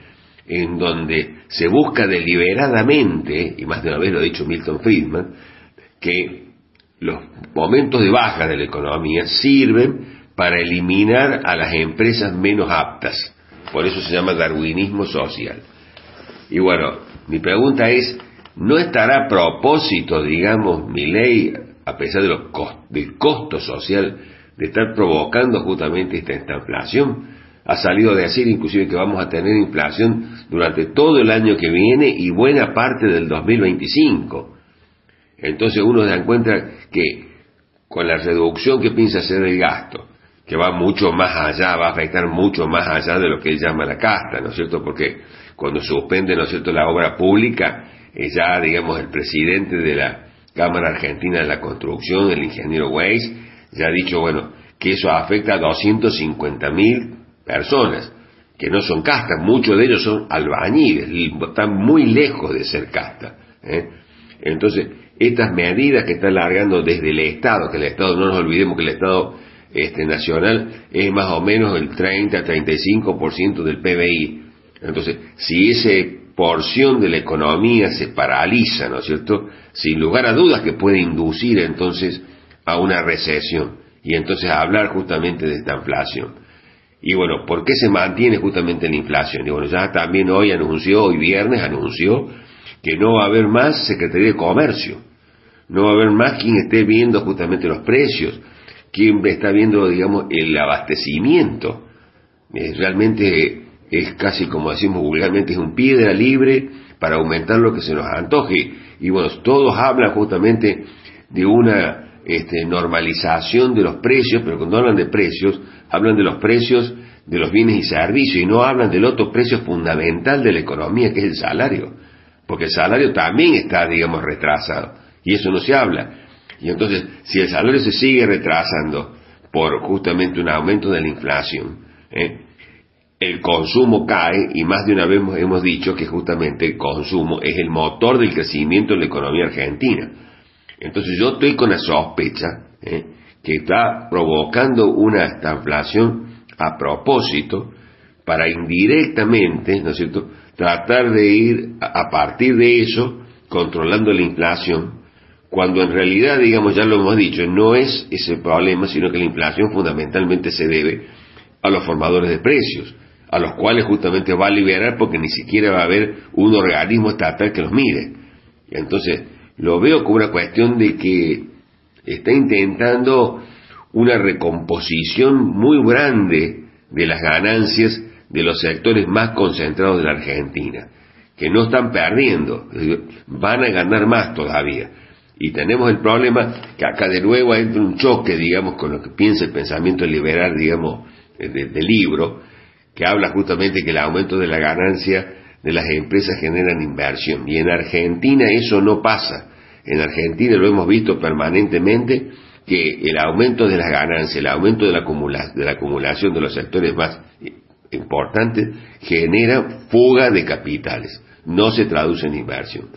en donde se busca deliberadamente, y más de una vez lo ha dicho Milton Friedman, que los momentos de baja de la economía sirven para eliminar a las empresas menos aptas. Por eso se llama darwinismo social. Y bueno, mi pregunta es, ¿no estará a propósito, digamos, mi ley, a pesar de del costo social, de estar provocando justamente esta inflación? Ha salido de decir inclusive que vamos a tener inflación durante todo el año que viene y buena parte del 2025. Entonces uno se encuentra que con la reducción que piensa hacer el gasto, que va mucho más allá, va a afectar mucho más allá de lo que llama la casta, ¿no es cierto? Porque cuando suspende, ¿no es cierto?, la obra pública, ya, digamos, el presidente de la Cámara Argentina de la Construcción, el ingeniero Weiss, ya ha dicho, bueno, que eso afecta a 250 mil personas, que no son castas, muchos de ellos son albañiles, están muy lejos de ser castas. ¿eh? Entonces, estas medidas que está largando desde el Estado, que el Estado, no nos olvidemos que el Estado este, nacional es más o menos el 30-35% del PBI. Entonces, si esa porción de la economía se paraliza, ¿no es cierto? Sin lugar a dudas que puede inducir entonces a una recesión y entonces hablar justamente de esta inflación. Y bueno, ¿por qué se mantiene justamente la inflación? Y bueno, ya también hoy anunció, hoy viernes anunció que no va a haber más Secretaría de Comercio, no va a haber más quien esté viendo justamente los precios, quien está viendo, digamos, el abastecimiento. realmente es casi como decimos vulgarmente, es un piedra libre para aumentar lo que se nos antoje. Y bueno, todos hablan justamente de una este, normalización de los precios, pero cuando hablan de precios, hablan de los precios de los bienes y servicios y no hablan del otro precio fundamental de la economía, que es el salario. Porque el salario también está, digamos, retrasado. Y eso no se habla. Y entonces, si el salario se sigue retrasando por justamente un aumento de la inflación, ¿eh? el consumo cae y más de una vez hemos dicho que justamente el consumo es el motor del crecimiento de la economía argentina. Entonces yo estoy con la sospecha ¿eh? que está provocando una inflación a propósito para indirectamente, ¿no es cierto?, tratar de ir a partir de eso controlando la inflación cuando en realidad, digamos, ya lo hemos dicho, no es ese problema, sino que la inflación fundamentalmente se debe a los formadores de precios, a los cuales justamente va a liberar porque ni siquiera va a haber un organismo estatal que los mire. Entonces, lo veo como una cuestión de que está intentando una recomposición muy grande de las ganancias de los sectores más concentrados de la Argentina, que no están perdiendo, van a ganar más todavía. Y tenemos el problema que acá de nuevo entra un choque, digamos, con lo que piensa el pensamiento liberal, digamos, del libro, que habla justamente que el aumento de la ganancia de las empresas generan inversión. Y en Argentina eso no pasa. En Argentina lo hemos visto permanentemente que el aumento de las ganancias, el aumento de la, de la acumulación de los sectores más importantes genera fuga de capitales, no se traduce en inversión.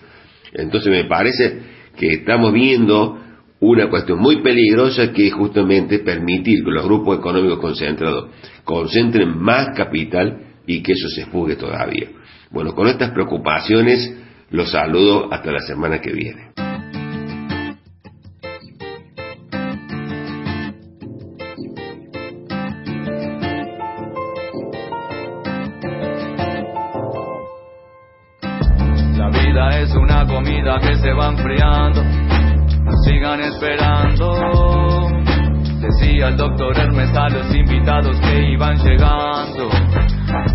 Entonces me parece que estamos viendo una cuestión muy peligrosa que es justamente permitir que los grupos económicos concentrados concentren más capital y que eso se fugue todavía. Bueno, con estas preocupaciones los saludo hasta la semana que viene. que se van enfriando, sigan esperando. Decía el doctor Hermes a los invitados que iban llegando.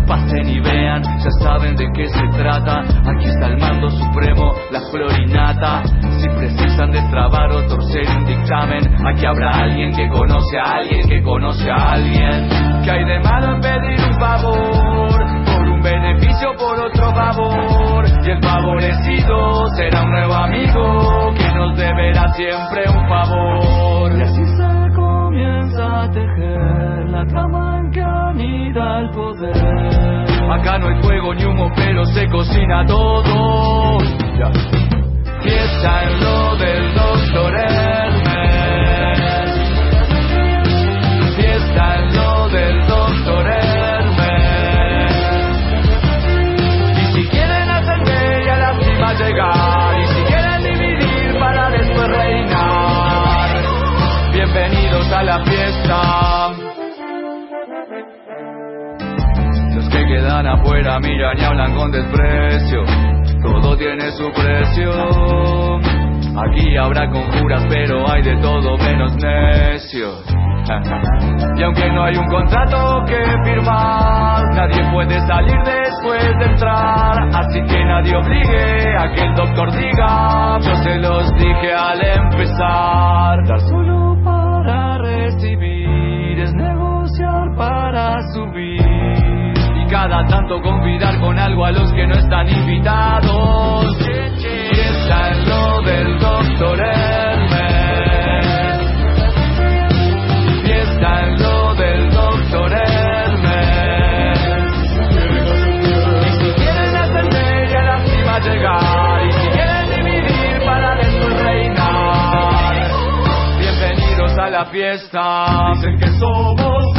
Pasen y vean, ya saben de qué se trata. Aquí está el mando supremo, la florinata. Si precisan destrabar o torcer un dictamen, aquí habrá alguien que conoce a alguien que conoce a alguien. ¿Qué hay de malo en pedir un favor? Por un beneficio, por otro favor. Y el favorecido será un nuevo amigo que nos deberá siempre un favor. Y así se comienza a tejer la trama Acá no hay fuego ni humo, pero se cocina todo. Fiesta en lo del doctor Hermes. Fiesta en lo del doctor Hermes. Y si quieren hacerme y a la cima llegar, y si quieren dividir para después reinar, bienvenidos a la fiesta. Quedan afuera miran y hablan con desprecio. Todo tiene su precio. Aquí habrá conjuras, pero hay de todo menos necios. Y aunque no hay un contrato que firmar, nadie puede salir después de entrar. Así que nadie obligue a que el doctor diga, yo se los dije al empezar. Dar solo para recibir es negociar para subir. Cada tanto convidar con algo a los que no están invitados. Fiesta en lo del doctor Hermes. Fiesta en lo del doctor Hermes. Y si quieren ascender y a la cima llegar, y si quieren dividir para después reinar, bienvenidos a la fiesta. Dicen que somos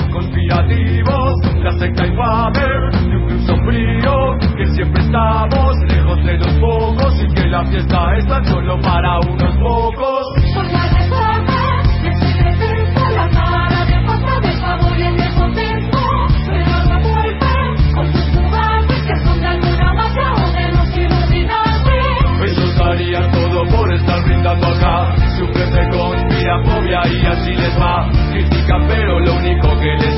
conspirativos, la secta infame, de un club sombrío, que siempre estamos lejos de los pocos y que la fiesta es tan solo para unos pocos. Por la reforma, que se presenta la cara de falta de favor y el descontento, pero no vuelve con sus jugadores que son de alguna manera o de los iluminantes. Ellos darían todo por estar brindando acá. Sufren de conspirafobia y así les va. Critican, pero lo único que les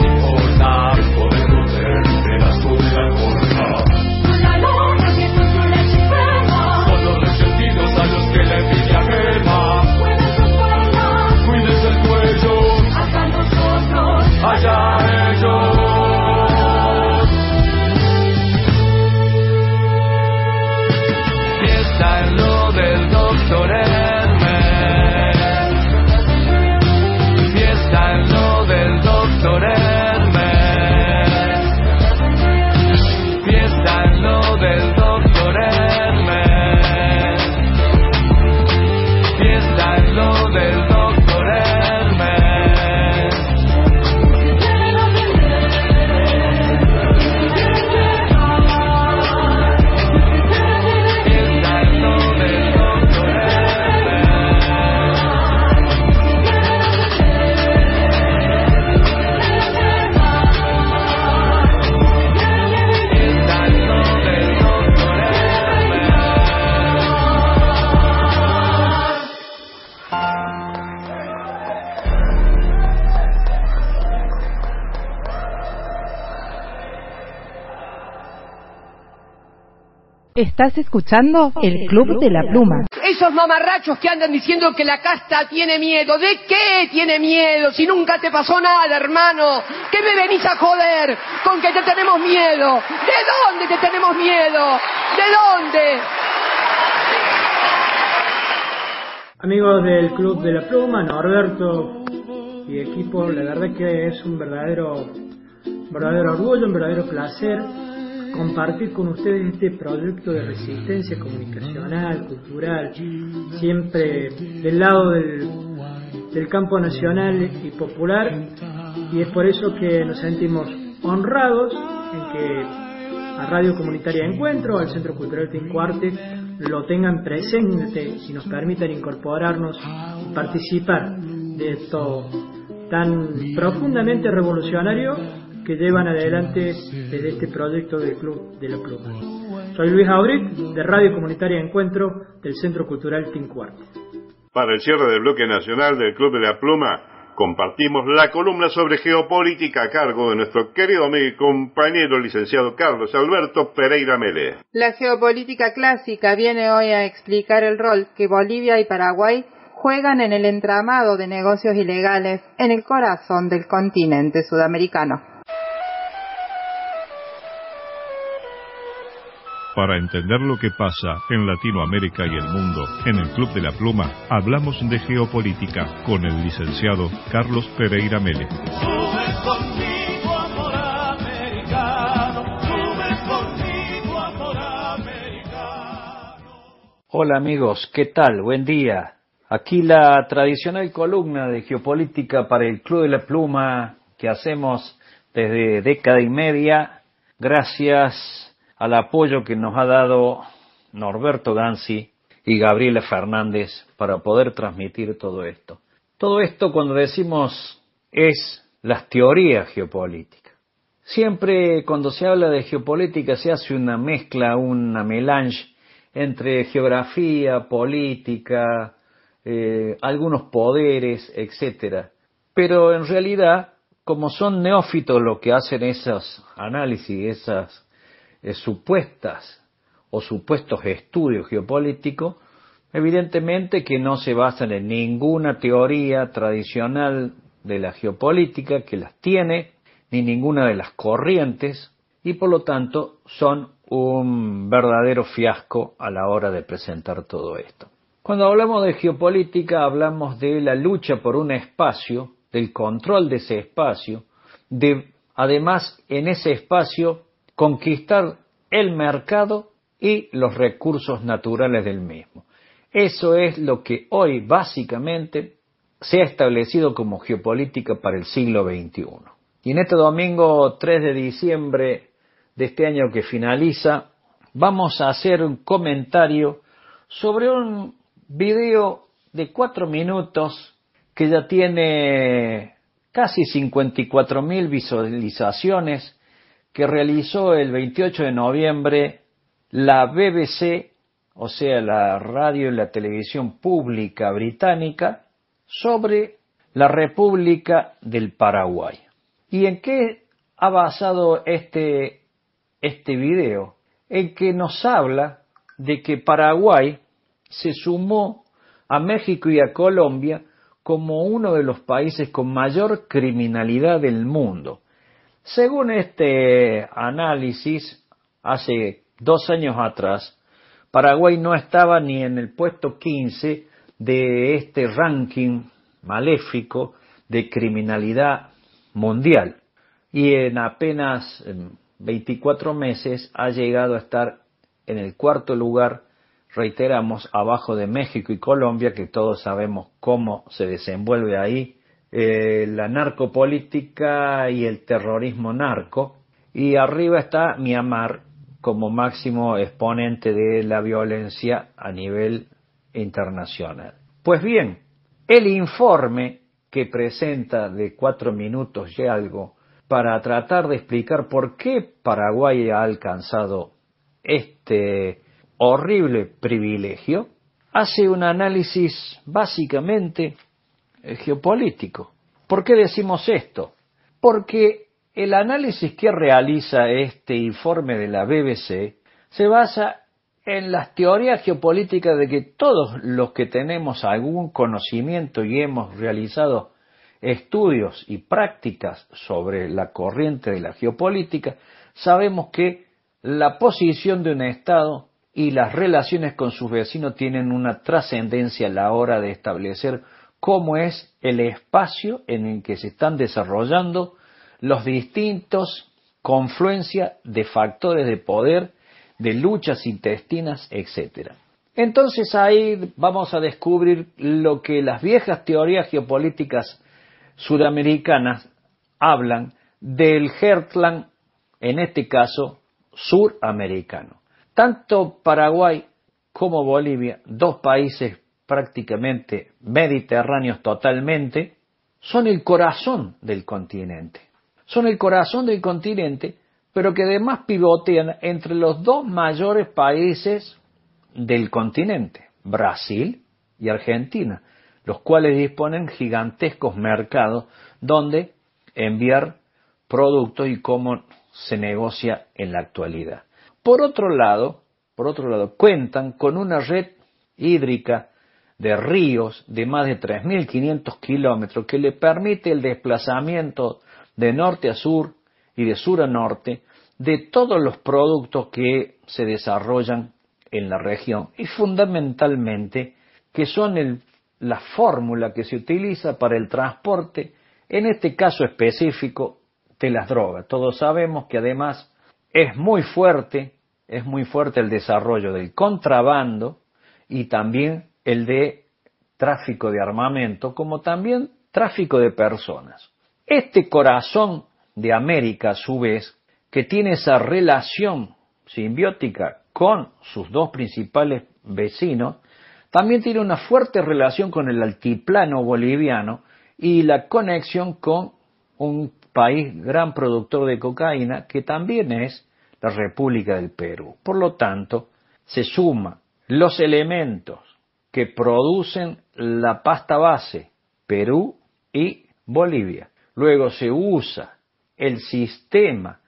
Estás escuchando el Club de la Pluma. Esos mamarrachos que andan diciendo que la casta tiene miedo. ¿De qué tiene miedo? Si nunca te pasó nada, hermano. ¿Qué me venís a joder con que te tenemos miedo? ¿De dónde te tenemos miedo? ¿De dónde? Amigos del Club de la Pluma, Norberto y equipo, la verdad que es un verdadero, un verdadero orgullo, un verdadero placer compartir con ustedes este proyecto de resistencia comunicacional, cultural, siempre del lado del, del campo nacional y popular, y es por eso que nos sentimos honrados en que a Radio Comunitaria Encuentro, al Centro Cultural Tincuarte, lo tengan presente y nos permitan incorporarnos y participar de esto tan profundamente revolucionario que llevan adelante desde este proyecto del Club de la Pluma. Soy Luis Auric, de Radio Comunitaria Encuentro del Centro Cultural Tincuarte. Para el cierre del bloque nacional del Club de la Pluma, compartimos la columna sobre geopolítica a cargo de nuestro querido amigo y compañero licenciado Carlos Alberto Pereira Mele. La geopolítica clásica viene hoy a explicar el rol que Bolivia y Paraguay juegan en el entramado de negocios ilegales en el corazón del continente sudamericano. Para entender lo que pasa en Latinoamérica y el mundo, en el Club de la Pluma hablamos de geopolítica con el licenciado Carlos Pereira Mele. Hola amigos, ¿qué tal? Buen día. Aquí la tradicional columna de geopolítica para el Club de la Pluma que hacemos desde década y media, gracias al apoyo que nos ha dado Norberto Gansi y Gabriela Fernández para poder transmitir todo esto. Todo esto cuando decimos es las teorías geopolíticas. Siempre cuando se habla de geopolítica se hace una mezcla, una melange entre geografía, política, eh, algunos poderes, etcétera. Pero en realidad, como son neófitos los que hacen esos análisis, esas eh, supuestas o supuestos estudios geopolíticos, evidentemente que no se basan en ninguna teoría tradicional de la geopolítica que las tiene, ni ninguna de las corrientes, y por lo tanto son un verdadero fiasco a la hora de presentar todo esto. Cuando hablamos de geopolítica hablamos de la lucha por un espacio, del control de ese espacio, de además en ese espacio conquistar el mercado y los recursos naturales del mismo. Eso es lo que hoy básicamente se ha establecido como geopolítica para el siglo XXI. Y en este domingo 3 de diciembre de este año que finaliza, vamos a hacer un comentario sobre un video de cuatro minutos que ya tiene casi 54 mil visualizaciones que realizó el 28 de noviembre la BBC, o sea, la radio y la televisión pública británica, sobre la República del Paraguay. ¿Y en qué ha basado este, este video? En que nos habla de que Paraguay se sumó a México y a Colombia como uno de los países con mayor criminalidad del mundo. Según este análisis, hace dos años atrás, Paraguay no estaba ni en el puesto 15 de este ranking maléfico de criminalidad mundial. Y en apenas 24 meses ha llegado a estar en el cuarto lugar, reiteramos, abajo de México y Colombia, que todos sabemos cómo se desenvuelve ahí eh, la narcopolítica y el terrorismo narco, y arriba está Myanmar como máximo exponente de la violencia a nivel internacional. Pues bien, el informe que presenta de cuatro minutos y algo para tratar de explicar por qué Paraguay ha alcanzado este horrible privilegio, hace un análisis básicamente geopolítico. ¿Por qué decimos esto? Porque el análisis que realiza este informe de la BBC se basa en las teorías geopolíticas de que todos los que tenemos algún conocimiento y hemos realizado estudios y prácticas sobre la corriente de la geopolítica, sabemos que la posición de un Estado y las relaciones con sus vecinos tienen una trascendencia a la hora de establecer cómo es el espacio en el que se están desarrollando los distintos confluencias de factores de poder, de luchas intestinas, etc. Entonces ahí vamos a descubrir lo que las viejas teorías geopolíticas sudamericanas hablan del Heartland, en este caso suramericano. Tanto Paraguay como Bolivia, dos países prácticamente mediterráneos totalmente, son el corazón del continente. Son el corazón del continente, pero que además pivotean entre los dos mayores países del continente, Brasil y Argentina. los cuales disponen gigantescos mercados donde enviar productos y cómo se negocia en la actualidad. Por otro lado, por otro lado, cuentan con una red hídrica de ríos de más de 3.500 kilómetros que le permite el desplazamiento de norte a sur y de sur a norte de todos los productos que se desarrollan en la región y fundamentalmente que son la fórmula que se utiliza para el transporte, en este caso específico, de las drogas. Todos sabemos que además es muy fuerte, es muy fuerte el desarrollo del contrabando y también el de tráfico de armamento, como también tráfico de personas. Este corazón de América, a su vez, que tiene esa relación simbiótica con sus dos principales vecinos, también tiene una fuerte relación con el altiplano boliviano y la conexión con un país gran productor de cocaína que también es la República del Perú. Por lo tanto, se suman los elementos que producen la pasta base Perú y Bolivia. Luego se usa el sistema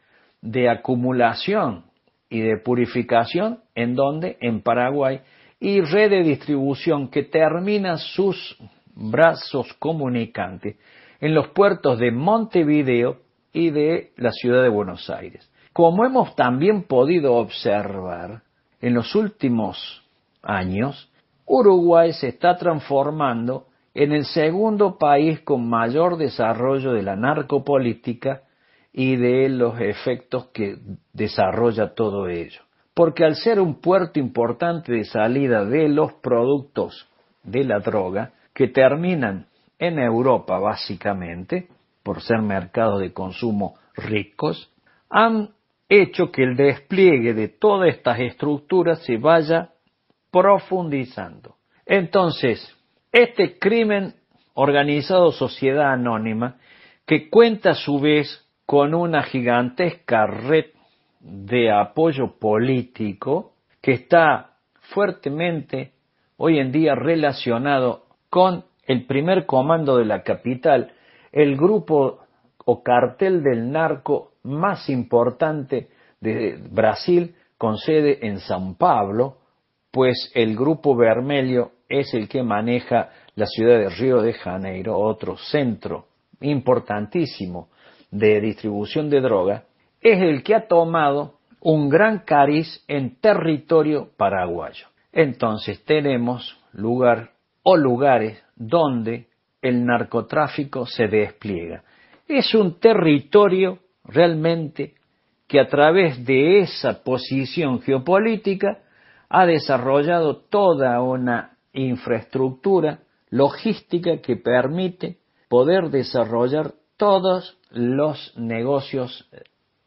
de acumulación y de purificación en donde en Paraguay y red de distribución que termina sus brazos comunicantes en los puertos de Montevideo y de la ciudad de Buenos Aires. Como hemos también podido observar en los últimos años, Uruguay se está transformando en el segundo país con mayor desarrollo de la narcopolítica y de los efectos que desarrolla todo ello. Porque al ser un puerto importante de salida de los productos de la droga, que terminan en Europa básicamente, por ser mercados de consumo ricos, han hecho que el despliegue de todas estas estructuras se vaya profundizando. Entonces, este crimen organizado sociedad anónima, que cuenta a su vez con una gigantesca red de apoyo político que está fuertemente hoy en día relacionado con el primer comando de la capital, el grupo o cartel del narco más importante de Brasil con sede en San Pablo, pues el grupo Vermelho es el que maneja la ciudad de Río de Janeiro, otro centro importantísimo de distribución de droga, es el que ha tomado un gran cariz en territorio paraguayo. Entonces tenemos lugar o lugares donde el narcotráfico se despliega. Es un territorio realmente que a través de esa posición geopolítica ha desarrollado toda una infraestructura logística que permite poder desarrollar todos los negocios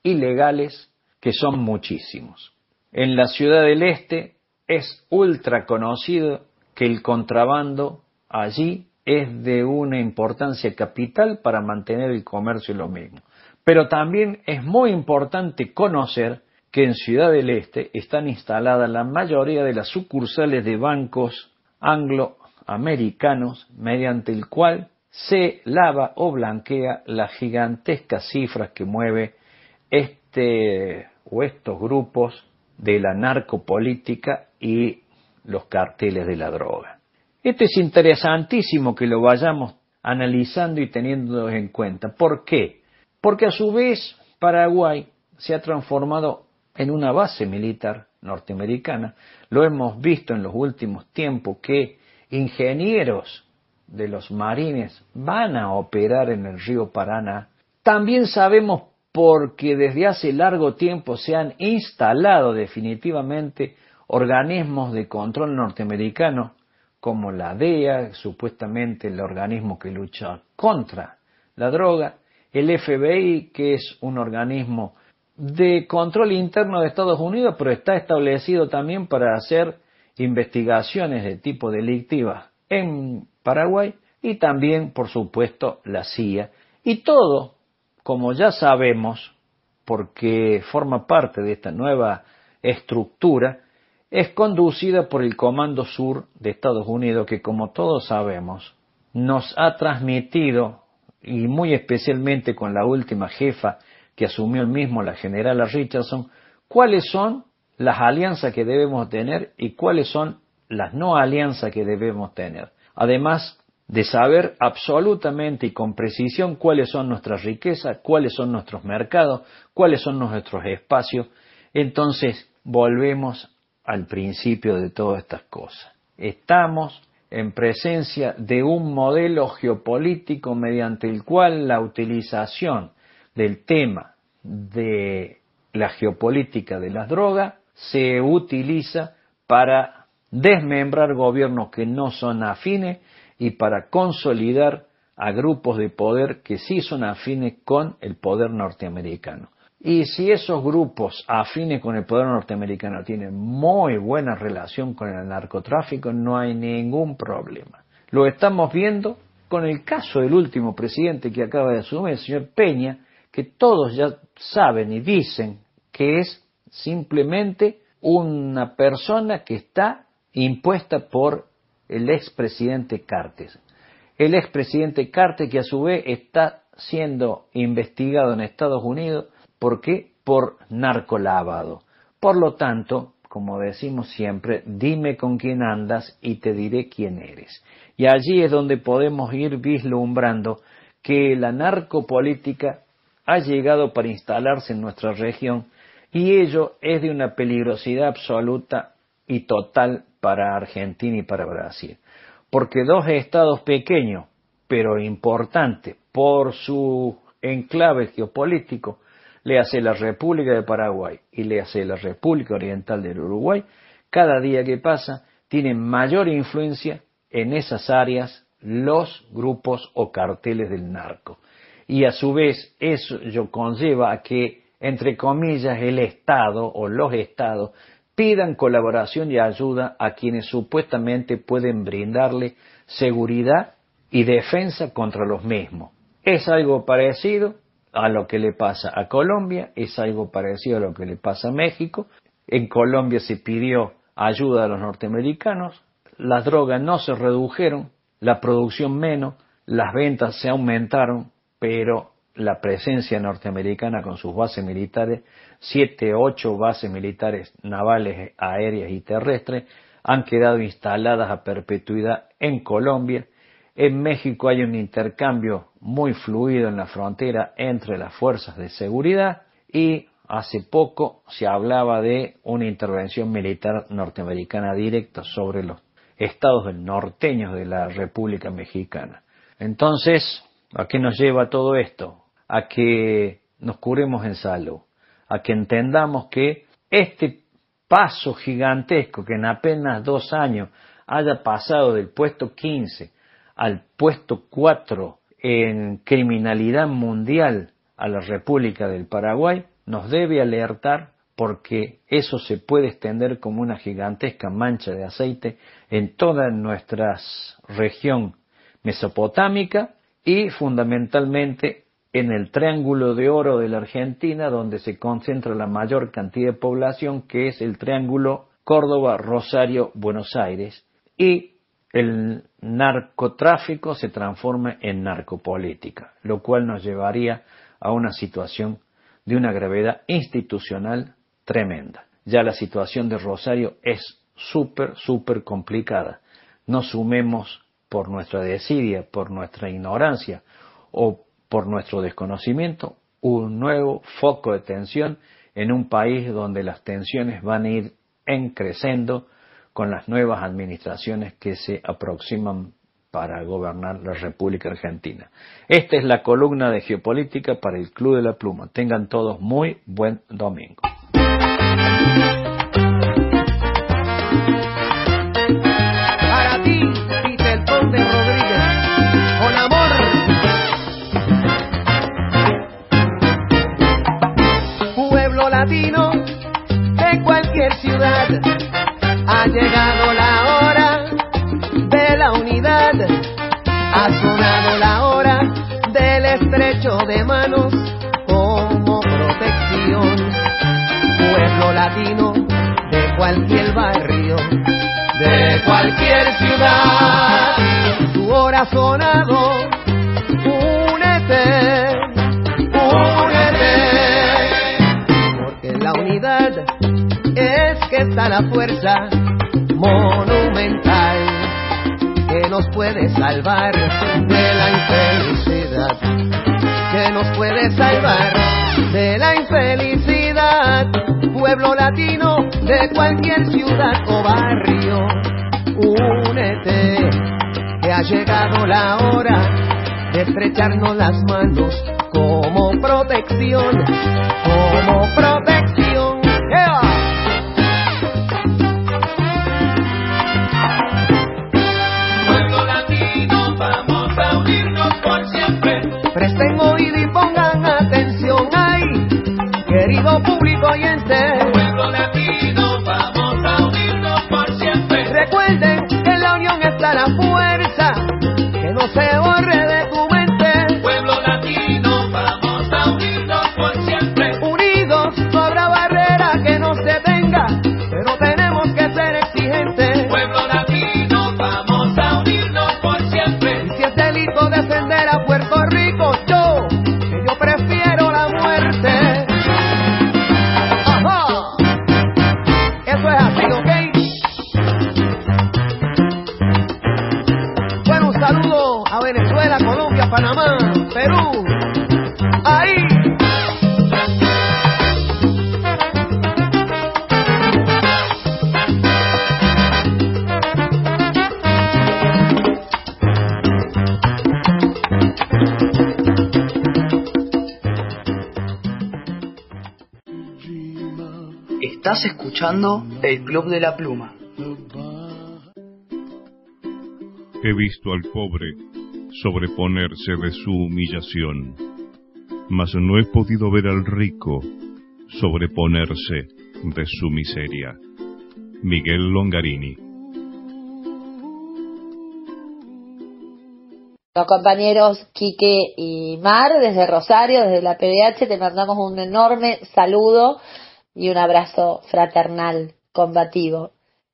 ilegales, que son muchísimos. En la ciudad del Este es ultra conocido que el contrabando allí es de una importancia capital para mantener el comercio y lo mismo. Pero también es muy importante conocer que en Ciudad del Este están instaladas la mayoría de las sucursales de bancos angloamericanos mediante el cual se lava o blanquea las gigantescas cifras que mueve este o estos grupos de la narcopolítica y los carteles de la droga. Esto es interesantísimo que lo vayamos analizando y teniendo en cuenta. ¿Por qué? Porque a su vez Paraguay se ha transformado en una base militar norteamericana. Lo hemos visto en los últimos tiempos que ingenieros de los marines van a operar en el río Paraná. También sabemos porque desde hace largo tiempo se han instalado definitivamente organismos de control norteamericano como la DEA, supuestamente el organismo que lucha contra la droga, el FBI, que es un organismo de control interno de Estados Unidos, pero está establecido también para hacer investigaciones de tipo delictiva en Paraguay y también, por supuesto, la CIA. Y todo, como ya sabemos, porque forma parte de esta nueva estructura, es conducida por el Comando Sur de Estados Unidos, que como todos sabemos, nos ha transmitido, y muy especialmente con la última jefa que asumió el mismo, la generala Richardson, cuáles son las alianzas que debemos tener y cuáles son las no alianzas que debemos tener. Además de saber absolutamente y con precisión cuáles son nuestras riquezas, cuáles son nuestros mercados, cuáles son nuestros espacios, entonces volvemos al principio de todas estas cosas. Estamos en presencia de un modelo geopolítico mediante el cual la utilización del tema de la geopolítica de las drogas se utiliza para desmembrar gobiernos que no son afines y para consolidar a grupos de poder que sí son afines con el poder norteamericano. Y si esos grupos afines con el poder norteamericano tienen muy buena relación con el narcotráfico, no hay ningún problema. Lo estamos viendo con el caso del último presidente que acaba de asumir, el señor Peña, que todos ya saben y dicen que es simplemente una persona que está impuesta por el expresidente Cartes. El expresidente Cartes que a su vez está siendo investigado en Estados Unidos, ¿por qué? Por narcolavado. Por lo tanto, como decimos siempre, dime con quién andas y te diré quién eres. Y allí es donde podemos ir vislumbrando que la narcopolítica ha llegado para instalarse en nuestra región y ello es de una peligrosidad absoluta y total para Argentina y para Brasil. Porque dos estados pequeños, pero importantes por su enclave geopolítico, le hace la República de Paraguay y le hace la República Oriental del Uruguay, cada día que pasa tienen mayor influencia en esas áreas los grupos o carteles del narco. Y a su vez eso conlleva a que, entre comillas, el Estado o los Estados pidan colaboración y ayuda a quienes supuestamente pueden brindarle seguridad y defensa contra los mismos. Es algo parecido a lo que le pasa a Colombia, es algo parecido a lo que le pasa a México. En Colombia se pidió ayuda a los norteamericanos, las drogas no se redujeron, la producción menos, las ventas se aumentaron, pero la presencia norteamericana con sus bases militares, siete, ocho bases militares navales, aéreas y terrestres, han quedado instaladas a perpetuidad en Colombia. En México hay un intercambio muy fluido en la frontera entre las fuerzas de seguridad y hace poco se hablaba de una intervención militar norteamericana directa sobre los estados norteños de la República Mexicana. Entonces, ¿a qué nos lleva todo esto? a que nos curemos en salud, a que entendamos que este paso gigantesco que en apenas dos años haya pasado del puesto 15 al puesto 4 en criminalidad mundial a la República del Paraguay, nos debe alertar porque eso se puede extender como una gigantesca mancha de aceite en toda nuestra región mesopotámica y fundamentalmente en el Triángulo de Oro de la Argentina, donde se concentra la mayor cantidad de población, que es el Triángulo Córdoba, Rosario, Buenos Aires, y el narcotráfico se transforma en narcopolítica, lo cual nos llevaría a una situación de una gravedad institucional tremenda. Ya la situación de Rosario es súper, súper complicada. No sumemos por nuestra desidia, por nuestra ignorancia o por nuestro desconocimiento, un nuevo foco de tensión en un país donde las tensiones van a ir en creciendo con las nuevas administraciones que se aproximan para gobernar la República Argentina. Esta es la columna de geopolítica para el Club de la Pluma. Tengan todos muy buen domingo. Ha llegado la hora de la unidad, ha sonado la hora del estrecho de manos como protección. Pueblo latino de cualquier barrio cualquier ciudad. Tu hora ha sonado, únete, únete, porque la unidad es que está la fuerza monumental que nos puede salvar de la infelicidad, que nos puede salvar de la infelicidad, pueblo latino de cualquier ciudad o barrio, únete, que ha llegado la hora de estrecharnos las manos como protección, como protección. Público escuchando el Club de la Pluma. He visto al pobre sobreponerse de su humillación, mas no he podido ver al rico sobreponerse de su miseria. Miguel Longarini. Los compañeros Quique y Mar, desde Rosario, desde la PDH, te mandamos un enorme saludo y un abrazo fraternal, combativo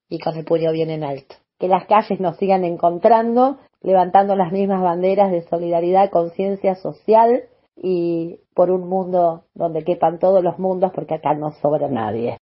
y con el puño bien en alto. Que las calles nos sigan encontrando, levantando las mismas banderas de solidaridad, conciencia social y por un mundo donde quepan todos los mundos, porque acá no sobra nadie.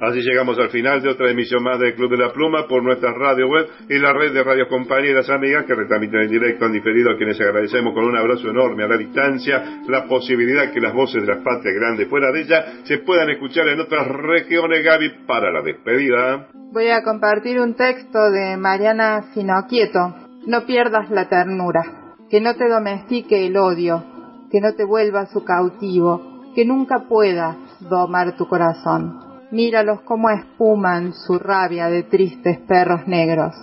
Así llegamos al final de otra emisión más del Club de la Pluma por nuestra radio web y la red de radios compañeras amigas que retransmiten en directo en diferido a quienes agradecemos con un abrazo enorme a la distancia la posibilidad que las voces de las patrias grandes fuera de ella se puedan escuchar en otras regiones Gaby para la despedida. Voy a compartir un texto de Mariana Sinoquieto. No pierdas la ternura, que no te domestique el odio, que no te vuelva su cautivo, que nunca puedas domar tu corazón. Míralos como espuman su rabia de tristes perros negros.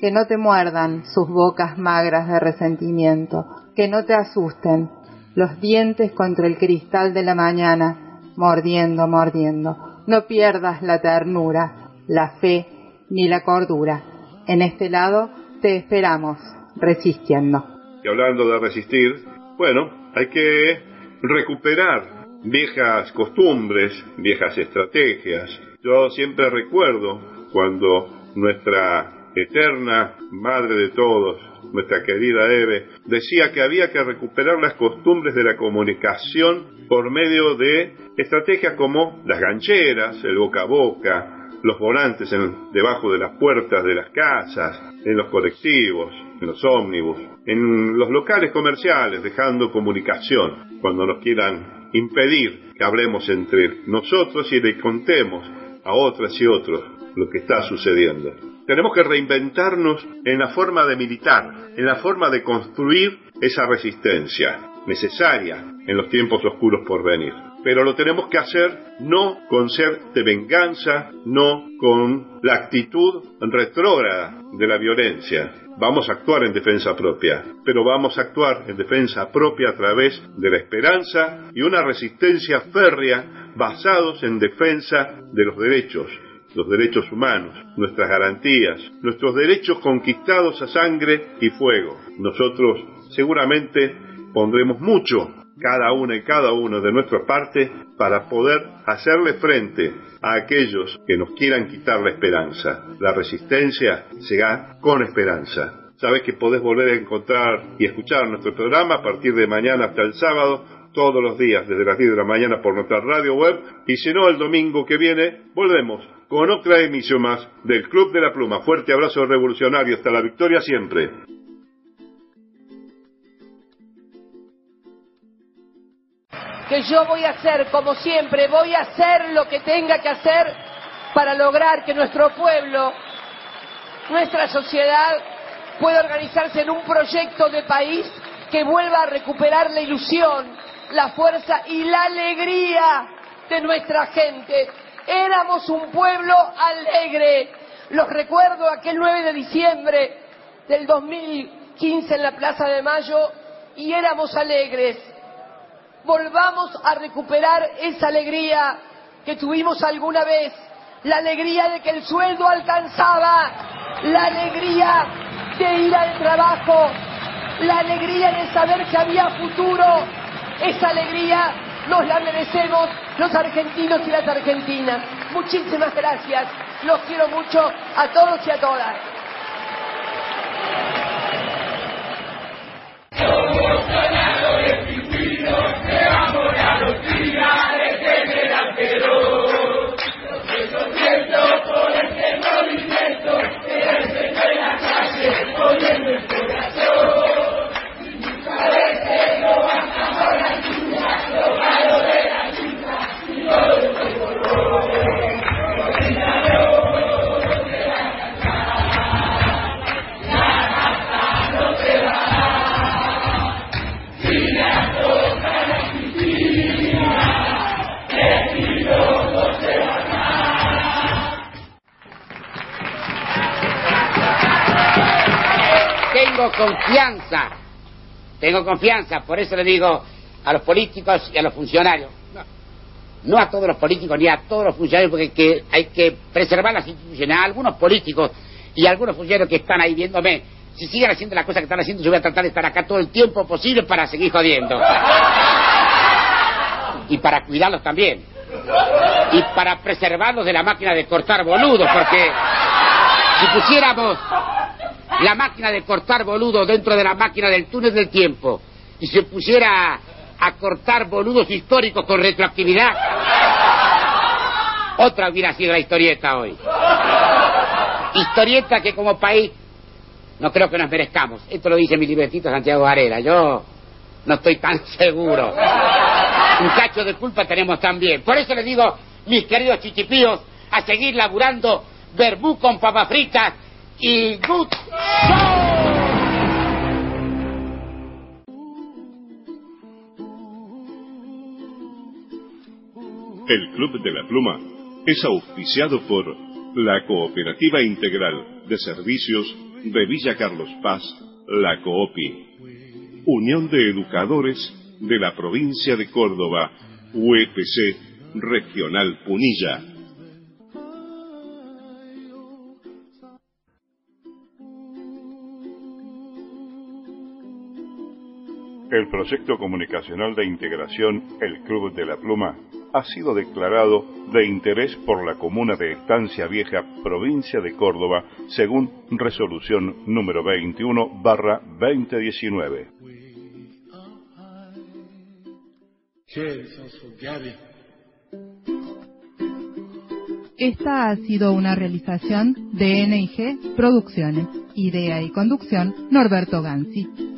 Que no te muerdan sus bocas magras de resentimiento. Que no te asusten los dientes contra el cristal de la mañana, mordiendo, mordiendo. No pierdas la ternura, la fe ni la cordura. En este lado te esperamos, resistiendo. Y hablando de resistir, bueno, hay que recuperar viejas costumbres, viejas estrategias. Yo siempre recuerdo cuando nuestra eterna madre de todos, nuestra querida Eve, decía que había que recuperar las costumbres de la comunicación por medio de estrategias como las gancheras, el boca a boca, los volantes en- debajo de las puertas de las casas, en los colectivos, en los ómnibus, en los locales comerciales, dejando comunicación cuando nos quieran impedir que hablemos entre nosotros y le contemos a otras y otros lo que está sucediendo. Tenemos que reinventarnos en la forma de militar, en la forma de construir esa resistencia necesaria en los tiempos oscuros por venir. Pero lo tenemos que hacer no con ser de venganza, no con la actitud retrógrada de la violencia. Vamos a actuar en defensa propia, pero vamos a actuar en defensa propia a través de la esperanza y una resistencia férrea basados en defensa de los derechos, los derechos humanos, nuestras garantías, nuestros derechos conquistados a sangre y fuego. Nosotros seguramente pondremos mucho cada una y cada uno de nuestra parte para poder hacerle frente a aquellos que nos quieran quitar la esperanza. La resistencia gana con esperanza. Sabes que podés volver a encontrar y escuchar nuestro programa a partir de mañana hasta el sábado, todos los días, desde las 10 de la mañana por nuestra radio web, y si no, el domingo que viene, volvemos con otra emisión más del Club de la Pluma. Fuerte abrazo revolucionario, hasta la victoria siempre. Que yo voy a hacer, como siempre, voy a hacer lo que tenga que hacer para lograr que nuestro pueblo, nuestra sociedad, pueda organizarse en un proyecto de país que vuelva a recuperar la ilusión, la fuerza y la alegría de nuestra gente. Éramos un pueblo alegre. Los recuerdo aquel 9 de diciembre del 2015 en la Plaza de Mayo y éramos alegres volvamos a recuperar esa alegría que tuvimos alguna vez, la alegría de que el sueldo alcanzaba, la alegría de ir al trabajo, la alegría de saber que había futuro, esa alegría nos la merecemos los argentinos y las argentinas. Muchísimas gracias, los quiero mucho a todos y a todas. Tengo confianza, tengo confianza, por eso le digo a los políticos y a los funcionarios, no, no a todos los políticos ni a todos los funcionarios, porque hay que, preservar las instituciones, algunos políticos y algunos funcionarios que están ahí viéndome, si siguen haciendo las cosas que están haciendo, yo voy a tratar de estar acá todo el tiempo posible para seguir jodiendo. Y para cuidarlos también. Y para preservarlos de la máquina de cortar boludos, porque si pusiéramos la máquina de cortar boludos dentro de la máquina del túnel del tiempo y se pusiera a, cortar boludos históricos con retroactividad, otra hubiera sido la historieta hoy. Historieta que como país no creo que nos merezcamos. Esto lo dice mi libretito Santiago Varela. Yo no estoy tan seguro. Un cacho de culpa tenemos también. Por eso les digo, mis queridos chichipíos, a seguir laburando verbú con papas fritas y good El Club de la Pluma es auspiciado por la Cooperativa Integral de Servicios de Villa Carlos Paz, la COOPI, Unión de Educadores de la Provincia de Córdoba, UEPC Regional Punilla. El proyecto comunicacional de integración El Club de la Pluma ha sido declarado de interés por la comuna de Estancia Vieja, provincia de Córdoba, según resolución número 21 barra 2019. Esta ha sido una realización de NIG Producciones. Idea y conducción, Norberto Gansi.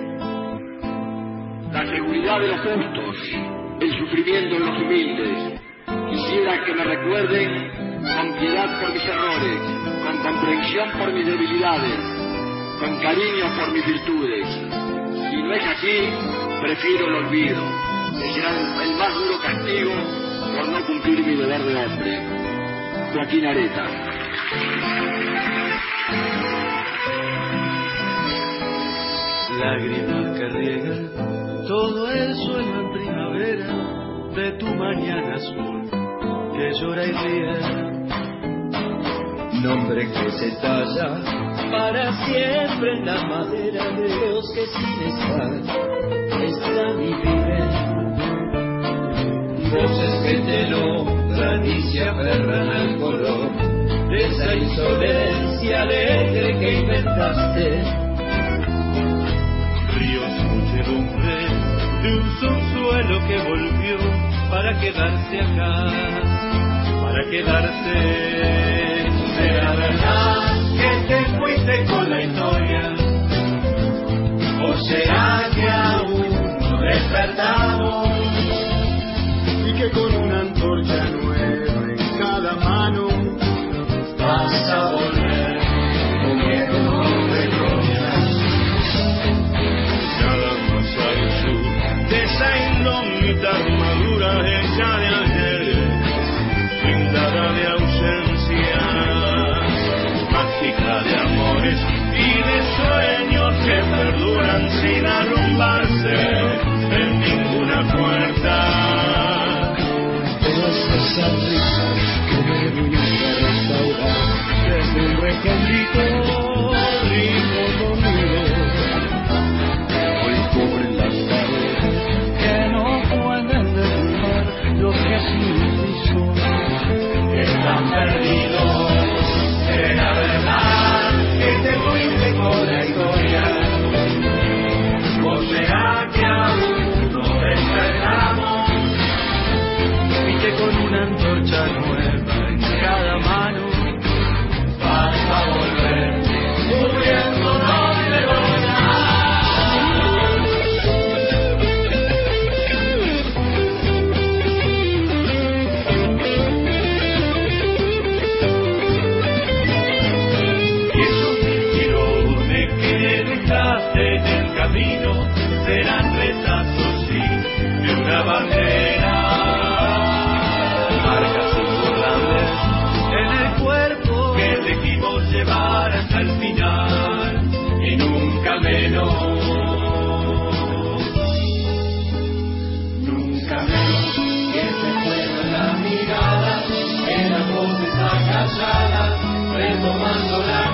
la seguridad de los justos, el sufrimiento de los humildes. Quisiera que me recuerden con piedad por mis errores, con comprensión por mis debilidades, con cariño por mis virtudes. Si no es así, prefiero el olvido, que será el, más duro castigo por no cumplir mi deber de hombre. Joaquín Areta. lágrimas que riegan de tu mañana azul que llora y ríe. Nombre que se talla para siempre en la madera de los que sin estar están y viven. Voces que te nombran y se aferran al color de esa insolencia alegre que inventaste ríos muchedumbre de un subsuelo que volvió para quedarse acá, para quedarse. ¿Será verdad que te fuiste con la historia? ¿O será que aún no despertamos? Y que con una antorcha nueva en cada mano vas sin arrumbarse en ninguna puerta. Todas esas risas que me viniste a restaurar desde un recóndito rico dormido hoy cubren las paredes que no pueden derrumbar lo que así hizo. Están perdidos, que con una tomando la